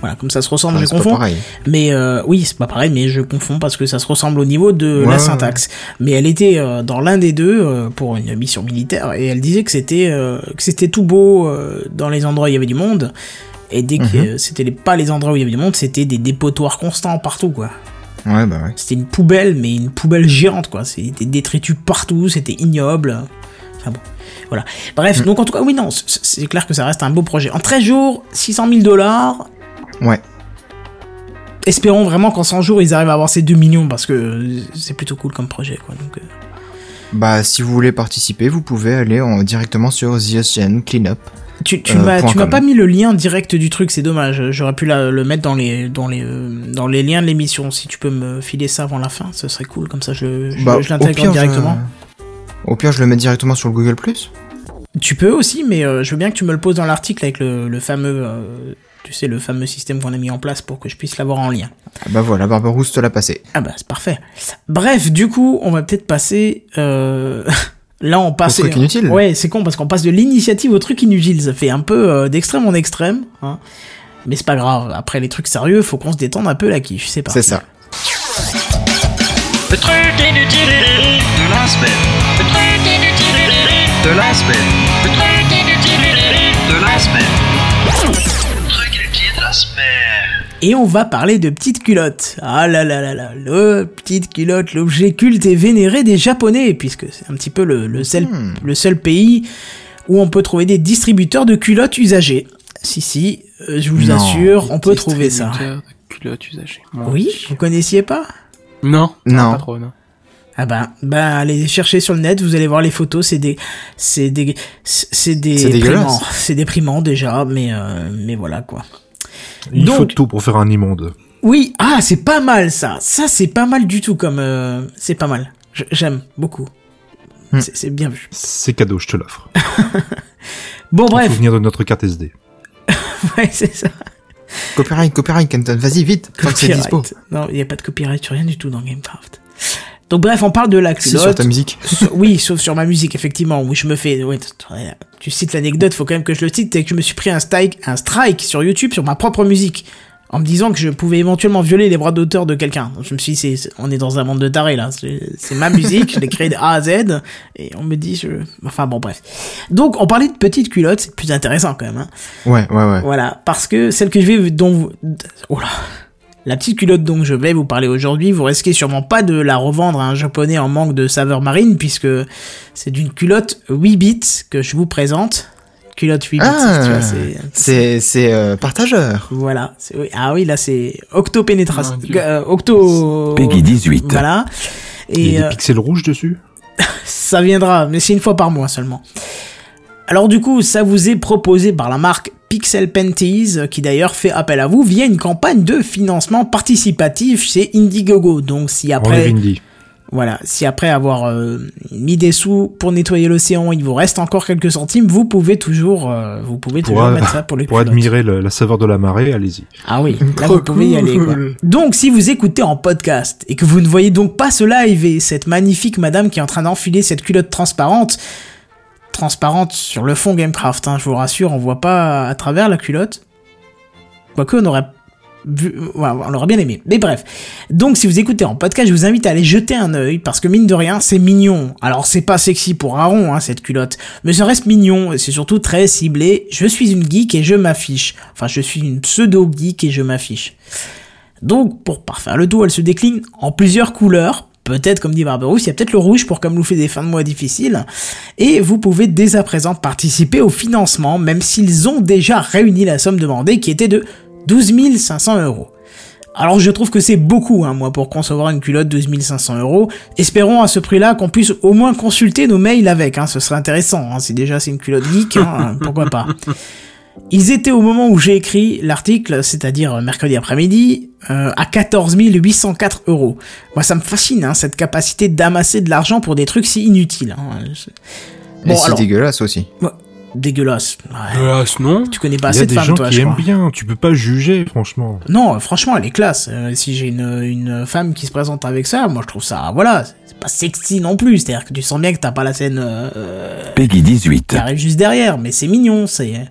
Speaker 1: Voilà, comme ça se ressemble,
Speaker 3: Ouais,
Speaker 1: je confonds.
Speaker 3: pareil.
Speaker 1: Mais euh, oui, c'est pas pareil, mais je confonds parce que ça se ressemble au niveau de
Speaker 3: Ouais,
Speaker 1: la
Speaker 3: ouais,
Speaker 1: syntaxe. Mais elle était euh, dans l'un des deux euh, pour une mission militaire et elle disait que c'était que c'était tout beau dans les endroits où il y avait du monde. Et dès que
Speaker 3: Mhm.
Speaker 1: euh, c'était les, pas les endroits où il y avait du monde, c'était des dépotoirs constants partout, quoi.
Speaker 3: Ouais, bah ouais.
Speaker 1: C'était une poubelle, mais une poubelle géante, quoi. C'était des détritus partout, c'était ignoble. Enfin bon, voilà. Bref, donc en tout cas, oui, non, c'est clair que ça reste un beau projet. En 13 jours, 600 000 dollars.
Speaker 3: Ouais.
Speaker 1: Espérons vraiment qu'en 100 jours, ils arrivent à avoir ces 2 millions, parce que c'est plutôt cool comme projet, quoi. Donc, euh,
Speaker 3: Bah, si vous voulez participer, vous pouvez aller en, directement sur The Ocean Cleanup.
Speaker 1: Tu, tu
Speaker 3: Euh,
Speaker 1: m'as pas mis le lien direct du truc, c'est dommage. J'aurais pu la- le mettre dans les dans les euh, dans les liens de l'émission. Si tu peux me filer ça avant la fin, ce serait cool. Comme ça, je, je,
Speaker 3: Bah,
Speaker 1: je l'intègre directement.
Speaker 3: je- Au pire, je le mets directement sur le Google+.
Speaker 1: Tu peux aussi, mais euh, je veux bien que tu me le poses dans l'article avec le, le fameux, euh, tu sais, le fameux système qu'on a mis en place pour que je puisse l'avoir en lien.
Speaker 3: Ah bah voilà, Barbarousse te l'a passé.
Speaker 1: Ah bah c'est parfait. Bref, du coup, on va peut-être passer. Euh... [laughs] Là, on passe.
Speaker 3: truc inutile.
Speaker 1: Ouais, c'est con parce qu'on passe de l'initiative au truc inutile. Ça fait un peu euh, d'extrême en extrême. Hein. Mais c'est pas grave. Après les trucs sérieux, faut qu'on se détende un peu la quiche. C'est parti.
Speaker 3: C'est ça.
Speaker 10: Le truc inutile de la semaine. Le truc inutile de la semaine. Le truc inutile de la semaine.
Speaker 1: Et on va parler de petites culottes. Ah là là là là, le petite culotte, l'objet culte et vénéré des Japonais, puisque c'est un petit peu le, le, seul,
Speaker 3: Hmm.
Speaker 1: le seul pays où on peut trouver des distributeurs de culottes usagées. Si, si, euh, je vous
Speaker 3: Non.
Speaker 1: assure, on peut trouver ça.
Speaker 2: De culottes usagées. Mon
Speaker 1: Oui,
Speaker 2: Dieu.
Speaker 1: vous connaissiez pas?
Speaker 2: Non.
Speaker 3: Non.
Speaker 2: Pas trop, non.
Speaker 1: Ah ben, ben allez chercher sur le net, vous allez voir les photos, c'est des, c'est des, c'est des
Speaker 3: C'est
Speaker 1: déprimant, c'est déprimant déjà, mais euh, mais voilà quoi.
Speaker 4: Il faut tout pour faire un immonde.
Speaker 1: Oui, ah c'est pas mal ça, ça c'est pas mal du tout comme, euh, c'est pas mal, j'aime beaucoup,
Speaker 3: Hmm.
Speaker 1: c'est bien vu.
Speaker 4: C'est cadeau, je te l'offre. [laughs]
Speaker 1: Bon bref,
Speaker 4: souvenir de notre carte SD. [laughs]
Speaker 1: ouais c'est ça.
Speaker 3: Copyright, copyright, Kenton, vas-y, vite, tant que c'est
Speaker 1: Copyright.
Speaker 3: dispo.
Speaker 1: Non, il y a pas de copyright sur rien du tout dans Gamecraft. Donc bref, on parle de la
Speaker 3: Si, sur
Speaker 1: culotte.
Speaker 3: ta musique.
Speaker 1: Oui, sauf sur ma musique, effectivement, où je me fais. t- tu cites l'anecdote, faut quand même que je le cite, c'est que je me suis pris un strike, un strike sur YouTube sur ma propre musique, en me disant que je pouvais éventuellement violer les droits d'auteur de quelqu'un. Donc je me suis dit, c'est- on est dans un monde de tarés là. C'est ma musique, je l'ai créée de A à Z, et on me dit, je... enfin bon, bref. Donc on parlait de petites culottes, c'est plus intéressant quand même. Hein.
Speaker 3: Ouais, ouais, ouais.
Speaker 1: Voilà, parce que celle que je vais dont vous... Oh là. La petite culotte dont je vais vous parler aujourd'hui, vous risquez sûrement pas de la revendre à un japonais en manque de saveur marine, puisque c'est d'une culotte 8 bits que je vous présente. Culotte 8 bits,
Speaker 3: Ah,
Speaker 1: tu vois, c'est...
Speaker 3: c'est, euh, partageur.
Speaker 1: Voilà. Ah oui, là c'est octopénétration.
Speaker 2: Mon Dieu.
Speaker 1: Euh, octo...
Speaker 7: Peggy 18.
Speaker 1: Voilà.
Speaker 4: Il y
Speaker 1: Et
Speaker 4: a
Speaker 1: euh,
Speaker 4: des pixels rouges dessus [laughs]
Speaker 1: ça viendra, mais c'est une fois par mois seulement. Alors du coup, ça vous est proposé par la marque Pixel Panties, qui d'ailleurs fait appel à vous via une campagne de financement participatif chez Indiegogo. Donc si après, voilà, si après avoir euh, mis des sous pour nettoyer l'océan, il vous reste encore quelques centimes, vous pouvez toujours, euh, vous pouvez
Speaker 4: Pour,
Speaker 1: toujours
Speaker 4: a-
Speaker 1: mettre ça pour les
Speaker 4: Pour
Speaker 1: culottes.
Speaker 4: admirer le- la saveur de la marée, allez-y.
Speaker 1: Ah oui, [laughs] là
Speaker 3: Trop
Speaker 1: vous pouvez y aller quoi. Donc si vous écoutez en podcast et que vous ne voyez donc pas ce live et cette magnifique madame qui est en train d'enfiler cette culotte transparente, sur le fond Gamecraft, hein, je vous rassure, on voit pas à travers la culotte. Quoique on aurait Vu- on l'aurait bien aimé. Mais bref. Donc, si vous écoutez en podcast, je vous invite à aller jeter un œil parce que mine de rien, c'est mignon. Alors, c'est pas sexy pour Aaron, hein, cette culotte, mais ça reste mignon et c'est surtout très ciblé. Je suis une geek et je m'affiche. Enfin, je suis une pseudo geek et je m'affiche. Donc, pour parfaire le tout, elle se décline en plusieurs couleurs. Peut-être, comme dit Barberousse, il y a peut-être le rouge pour camoufler des fins de mois difficiles. Et vous pouvez dès à présent participer au financement, même s'ils ont déjà réuni la somme demandée qui était de 12 500 euros. Alors je trouve que c'est beaucoup, hein, moi, pour concevoir une culotte 12 500 euros. Espérons à ce prix-là qu'on puisse au moins consulter nos mails avec, hein, ce serait intéressant. Hein, si déjà c'est une culotte geek, [laughs] pourquoi pas. Ils étaient au moment où j'ai écrit l'article, c'est-à-dire mercredi après-midi, euh, à 14 804 euros. Moi, ça me fascine, hein, cette capacité d'amasser de l'argent pour des trucs si inutiles. Hein.
Speaker 3: Et c'est dégueulasse aussi.
Speaker 1: Ouais, dégueulasse. Ouais.
Speaker 2: Hélas, non.
Speaker 1: Tu connais pas
Speaker 4: Il y
Speaker 1: assez
Speaker 4: a
Speaker 1: de
Speaker 4: des
Speaker 1: femmes,
Speaker 4: gens
Speaker 1: toi,
Speaker 4: qui
Speaker 1: je
Speaker 4: aiment
Speaker 1: crois.
Speaker 4: bien, tu peux pas juger, franchement.
Speaker 1: Non, franchement, elle est classe. Euh, si j'ai une, une femme qui se présente avec ça, moi je trouve ça, voilà, c'est pas sexy non plus. C'est-à-dire que tu sens bien que t'as pas la scène euh,
Speaker 7: Peggy 18.
Speaker 1: qui arrive juste derrière, mais c'est mignon, c'est,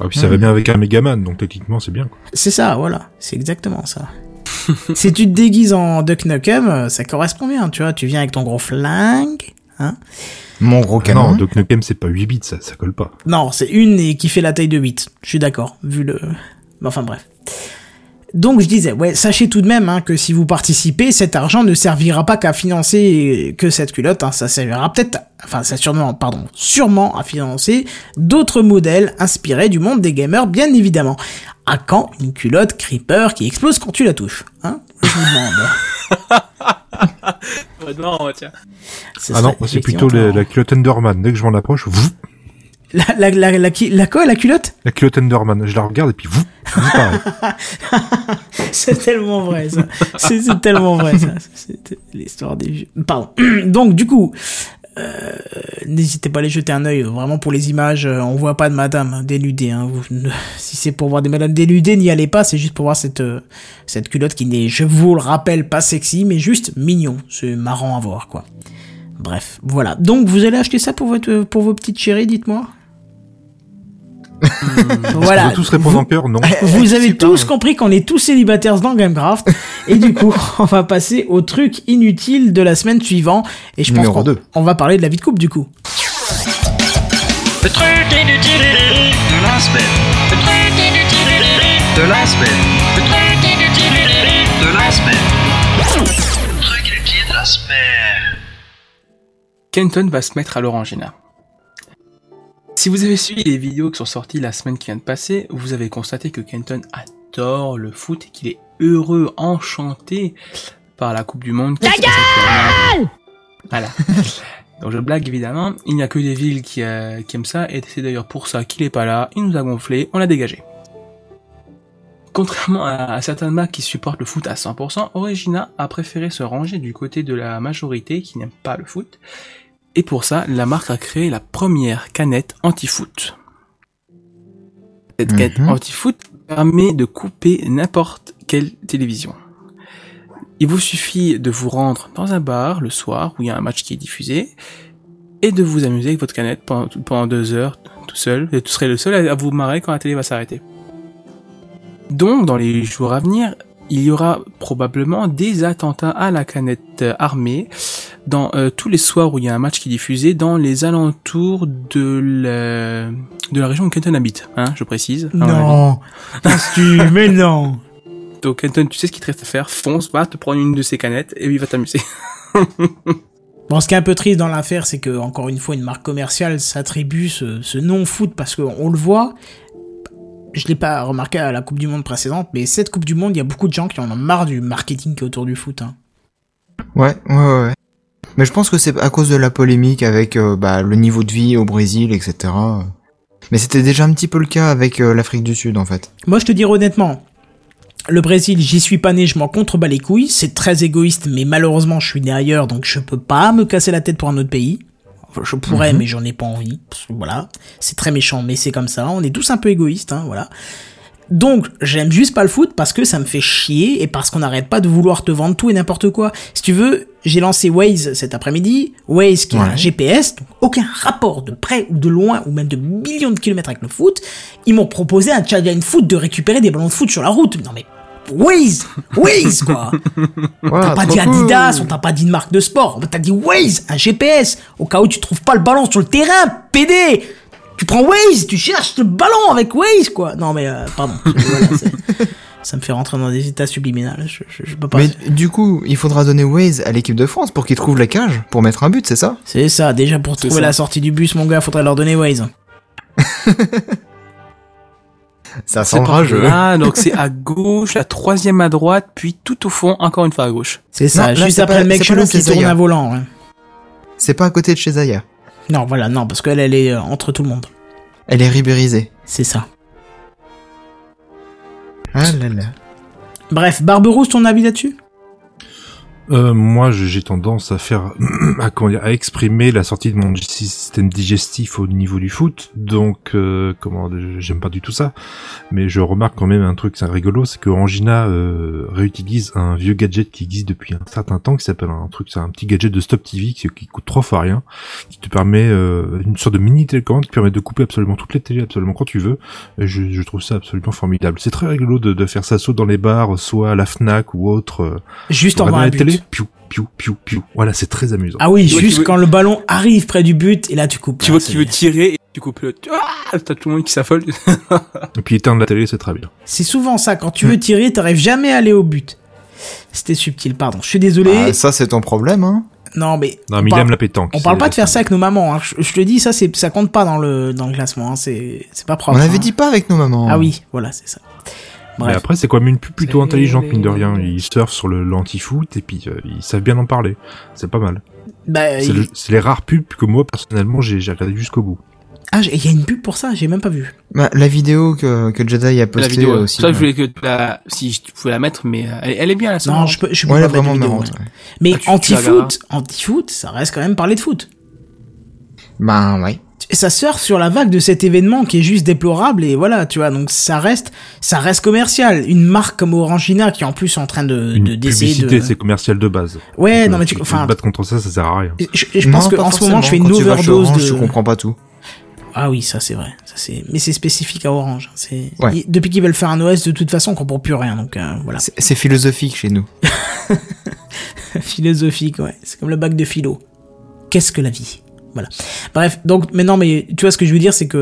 Speaker 4: Ah, puis ça va bien avec un Megaman, donc techniquement c'est bien. Quoi.
Speaker 1: c'est ça, voilà, c'est exactement ça. [laughs] si tu te déguises en Duck Nukem, euh, ça correspond bien, tu vois. Tu viens avec ton gros flingue, hein.
Speaker 3: Mon gros
Speaker 4: Ah
Speaker 3: canon.
Speaker 4: non, Doc Nukem c'est pas 8 bits, ça, ça colle pas.
Speaker 1: Non, c'est une et qui fait la taille de 8. Je suis d'accord, vu le... Mais Enfin bref. Donc je disais, ouais, sachez tout de même hein, que si vous participez, cet argent ne servira pas qu'à financer que cette culotte, hein, ça servira peut-être, enfin ça sûrement, pardon, sûrement à financer d'autres modèles inspirés du monde des gamers, bien évidemment. À quand une culotte Creeper qui explose quand tu la touches hein? Je vous demande. [laughs]
Speaker 2: non, tiens.
Speaker 1: Ce
Speaker 4: Ah non, c'est plutôt la, la culotte Enderman. Dès que je m'en approche, vous,
Speaker 1: La, la, la, la, qui- la quoi, la culotte?
Speaker 4: La culotte Enderman, je la regarde et puis vous. [laughs]
Speaker 1: C'est tellement vrai, ça. C'est tellement vrai, ça. C'est l'histoire des. Pardon. [clears throat] Donc, du coup, euh, n'hésitez pas à aller jeter un œil. Vraiment, pour les images, euh, on voit pas de madame dénudée. Hein. Vous, ne- [laughs] si c'est pour voir des madames dénudées, n'y allez pas. C'est juste pour voir cette, euh, cette culotte qui n'est, je vous le rappelle, pas sexy, mais juste mignon. C'est marrant à voir, quoi. Bref, voilà. Donc, vous allez acheter ça pour, votre, pour vos petites chéries, dites-moi? Voilà.
Speaker 4: va tous répondre en cœur, non. [laughs]
Speaker 1: Vous avez tous compris qu'on est tous célibataires dans Gamecraft. Et du coup, [laughs] on va passer au truc inutile de la semaine suivante. Et je pense qu'on on va parler de la vie de couple du coup.
Speaker 10: Le truc inutile de la semaine. Le truc inutile de la semaine. Le truc inutile de la semaine. Le truc inutile de la semaine.
Speaker 2: Kenton va se mettre à l'orangina. Si vous avez suivi les vidéos qui sont sorties la semaine qui vient de passer, vous avez constaté que Kenton adore le foot et qu'il est heureux, enchanté par la Coupe du Monde. qui passe actuellement. Voilà. [laughs] Donc je blague évidemment, il n'y a que des villes qui, euh, qui aiment ça, et c'est d'ailleurs pour ça qu'il est pas là, il nous a gonflé, on l'a dégagé. Contrairement à, à certains Macs qui supportent le foot à 100%, Origina a préféré se ranger du côté de la majorité qui n'aime pas le foot, et pour ça, la marque a créé la première canette anti-foot. Cette canette
Speaker 3: Mhm.
Speaker 2: anti-foot permet de couper n'importe quelle télévision. Il vous suffit de vous rendre dans un bar le soir où il y a un match qui est diffusé et de vous amuser avec votre canette pendant, pendant deux heures tout seul. Et vous serez le seul à vous marrer quand la télé va s'arrêter. Donc, dans les jours à venir, il y aura probablement des attentats à la canette armée dans euh, tous les soirs où il y a un match qui est diffusé dans les alentours de la, de la région où Kenton habite, hein, je précise.
Speaker 1: Non, que tu... [laughs] Mais non
Speaker 2: Donc Kenton, tu sais ce qu'il te reste à faire, fonce, va te prendre une de ces canettes et il va t'amuser. [laughs]
Speaker 1: Bon, ce qui est un peu triste dans l'affaire, c'est que, encore une fois, une marque commerciale s'attribue ce, ce non-foot parce qu'on le voit. Je l'ai pas remarqué à la Coupe du Monde précédente, mais cette Coupe du Monde, il y a beaucoup de gens qui en ont marre du marketing qui est autour du foot. Hein.
Speaker 3: Ouais, ouais, ouais. Mais je pense que c'est à cause de la polémique avec euh, bah, le niveau de vie au Brésil, etc. Mais c'était déjà un petit peu le cas avec euh, l'Afrique du Sud, en fait.
Speaker 1: Moi, je te dis honnêtement, le Brésil, j'y suis pas né, je m'en contrebats les couilles. C'est très égoïste, mais malheureusement, je suis né ailleurs, donc je peux pas me casser la tête pour un autre pays. Enfin, je pourrais, mais j'en ai pas envie. Voilà, c'est très méchant, mais c'est comme ça. On est tous un peu égoïstes, hein, voilà. Donc, j'aime juste pas le foot parce que ça me fait chier et parce qu'on n'arrête pas de vouloir te vendre tout et n'importe quoi. Si tu veux, j'ai lancé Waze cet après-midi. Waze qui est un
Speaker 3: Ouais.
Speaker 1: GPS, donc aucun rapport de près ou de loin ou même de millions de kilomètres avec le foot. Ils m'ont proposé un challenge foot de récupérer des ballons de foot sur la route. Non mais Waze, Waze quoi. On t'a
Speaker 3: Ouah,
Speaker 1: pas dit
Speaker 3: cool.
Speaker 1: Adidas, on t'a pas dit de marque de sport, on t'a dit Waze, un GPS, au cas où tu trouves pas le ballon sur le terrain, PD. Tu prends Waze, tu cherches le ballon avec Waze quoi. Non mais euh, pardon, [laughs] Voilà, ça me fait rentrer dans des états subliminales. Je, je, je peux pas.
Speaker 3: Mais du coup, il faudra donner Waze à l'équipe de France pour qu'ils trouvent la cage pour mettre un but, c'est ça?
Speaker 1: C'est ça, déjà pour trouver
Speaker 2: ça.
Speaker 1: la sortie du bus, mon gars, faudrait leur donner Waze. [laughs]
Speaker 3: Ça sent rageux.
Speaker 2: là, donc c'est à gauche, la troisième à droite, puis tout au fond, encore une fois à gauche.
Speaker 1: C'est ça,
Speaker 3: Non, là,
Speaker 1: juste après
Speaker 3: pas-
Speaker 1: le mec chelou qui
Speaker 3: c'est
Speaker 1: tourne à volant. ouais.
Speaker 3: C'est pas à côté de chez Zaya.
Speaker 1: Non, voilà, non, parce qu'elle, elle est euh, entre tout le monde.
Speaker 3: Elle est ribérisée.
Speaker 1: C'est ça.
Speaker 3: Ah là là.
Speaker 1: Bref, Barberousse, ton avis là-dessus?
Speaker 4: Euh, moi, j'ai tendance à faire, [clears throat] à, comment dire, à exprimer la sortie de mon système digestif au niveau du foot. Donc, euh, comment, j'aime pas du tout ça. Mais je remarque quand même un truc, c'est rigolo, c'est que Angina euh, réutilise un vieux gadget qui existe depuis un certain temps, qui s'appelle un truc, c'est un petit gadget de Stop TV qui, qui coûte trois fois rien, qui te permet euh, une sorte de mini télécommande qui permet de couper absolument toutes les télés, absolument quand tu veux. Et je, je trouve ça absolument formidable. C'est très rigolo de, de faire ça soit dans les bars, soit à la Fnac ou autre. euh,
Speaker 1: Juste en
Speaker 4: la
Speaker 1: but.
Speaker 4: piou, piou, piou, piou. Voilà, c'est très amusant.
Speaker 1: Ah oui, juste
Speaker 2: veux-
Speaker 1: quand le ballon arrive près du but, et là tu coupes.
Speaker 2: Tu
Speaker 1: Ah,
Speaker 2: vois qu'il veut tirer et tu coupes le... Ah T'as tout le monde qui s'affole.
Speaker 4: Et puis éteindre la télé, c'est très bien.
Speaker 1: C'est souvent ça, quand tu veux tirer, t'arrives jamais à aller au but. C'était subtil, pardon. Je suis désolé.
Speaker 3: Ah, ça, c'est ton problème, hein.
Speaker 1: non, mais.
Speaker 4: Non,
Speaker 1: on
Speaker 4: mais il
Speaker 1: parle-
Speaker 4: aime la pétanque.
Speaker 1: On parle pas de faire ça avec nos mamans. Hein. Je, je te dis, ça, c'est, ça compte pas dans le, dans le classement. Hein. C'est, c'est pas propre.
Speaker 3: On avait
Speaker 1: hein.
Speaker 3: dit pas avec nos mamans.
Speaker 1: Ah oui, voilà, c'est ça.
Speaker 4: Mais après, c'est quand même une pub plutôt intelligente, mine de rien. Ils surfent sur le l'anti-foot et puis euh, ils savent bien en parler. C'est pas mal.
Speaker 1: Bah,
Speaker 4: C'est
Speaker 1: il-
Speaker 4: le- c'est les rares pubs que moi, personnellement, j'ai j'ai regardé jusqu'au bout.
Speaker 1: Ah, j'ai- il y a une pub pour ça, j'ai même pas vu.
Speaker 3: Bah, la vidéo que, que Jedi a
Speaker 2: la
Speaker 3: postée
Speaker 2: vidéo.
Speaker 3: aussi.
Speaker 2: ça, je voulais que tu la... Si tu pouvais la mettre, mais euh, elle, elle est bien, la
Speaker 1: Non, je peux, je peux
Speaker 3: Ouais,
Speaker 1: pas
Speaker 3: vraiment
Speaker 1: vidéo,
Speaker 3: marrante.
Speaker 1: ouais. Mais
Speaker 2: Ah, la
Speaker 1: anti-foot, anti-foot, ça reste quand même parler de foot.
Speaker 3: Ben, ouais.
Speaker 1: Ça surfe sur la vague de cet événement qui est juste déplorable et voilà, tu vois, donc ça reste, ça reste commercial. Une marque comme Orangina qui est en plus en train de, de d'essayer
Speaker 4: publicité,
Speaker 1: de.
Speaker 4: c'est commercial de base.
Speaker 1: Ouais,
Speaker 4: Donc,
Speaker 1: non mais
Speaker 4: euh,
Speaker 1: tu,
Speaker 4: te
Speaker 1: enfin,
Speaker 4: battre contre ça, ça sert à rien.
Speaker 1: je, je pense
Speaker 3: Non,
Speaker 1: que
Speaker 3: pas
Speaker 1: en ce moment je fais une
Speaker 3: tu
Speaker 1: overdose
Speaker 3: Orange,
Speaker 1: de.
Speaker 3: Tu comprends pas tout.
Speaker 1: Ah oui, ça c'est vrai. Ça c'est, mais c'est spécifique à Orange. C'est
Speaker 3: Ouais.
Speaker 1: ils- depuis qu'ils veulent faire un OS, de toute façon, on comprend plus rien. Donc euh, voilà.
Speaker 3: C'est c'est philosophique chez nous. [laughs]
Speaker 1: Philosophique, ouais. C'est comme le bac de philo. Qu'est-ce que la vie? Voilà. Bref, donc maintenant, mais tu vois ce que je veux dire, c'est que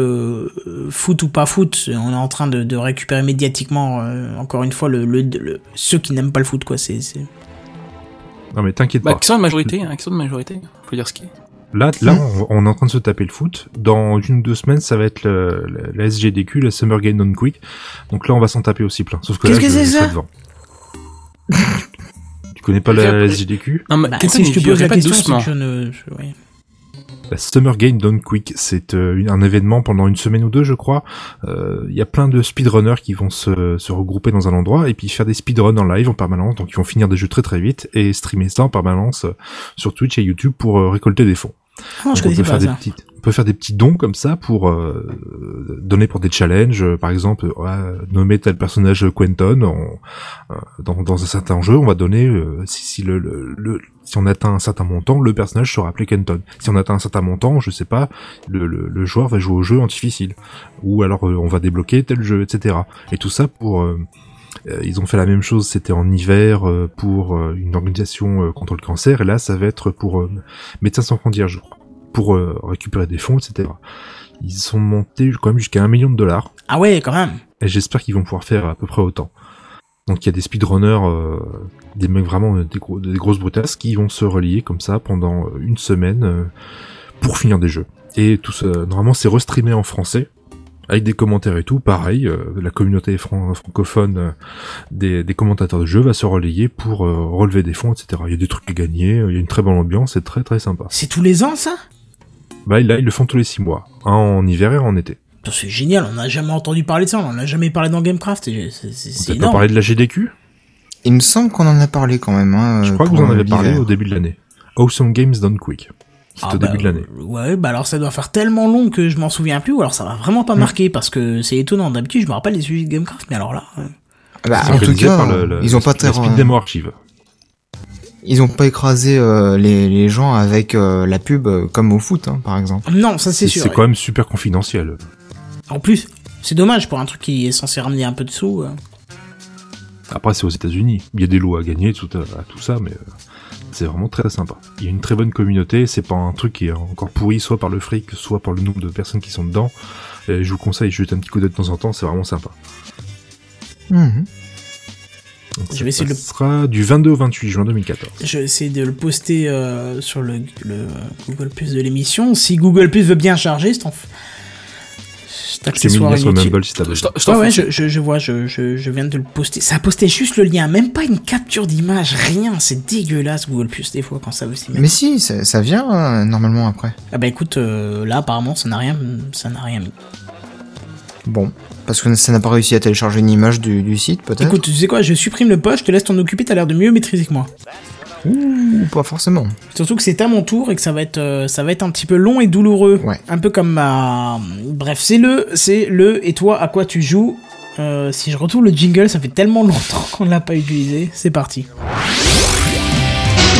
Speaker 1: euh, foot ou pas foot, on est en train de, de récupérer médiatiquement, euh, encore une fois, le, le, le- ceux qui n'aiment pas le foot, quoi. C'est.
Speaker 4: Non, mais t'inquiète
Speaker 2: Bah,
Speaker 4: pas.
Speaker 2: question de majorité, hein, de majorité. Faut dire ce qui.
Speaker 4: Là, là, on, on est en train de se taper le foot. Dans une ou deux semaines, ça va être le, le- la SGDQ, la Summer Game Done Quick. Donc là, on va s'en taper aussi plein. Sauf que
Speaker 1: Qu'est-ce
Speaker 4: là,
Speaker 1: que
Speaker 4: je,
Speaker 1: c'est
Speaker 4: je
Speaker 1: ça
Speaker 4: serai devant. tu connais pas la, la SGDQ
Speaker 2: Non, mais
Speaker 1: Bah, si je te pose la question,
Speaker 2: doucement.
Speaker 1: que je ne... je- ouais.
Speaker 4: La Summer Game Done Quick, c'est euh, un événement pendant une semaine ou deux, je crois. Euh, Il y a plein de speedrunners qui vont se, se regrouper dans un endroit et puis faire des speedruns en live en permanence. Donc ils vont finir des jeux très très vite et streamer ça en permanence euh, sur Twitch et YouTube pour récolter des fonds.
Speaker 1: Ah non, je
Speaker 4: on peut
Speaker 1: pas
Speaker 4: faire des
Speaker 1: ça.
Speaker 4: petites- on peut faire des petits dons comme ça pour euh, donner pour des challenges. Euh, Par exemple, euh, nommer tel personnage Quentin en- euh, dans, dans un certain jeu, on va donner si, si le, le, le- si on atteint un certain montant, le personnage sera appelé Kenton. Si on atteint un certain montant, je sais pas, le, le, joueur va jouer au jeu en difficile. Ou alors on va débloquer tel jeu, etc. Et tout ça pour ils ont fait la même chose, c'était en hiver pour une organisation contre le cancer, et là ça va être pour Médecins sans frontières, je crois, pour euh, récupérer des fonds, etc. Ils sont montés quand même jusqu'à un million de dollars,
Speaker 1: Ah ouais, quand même.
Speaker 4: et j'espère qu'ils vont pouvoir faire à peu près autant. Donc il y a des speedrunners, euh, des mecs vraiment euh, des, gros, des grosses brutasses qui vont se relier comme ça pendant euh, une semaine euh, pour finir des jeux. Et tout ça, normalement c'est restreamé en français avec des commentaires et tout. Pareil, euh, la communauté fran- francophone des, des commentateurs de jeux va se relayer pour euh, relever des fonds, etc. Il y a des trucs à gagner, il y a une très bonne ambiance, c'est très très sympa.
Speaker 1: C'est tous les ans, ça?
Speaker 4: Bah là ils le font tous les six mois, un en hiver et un en été.
Speaker 1: Putain, C'est génial, on n'a jamais entendu parler de ça, on en a jamais parlé dans Gamecraft. C'est, c'est, c'est
Speaker 4: pas parlé de la GDQ
Speaker 3: Il me semble qu'on en a parlé quand même. Hein,
Speaker 4: Je crois que vous en
Speaker 3: euh,
Speaker 4: avez parlé au début de l'année. Awesome Games Done Quick. C'était
Speaker 1: Ah
Speaker 4: au
Speaker 1: bah,
Speaker 4: début de l'année.
Speaker 1: euh, Ouais, bah alors ça doit faire tellement long que je m'en souviens plus, ou alors ça va vraiment
Speaker 4: Hmm.
Speaker 1: pas marquer, parce que c'est étonnant. D'habitude, je me rappelle des sujets de Gamecraft, mais alors là... euh,
Speaker 3: Bah,
Speaker 4: C'est
Speaker 3: en tout cas,
Speaker 4: par le- le-
Speaker 3: ils ont pas très.
Speaker 4: Speed Demo Archive.
Speaker 3: Ils ont pas écrasé euh, les, les gens avec euh, la pub euh, comme au foot, hein, par exemple.
Speaker 1: Non, ça c'est sûr.
Speaker 4: c'est quand même super confidentiel.
Speaker 1: En plus, c'est dommage pour un truc qui est censé ramener un peu de sous. euh.
Speaker 4: Après, c'est aux États-Unis. Il y a des lots à gagner, tout, à, à tout ça, mais euh, c'est vraiment très sympa. Il y a une très bonne communauté. C'est pas un truc qui est encore pourri, soit par le fric, soit par le nombre de personnes qui sont dedans. Et je vous conseille de jeter un petit coup d'œil de temps en temps. C'est vraiment sympa.
Speaker 3: Mhm.
Speaker 4: Donc,
Speaker 1: Je
Speaker 4: ça
Speaker 1: vais essayer de le-
Speaker 4: sera du 22 au 28 juin 2014.
Speaker 1: Je vais essayer de le poster euh, sur le, le Google Plus de l'émission. Si Google Plus veut bien charger, c'est en...
Speaker 4: Je t'ai mis le
Speaker 1: accessoire
Speaker 4: lien sur
Speaker 1: inutile.
Speaker 4: Mumble si t'as besoin.
Speaker 2: je
Speaker 1: Ouais, ouais, je, je, je vois, je, je, je viens de le poster. Ça a posté juste le lien, même pas une capture d'image, rien. C'est dégueulasse Google Plus des fois quand ça veut s'y mettre.
Speaker 3: Mais si, ça, ça vient euh, normalement après.
Speaker 1: Ah bah écoute, euh, là apparemment ça n'a rien, ça n'a rien mis.
Speaker 3: Bon, parce que ça n'a pas réussi à télécharger une image du, du site, peut-être.
Speaker 1: Écoute, tu sais quoi, je supprime le post, je te laisse t'en occuper, t'as l'air de mieux maîtriser que moi.
Speaker 3: Ouh, pas forcément.
Speaker 1: Surtout que c'est à mon tour et que ça va être, euh, ça va être un petit peu long et douloureux.
Speaker 3: Ouais.
Speaker 1: Un peu comme ma. Bref, c'est le, c'est le. Et toi, à quoi tu joues? Euh, Si je retrouve le jingle, ça fait tellement longtemps qu'on l'a pas utilisé. C'est parti.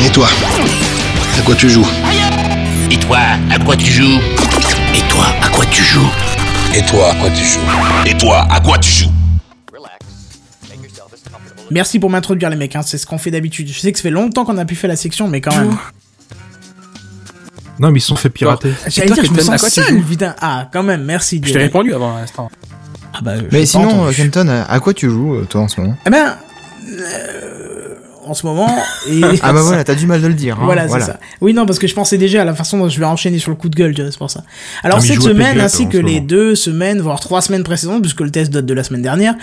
Speaker 11: Et toi? À quoi tu joues?
Speaker 12: Et toi, à quoi tu joues? Et toi, à quoi tu joues?
Speaker 11: Et toi, à quoi tu joues?
Speaker 12: Et toi, à quoi tu joues?
Speaker 1: Merci pour m'introduire les mecs. Hein, c'est ce qu'on fait d'habitude. Je sais que ça fait longtemps qu'on a pu faire la section, mais quand même.
Speaker 4: Non, mais ils se sont fait pirater.
Speaker 1: J'allais dire, je me sens seul, putain. Ah, quand même, merci.
Speaker 2: Je t'ai répondu avant l'instant.
Speaker 1: Ah bah,
Speaker 3: Mais sinon, Kenton, à à quoi tu joues, euh, toi, en ce moment?
Speaker 1: Eh ben, euh, en ce moment. Et
Speaker 3: Ah bah [laughs] voilà, t'as du mal de le dire. hein,
Speaker 1: Voilà, c'est ça. Oui, non, parce que je pensais déjà à la façon dont je vais enchaîner sur le coup de gueule, tu vois, c'est pour ça. Alors, cette semaine,
Speaker 4: PGA,
Speaker 1: ainsi
Speaker 4: en
Speaker 1: que les
Speaker 4: moment.
Speaker 1: deux semaines, voire trois semaines précédentes, puisque le test date de la semaine dernière,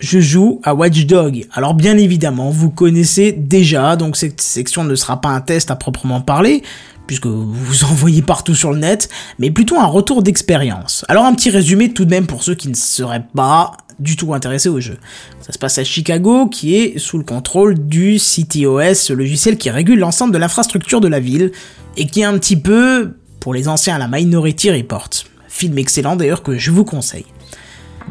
Speaker 1: je joue à Watch Dog. Alors, bien évidemment, vous connaissez déjà, donc cette section ne sera pas un test à proprement parler, puisque vous vous [laughs] envoyez partout sur le net, mais plutôt un retour d'expérience. Alors, un petit résumé tout de même pour ceux qui ne seraient pas du tout intéressés au jeu. Ça se passe à Chicago, qui est sous le contrôle du CTOS, ce logiciel qui régule l'ensemble de l'infrastructure de la ville, et qui est un petit peu, pour les anciens, la Minority Report. Film excellent d'ailleurs que je vous conseille.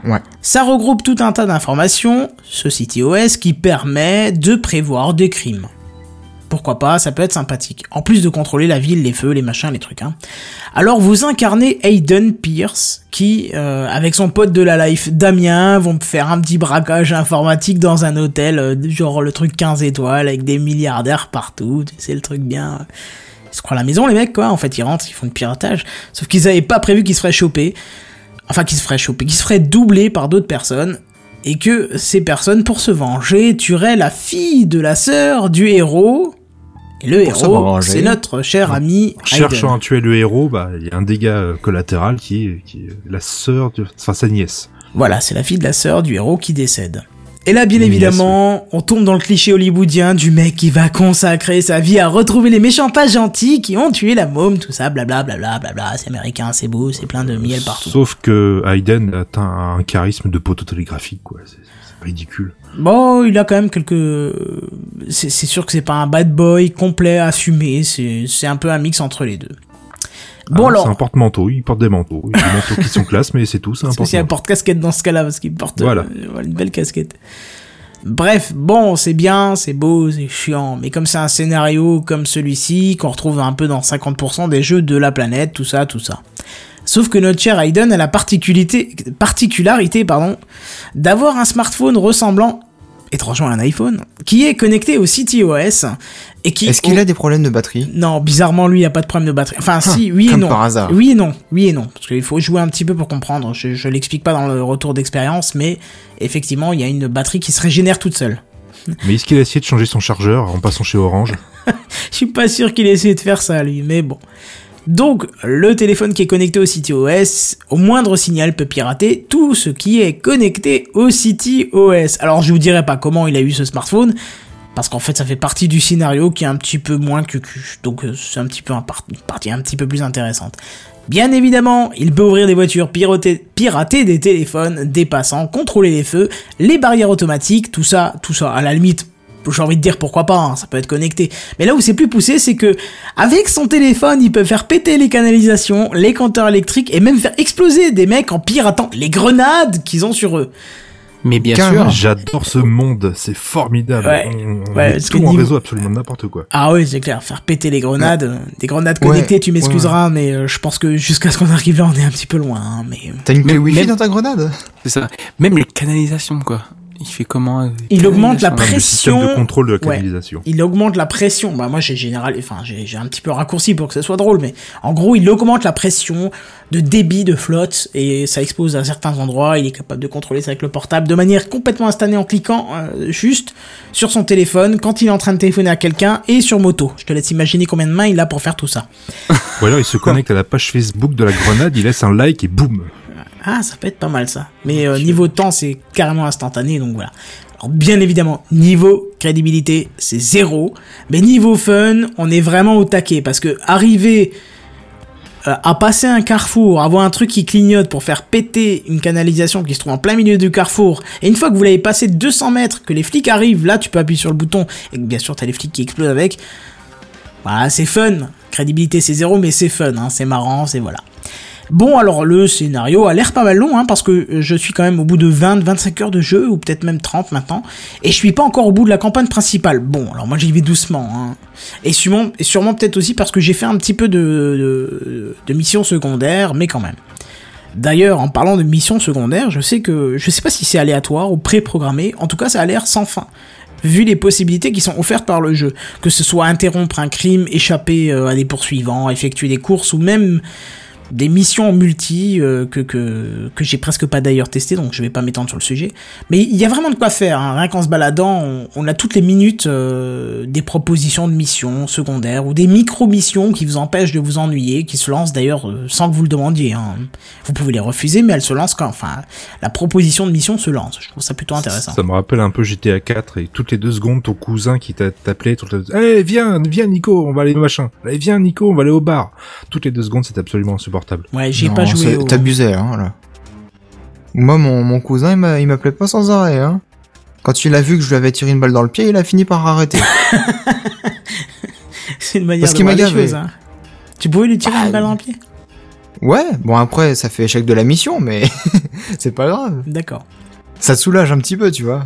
Speaker 3: Ouais.
Speaker 1: Ça regroupe tout un tas d'informations, ce CTOS, qui permet de prévoir des crimes. Pourquoi pas, ça peut être sympathique. En plus de contrôler la ville, les feux, les machins, les trucs. Hein. Alors vous incarnez Hayden Pierce, qui, euh, avec son pote de la life Damien, vont faire un petit braquage informatique dans un hôtel, euh, genre le truc 15 étoiles, avec des milliardaires partout, c'est le truc bien... euh, Ils se croient à la maison les mecs quoi, en fait ils rentrent, ils font du piratage. Sauf qu'ils avaient pas prévu qu'ils se feraient choper. Enfin qu'ils se feraient choper, qu'ils se feraient doubler par d'autres personnes. Et que ces personnes, pour se venger, tueraient la fille de la sœur du héros. Et le héros, c'est notre cher ami
Speaker 4: En cherchant à tuer le héros, bah, il y a un dégât euh, collatéral qui est, qui est la sœur de, enfin, sa nièce.
Speaker 1: Voilà, c'est la fille de la sœur du héros qui décède. Et là, bien évidemment, on tombe dans le cliché hollywoodien du mec qui va consacrer sa vie à retrouver les méchants pas gentils qui ont tué la môme, tout ça, blablabla, blablabla, bla, c'est américain, c'est beau, c'est plein de miel partout.
Speaker 4: Sauf que Hayden a un, un charisme de poteau télégraphique, quoi. Ridicule.
Speaker 1: Bon, il a quand même quelques... C'est sûr que c'est pas un bad boy complet, assumé, c'est un peu un mix entre les deux. Bon
Speaker 4: Ah,
Speaker 1: alors,
Speaker 4: C'est un porte-manteau, il porte des manteaux. Il y a des manteaux qui sont classe, mais c'est tout, c'est un porte-manteau.
Speaker 1: porte-casquette dans ce cas-là, parce qu'il porte
Speaker 4: Voilà.
Speaker 1: euh, voilà, une belle casquette. Bref, bon, c'est bien, c'est beau, c'est chiant, mais comme c'est un scénario comme celui-ci, qu'on retrouve un peu dans 50% des jeux de la planète, tout ça, tout ça. Sauf que notre cher Hayden a la particularité, particularité pardon, d'avoir un smartphone ressemblant, étrangement à un iPhone, qui est connecté au CTOS, et qui...
Speaker 3: Est-ce qu'il a des problèmes de batterie?
Speaker 1: Non, bizarrement, lui, il a pas de problème de batterie. Enfin, si, oui et
Speaker 3: comme
Speaker 1: non.
Speaker 3: par hasard.
Speaker 1: Oui et non, oui et non. Parce qu'il faut jouer un petit peu pour comprendre. Je, je l'explique pas dans le retour d'expérience, mais effectivement, il y a une batterie qui se régénère toute seule.
Speaker 4: Mais est-ce qu'il a essayé de changer son chargeur en passant chez Orange? [laughs]
Speaker 1: Je suis pas sûr qu'il ait essayé de faire ça, lui, mais bon. Donc, le téléphone qui est connecté au CityOS, au moindre signal peut pirater tout ce qui est connecté au CityOS. Alors, je vous dirai pas comment il a eu ce smartphone, parce qu'en fait, ça fait partie du scénario qui est un petit peu moins cucu. Donc, euh, c'est un petit une partie un petit peu plus intéressante. Bien évidemment, il peut ouvrir des voitures, pirater, pirater des téléphones, des contrôler les feux, les barrières automatiques, tout ça, tout ça. À la limite, j'ai envie de dire pourquoi pas, hein, ça peut être connecté. Mais là où c'est plus poussé, c'est que avec son téléphone, il peut faire péter les canalisations, les compteurs électriques et même faire exploser des mecs en piratant les grenades qu'ils ont sur eux.
Speaker 2: Mais bien sûr.
Speaker 4: J'adore ce monde, c'est formidable.
Speaker 1: Ouais.
Speaker 4: On,
Speaker 1: Ouais,
Speaker 4: tout en
Speaker 1: niveau-
Speaker 4: réseau absolument n'importe quoi.
Speaker 1: Ah oui, c'est clair, faire péter les grenades, euh, des grenades
Speaker 3: Ouais,
Speaker 1: connectées, tu
Speaker 3: ouais,
Speaker 1: m'excuseras, mais euh, je pense que jusqu'à ce qu'on arrive là, on est un petit peu loin. hein, mais
Speaker 3: T'as une clé Wi-Fi
Speaker 2: même-
Speaker 3: dans ta grenade?
Speaker 2: C'est ça. Même les canalisations, quoi. Il fait comment euh,
Speaker 1: Il augmente la
Speaker 4: Le système de
Speaker 1: Pression-
Speaker 4: contrôle de la
Speaker 1: Ouais.
Speaker 4: canalisation.
Speaker 1: il augmente la pression. Bah moi j'ai général, enfin j'ai un petit peu raccourci pour que ce soit drôle, mais en gros il augmente la pression de débit de flotte et ça expose à certains endroits. Il est capable de contrôler ça avec le portable de manière complètement instantanée en cliquant euh, juste sur son téléphone quand il est en train de téléphoner à quelqu'un et sur moto. Je te laisse imaginer combien de mains il a pour faire tout ça.
Speaker 4: Ou alors il se connecte à la page Facebook de la grenade, il laisse un like et boum.
Speaker 1: Ah, ça peut être pas mal ça. Mais euh, niveau temps, c'est carrément instantané, donc voilà. Alors bien évidemment, niveau crédibilité, c'est zéro. Mais niveau fun, on est vraiment au taquet parce que arriver euh, à passer un carrefour, avoir un truc qui clignote pour faire péter une canalisation qui se trouve en plein milieu du carrefour, et une fois que vous l'avez passé 200 mètres, que les flics arrivent, là tu peux appuyer sur le bouton, et bien sûr t'as les flics qui explosent avec. Voilà, c'est fun. Crédibilité c'est zéro, mais c'est fun, hein, c'est marrant, c'est voilà. Bon, alors le scénario a l'air pas mal long, hein, parce que euh, je suis quand même au bout de 20-25 heures de jeu, ou peut-être même 30 maintenant, et je suis pas encore au bout de la campagne principale. Bon, alors moi j'y vais doucement, hein. et sûrement, et sûrement peut-être aussi parce que j'ai fait un petit peu de, de, de missions secondaires, mais quand même. D'ailleurs, en parlant de missions secondaires, je sais que, je sais pas si c'est aléatoire ou pré-programmé, en tout cas ça a l'air sans fin vu les possibilités qui sont offertes par le jeu, que ce soit interrompre un crime, échapper euh, à des poursuivants, effectuer des courses ou même des missions multi euh, que, que, que j'ai presque pas d'ailleurs testé, donc je vais pas m'étendre sur le sujet. Mais il y a vraiment de quoi faire, hein. rien qu'en se baladant, on, a toutes les minutes euh, des propositions de missions secondaires ou des micro-missions qui vous empêchent de vous ennuyer, qui se lancent d'ailleurs euh, sans que vous le demandiez. Hein. Vous pouvez les refuser, mais elles se lancent quand, enfin, la proposition de mission se lance. Je trouve ça plutôt intéressant.
Speaker 4: Ça me rappelle un peu GTA 4 et toutes les deux secondes ton cousin qui t'a t'appelait, toutes les deux... Allez, viens, viens Nico, on va aller machin. Allez, viens Nico, on va aller au bar. Toutes les deux secondes, c'est absolument insupportable.
Speaker 1: Ouais, j'ai pas joué au...
Speaker 3: T'abusais, hein, là. Moi, mon, mon cousin, il m'a- il m'appelait pas sans arrêt, hein. Quand il a vu que je lui avais tiré une balle dans le pied, il a fini par arrêter. [laughs]
Speaker 1: C'est une manière
Speaker 3: Parce
Speaker 1: de
Speaker 3: qu'il
Speaker 1: voir
Speaker 3: m'a
Speaker 1: les
Speaker 3: gavé.
Speaker 1: choses, hein. Tu pouvais lui tirer une balle dans le pied?
Speaker 3: Ouais, bon après, ça fait échec de la mission, mais [laughs] c'est pas grave.
Speaker 1: D'accord.
Speaker 3: Ça soulage un petit peu, tu vois.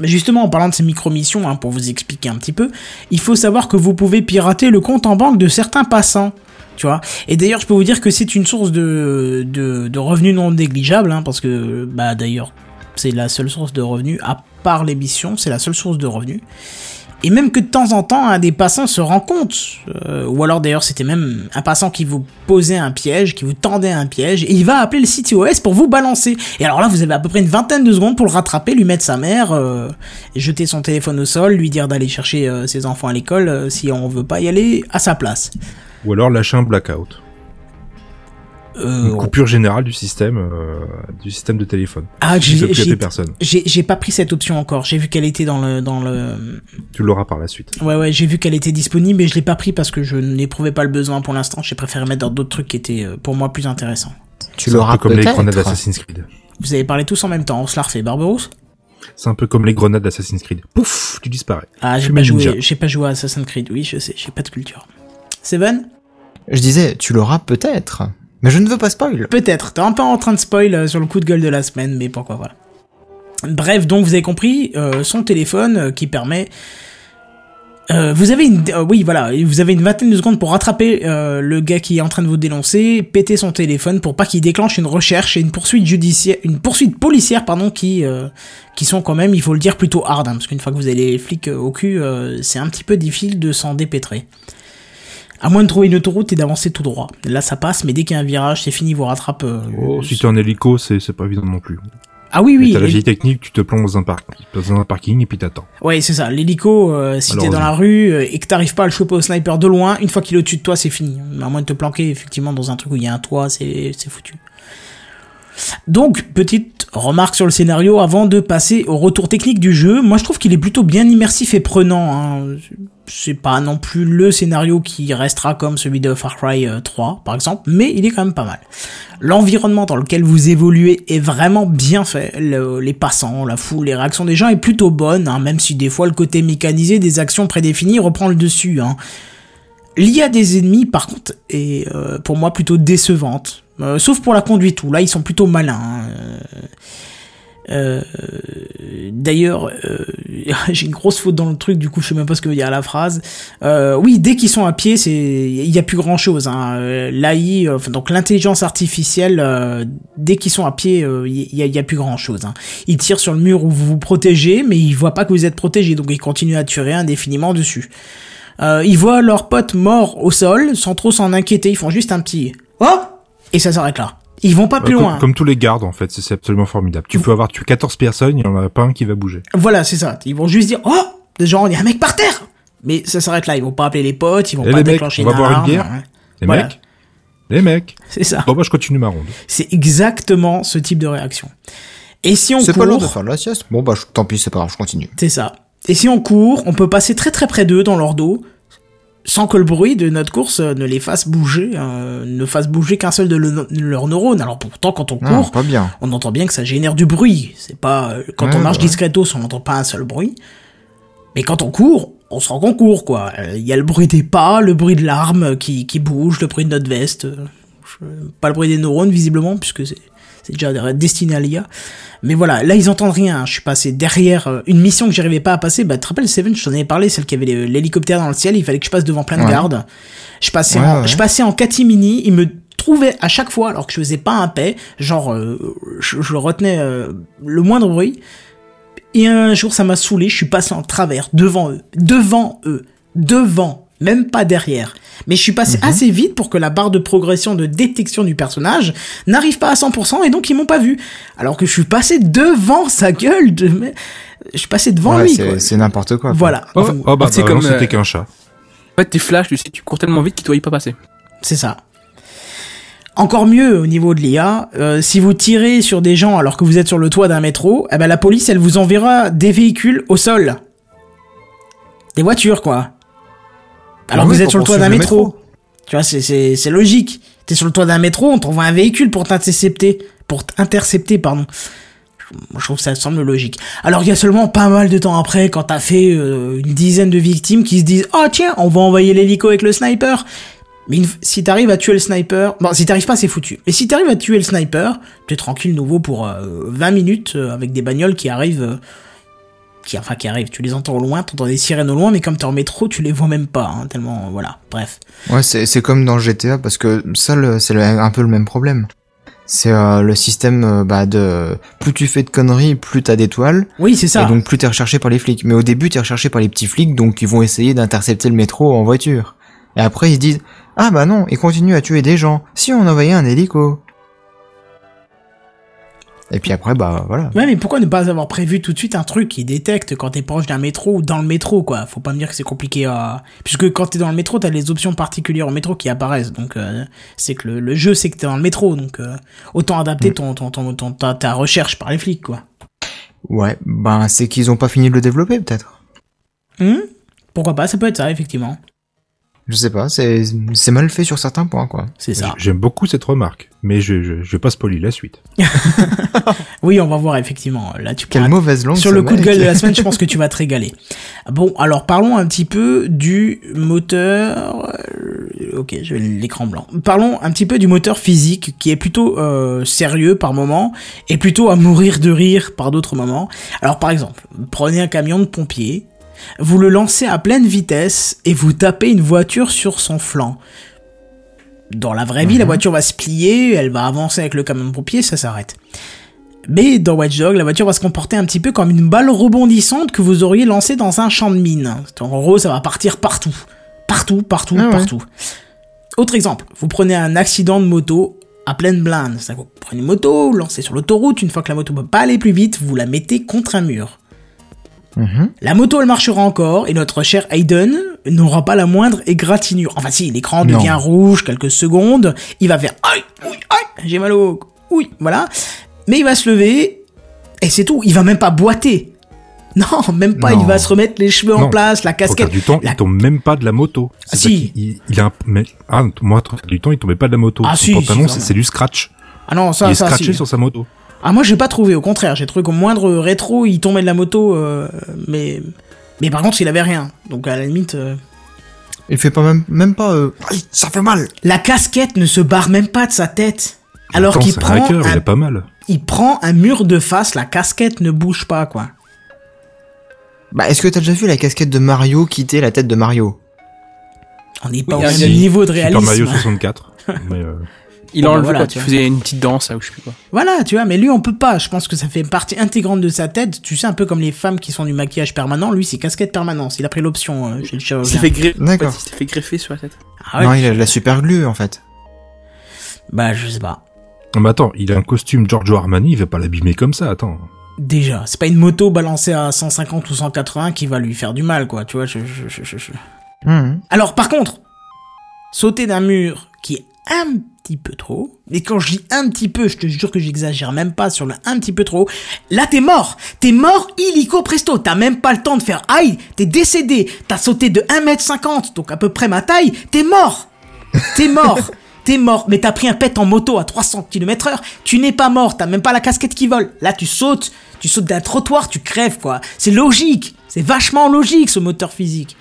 Speaker 1: Mais justement, en parlant de ces micro-missions, hein, pour vous expliquer un petit peu, il faut savoir que vous pouvez pirater le compte en banque de certains passants. Et d'ailleurs, je peux vous dire que c'est une source de, de, revenus non négligeable, hein, parce que, bah d'ailleurs, c'est la seule source de revenus, à part les missions, c'est la seule source de revenus. Et même que de temps en temps, un des passants se rend compte, euh, ou alors d'ailleurs c'était même un passant qui vous posait un piège, qui vous tendait un piège, et il va appeler le CTOS pour vous balancer. Et alors là, vous avez à peu près une vingtaine de secondes pour le rattraper, lui mettre sa mère, euh, jeter son téléphone au sol, lui dire d'aller chercher euh, ses enfants à l'école si on veut pas y aller à sa place.
Speaker 4: Ou alors lâcher un blackout.
Speaker 1: Euh,
Speaker 4: Une coupure générale du système, euh, du système de téléphone.
Speaker 1: Ah, j'ai-
Speaker 4: personne.
Speaker 1: J'ai j'ai pas pris cette option encore. J'ai vu qu'elle était dans le dans le.
Speaker 4: Tu l'auras par la suite.
Speaker 1: Ouais ouais, j'ai vu qu'elle était disponible, mais je l'ai pas pris parce que je n'éprouvais pas le besoin pour l'instant. J'ai préféré mettre dans d'autres trucs qui étaient euh, pour moi plus intéressants.
Speaker 3: Tu
Speaker 4: C'est un
Speaker 3: l'auras
Speaker 4: peu comme les grenades d'Assassin's Creed.
Speaker 1: Vous avez parlé tous en même temps. On se la refait, Barberousse.
Speaker 4: C'est un peu comme les grenades d'Assassin's Creed. Pouf, tu disparais.
Speaker 1: Ah, j'ai pas joué. J'ai pas joué à Assassin's Creed. Oui, je sais. J'ai pas de culture. Seven?
Speaker 3: Je disais, tu l'auras peut-être. Mais je ne veux pas spoil.
Speaker 1: Peut-être. T'es un peu en train de spoil euh, sur le coup de gueule de la semaine, mais pourquoi pas. Bref, donc vous avez compris, euh, son téléphone euh, qui permet. Euh, vous avez une, oui voilà, vous avez une vingtaine de secondes pour rattraper le gars qui est en train de vous dénoncer, péter son téléphone pour pas qu'il déclenche une recherche et une poursuite judiciaire, une poursuite policière pardon, qui qui sont quand même, il faut le dire, plutôt hard, hein, parce qu'une fois que vous avez les flics au cul, c'est un petit peu difficile de s'en dépêtrer. À moins de trouver une autoroute et d'avancer tout droit. Là, ça passe, mais dès qu'il y a un virage, c'est fini, vous rattrape. euh,
Speaker 4: Oh, si t'es en hélico, c'est c'est pas évident non plus.
Speaker 1: Ah oui, oui.
Speaker 4: T'as la vieille technique, tu te plonges dans un, dans un parking et puis t'attends.
Speaker 1: Ouais, c'est ça. L'hélico, euh, si t'es dans la rue euh, et que t'arrives pas à le choper au sniper de loin, une fois qu'il est au-dessus de toi, c'est fini. À moins de te planquer effectivement dans un truc où il y a un toit, c'est c'est foutu. Donc, petite remarque sur le scénario avant de passer au retour technique du jeu. Moi, je trouve qu'il est plutôt bien immersif et prenant. Hein. C'est pas non plus le scénario qui restera comme celui de Far Cry euh, 3, par exemple, mais il est quand même pas mal. L'environnement dans lequel vous évoluez est vraiment bien fait. Le- les passants, la foule, les réactions des gens est plutôt bonne, hein, même si des fois le côté mécanisé des actions prédéfinies reprend le dessus. Hein. L'IA des ennemis, par contre, est euh, pour moi plutôt décevante. Euh, sauf pour la conduite, où là ils sont plutôt malins. hein. Euh, D'ailleurs, euh, [laughs] j'ai une grosse faute dans le truc, du coup je sais même pas ce que veut dire la phrase. Oui, dès qu'ils sont à pied, c'est il y a plus grand chose. Hein. L'AI, donc l'intelligence artificielle, dès qu'ils sont à pied, il y, a, y a plus grand chose. Hein. Ils tirent sur le mur où vous vous protégez, mais ils voient pas que vous êtes protégé, donc ils continuent à tirer indéfiniment dessus. Ils voient leur pote mort au sol, sans trop s'en inquiéter. Ils font juste un petit oh et ça s'arrête là. Ils vont pas plus
Speaker 4: comme,
Speaker 1: loin.
Speaker 4: comme tous les gardes, en fait, c'est absolument formidable. Tu peux avoir tué 14 personnes, il y en a pas un qui va bouger.
Speaker 1: Voilà, c'est ça. Ils vont juste dire, oh, genre, il y a un mec par terre. Mais ça s'arrête là. Ils vont pas appeler les potes, ils vont
Speaker 4: Eh,
Speaker 1: pas
Speaker 4: les mecs,
Speaker 1: déclencher
Speaker 4: on va
Speaker 1: une
Speaker 4: boire une bière
Speaker 1: ouais.
Speaker 4: Les
Speaker 1: Voilà.
Speaker 4: mecs Les mecs
Speaker 1: C'est ça.
Speaker 4: Bon, bah, je continue ma ronde.
Speaker 1: C'est exactement ce type de réaction. Et si on
Speaker 3: C'est pas l'heure de
Speaker 1: court,
Speaker 3: faire de la sieste? Bon bah je- tant pis, c'est pas grave, je continue.
Speaker 1: c'est ça. Et si on court, on peut passer très très près d'eux dans leur dos, sans que le bruit de notre course euh, ne les fasse bouger, euh, ne fasse bouger qu'un seul de le- leurs neurones. Alors pourtant, quand on
Speaker 3: Non,
Speaker 1: court,
Speaker 3: pas bien.
Speaker 1: on entend bien que ça génère du bruit. C'est pas euh, quand
Speaker 3: Ouais,
Speaker 1: on marche
Speaker 3: ouais.
Speaker 1: discretos, on n'entend pas un seul bruit. Mais quand on court, on se rend qu'on court quoi. Euh, Il y a le bruit des pas, le bruit de l'arme qui, qui bouge, le bruit de notre veste. Pas le bruit des neurones visiblement puisque c'est c'est déjà destiné à l'IA. Mais voilà, là ils entendent rien. Je suis passé derrière euh, une mission que j'arrivais pas à passer. Bah, tu te rappelles Seven, je t'en avais parlé, celle qui avait l'hélicoptère dans le ciel. Il fallait que je passe devant plein de
Speaker 3: Ouais.
Speaker 1: gardes. Je passais,
Speaker 3: Ouais,
Speaker 1: en,
Speaker 3: ouais.
Speaker 1: je passais en catimini. Ils me trouvaient à chaque fois, alors que je faisais pas un paix. Genre, euh, je, je retenais euh, le moindre bruit. Et un jour, ça m'a saoulé. Je suis passé en travers devant eux, devant eux, devant, même pas derrière. Mais je suis passé
Speaker 3: Mhm.
Speaker 1: assez vite pour que la barre de progression de détection du personnage n'arrive pas à 100% et donc ils m'ont pas vu. Alors que je suis passé devant sa gueule. De... Je suis passé devant
Speaker 3: Ouais,
Speaker 1: lui.
Speaker 3: c'est-
Speaker 1: quoi.
Speaker 3: c'est n'importe quoi. quoi.
Speaker 1: Voilà.
Speaker 2: Oh,
Speaker 1: Enfin,
Speaker 4: Oh, bah,
Speaker 2: c'est
Speaker 4: bah,
Speaker 2: comme,
Speaker 4: c'était
Speaker 2: euh,
Speaker 4: qu'un chat.
Speaker 2: En fait, tes flashs, tu sais, tu cours tellement vite qu'il ne doit y pas passer.
Speaker 1: C'est ça. Encore mieux au niveau de l'IA, euh, si vous tirez sur des gens alors que vous êtes sur le toit d'un métro, eh ben la police elle vous enverra des véhicules au sol. Des voitures quoi. Alors
Speaker 3: Ah
Speaker 1: que
Speaker 3: oui,
Speaker 1: vous êtes sur le toit d'un métro. Tu vois, c'est- logique. T'es sur le toit d'un métro, on t'envoie un véhicule pour t'intercepter. Pour t'intercepter, pardon. Je trouve que ça semble logique. Alors il y a seulement pas mal de temps après, quand t'as fait euh, une dizaine de victimes qui se disent « Oh tiens, on va envoyer l'hélico avec le sniper !» Mais si t'arrives à tuer le sniper... Bon, si t'arrives pas, c'est foutu. Mais si t'arrives à tuer le sniper, t'es tranquille nouveau pour euh, 20 minutes euh, avec des bagnoles qui arrivent... qui, enfin, qui arrivent. Tu les entends au loin, t'entends des sirènes au loin, mais comme t'es en métro, tu les vois même pas. hein, tellement... Voilà, bref.
Speaker 3: Ouais, c'est c'est comme dans GTA parce que ça, c'est un peu le même problème. C'est euh, le système euh, bah, de plus tu fais de conneries, plus t'as d'étoiles.
Speaker 1: Oui, c'est ça.
Speaker 3: Et donc plus t'es recherché par les flics. Mais au début, t'es recherché par les petits flics, donc ils vont essayer d'intercepter le métro en voiture. Et après, ils se disent ah bah non, ils continuent à tuer des gens. Si on envoyait un hélico. Et puis après, bah voilà.
Speaker 1: Ouais, mais pourquoi ne pas avoir prévu tout de suite un truc qui détecte quand t'es proche d'un métro ou dans le métro, quoi? Faut pas me dire que c'est compliqué à... Puisque quand t'es dans le métro, t'as les options particulières au métro qui apparaissent, donc euh, c'est que le, le jeu sait que t'es dans le métro, donc euh, autant adapter ton, ton, ton, ton- ta, ta recherche par les flics, quoi.
Speaker 3: Ouais, ben c'est qu'ils ont pas fini de le développer peut-être.
Speaker 1: Hum Pourquoi pas, ça peut être ça, effectivement.
Speaker 3: Je sais pas, c'est c'est mal fait sur certains points quoi.
Speaker 1: C'est ça.
Speaker 4: J'aime beaucoup cette remarque, mais je, je, je vais pas spoiler la suite. [laughs]
Speaker 1: Oui, on va voir, effectivement. Là, tu
Speaker 3: Quelle mauvaise langue.
Speaker 1: Sur le coup de gueule de la semaine, je pense que [laughs] tu vas te régaler. Bon, alors parlons un petit peu du moteur. euh, Ok, je vais l'écran blanc. Parlons un petit peu du moteur physique qui est plutôt euh, sérieux par moment et plutôt à mourir de rire par d'autres moments. Alors par exemple, prenez un camion de pompier, vous le lancez à pleine vitesse et vous tapez une voiture sur son flanc. Dans la vraie vie, la voiture va se plier, elle va avancer avec le camion de pompier, ça s'arrête. Mais dans Watch Dogs, la voiture va se comporter un petit peu comme une balle rebondissante que vous auriez lancée dans un champ de mine. En gros, ça va partir partout. Partout, partout,
Speaker 3: Ah ouais.
Speaker 1: partout. Autre exemple, vous prenez un accident de moto à pleine blinde. Vous prenez une moto, vous lancez sur l'autoroute, une fois que la moto ne peut pas aller plus vite, vous la mettez contre un mur.
Speaker 3: Mhm.
Speaker 1: La moto, elle marchera encore, et notre cher Hayden n'aura pas la moindre égratignure. Enfin si, l'écran devient rouge quelques secondes, il va faire aïe, oui, aïe, j'ai mal au... Oui, voilà. Mais il va se lever, et c'est tout, il va même pas boiter. [laughs] Non, même pas,
Speaker 3: Non.
Speaker 1: il va se remettre les cheveux en place, la casquette.
Speaker 4: du temps,
Speaker 1: la-
Speaker 4: il tombe même pas de la moto.
Speaker 1: Ah, si.
Speaker 4: Il, il a un, mais, ah, moi, du temps, il tombait pas de la moto.
Speaker 1: Ah,
Speaker 4: Son
Speaker 1: si,
Speaker 4: pantalon,
Speaker 1: si,
Speaker 4: c'est du scratch.
Speaker 1: Ah non, ça,
Speaker 4: il est scratché
Speaker 1: si.
Speaker 4: sur sa moto.
Speaker 1: Ah moi j'ai pas trouvé, au contraire, j'ai trouvé qu'au moindre rétro, il tombait de la moto, euh, mais... Mais par contre, il avait rien. Donc à la limite... euh,
Speaker 3: Il fait pas même même pas. euh, Aïe, ça fait mal.
Speaker 1: La casquette ne se barre même pas de sa tête. Alors qu'il prend
Speaker 4: un hacker,
Speaker 1: un
Speaker 4: il a pas mal.
Speaker 1: il prend un mur de face, la casquette ne bouge pas, quoi.
Speaker 3: Bah, est-ce que t'as déjà vu la casquette de Mario quitter la tête de Mario?
Speaker 1: On n'est pas
Speaker 2: Oui,
Speaker 1: au même niveau de
Speaker 4: Super
Speaker 1: réalisme.
Speaker 4: Mario 64. mais, euh,
Speaker 2: Il
Speaker 1: Bon, bah voilà,
Speaker 2: quand
Speaker 1: tu
Speaker 2: faisait une petite danse, là, ou je sais plus quoi.
Speaker 1: Voilà, tu vois, mais lui, on peut pas. Je pense que ça fait partie intégrante de sa tête. Tu sais, un peu comme les femmes qui sont du maquillage permanent. Lui, c'est casquette permanence. Il a pris l'option euh, chez le
Speaker 2: Il
Speaker 1: chirurgien.
Speaker 2: s'est fait, en fait, il s'est fait greffer sur la tête.
Speaker 1: Ah ouais
Speaker 3: Non, il a de la super glue en fait.
Speaker 1: Bah, je sais pas.
Speaker 4: Non, mais attends, il a un costume Giorgio Armani, il va pas l'abîmer comme ça, attends.
Speaker 1: Déjà, c'est pas une moto balancée à 150 ou 180 qui va lui faire du mal, quoi. Tu vois, je, je, je, je- je-
Speaker 3: Mhm.
Speaker 1: Alors, par contre, sauter d'un mur qui est un petit peu trop, et quand je dis un petit peu, je te jure que j'exagère même pas sur le un petit peu trop, là t'es mort, t'es mort illico presto, t'as même pas le temps de faire aïe, t'es décédé, t'as sauté de 1m50, donc à peu près ma taille, t'es mort, t'es mort. [laughs] T'es mort, mais t'as pris un pet en moto à 300 km heure, tu n'es pas mort, t'as même pas la casquette qui vole. Là, tu sautes, tu sautes d'un trottoir, tu crèves, quoi. C'est logique, c'est vachement logique, ce moteur physique.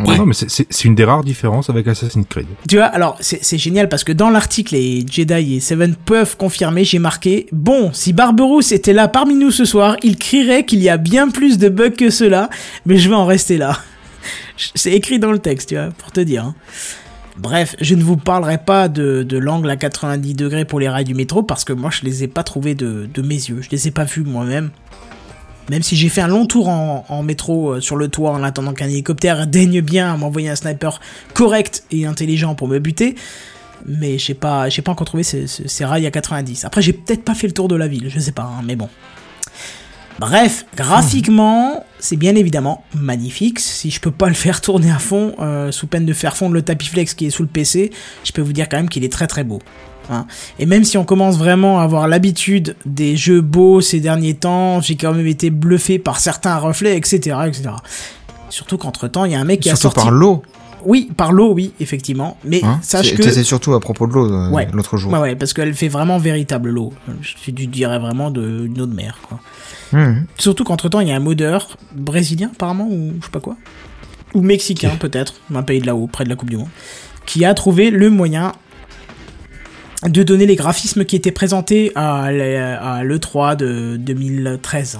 Speaker 4: Ouais, non, mais c'est- une des rares différences avec Assassin's Creed.
Speaker 1: Tu vois, alors c'est c'est génial parce que dans l'article, les Jedi et Seven peuvent confirmer, j'ai marqué Bon, si Barberousse était là parmi nous ce soir, il crierait qu'il y a bien plus de bugs que cela, mais je vais en rester là. [laughs] C'est écrit dans le texte, tu vois, pour te dire. hein. Bref, je ne vous parlerai pas de, de l'angle à 90 degrés pour les rails du métro parce que moi je les ai pas trouvés de, de mes yeux, je les ai pas vus moi-même. Même si j'ai fait un long tour en, en métro euh, sur le toit en attendant qu'un hélicoptère [laughs] daigne bien m'envoyer un sniper correct et intelligent pour me buter, mais j'ai pas, j'ai pas encore trouvé ces, ces- ces rails à 90. Après, j'ai peut-être pas fait le tour de la ville, je sais pas, hein, mais bon. Bref, graphiquement, c'est bien évidemment magnifique. Si je peux pas le faire tourner à fond, euh, sous peine de faire fondre le tapis flex qui est sous le PC, je peux vous dire quand même qu'il est très très beau. Hein. Et même si on commence vraiment à avoir l'habitude des jeux beaux ces derniers temps, j'ai quand même été bluffé par certains reflets, etc., etc. Surtout qu'entre temps, il y a un mec qui a
Speaker 3: Surtout
Speaker 1: sorti.
Speaker 3: par l'eau.
Speaker 1: Oui, par l'eau, oui, effectivement. Mais
Speaker 3: Hein
Speaker 1: sache que.
Speaker 3: C'est surtout à propos de l'eau euh,
Speaker 1: Ouais.
Speaker 3: l'autre jour.
Speaker 1: Ouais, ouais, parce qu'elle fait vraiment véritable l'eau. Je dirais vraiment de, une eau de mer, quoi.
Speaker 3: Mhm.
Speaker 1: Surtout qu'entre temps, il y a un modeur brésilien, apparemment, ou je sais pas quoi. Ou mexicain, peut-être, un pays de là-haut, près de la Coupe du Monde, qui a trouvé le moyen de donner les graphismes qui étaient présentés à l'E- à l'E3 de 2013.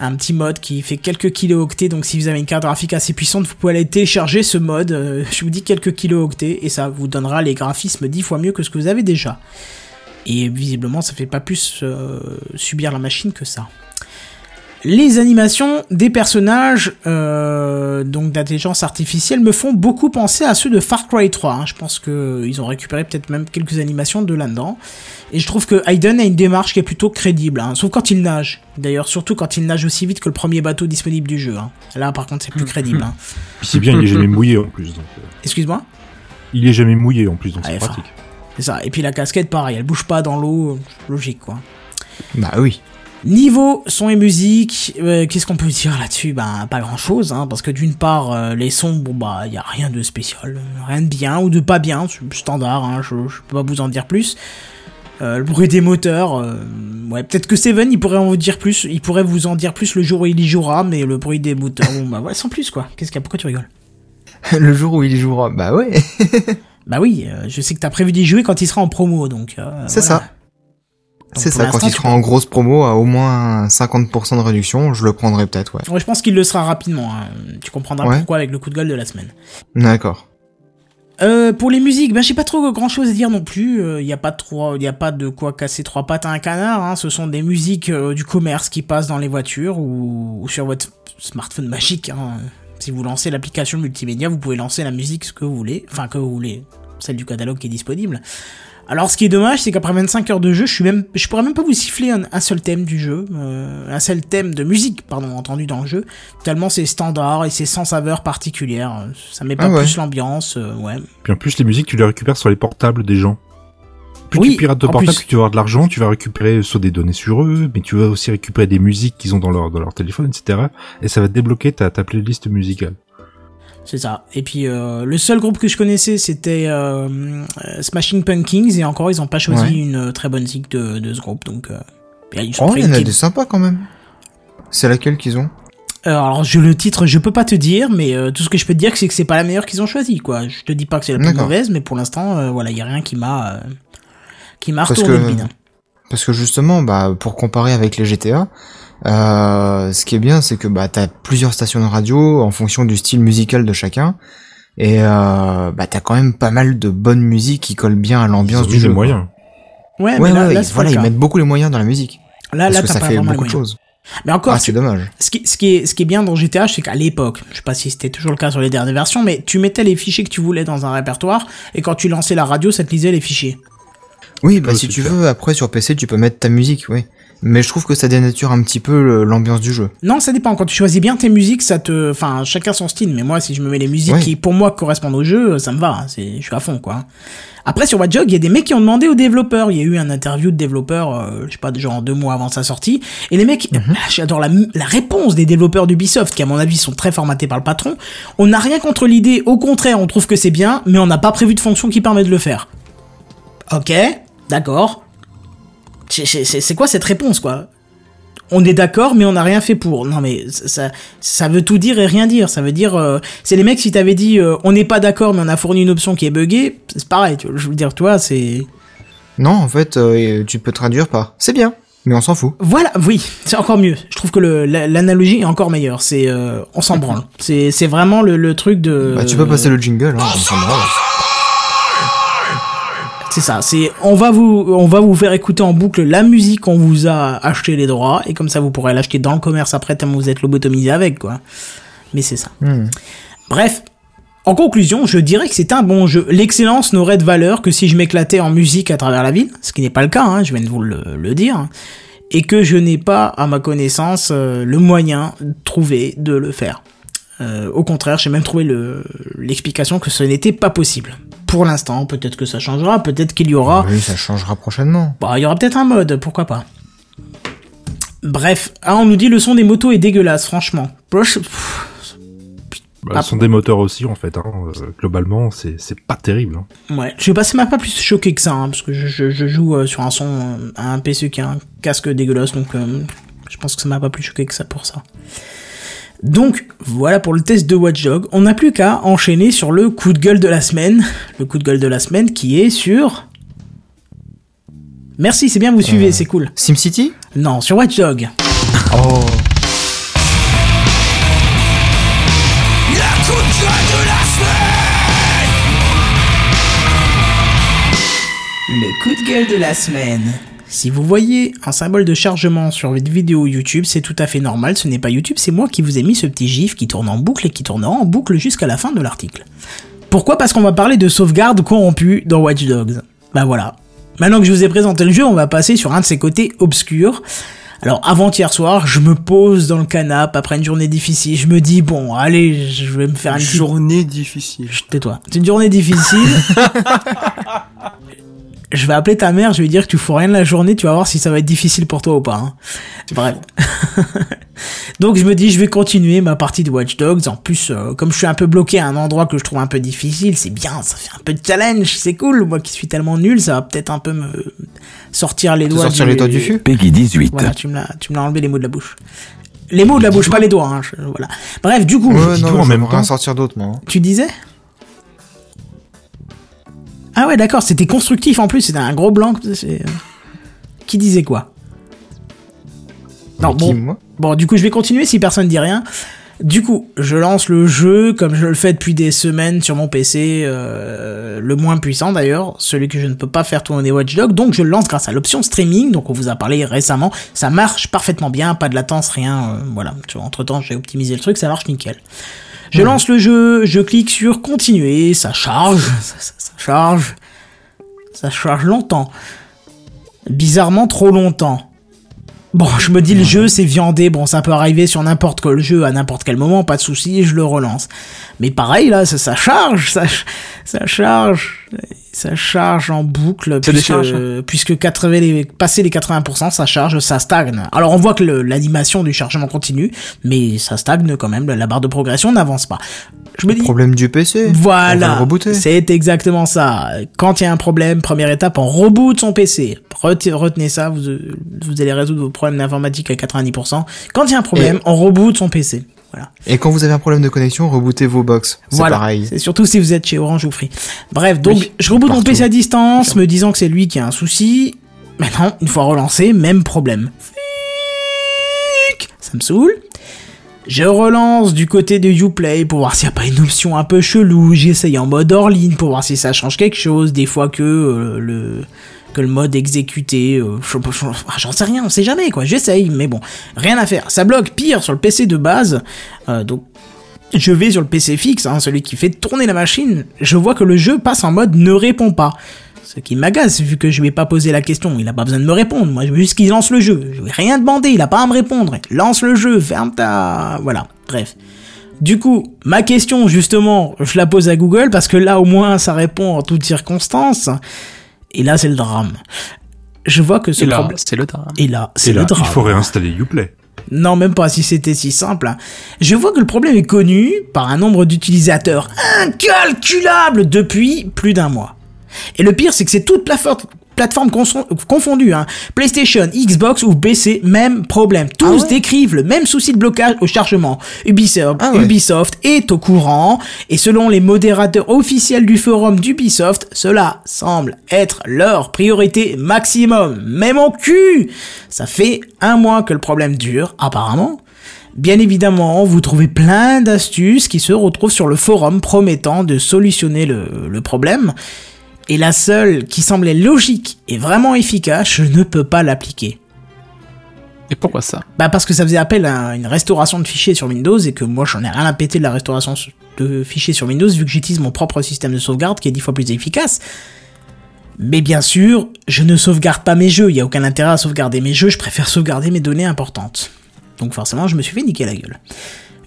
Speaker 1: Un petit mode qui fait quelques kilooctets, donc si vous avez une carte graphique assez puissante, vous pouvez aller télécharger ce mode, euh, je vous dis quelques kilooctets, et ça vous donnera les graphismes 10 fois mieux que ce que vous avez déjà. Et visiblement, ça fait pas plus euh, subir la machine que ça. Les animations des personnages euh, donc d'intelligence artificielle me font beaucoup penser à ceux de Far Cry 3. hein. Je pense qu'ils ont récupéré peut-être même quelques animations de là-dedans. Et je trouve que Hayden a une démarche qui est plutôt crédible, hein, sauf quand il nage. D'ailleurs, surtout quand il nage aussi vite que le premier bateau disponible du jeu. hein. Là, par contre, c'est plus crédible. hein. [laughs]
Speaker 4: Puis c'est bien, il est jamais mouillé en plus. Donc, euh,
Speaker 1: Excuse-moi?
Speaker 4: Il est jamais mouillé en plus, donc c'est
Speaker 1: Ouais, enfin,
Speaker 4: pratique.
Speaker 1: C'est ça. Et puis la casquette, pareil, elle bouge pas dans l'eau, logique quoi.
Speaker 3: Bah oui.
Speaker 1: Niveau son et musique, euh, qu'est-ce qu'on peut dire là-dessus? Ben pas grand-chose, hein, parce que d'une part euh, les sons, bon bah y a rien de spécial, rien de bien ou de pas bien, c'est standard, hein, je, je peux pas vous en dire plus. Euh, le bruit des moteurs, ouais peut-être que Seven il pourrait en vous dire plus, il pourrait vous en dire plus le jour où il y jouera, mais le bruit des moteurs, bon bah ouais sans plus quoi. Qu'est-ce qu'il y a? Pourquoi tu rigoles?
Speaker 3: Le jour où il y jouera. Bah ouais.
Speaker 1: Bah oui, je sais que t'as prévu d'y jouer quand il sera en promo, donc.
Speaker 3: C'est
Speaker 1: voilà.
Speaker 3: ça. C'est ça, quand il sera en grosse promo à au moins 50% de réduction, je le prendrai peut-être, ouais.
Speaker 1: Ouais, je pense qu'il le sera rapidement. hein. Tu comprendras
Speaker 3: Ouais.
Speaker 1: pourquoi avec le coup de gueule de la semaine.
Speaker 3: D'accord.
Speaker 1: Euh, pour les musiques, ben j'ai pas trop grand chose à dire non plus. Il y a pas trop, y a pas de quoi casser trois pattes à un canard. Hein. Ce sont des musiques euh, du commerce qui passent dans les voitures ou, ou sur votre smartphone magique. Hein. Si vous lancez l'application multimédia, vous pouvez lancer la musique ce que vous voulez, enfin que vous voulez, celle du catalogue qui est disponible. Alors ce qui est dommage, c'est qu'après 25 heures de jeu, je suis même, je pourrais même pas vous siffler un, un seul thème du jeu, euh, un seul thème de musique, pardon, entendu dans le jeu. Tellement c'est standard et c'est sans saveur particulière. Ça met pas
Speaker 3: Ah ouais.
Speaker 1: plus l'ambiance, euh, ouais.
Speaker 4: Puis en plus, les musiques, tu les récupères sur les portables des gens. Plus
Speaker 1: Oui,
Speaker 4: tu pirates de portable,
Speaker 1: plus.
Speaker 4: plus tu vas avoir de l'argent, tu vas récupérer soit des données sur eux, mais tu vas aussi récupérer des musiques qu'ils ont dans leur, dans leur téléphone, etc. Et ça va débloquer ta, ta playlist musicale.
Speaker 1: C'est ça. Et puis euh, le seul groupe que je connaissais c'était euh, euh, Smashing Pumpkins et encore ils ont pas choisi
Speaker 3: Ouais.
Speaker 1: une très bonne musique de, de ce groupe donc. Euh, ils
Speaker 3: Oh, il y en a des sympas quand même. C'est laquelle qu'ils ont?
Speaker 1: Alors je le titre je peux pas te dire mais euh, tout ce que je peux te dire c'est que c'est pas la meilleure qu'ils ont choisi quoi. Je te dis pas que c'est la plus mauvaise mais pour l'instant euh, voilà il y a rien qui m'a euh, qui m'a
Speaker 3: Parce
Speaker 1: retourné
Speaker 3: que-
Speaker 1: le bide.
Speaker 3: parce que justement, bah, pour comparer avec les GTA, euh, ce qui est bien, c'est que bah, t'as plusieurs stations de radio en fonction du style musical de chacun, et euh, bah, t'as quand même pas mal de bonne musique qui colle bien à l'ambiance du jeu.
Speaker 4: moyens.
Speaker 1: Ouais,
Speaker 3: Ouais,
Speaker 1: mais là,
Speaker 3: ouais,
Speaker 1: là,
Speaker 3: ils-
Speaker 1: c'est pas
Speaker 3: voilà, ils mettent beaucoup les moyens dans la musique.
Speaker 1: Là,
Speaker 3: parce
Speaker 1: là,
Speaker 3: que ça
Speaker 1: pas
Speaker 3: fait beaucoup de choses.
Speaker 1: Mais encore,
Speaker 3: Ah,
Speaker 1: tu-
Speaker 3: c'est dommage.
Speaker 1: ce qui, ce, qui est, ce qui est bien dans GTA, c'est qu'à l'époque, je sais pas si c'était toujours le cas sur les dernières versions, mais tu mettais les fichiers que tu voulais dans un répertoire, et quand tu lançais la radio, ça te lisait les fichiers.
Speaker 3: Oui, bah si tu
Speaker 4: clair.
Speaker 3: veux, après sur PC, tu peux mettre ta musique, oui. Mais je trouve que ça dénature un petit peu l'ambiance du jeu.
Speaker 1: Non, ça dépend. Quand tu choisis bien tes musiques, ça te, enfin, chacun son style. Mais moi, si je me mets les musiques
Speaker 3: Ouais.
Speaker 1: qui, pour moi, correspondent au jeu, ça me va. C'est, je suis à fond, quoi. Après, sur Watch Dogs, il y a des mecs qui ont demandé aux développeurs. Il y a eu un interview de développeurs, euh, je sais pas, genre deux mois avant sa sortie. Et les mecs,
Speaker 3: Mhm.
Speaker 1: ah, j'adore la, la réponse des développeurs d'Ubisoft, qui à mon avis sont très formatés par le patron. On n'a rien contre l'idée. Au contraire, on trouve que c'est bien, mais on n'a pas prévu de fonction qui permet de le faire. Ok, d'accord. C'est- quoi cette réponse, quoi? On est d'accord, mais on n'a rien fait pour. Non, mais ça, ça veut tout dire et rien dire. Ça veut dire, euh, c'est les mecs si t'avais dit, euh, on n'est pas d'accord, mais on a fourni une option qui est buggée, c'est pareil. Tu vois, je veux dire, toi, c'est.
Speaker 3: Non, en fait, euh, tu peux traduire par c'est bien, mais on s'en fout.
Speaker 1: Voilà, oui, c'est encore mieux. Je trouve que l'analogie est encore meilleure. C'est, on s'en branle. C'est, c'est vraiment le, le truc de.
Speaker 3: Bah, tu peux passer le jingle, hein, on s'en branle.
Speaker 1: C'est ça. C'est, on va vous, on va vous faire écouter en boucle la musique qu'on vous a acheté les droits, et comme ça vous pourrez l'acheter dans le commerce après tellement vous êtes lobotomisé avec, quoi. Mais c'est ça.
Speaker 3: Hmm.
Speaker 1: Bref, en conclusion, je dirais que c'est un bon jeu. L'excellence n'aurait de valeur que si je m'éclatais en musique à travers la ville, ce qui n'est pas le cas, hein, je viens de vous le, le dire, et que je n'ai pas, à ma connaissance, euh, le moyen trouvé de le faire. Euh, au contraire, j'ai même trouvé le- l'explication que ce n'était pas possible. Pour l'instant, peut-être que ça changera, peut-être qu'il y aura...
Speaker 3: Oui, ça changera prochainement.
Speaker 1: Bah, il y aura peut-être un mode, pourquoi pas. Bref, ah, on nous dit le son des motos est dégueulasse, franchement. Proche-
Speaker 4: Bah,
Speaker 1: Ah.
Speaker 4: ce sont des moteurs aussi, en fait. Hein. Euh, globalement, c'est c'est pas terrible. Hein.
Speaker 1: Ouais, je sais pas, ça m'a pas plus choqué que ça, hein, parce que je, je- je joue euh, sur un son, euh, à un PC qui a un casque dégueulasse, donc euh, je pense que ça m'a pas plus choqué que ça pour ça. Donc, voilà pour le test de Watch Dogs. On n'a plus qu'à enchaîner sur le coup de gueule de la semaine. Le coup de gueule de la semaine qui est sur... Merci, c'est bien, vous suivez, c'est cool.
Speaker 3: SimCity?
Speaker 1: Non, sur Watch Dogs.
Speaker 3: Oh.
Speaker 1: Le coup de gueule de la semaine. Si vous voyez un symbole de chargement sur votre vidéo YouTube, c'est tout à fait normal, ce n'est pas YouTube, c'est moi qui vous ai mis ce petit gif qui tourne en boucle et qui tournera en boucle jusqu'à la fin de l'article. Pourquoi? Parce qu'on va parler de sauvegarde corrompue dans Watch Dogs. Bah voilà. Maintenant que je vous ai présenté le jeu, on va passer sur un de ses côtés obscurs. Alors avant-hier soir, je me pose dans le canapé après une journée difficile, je me dis bon, allez, je vais me faire une petite
Speaker 2: Journée difficile.
Speaker 1: Tais-toi. C'est une journée difficile. [laughs] je vais appeler ta mère, je vais lui dire que tu fous rien de la journée, tu vas voir si ça va être difficile pour toi ou pas. hein. Bref. [laughs] Donc je me dis, je vais continuer ma partie de Watch Dogs. En plus, euh, comme je suis un peu bloqué à un endroit que je trouve un peu difficile, c'est bien, ça fait un peu de challenge, c'est cool. Moi qui suis tellement nul, ça va peut-être un peu me sortir les doigts
Speaker 3: sortir les doigts du fût
Speaker 7: Peggy 18.
Speaker 1: Voilà, tu me l'as, tu me l'as enlevé les mots de la bouche. Les mots de la bouche, pas les doigts. Hein, je- voilà. Bref, du coup,
Speaker 3: Ouais,
Speaker 4: dis
Speaker 3: non,
Speaker 4: tout en
Speaker 3: je
Speaker 4: même temps.
Speaker 3: sortir d'autre, moi.
Speaker 1: tu disais? Ah ouais, d'accord, c'était constructif en plus, c'était un gros blanc. euh, Qui disait quoi? Non,
Speaker 3: Mais qui,
Speaker 1: bon,
Speaker 3: moi?
Speaker 1: Bon, du coup, je vais continuer si personne dit rien. Du coup, je lance le jeu comme je le fais depuis des semaines sur mon PC, euh, le moins puissant d'ailleurs, celui que je ne peux pas faire tourner Watch Dogs, donc je le lance grâce à l'option streaming, donc on vous a parlé récemment, ça marche parfaitement bien, pas de latence, rien, euh, voilà. Entre temps, j'ai optimisé le truc, ça marche nickel. Je lance le jeu, je clique sur continuer, ça charge, [laughs] ça, ça- ça charge, ça charge longtemps. Bizarrement trop longtemps. Bon, je me dis le jeu c'est viandé, bon ça peut arriver sur n'importe quel jeu à n'importe quel moment, pas de souci, je le relance. Mais pareil là, ça, ça charge, ça, ça charge, ça charge en boucle,
Speaker 2: Ça
Speaker 1: puisque,
Speaker 2: décharge.
Speaker 1: puisque 80, les, passer les 80%, ça charge, ça stagne. Alors on voit que le- l'animation du chargement continue, mais ça stagne quand même, la barre de progression n'avance pas. Je me dis,
Speaker 3: Problème du PC. On va le
Speaker 1: voilà,
Speaker 3: rebooter.
Speaker 1: c'est exactement ça. Quand il y a un problème, première étape, on reboot son PC. Rete- Retenez ça, vous, vous allez résoudre vos problèmes d'informatique à 90%. Quand il y a un problème, on reboot son PC. Voilà.
Speaker 3: Et quand vous avez un problème de connexion, rebootez vos box. C'est
Speaker 1: Voilà.
Speaker 3: pareil.
Speaker 1: C'est surtout si vous êtes chez Orange ou Free. Bref, donc
Speaker 3: Oui,
Speaker 1: je reboot mon. PC à distance, me disant que c'est lui qui a un souci. Maintenant, une fois relancé, même problème. Ça me saoule. Je relance du côté de Uplay pour voir s'il n'y a pas une option un peu chelou. J'essaye en mode hors ligne pour voir si ça change quelque chose. Des fois que euh, le que le mode exécuté, euh, ah, j'en sais rien, on sait jamais quoi. J'essaye, mais bon, rien à faire. Ça bloque pire sur le PC de base. Euh, donc je vais sur le PC fixe, hein, celui qui fait tourner la machine. Je vois que le jeu passe en mode ne répond pas. Ce qui m'agace, vu que je lui ai pas posé la question, il a pas besoin de me répondre. Moi, je veux juste qu'il lance le jeu. Je vais rien demander, il a pas à me répondre. Lance le jeu, ferme ta... Voilà, bref. Du coup, ma question, justement, je la pose à Google, parce que là, au moins, ça répond en toutes circonstances. Et là, c'est le drame. Je vois que ce
Speaker 2: Et là,
Speaker 1: problème...
Speaker 2: c'est le drame.
Speaker 1: Et là, c'est le drame.
Speaker 4: il faut réinstaller Uplay.
Speaker 1: Non, même pas si c'était si simple. hein. Je vois que le problème est connu par un nombre d'utilisateurs incalculable depuis plus d'un mois. Et le pire, c'est que c'est toute plateforme plateforme conso- confondue, hein. PlayStation, Xbox ou PC, même problème. Tous décrivent le même souci de blocage au chargement. Ubisoft, Ubisoft est au courant, et selon les modérateurs officiels du forum d'Ubisoft, cela semble être leur priorité maximum. Mais mon cul Ça fait un mois que le problème dure, apparemment. Bien évidemment, vous trouvez plein d'astuces qui se retrouvent sur le forum promettant de solutionner le, le problème. Et la seule qui semblait logique et vraiment efficace, je ne peux pas l'appliquer.
Speaker 2: Et pourquoi ça
Speaker 1: Bah parce que ça faisait appel à une restauration de fichiers sur Windows et que moi j'en ai rien à péter de la restauration de fichiers sur Windows vu que j'utilise mon propre système de sauvegarde qui est dix fois plus efficace. Mais bien sûr, je ne sauvegarde pas mes jeux, il n'y a aucun intérêt à sauvegarder mes jeux, je préfère sauvegarder mes données importantes. Donc forcément, je me suis fait niquer la gueule.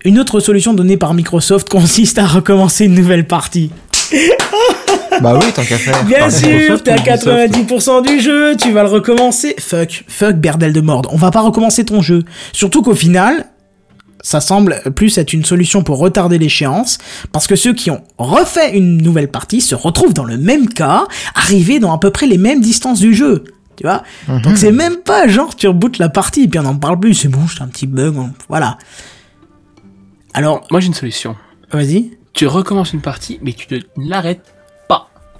Speaker 1: Une autre solution donnée par Microsoft consiste à recommencer une nouvelle partie. [laughs]
Speaker 3: Bah oui, tant qu'à faire.
Speaker 1: Bien sûr,
Speaker 3: Ubisoft
Speaker 1: 90% du jeu, tu vas le recommencer. Fuck, fuck Berdel de Morde, on va pas recommencer ton jeu. Surtout qu'au final, ça semble plus être une solution pour retarder l'échéance, parce que ceux qui ont refait une nouvelle partie se retrouvent dans le même cas, arrivés dans à peu près les mêmes distances du jeu. Tu vois? Donc c'est même pas genre tu rebootes la partie et puis on en parle plus, c'est bon, j'ai un petit bug, on- voilà. Alors,
Speaker 2: Moi, j'ai une solution.
Speaker 1: vas-y.
Speaker 2: Tu recommences une partie, mais tu ne l'arrêtes.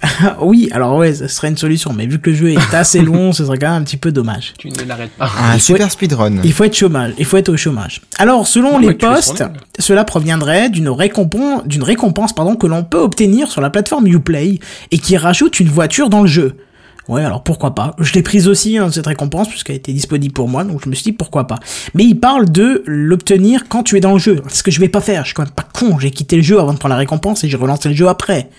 Speaker 2: [laughs]
Speaker 1: oui, alors ouais, ça serait une solution, mais vu que le jeu est assez long, ce serait quand même un petit peu dommage.
Speaker 2: Tu ne l'arrêtes pas.
Speaker 3: Un super speedrun.
Speaker 1: Il faut être chômage, il faut être au chômage. Alors, selon
Speaker 2: Non,
Speaker 1: les postes, cela proviendrait d'une récompense, d'une récompense pardon, que l'on peut obtenir sur la plateforme Uplay et qui rajoute une voiture dans le jeu. Ouais, alors pourquoi pas? Je l'ai prise aussi, hein, cette récompense, puisqu'elle était disponible pour moi, donc je me suis dit pourquoi pas. Mais il parle de l'obtenir quand tu es dans le jeu. C'est ce que je vais pas faire, je suis quand même pas con, j'ai quitté le jeu avant de prendre la récompense et j'ai relancé le jeu après.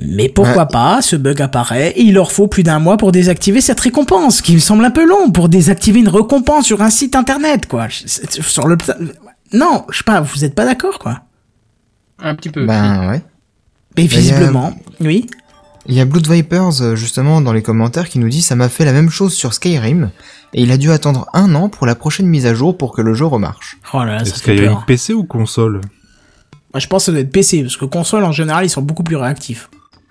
Speaker 1: Mais pourquoi
Speaker 3: Ouais.
Speaker 1: pas, ce bug apparaît et il leur faut plus d'un mois pour désactiver cette récompense, qui me semble un peu long pour désactiver une récompense sur un site internet, quoi. Sur le... Non, je sais pas, vous êtes pas d'accord, quoi.
Speaker 2: Un petit peu.
Speaker 3: Ben ouais.
Speaker 1: Mais visiblement, oui.
Speaker 3: Il y a Blood Vipers euh, justement dans les commentaires qui nous dit ça m'a fait la même chose sur Skyrim et il a dû attendre un an pour la prochaine mise à jour pour que le jeu remarche.
Speaker 1: Oh là là, ça
Speaker 4: Est-ce
Speaker 1: fait
Speaker 4: qu'il y a une PC ou console?
Speaker 1: Moi, je pense que ça doit être PC, parce que console, en général, ils sont beaucoup plus réactifs.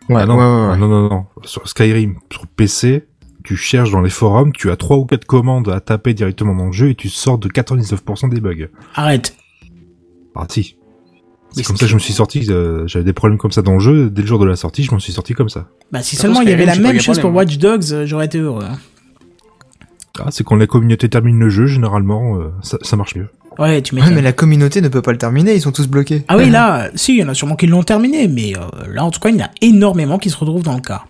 Speaker 3: Ouais,
Speaker 4: Ah non,
Speaker 3: ouais, ouais, ouais.
Speaker 4: non, non, non. Sur Skyrim, sur PC, tu cherches dans les forums, tu as trois ou quatre commandes à taper directement dans le jeu et tu sors de 99% des bugs.
Speaker 1: Arrête.
Speaker 4: Ah si. C'est comme ça que je me suis sorti, euh, j'avais des problèmes comme ça dans le jeu, dès le jour de la sortie, je m'en suis sorti comme ça.
Speaker 1: Bah, si
Speaker 2: Par
Speaker 1: seulement il y avait la
Speaker 2: pas
Speaker 1: même chose pour. Watch Dogs, euh, j'aurais été heureux. hein.
Speaker 4: Ah, c'est quand la communauté termine le jeu, généralement, euh, ça, ça marche mieux.
Speaker 1: Ouais, tu
Speaker 3: Ouais, mais la communauté ne peut pas le terminer, ils sont tous bloqués.
Speaker 1: Ah oui, là, si, il y en a sûrement qui l'ont terminé, mais euh, là, en tout cas, il y en a énormément qui se retrouvent dans le cas.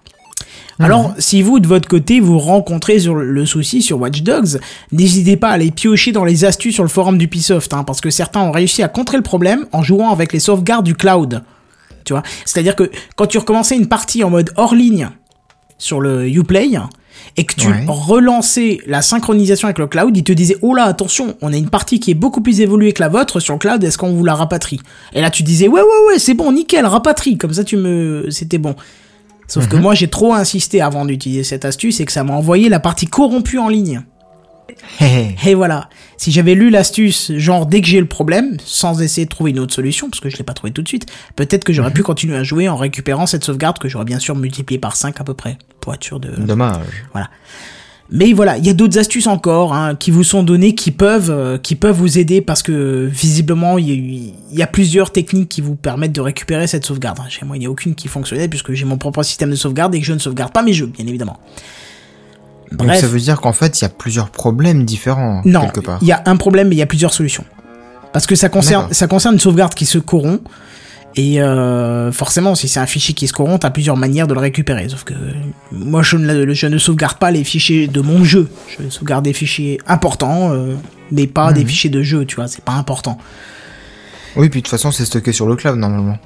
Speaker 1: Alors, si vous, de votre côté, vous rencontrez sur le- souci sur Watch Dogs, n'hésitez pas à aller piocher dans les astuces sur le forum d'Ubisoft, hein, parce que certains ont réussi à contrer le problème en jouant avec les sauvegardes du cloud. Tu vois? C'est-à-dire que quand tu recommençais une partie en mode hors ligne sur le Uplay, et que tu
Speaker 3: Ouais.
Speaker 1: relançais la synchronisation avec le cloud, il te disait oh là attention, on a une partie qui est beaucoup plus évoluée que la vôtre sur le cloud, est-ce qu'on vous la rapatrie? Et là tu disais ouais ouais ouais c'est bon nickel rapatrie, comme ça tu me c'était bon. Sauf que moi j'ai trop insisté avant d'utiliser cette astuce et que ça m'a envoyé la partie corrompue en ligne. Et voilà. Si j'avais lu l'astuce, genre dès que j'ai le problème, sans essayer de trouver une autre solution, parce que je l'ai pas trouvé tout de suite, peut-être que j'aurais pu continuer à jouer en récupérant cette sauvegarde que j'aurais bien sûr multipliée par 5 à peu près, pour être sûr de...
Speaker 3: Dommage.
Speaker 1: Voilà. Mais voilà, il y a d'autres astuces encore hein, qui vous sont données, qui peuvent, euh, qui peuvent vous aider parce que visiblement il y, y a plusieurs techniques qui vous permettent de récupérer cette sauvegarde. Chez moi, il n'y a aucune qui fonctionnait puisque j'ai mon propre système de sauvegarde et que je ne sauvegarde pas mes jeux, bien évidemment.
Speaker 3: Donc ça veut dire qu'en fait, il y a plusieurs problèmes différents,
Speaker 1: Non,
Speaker 3: quelque part.
Speaker 1: il y a un problème, mais il y a plusieurs solutions. Parce que ça concerne,
Speaker 3: D'accord.
Speaker 1: ça concerne une sauvegarde qui se corrompt. Et euh, forcément, si c'est un fichier qui se corrompt, t'as plusieurs manières de le récupérer. Sauf que moi, je ne, je ne sauvegarde pas les fichiers de mon jeu. Je sauvegarde des fichiers importants, euh, mais pas des
Speaker 3: Mhm.
Speaker 1: fichiers de jeu, tu vois. C'est pas important.
Speaker 3: Oui, puis de toute façon, c'est stocké sur le cloud, normalement.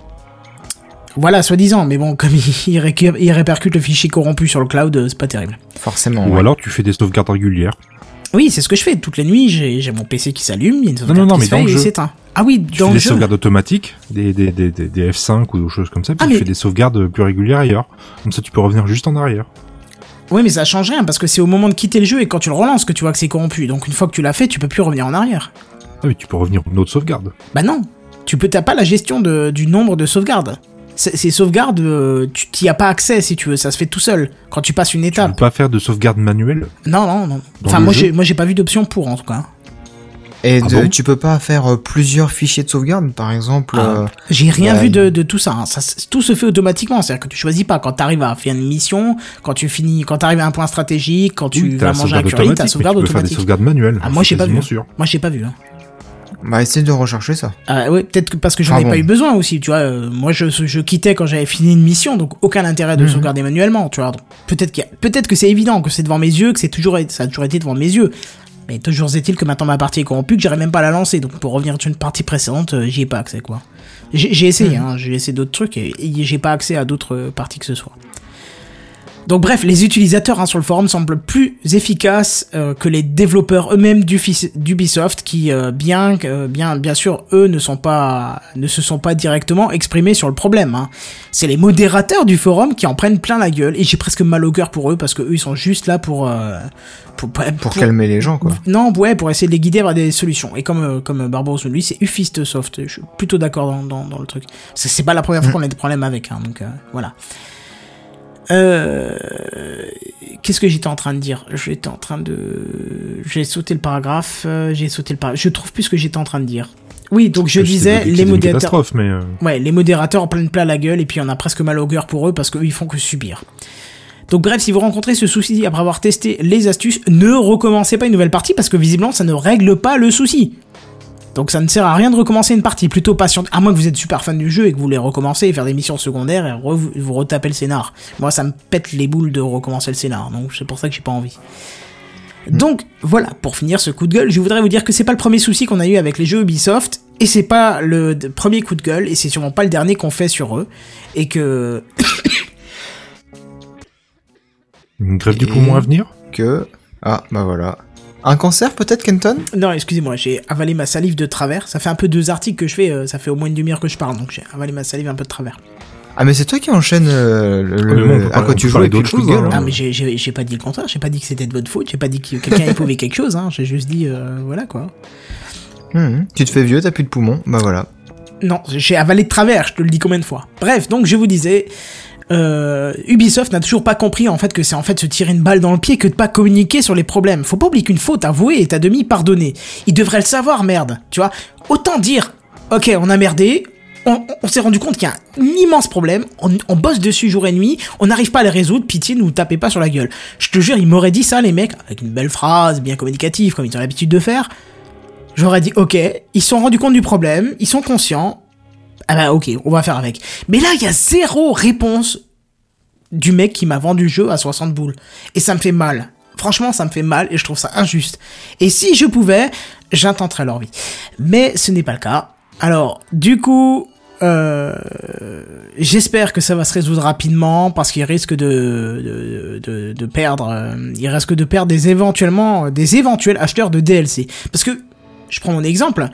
Speaker 1: Voilà, soi-disant. Mais bon, [laughs] comme il, répercute le fichier corrompu sur le cloud, euh, c'est pas terrible.
Speaker 3: Forcément.
Speaker 4: Ou
Speaker 3: ouais.
Speaker 4: alors tu fais des sauvegardes régulières.
Speaker 1: Oui, c'est ce que je fais. Toutes les nuits, j'ai mon PC qui s'allume, il y a une sauvegarde
Speaker 4: non, non,
Speaker 1: qui
Speaker 4: mais
Speaker 1: se fait et il s'éteint. Ah oui,
Speaker 4: Tu
Speaker 1: dans
Speaker 4: fais
Speaker 1: le
Speaker 4: des
Speaker 1: jeu.
Speaker 4: sauvegardes automatiques, des, des, des, des, des F5 ou des choses comme ça, puis
Speaker 1: Ah,
Speaker 4: tu
Speaker 1: mais-
Speaker 4: fais des sauvegardes plus régulières ailleurs. Comme ça tu peux revenir juste en arrière.
Speaker 1: Oui, mais ça change rien parce que c'est au moment de quitter le jeu et quand tu le relances que tu vois que c'est corrompu. Donc une fois que tu l'as fait, tu peux plus revenir en arrière.
Speaker 4: Ah oui, tu peux revenir une autre sauvegarde.
Speaker 1: Bah non, tu peux t'as pas la gestion de, du nombre de sauvegardes. Ces sauvegardes, euh, tu t'y as pas accès si tu veux, ça se fait tout seul quand tu passes une
Speaker 4: Tu peux
Speaker 1: étape.
Speaker 4: pas faire de sauvegarde manuelle.
Speaker 1: Non, non, non.
Speaker 4: Dans
Speaker 1: Enfin, moi j'ai moi j'ai pas vu d'option pour en tout cas.
Speaker 3: Et
Speaker 4: Ah
Speaker 3: de-
Speaker 4: bon
Speaker 3: tu peux pas faire euh, plusieurs fichiers de sauvegarde, par exemple.
Speaker 1: Ah,
Speaker 3: euh,
Speaker 1: J'ai rien
Speaker 3: bah,
Speaker 1: vu de, de tout ça. hein. ça. Tout se fait automatiquement. C'est-à-dire que tu choisis pas quand t'arrives à faire une mission, quand tu finis, quand t'arrives à un point stratégique, quand tu
Speaker 4: Oui,
Speaker 1: vas manger un curry, t'as
Speaker 4: automatique,
Speaker 1: sauvegarde
Speaker 4: tu peux faire des
Speaker 1: automatique.
Speaker 4: sauvegardes manuelles.
Speaker 1: Ah, moi j'ai pas vu.
Speaker 4: sûr.
Speaker 1: Moi j'ai pas vu. Hein.
Speaker 3: Bah, essaie de rechercher ça.
Speaker 1: Ah ouais, peut-être que parce que j'en
Speaker 3: Ah
Speaker 1: ai
Speaker 3: bon.
Speaker 1: pas eu besoin aussi, tu vois. euh, moi, je, je quittais quand j'avais fini une mission, donc aucun intérêt de
Speaker 3: Mhm.
Speaker 1: sauvegarder manuellement, tu vois. Peut-être que c'est évident, que c'est devant mes yeux, que c'est toujours, ça a toujours été devant mes yeux. Mais toujours est-il que maintenant ma partie est corrompue, que j'arrive même pas à la lancer. Donc pour revenir sur une partie précédente, euh, j'y ai pas accès, quoi. J'ai essayé,
Speaker 3: Mhm.
Speaker 1: hein, j'ai essayé d'autres trucs et, et j'ai pas accès à d'autres euh, parties que ce soit. Donc bref, les utilisateurs hein, sur le forum semblent plus efficaces euh, que les développeurs eux-mêmes d'Ubisoft qui, euh, bien, que- bien, bien sûr, eux ne sont pas, ne se sont pas directement exprimés sur le problème. hein. C'est les modérateurs du forum qui en prennent plein la gueule et j'ai presque mal au cœur pour eux parce que eux ils sont juste là pour, euh, pour,
Speaker 3: Pour calmer les gens, quoi.
Speaker 1: non, ouais, pour essayer de les guider vers des solutions. Et comme, euh, comme Barbaros dit, c'est Ufist Soft. Je suis plutôt d'accord dans, dans, dans le truc. C'est c'est pas la première fois qu'on a des problèmes avec, hein, donc euh, voilà. Euh, Qu'est-ce que j'étais en train de dire? J'étais en train de... J'ai sauté le paragraphe, euh, j'ai sauté le paragraphe. Je trouve plus ce que j'étais en train de dire. Oui, donc je
Speaker 4: Je sais
Speaker 1: disais, les modérateurs...
Speaker 4: mais euh,
Speaker 1: Ouais, les modérateurs en plein plat la gueule et puis on a presque mal au cœur pour eux parce qu'eux ils font que subir. Donc bref, si vous rencontrez ce souci après avoir testé les astuces, ne recommencez pas une nouvelle partie parce que visiblement ça ne règle pas le souci. Donc ça ne sert à rien de recommencer une partie, plutôt patiente, à moins que vous êtes super fan du jeu et que vous voulez recommencer et faire des missions secondaires et re- vous retapez le scénar. Moi ça me pète les boules de recommencer le scénar, donc c'est pour ça que j'ai pas envie. Donc voilà, pour finir ce coup de gueule, je voudrais vous dire que c'est pas le premier souci qu'on a eu avec les jeux Ubisoft, et c'est pas le premier coup de gueule, et c'est sûrement pas le dernier qu'on fait sur eux, et que... [coughs]
Speaker 4: une grève du
Speaker 3: Et-
Speaker 4: poumon à venir?
Speaker 3: Que. Ah, bah voilà. Un cancer, peut-être, Kenton?
Speaker 1: Non, excusez-moi, j'ai avalé ma salive de travers, ça fait un peu deux articles que je fais, euh, ça fait au moins une demi-heure que je parle, donc j'ai avalé ma salive un peu de travers.
Speaker 3: Ah, mais c'est toi qui enchaîne euh, le,
Speaker 4: Ah,
Speaker 3: à quoi tu joues
Speaker 4: d'autres choses,
Speaker 3: gueule.
Speaker 4: hein.
Speaker 1: Ah mais j'ai- pas dit le contraire, j'ai pas dit que c'était de votre faute, j'ai pas dit que quelqu'un [laughs] éprouvait quelque chose, hein, j'ai juste dit, euh, voilà quoi.
Speaker 3: Hum, Tu te fais vieux, t'as plus de poumons, bah voilà.
Speaker 1: Non, j'ai avalé de travers, je te le dis combien de fois. Bref, donc je vous disais, euh, Ubisoft n'a toujours pas compris en fait que c'est en fait se tirer une balle dans le pied que de pas communiquer sur les problèmes. Faut pas oublier qu'une faute avouée est à demi pardonnée. Ils devraient le savoir, merde. Tu vois, autant dire, ok, on a merdé. On, s'est rendu compte qu'il y a un immense problème, on, bosse dessus jour et nuit, on n'arrive pas à le résoudre, pitié, nous tapez pas sur la gueule. Je te jure, ils m'auraient dit ça, les mecs, avec une belle phrase, bien communicative, comme ils ont l'habitude de faire. J'aurais dit, ok, ils se sont rendus compte du problème, ils sont conscients. Ah bah ok, on va faire avec. Mais là, il y a zéro réponse du mec qui m'a vendu le jeu à 60 boules. Et ça me fait mal. Franchement, ça me fait mal et je trouve ça injuste. Et si je pouvais, j'intenterais leur vie. Mais ce n'est pas le cas. Alors, du coup, euh, j'espère que ça va se résoudre rapidement parce qu'il risque de, de, de, de perdre, euh, il risque de perdre des éventuellement, des éventuels acheteurs de DLC. Parce que, je prends mon exemple,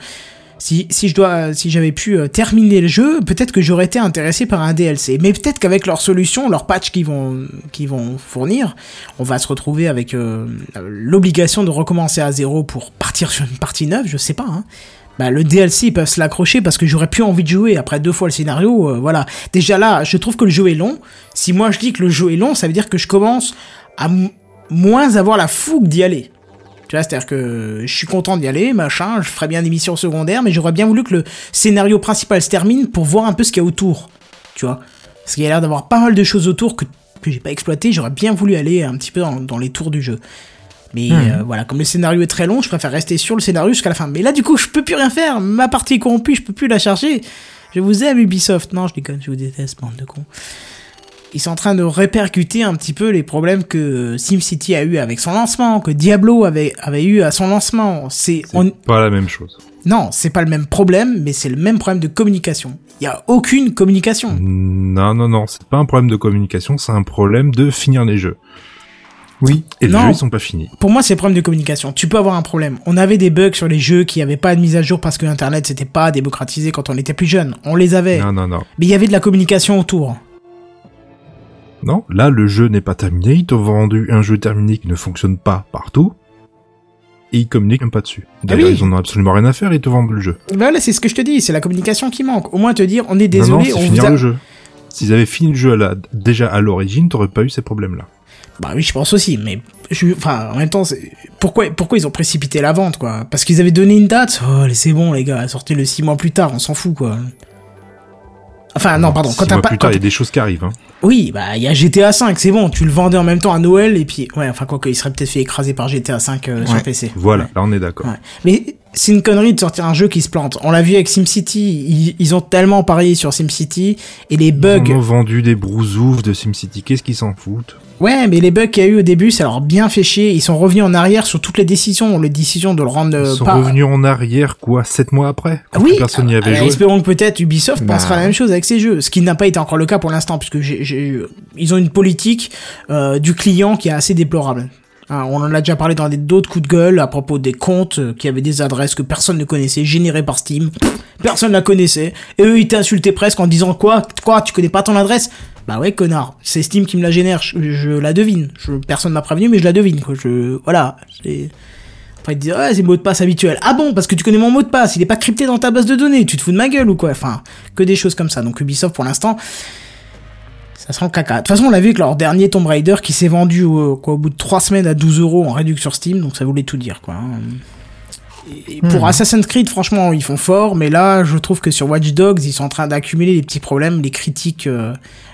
Speaker 1: si, je dois, si j'avais pu euh, terminer le jeu, peut-être que j'aurais été intéressé par un DLC. Mais peut-être qu'avec leur solution, leur patch qu'ils vont, qu'ils vont fournir, on va se retrouver avec euh, l'obligation de recommencer à zéro pour partir sur une partie neuve, je sais pas. Hein. Bah, le DLC, ils peuvent se l'accrocher parce que j'aurais plus envie de jouer après deux fois le scénario. euh, voilà. Déjà là, je trouve que le jeu est long. Si moi je dis que le jeu est long, ça veut dire que je commence à moins avoir la fougue d'y aller. Tu vois, c'est-à-dire que je suis content d'y aller, machin, je ferais bien des missions secondaires, mais j'aurais bien voulu que le scénario principal se termine pour voir un peu ce qu'il y a autour. Tu vois Parce qu'il y a l'air d'avoir pas mal de choses autour que que j'ai pas exploité. J'aurais bien voulu aller un petit peu dans, dans les tours du jeu. Mais
Speaker 3: Hmm.
Speaker 1: euh, voilà, comme le scénario est très long, je préfère rester sur le scénario jusqu'à la fin. Mais là, du coup, je peux plus rien faire. Ma partie est corrompue, je peux plus la charger. Je vous aime, Ubisoft. Non, je déconne, je vous déteste, bande de cons. Ils sont en train de répercuter un petit peu les problèmes que SimCity a eu avec son lancement, que Diablo avait, avait eu à son lancement. C'est, on,
Speaker 4: Pas la même chose.
Speaker 1: non, c'est pas le même problème, mais c'est le même problème de communication. Il y a aucune communication.
Speaker 4: Non, non, non, c'est pas un problème de communication, c'est un problème de finir les jeux.
Speaker 3: Oui.
Speaker 4: Et les jeux, ils sont pas finis.
Speaker 1: Pour moi, c'est le problème de communication. Tu peux avoir un problème. On avait des bugs sur les jeux qui avaient pas de mise à jour parce que Internet c'était pas démocratisé quand on était plus jeune. On les avait.
Speaker 4: Non, non, non.
Speaker 1: Mais il y avait de la communication autour.
Speaker 4: Non, là, le jeu n'est pas terminé, ils t'ont vendu un jeu terminé qui ne fonctionne pas partout, et ils communiquent même pas dessus. D'ailleurs,
Speaker 1: oui.
Speaker 4: ils en ont absolument rien à faire, ils te vendent le jeu.
Speaker 1: Bah là, c'est ce que je te dis, c'est la communication qui manque. Au moins te dire, on est
Speaker 4: non, non,
Speaker 1: désolé,
Speaker 4: c'est
Speaker 1: on vous
Speaker 4: finir
Speaker 1: a...
Speaker 4: le jeu. S'ils avaient fini le jeu à la- déjà à l'origine, t'aurais pas eu ces problèmes-là.
Speaker 1: Bah oui, je pense aussi, mais je, enfin, en même temps, pourquoi, pourquoi ils ont précipité la vente, quoi? Parce qu'ils avaient donné une date? Oh, c'est bon, les gars, sortez le six mois plus tard, on s'en fout, quoi. Enfin, non, pardon.
Speaker 4: Six
Speaker 1: Quand t'as pas,
Speaker 4: plus tard,
Speaker 1: quand-
Speaker 4: il y a des choses qui arrivent. Hein.
Speaker 1: Oui, bah il y a GTA 5, c'est bon, tu le vendais en même temps à Noël et puis ouais, enfin quoi qu'il serait peut-être fait écraser par GTA 5 euh, sur. PC.
Speaker 4: Voilà,
Speaker 1: Ouais.
Speaker 4: là on est d'accord.
Speaker 1: Ouais. Mais c'est une connerie de sortir un jeu qui se plante. On l'a vu avec SimCity, ils, ils ont tellement parié sur SimCity et les bugs.
Speaker 4: Ils ont vendu des brousoufs de SimCity, qu'est-ce qu'ils s'en foutent?
Speaker 1: Ouais, mais les bugs qu'il y a eu au début, ça leur a bien fait chier. Ils sont revenus en arrière sur toutes les décisions, les décisions de le rendre euh,
Speaker 4: Ils sont
Speaker 1: pas.
Speaker 4: revenus en arrière, quoi, sept mois après quand
Speaker 1: Oui,
Speaker 4: plus personne n'y avait
Speaker 1: euh,
Speaker 4: joué.
Speaker 1: espérons que peut-être Ubisoft
Speaker 3: Bah.
Speaker 1: pensera la même chose avec ces jeux, ce qui n'a pas été encore le cas pour l'instant, puisque j'ai, j'ai- ils ont une politique euh, du client qui est assez déplorable. Hein, on en a déjà parlé dans des- d'autres coups de gueule à propos des comptes euh, qui avaient des adresses que personne ne connaissait, générées par Steam. Personne la connaissait. Et eux, ils t'insultaient presque en disant quoi? Quoi? Tu connais pas ton adresse? Bah ouais, connard. C'est Steam qui me la génère. Je, la devine. Je, personne m'a prévenu, mais je la devine. Quoi. Je, voilà. Enfin, ils disent, ouais, c'est mot de passe habituel. Ah bon, parce que tu connais mon mot de passe, il est pas crypté dans ta base de données, tu te fous de ma gueule ou quoi? Enfin, que des choses comme ça. Donc Ubisoft, pour l'instant, ça sent le caca. De toute façon, on l'a vu avec leur dernier Tomb Raider qui s'est vendu quoi, au bout de 3 semaines à 12 euros en réduction Steam, donc ça voulait tout dire, quoi. Et pour Assassin's Creed, franchement, ils font fort, mais là, je trouve que sur Watch Dogs, ils sont en train d'accumuler les petits problèmes, les critiques, euh,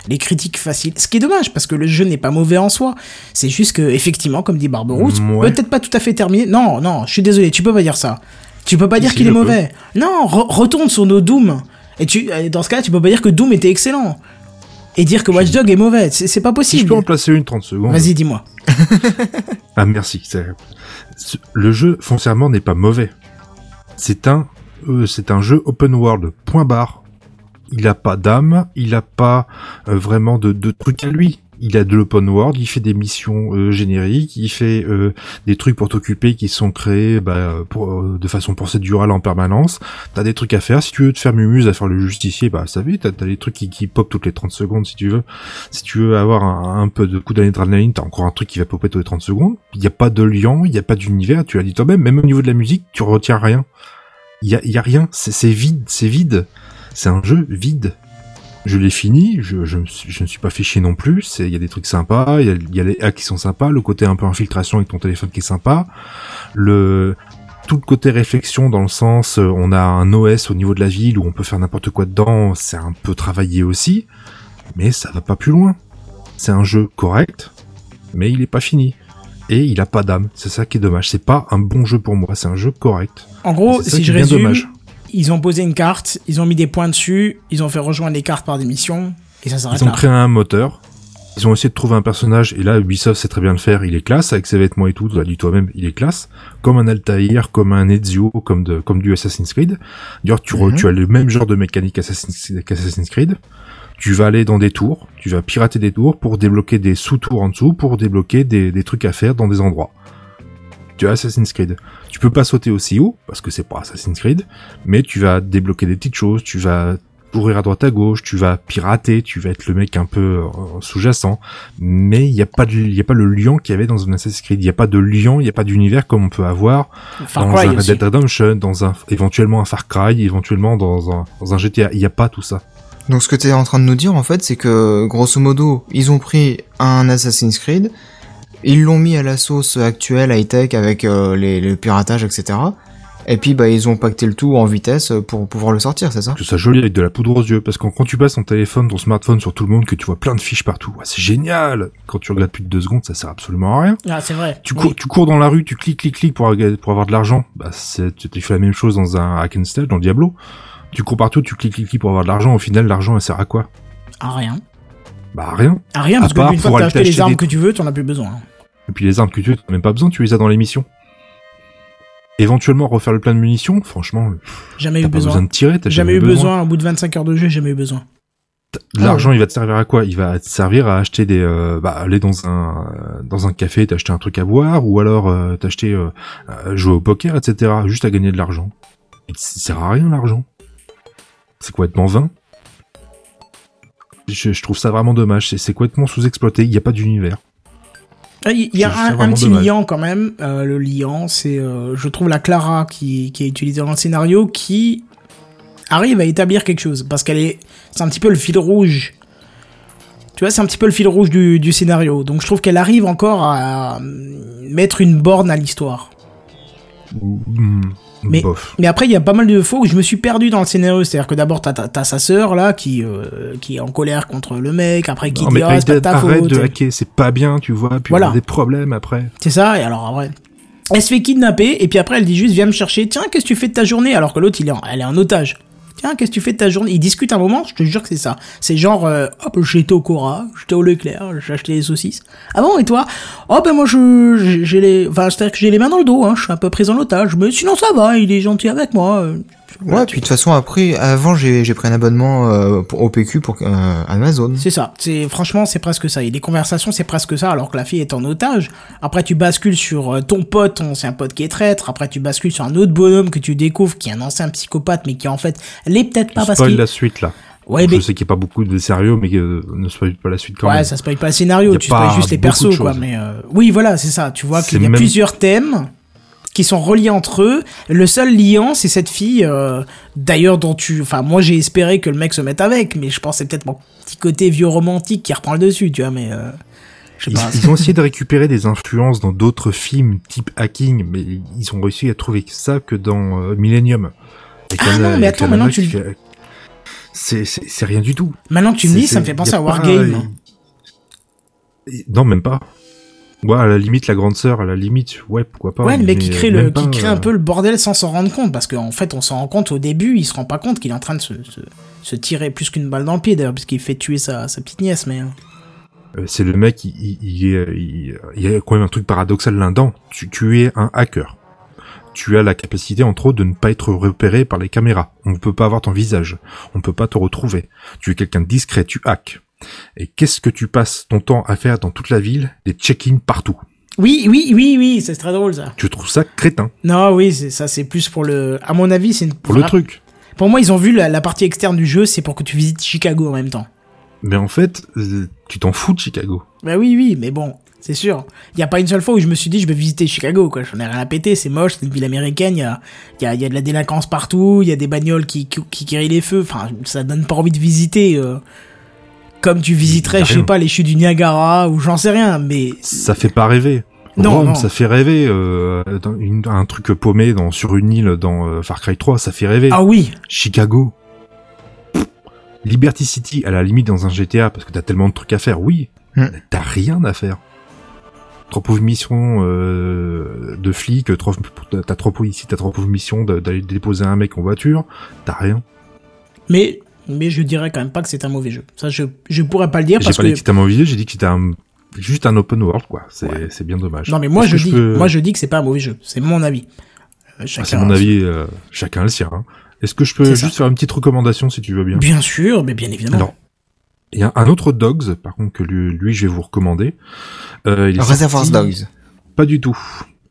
Speaker 1: les critiques faciles. Ce qui est dommage, parce que le jeu n'est pas mauvais en soi. C'est juste que, effectivement, comme dit Barberousse,
Speaker 4: Ouais.
Speaker 1: peut-être pas tout à fait terminé. Non, non, je suis désolé, tu peux pas dire ça. Tu peux pas dire qu'il est mauvais. Non, re- retourne sur nos Doom. Et tu, euh, dans ce cas, tu peux pas dire que Doom était excellent. Et dire que Watch Dogs est mauvais. C'est pas
Speaker 4: Si je
Speaker 1: possible.
Speaker 4: peux en placer une 30 secondes.
Speaker 1: Vas-y, dis-moi. [laughs]
Speaker 4: Ah merci. Le jeu foncièrement n'est pas mauvais. C'est un, euh, c'est un jeu open world. Point barre. Il a pas d'âme. Il a pas euh, vraiment de, de trucs à lui. Il a de l'open world. Il fait des missions euh, génériques. Il fait euh, des trucs pour t'occuper qui sont créés bah, pour, euh, de façon procédurale en permanence. T'as des trucs à faire. Si tu veux te faire mumuse à faire le justicier, bah ça va. T'as as des trucs qui, qui pop toutes les 30 secondes si tu veux. Si tu veux avoir un, peu de coup d'adrénaline, t'as encore un truc qui va popper tous les 30 secondes. Il n'y a pas de lien, il n'y a pas d'univers, tu l'as dit toi-même, même au niveau de la musique, tu retiens rien. Il y a, rien, c'est vide, c'est vide. C'est un jeu vide. Je l'ai fini, je, je, je ne suis pas chier non plus, il y a des trucs sympas, il y a, y a les hacks qui sont sympas, le côté un peu infiltration avec ton téléphone qui est sympa, le tout le côté réflexion dans le sens euh, on a un OS au niveau de la ville où on peut faire n'importe quoi dedans, c'est un peu travaillé aussi, mais ça va pas plus loin. C'est un jeu correct, mais il est pas fini. Et il a pas d'âme. C'est ça qui est dommage. C'est pas un bon jeu pour moi. C'est un jeu correct.
Speaker 1: En gros, si je résume,
Speaker 4: dommage.
Speaker 1: Ils ont posé une carte, ils ont mis des points dessus, ils ont fait rejoindre les cartes par des missions, et ça s'arrête
Speaker 4: Ils ont
Speaker 1: là.
Speaker 4: créé un moteur. Ils ont essayé de trouver un personnage, et là, Ubisoft sait très bien le faire, il est classe, avec ses vêtements et tout, tu l'as dit toi-même, il est classe. Comme un Altair, comme un Ezio, comme de, comme du Assassin's Creed. D'ailleurs, tu,
Speaker 3: Mhm.
Speaker 4: tu as le même genre de mécanique Assassin's, qu'Assassin's Creed. Tu vas aller dans des tours, tu vas pirater des tours pour débloquer des sous-tours en dessous, pour débloquer des, des trucs à faire dans des endroits. Tu as Assassin's Creed. Tu peux pas sauter aussi haut, parce que c'est pas Assassin's Creed, mais tu vas débloquer des petites choses, tu vas courir à droite à gauche, tu vas pirater, tu vas être le mec un peu euh, sous-jacent, mais il n'y a pas de, il y a pas le lien qu'il y avait dans un Assassin's Creed, il n'y a pas de lien, il n'y a pas d'univers comme on peut avoir
Speaker 1: Far
Speaker 4: dans
Speaker 1: Cry
Speaker 4: un Red. Dead Redemption, dans un, éventuellement un Far Cry, éventuellement dans un, dans un GTA, il n'y a pas tout ça.
Speaker 3: Donc ce que tu es en train de nous dire en fait, c'est que grosso modo, ils ont pris un Assassin's Creed, ils l'ont mis à la sauce actuelle high-tech avec euh, les, le piratage, etc. Et puis bah ils ont pacté le tout en vitesse pour pouvoir le sortir, c'est ça?
Speaker 4: Que ça joli avec de la poudre aux yeux, parce que quand tu passes ton téléphone, ton smartphone sur tout le monde, que tu vois plein de fiches partout, ouais, c'est génial. Quand tu regardes plus de deux secondes, ça sert absolument à rien.
Speaker 1: Ah, c'est vrai.
Speaker 4: Tu
Speaker 1: Oui.
Speaker 4: cours, tu cours dans la rue, tu cliques, cliques, cliques pour, avoir- pour avoir de l'argent. Bah, c'est, tu, fais la même chose dans un hack and slash, dans Diablo. Tu cours partout, tu cliques, cliques, cliques pour avoir de l'argent. Au final, l'argent, elle sert à quoi?
Speaker 1: Ah, rien.
Speaker 4: Bah, à rien.
Speaker 1: Ah, rien,
Speaker 4: À
Speaker 1: parce que une fois que t'as acheté les armes
Speaker 4: des-
Speaker 1: que tu veux, t'en as plus besoin.
Speaker 4: Et puis les armes que tu as, t'as même pas besoin, tu les as dans les missions. Éventuellement refaire le plein de munitions, franchement,
Speaker 1: Jamais eu besoin.
Speaker 4: besoin de tirer, t'as
Speaker 1: Jamais eu besoin. Au bout de 25 heures de jeu, jamais eu besoin.
Speaker 4: L'argent, il va te servir à quoi? Il va te servir à acheter des, euh, bah, aller dans un euh, dans un café, t'acheter un truc à boire, ou alors euh, t'acheter euh, jouer au poker, etc. Juste à gagner de l'argent. Ça sert à rien l'argent. C'est complètement vain. Je, je trouve ça vraiment dommage. C'est- C'est complètement sous-exploité. Il n'y a pas d'univers.
Speaker 1: Ah, Il y a un, petit
Speaker 4: dommage.
Speaker 1: liant quand même. Euh, le liant, c'est, euh, je trouve, la Clara qui, qui est utilisée dans le scénario qui arrive à établir quelque chose. Parce qu'elle est. C'est un petit peu le fil rouge. Tu vois, c'est un petit peu le fil rouge du, du scénario. Donc je trouve qu'elle arrive encore à euh, mettre une borne à l'histoire.
Speaker 4: Hmm,
Speaker 1: Mais,
Speaker 4: bof.
Speaker 1: mais après, il y a pas mal de fois où je me suis perdu dans le scénario. C'est-à-dire que d'abord, t'as, sa sœur, là, qui, euh, qui est en colère contre le mec. Après, qui
Speaker 4: Non,
Speaker 1: dit,
Speaker 4: mais
Speaker 1: ah, c'est pas de ta
Speaker 4: arrête
Speaker 1: faute.
Speaker 4: de hacker, c'est pas bien, tu vois. Puis
Speaker 1: Voilà.
Speaker 4: on a des problèmes après.
Speaker 1: C'est ça, et alors après. Elle se fait kidnapper, et puis après elle dit juste viens me chercher, tiens, qu'est-ce que tu fais de ta journée? Alors que l'autre il est en, elle est en otage. Tiens, qu'est-ce que tu fais de ta journée? Ils discutent un moment, je te jure que c'est ça. C'est genre, euh, hop, j'étais au Cora, j'étais au Leclerc, j'ai acheté des saucisses. Ah bon, et toi? Oh ben moi je j'ai- les. Enfin, c'est-à-dire que j'ai les mains dans le dos, hein, je suis un peu pris en otage, mais sinon ça va, il est gentil avec moi. Euh.
Speaker 3: Ouais, puis de toute façon après, avant j'ai pris un abonnement euh, pour, au PQ pour euh, Amazon.
Speaker 1: C'est ça. C'est franchement, c'est presque ça. Et les conversations, c'est presque ça. Alors que la fille est en otage. Après, tu bascules sur euh, ton pote, ton ancien pote qui est traître. Après, tu bascules sur un autre bonhomme que tu découvres, qui est un ancien psychopathe, mais qui en fait l'est peut-être pas parce qu'il.
Speaker 4: la suite là.
Speaker 1: Ouais,
Speaker 4: Je
Speaker 1: mais
Speaker 4: sais qu'il n'y a pas beaucoup de sérieux, mais euh, ne spoil pas la suite quand
Speaker 1: ouais,
Speaker 4: même.
Speaker 1: ça spoil pas le scénario. Tu
Speaker 4: pas
Speaker 1: spoil juste les persos, quoi. Mais euh, oui, voilà, c'est ça. Tu vois qu'il y a
Speaker 4: même-
Speaker 1: plusieurs thèmes qui sont reliés entre eux. Le seul liant, c'est cette fille. euh, D'ailleurs, dont tu. Enfin, moi, j'ai espéré que le mec se mette avec, mais je pense que c'est peut-être mon petit côté vieux romantique qui reprend le dessus, tu vois. Mais euh, je sais
Speaker 4: Ils,
Speaker 1: pas.
Speaker 4: ils ont essayé de récupérer des influences dans d'autres films type hacking, mais ils ont réussi à trouver ça que dans euh, Millennium.
Speaker 1: Ah non, mais attends, maintenant tu le-
Speaker 4: fait- C'est rien du tout.
Speaker 1: Maintenant que tu me dis, ça me fait penser à Wargame.
Speaker 4: Non, même pas. Ouais, à la limite, la grande sœur, à la limite, ouais, pourquoi pas.
Speaker 1: Ouais, le mec qui crée, le,
Speaker 4: pas,
Speaker 1: qui crée
Speaker 4: euh,
Speaker 1: un peu le bordel sans s'en rendre compte, parce qu'en fait, on s'en rend compte au début, il se rend pas compte qu'il est en train de se, se, se tirer plus qu'une balle dans le pied, d'ailleurs, puisqu'il fait tuer sa, sa petite nièce, mais... euh,
Speaker 4: Euh, c'est le mec, il, il, il, est- il- il y a quand même un truc paradoxal là-dedans. Tu, tu es un hacker. Tu as la capacité, entre autres, de ne pas être repéré par les caméras. On ne peut pas avoir ton visage. On ne peut pas te retrouver. Tu es quelqu'un de discret, tu hackes. Et qu'est-ce que tu passes ton temps à faire dans toute la ville? Des check-in partout.
Speaker 1: Oui, oui, oui, oui, c'est très drôle, ça.
Speaker 4: Tu trouves ça crétin?
Speaker 1: Non, oui, c'est ça, c'est plus pour le... À mon avis, c'est une...
Speaker 4: pour le truc.
Speaker 1: Pour moi, ils ont vu la, la partie externe du jeu, c'est pour que tu visites Chicago en même temps.
Speaker 4: Mais en fait, euh, tu t'en fous de Chicago.
Speaker 1: Bah oui, oui, mais bon, c'est sûr. Il y a pas une seule fois où je me suis dit je vais visiter Chicago, quoi. J'en ai rien à péter, c'est moche, c'est une ville américaine, il y a, y, a, y a de la délinquance partout, il y a des bagnoles qui, qui, qui les feux, enfin, ça donne pas envie de visiter, euh, comme tu visiterais, je sais pas, les chutes du Niagara, ou j'en sais rien, mais...
Speaker 4: Ça fait pas rêver.
Speaker 1: Non,
Speaker 4: Rome,
Speaker 1: non.
Speaker 4: ça fait rêver. Euh, une- un truc paumé dans, sur une île dans euh, Far Cry 3, ça fait rêver.
Speaker 1: Ah oui
Speaker 4: Chicago. Pff. Liberty City, à la limite dans un GTA, parce que t'as tellement de trucs à faire, oui.
Speaker 3: Hmm.
Speaker 4: T'as rien à faire. Trop pauvres missions euh, de flics, t'as trop pauvres- ici, t'as trop pauvres missions de- d'aller déposer un mec en voiture, t'as rien.
Speaker 1: Mais, mais je dirais quand même pas que c'est un mauvais jeu. Ça, je, je pourrais pas le dire
Speaker 4: J'ai pas
Speaker 1: que...
Speaker 4: dit que c'était un mauvais jeu, j'ai dit que c'était un, juste un open world, quoi. C'est c'est bien dommage.
Speaker 1: Non mais moi je dis,
Speaker 4: peux-
Speaker 1: moi je dis que c'est pas un mauvais jeu. C'est mon avis. Euh,
Speaker 4: Ah, c'est mon avis, euh, chacun le sien. hein. Est-ce que je peux
Speaker 1: ça.
Speaker 4: juste faire une petite recommandation si tu veux bien?
Speaker 1: Bien sûr, mais bien évidemment.
Speaker 4: Alors, il y a un autre Dogs, par contre, que lui, lui, je vais vous recommander. Euh, il est
Speaker 3: Reservoir
Speaker 4: sorti-
Speaker 3: Dogs.
Speaker 4: Pas du tout.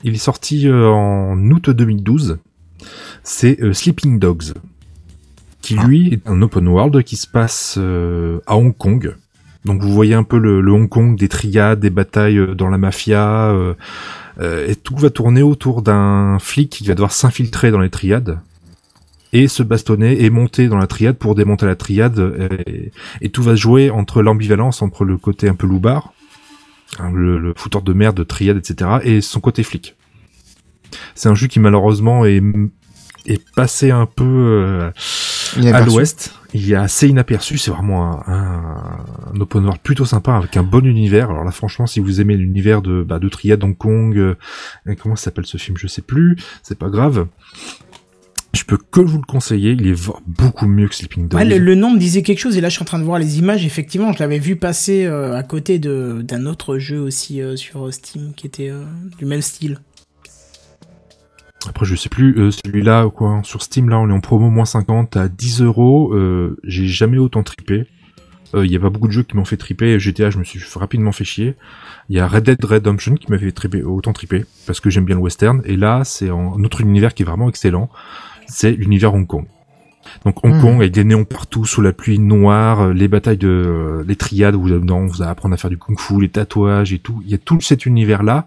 Speaker 4: Il est sorti euh, en août 2012. C'est euh, Sleeping Dogs, qui lui est un open world qui se passe euh, à Hong Kong. Donc vous voyez un peu le, le Hong Kong des triades, des batailles euh, dans la mafia, euh, euh, et tout va tourner autour d'un flic qui va devoir s'infiltrer dans les triades et se bastonner et monter dans la triade pour démonter la triade euh, et, tout va jouer entre l'ambivalence entre le côté un peu loupard hein, le, le fouteur de merde de triade etc et son côté flic c'est un jeu qui malheureusement est est passé un peu euh, à l'ouest. Il est assez inaperçu. C'est vraiment un, un, un open world plutôt sympa avec un bon univers. Alors là, franchement, si vous aimez l'univers de, bah, de Triad Hong Kong, euh, comment ça s'appelle ce film Je sais plus. C'est pas grave. Je peux que vous le conseiller. Il est beaucoup mieux que Sleeping Dogs.
Speaker 1: Ouais, le, le nom me disait quelque chose et là je suis en train de voir les images. Effectivement, je l'avais vu passer euh, à côté de d'un autre jeu aussi euh, sur Steam qui était euh, du même style.
Speaker 4: Après, je sais plus, euh, celui-là, quoi, sur Steam, là, on est en promo moins 50 à 10 euros. Euh, J'ai jamais autant tripé. Il y a pas beaucoup de jeux qui m'ont fait triper. GTA, je me suis rapidement fait chier. Il y a Red Dead Redemption qui m'a fait triper, autant triper, parce que j'aime bien le western. Et là, c'est un autre univers qui est vraiment excellent. C'est l'univers Hong Kong. Donc Hong
Speaker 3: Mhm.
Speaker 4: Kong avec des néons partout, sous la pluie noire, euh, les batailles de euh, les triades où vous, dedans, vous allez apprendre à faire du kung-fu, les tatouages et tout. Il y a tout cet univers-là.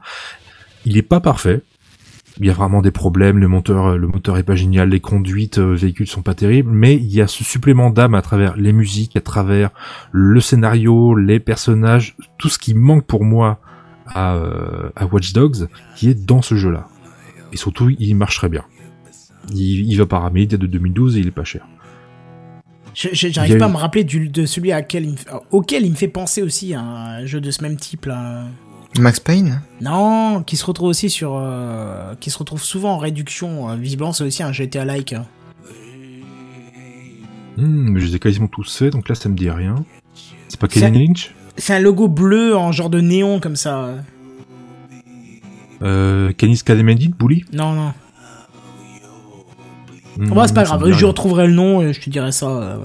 Speaker 4: Il est pas parfait. Il y a vraiment des problèmes, le moteur, euh, le moteur est pas génial, les conduites euh, véhicules sont pas terribles, mais il y a ce supplément d'âme à travers les musiques, à travers le scénario, les personnages, tout ce qui manque pour moi à, euh, à Watch Dogs, qui est dans ce jeu-là. Et surtout, il marche très bien. Il, il va pas ramer, il date de 2012 et il est pas cher.
Speaker 1: J'arrive pas à me rappeler du, de celui à quel il auquel il me fait penser aussi à un jeu de ce même type là.
Speaker 3: Max Payne
Speaker 1: Non, qui se retrouve aussi sur, euh, qui se retrouve souvent en réduction. euh, visiblement, c'est aussi un GTA like.
Speaker 4: Hmm, mais je les ai quasiment tous faits, donc là ça me dit rien. C'est pas Kenny Lynch
Speaker 1: C'est un logo bleu en genre de néon comme ça.
Speaker 4: euh, Canis Cademendit, Bully?
Speaker 1: Non, non. Bah, c'est pas grave, je retrouverai le nom et je te dirai ça. Euh,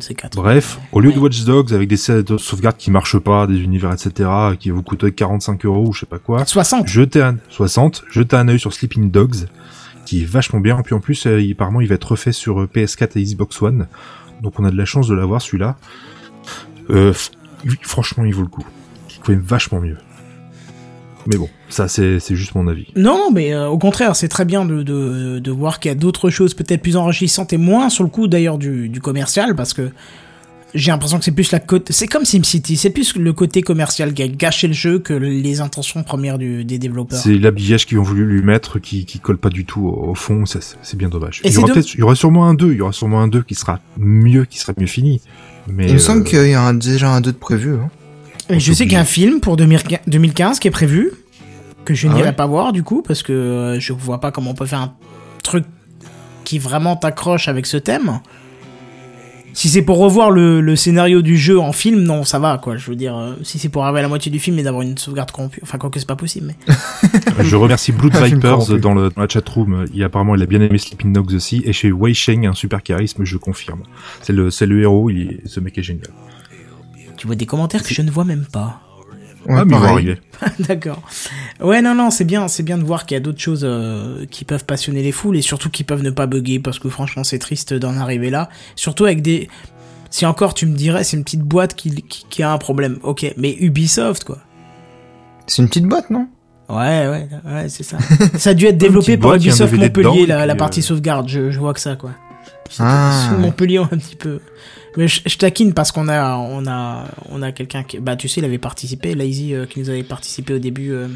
Speaker 1: ces quatre.
Speaker 4: Bref, au lieu de Watch Dogs avec des scènes de sauvegarde qui marchent pas, des univers, etc., qui vous coûtent 45 euros ou je sais pas quoi,
Speaker 1: 60.
Speaker 4: jetez un, 60, jetez un œil sur Sleeping Dogs, qui est vachement bien, puis en plus, euh, il- apparemment, il va être refait sur euh, PS4 et Xbox One, donc on a de la chance de l'avoir, celui-là. Euh, franchement, il vaut le coup. Il est quand même vachement mieux. Mais bon, ça, c'est juste mon avis.
Speaker 1: Non, non, mais euh, au contraire, c'est très bien de, de, de voir qu'il y a d'autres choses peut-être plus enrichissantes et moins sur le coup d'ailleurs du, du commercial parce que j'ai l'impression que c'est plus la côté. C'est comme SimCity, c'est plus le côté commercial qui a gâché le jeu que les intentions premières du, des développeurs.
Speaker 4: C'est l'habillage qu'ils ont voulu lui mettre qui, qui colle pas du tout au, au fond, c'est bien dommage.
Speaker 1: Et
Speaker 4: il y aura peut-être, il y aura sûrement un 2, il y aura sûrement un 2 qui sera mieux, qui sera mieux fini. Mais
Speaker 3: Il me semble
Speaker 4: euh,
Speaker 3: qu'il y a un- déjà un 2 de prévu. Hein.
Speaker 1: Et je sais qu'il y a un film pour 2015 2015 qui est prévu, que je
Speaker 3: Ah
Speaker 1: n'irai
Speaker 3: ouais
Speaker 1: pas voir du coup, parce que euh, je vois pas comment on peut faire un truc qui vraiment t'accroche avec ce thème. Si c'est pour revoir le, le scénario du jeu en film, non, ça va quoi. Je veux dire, euh, si c'est pour arriver à la moitié du film et d'avoir une sauvegarde corrompue, enfin, quoi que c'est pas possible, mais. [laughs]
Speaker 4: je remercie Blood Vipers dans, le, dans la chatroom. Il, apparemment, il a bien aimé Sleeping Dogs aussi. Et chez Wei Sheng, un super charisme, je confirme. C'est le, c'est le héros, il ce mec est génial.
Speaker 1: Tu vois des commentaires que je ne vois même pas.
Speaker 3: Ouais,
Speaker 4: ah, mais arriver. [laughs]
Speaker 1: D'accord. Ouais, non, non, c'est bien, c'est bien de voir qu'il y a d'autres choses euh, qui peuvent passionner les foules et surtout qui peuvent ne pas bugger parce que franchement, c'est triste d'en arriver là. Surtout avec des. Si encore tu me dirais, c'est une petite boîte qui, qui, qui a un problème. Ok, mais Ubisoft, quoi.
Speaker 3: C'est une petite boîte, non?
Speaker 1: Ouais, ouais, ouais, c'est ça. [laughs] ça a dû être développé par Ubisoft Montpellier,
Speaker 4: dedans,
Speaker 1: la, partie
Speaker 4: euh,
Speaker 1: sauvegarde. Je, je vois que ça, quoi. C'était
Speaker 3: Ah,
Speaker 1: sous
Speaker 3: ouais.
Speaker 1: Montpellier un petit peu. Mais je, je taquine parce qu'on a, on a, on a quelqu'un qui, bah, tu sais, il avait participé, Lazy, euh, qui nous avait participé au début, euh,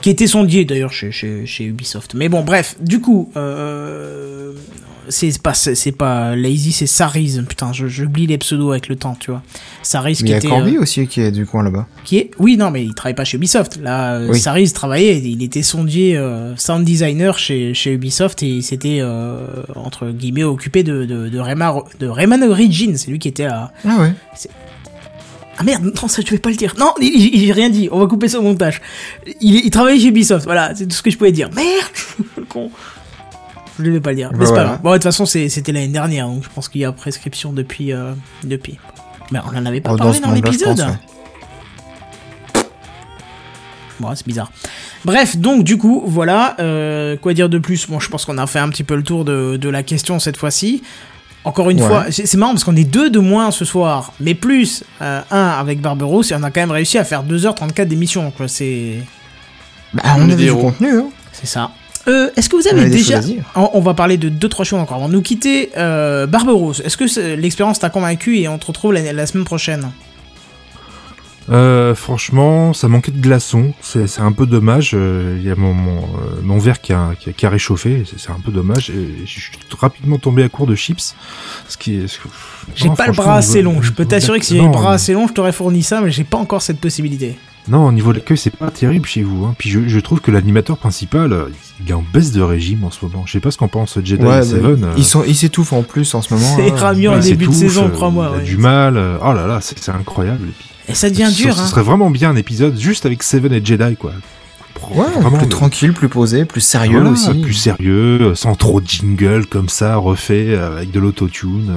Speaker 1: qui était sondier d'ailleurs chez, chez, chez Ubisoft. Mais bon, bref, du coup, euh, c'est pas, c'est pas Lazy, c'est Sariz. Putain, je- j'oublie les pseudos avec le temps, tu vois. Sariz
Speaker 3: Mais il
Speaker 1: qui
Speaker 3: y a
Speaker 1: était,
Speaker 3: Corby
Speaker 1: euh,
Speaker 3: aussi qui est du coin là-bas.
Speaker 1: qui est, oui, non, mais il travaille pas chez Ubisoft. Là,
Speaker 3: Oui.
Speaker 1: Sariz travaillait, il était sondier, euh, sound designer chez, chez Ubisoft et il s'était, euh, entre guillemets, occupé de, de, de, Rayman, de Rayman Origins. C'est lui qui était à,
Speaker 3: Ah ouais.
Speaker 1: ah merde, non, ça je vais pas le dire. Non, il- il- j'ai rien dit, on va couper au montage. Il, il travaillait chez Ubisoft, voilà, c'est tout ce que je pouvais dire. Merde [laughs] con. Je ne vais pas le dire, mais c'est pas
Speaker 3: voilà.
Speaker 1: grave. Bon, de toute façon, c'était l'année dernière, donc je pense qu'il y a prescription depuis. euh, depuis. Mais on en avait pas
Speaker 3: Oh,
Speaker 1: parlé dans l'épisode.
Speaker 3: ouais.
Speaker 1: Bon, c'est bizarre. Bref, donc du coup, voilà. euh, quoi dire de plus? Bon, je pense qu'on a fait un petit peu le tour de, de la question cette fois-ci. Encore une
Speaker 3: Ouais.
Speaker 1: fois, c'est marrant parce qu'on est deux de moins ce soir, mais plus euh, un avec Barberousse et on a quand même réussi à faire 2h34 d'émission. C'est
Speaker 3: Bah,
Speaker 2: On
Speaker 3: on
Speaker 2: des
Speaker 3: du contenu, hein.
Speaker 1: c'est ça. Euh, Est-ce que vous
Speaker 3: On
Speaker 1: avez déjà on, on va parler de deux trois choses encore avant de nous quitter. Euh, Barberousse, est-ce que c'est- l'expérience t'a convaincu et on te retrouve la, la semaine prochaine?
Speaker 4: Euh, franchement, ça manquait de glaçons. C'est c'est un peu dommage. Euh, Il y a mon, mon, euh, mon verre qui a, qui a, qui a réchauffé. C'est c'est un peu dommage. Et je suis rapidement tombé à court de chips. Ce qui est. ce que-
Speaker 1: J'ai
Speaker 4: Non,
Speaker 1: pas le bras assez long. Je peux t'assurer que si j'avais le bras assez long, je t'aurais fourni ça, mais j'ai pas encore cette possibilité.
Speaker 4: Non, au niveau de l'accueil, c'est pas terrible chez vous. Hein. Puis je, je trouve que l'animateur principal, euh, il est en baisse de régime en ce moment. Je sais pas ce qu'en pense Jedi
Speaker 3: Ouais,
Speaker 4: et Seven. euh,
Speaker 3: ils sont, ils s'étouffent en plus en ce moment.
Speaker 1: C'est
Speaker 3: là.
Speaker 1: ramieux en début de saison,
Speaker 4: euh,
Speaker 1: crois-moi.
Speaker 4: Il a
Speaker 1: ouais.
Speaker 4: du mal. euh, Oh là là, c'est incroyable. Et puis,
Speaker 1: Et ça devient dur,
Speaker 4: Ce
Speaker 1: hein.
Speaker 4: serait vraiment bien un épisode juste avec Seven et Jedi, quoi.
Speaker 3: Ouais,
Speaker 4: Vraiment,
Speaker 3: plus
Speaker 4: le-
Speaker 3: tranquille, plus posé, plus sérieux
Speaker 4: Voilà,
Speaker 3: aussi.
Speaker 4: Plus sérieux, sans trop de jingle comme ça, refait avec de l'autotune.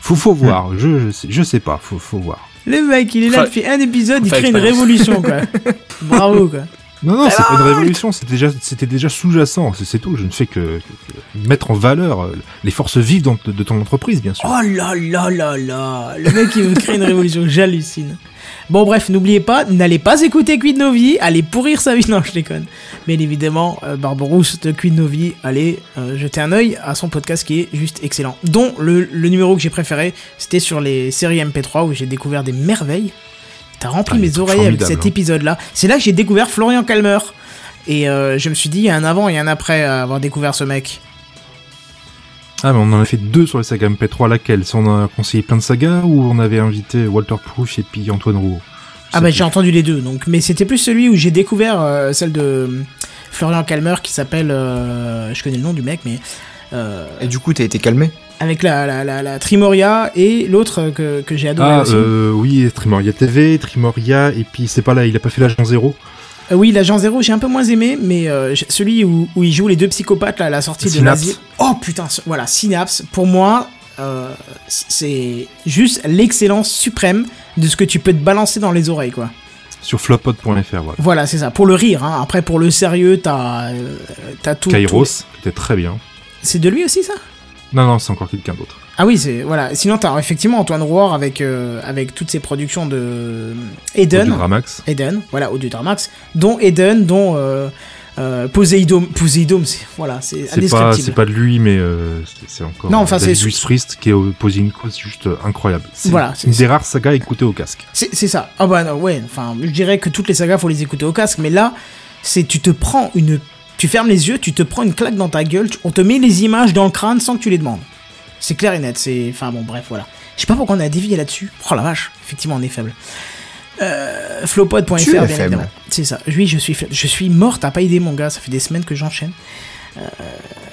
Speaker 4: Faut, faut voir. Je, je, sais, je sais pas. Faut, faut voir.
Speaker 1: Le mec, il est là depuis un épisode, il crée une révolution, quoi. [laughs] Bravo, quoi.
Speaker 4: Non, non, c'est pas une
Speaker 1: Alors
Speaker 4: révolution. C'était déjà, c'était déjà sous-jacent. C'est tout. Je ne fais que, que- que mettre en valeur euh, les forces vives de ton entreprise, bien sûr.
Speaker 1: Oh là là là là Le mec, il veut créer une révolution, j'hallucine. Bon, bref, n'oubliez pas, n'allez pas écouter Quid Novi, allez pourrir sa vie. [laughs] Non, je déconne. Bien évidemment, euh, Barberousse de Quid Novi, allez euh, jeter un œil à son podcast qui est juste excellent. Dont le, le numéro que j'ai préféré, c'était sur les séries MP3 où j'ai découvert des merveilles. T'as rempli
Speaker 4: Ah,
Speaker 1: mes oreilles avec cet
Speaker 4: hein.
Speaker 1: épisode-là. C'est là que j'ai découvert Florian Calmer. Et euh, je me suis dit, il y a un avant et un après à avoir découvert ce mec.
Speaker 4: Ah, mais on en a fait deux sur les sagas MP3. Laquelle? Si on a conseillé plein de sagas ou on avait invité Walter Proof et puis Antoine Rouault?
Speaker 1: Ah bah j'ai entendu les deux, donc mais c'était plus celui où j'ai découvert euh, celle de euh, Florian Calmer qui s'appelle, euh, je connais le nom du mec, mais euh,
Speaker 3: Et du coup, t'as été calmé?
Speaker 1: avec la, la, la, la Trimoria et l'autre que, que j'ai adoré
Speaker 4: Ah,
Speaker 1: aussi.
Speaker 4: euh, oui, Trimoria TV, Trimoria, et puis c'est pas là, il a pas fait l'agent zéro.
Speaker 1: Euh, oui, l'agent zéro j'ai un peu moins aimé, mais euh, celui où, où il joue les deux psychopathes là, à la sortie de
Speaker 4: Synapse.
Speaker 1: l'asile. Oh putain, voilà, Synapse, pour moi, euh, c'est juste l'excellence suprême de ce que tu peux te balancer dans les oreilles, quoi.
Speaker 4: Sur flopod.fr, voilà.
Speaker 1: Voilà, c'est ça. Pour le rire, hein. après pour le sérieux, t'as tout.
Speaker 4: Kairos,
Speaker 1: tout-
Speaker 4: qui était très bien.
Speaker 1: C'est de lui aussi ça?
Speaker 4: Non, non, c'est encore quelqu'un d'autre.
Speaker 1: Ah oui, c'est voilà. Sinon, t'as effectivement Antoine Rouard avec euh, avec toutes ses productions de Eden.
Speaker 4: Audio-Dramax.
Speaker 1: Eden, voilà, Audiodramax, dont Eden, dont euh, euh, Poséidon. Poséidon, c'est voilà, c'est indescriptible.
Speaker 4: c'est pas de lui, mais euh, c'est- encore.
Speaker 1: Non, enfin, c'est-
Speaker 4: Frist qui a posé une cause juste euh, incroyable. C'est
Speaker 1: Voilà,
Speaker 4: une
Speaker 1: c'est-
Speaker 4: des rares sagas à écouter au casque.
Speaker 1: C'est c'est ça. Ah bah non, ouais. Enfin, je dirais que toutes les sagas faut les écouter au casque, mais là, c'est tu te prends une, tu fermes les yeux, tu te prends une claque dans ta gueule, on te met les images dans le crâne sans que tu les demandes. C'est clair et net. C'est, enfin bon, bref, voilà. Je sais pas pourquoi on a dévié là-dessus. Oh la vache. Effectivement, on est faible. Euh, Flowpod.fr, bien
Speaker 3: faible.
Speaker 1: évidemment. C'est ça. Oui, je suis faible. Je suis mort. T'as pas aidé mon gars. Ça fait des semaines que j'enchaîne.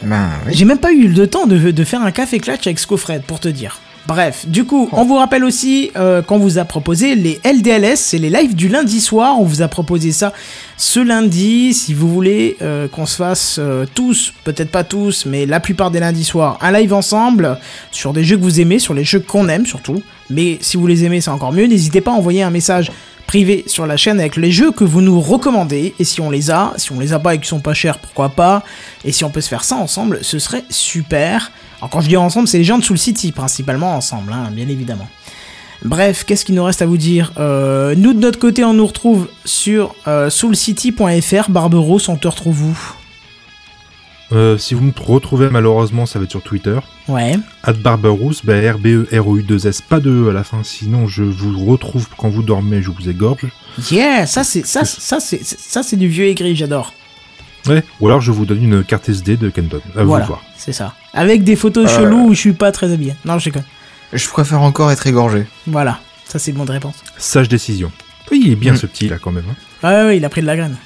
Speaker 3: Ben oui.
Speaker 1: J'ai même pas eu le temps de, de faire un café clutch avec Scofred, pour te dire. Bref, du coup, on vous rappelle aussi euh, qu'on vous a proposé les LDLS, c'est les lives du lundi soir. On vous a proposé ça ce lundi. Si vous voulez euh, qu'on se fasse euh, tous, peut-être pas tous, mais la plupart des lundis soirs, un live ensemble sur des jeux que vous aimez, sur les jeux qu'on aime surtout. Mais si vous les aimez, c'est encore mieux. N'hésitez pas à envoyer un message privé sur la chaîne avec les jeux que vous nous recommandez. Et si on les a, si on les a pas et qu'ils sont pas chers, pourquoi pas? Et si on peut se faire ça ensemble, ce serait super. Alors quand je dis ensemble, c'est les gens de Soul City, principalement ensemble, hein, bien évidemment. Bref, qu'est-ce qu'il nous reste à vous dire? Euh, Nous, de notre côté, on nous retrouve sur euh, soulcity.fr. Barberos, on te retrouve où?
Speaker 4: Euh, si vous me retrouvez, malheureusement, ça va être sur Twitter.
Speaker 1: Ouais.
Speaker 4: At Barberousse, bah, R-B-E-R-O-U-2-S, pas de à la fin, sinon je vous retrouve quand vous dormez, je vous égorge.
Speaker 1: Yeah, ça c'est ça, ça c'est ça c'est du vieux aigri, j'adore.
Speaker 4: Ouais, ou alors je vous donne une carte SD de Kendon, à
Speaker 1: voilà,
Speaker 4: vous de voir.
Speaker 1: c'est ça. Avec des photos
Speaker 3: Euh.
Speaker 1: cheloues où je suis pas très habillé. Non, je déconne.
Speaker 3: Je préfère encore être égorgé.
Speaker 1: Voilà, ça c'est bon de réponse.
Speaker 4: Sage décision. Oui, il est bien
Speaker 3: Mm.
Speaker 4: ce petit là quand même. hein.
Speaker 1: Ouais, ouais, il a pris de la graine.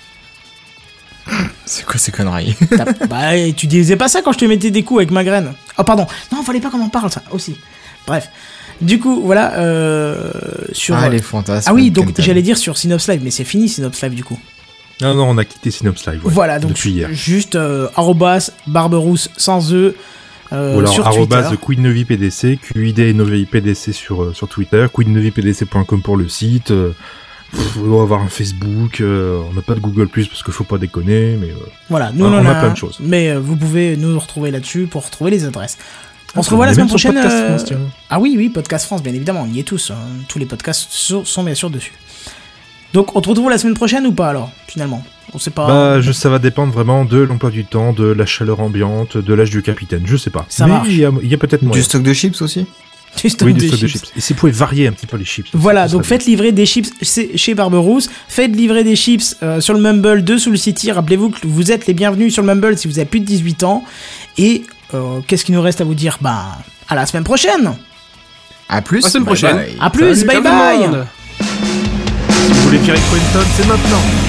Speaker 1: [laughs]
Speaker 3: C'est quoi ces conneries [laughs]
Speaker 1: bah, et tu disais pas ça quand je te mettais des coups avec ma graine. Oh, pardon. Non, fallait pas qu'on en parle, ça, aussi. Bref. Du coup, voilà, euh, sur...
Speaker 3: Ah, les fantasmes.
Speaker 1: Ah oui, donc j'allais dire sur Synops Live, mais c'est fini Synops Live, du coup.
Speaker 4: Ah non, on a quitté Synops Live. ouais,
Speaker 1: voilà, donc
Speaker 4: depuis hier.
Speaker 1: juste euh, arrobas barberousse sans E euh,
Speaker 4: Ou alors
Speaker 1: sur
Speaker 4: arrobase
Speaker 1: Twitter.
Speaker 4: QueenNoviPDC, QID NoviPDC sur, euh, sur Twitter, QueenNoviPDC.com pour le site. Pff, on doit avoir un Facebook, euh, on n'a pas de Google Plus parce qu'il faut pas déconner, mais euh,
Speaker 1: Voilà, nous
Speaker 4: on a
Speaker 1: a
Speaker 4: plein de choses.
Speaker 1: Mais euh, vous pouvez nous retrouver là-dessus pour retrouver les adresses. On se
Speaker 4: Ah,
Speaker 1: revoit la semaine prochaine.
Speaker 4: Podcast
Speaker 1: euh,
Speaker 4: France, tiens.
Speaker 1: Ah oui, oui, Podcast France, bien évidemment, on y est tous. hein. Tous les podcasts sont, sont bien sûr dessus. Donc on te retrouve la semaine prochaine ou pas alors, finalement? On sait pas.
Speaker 4: Bah, je, ça va dépendre vraiment de l'emploi du temps, de la chaleur ambiante, de l'âge du capitaine, je sais pas.
Speaker 1: Ça
Speaker 4: Mais
Speaker 1: marche.
Speaker 4: il y a, a peut-être moyen.
Speaker 3: Du stock de chips aussi? [laughs]
Speaker 1: Du stock
Speaker 4: Oui,
Speaker 1: de
Speaker 4: du stock de
Speaker 1: chips.
Speaker 4: chips. Et si vous pouvez varier un petit peu les chips.
Speaker 1: Voilà, donc faites livrer des chips chez Barberousse, faites livrer des chips euh, sur le Mumble de Soul City. Rappelez-vous que vous êtes les bienvenus sur le Mumble si vous avez plus de 18 ans. Et euh, qu'est-ce qu'il nous reste à vous dire? Ben, à la semaine prochaine.
Speaker 3: À plus.
Speaker 2: À la semaine
Speaker 3: bye
Speaker 2: prochaine.
Speaker 3: bye.
Speaker 1: À plus,
Speaker 2: Salut,
Speaker 1: bye bye.
Speaker 4: bien. Si vous voulez virer Quentin, c'est maintenant.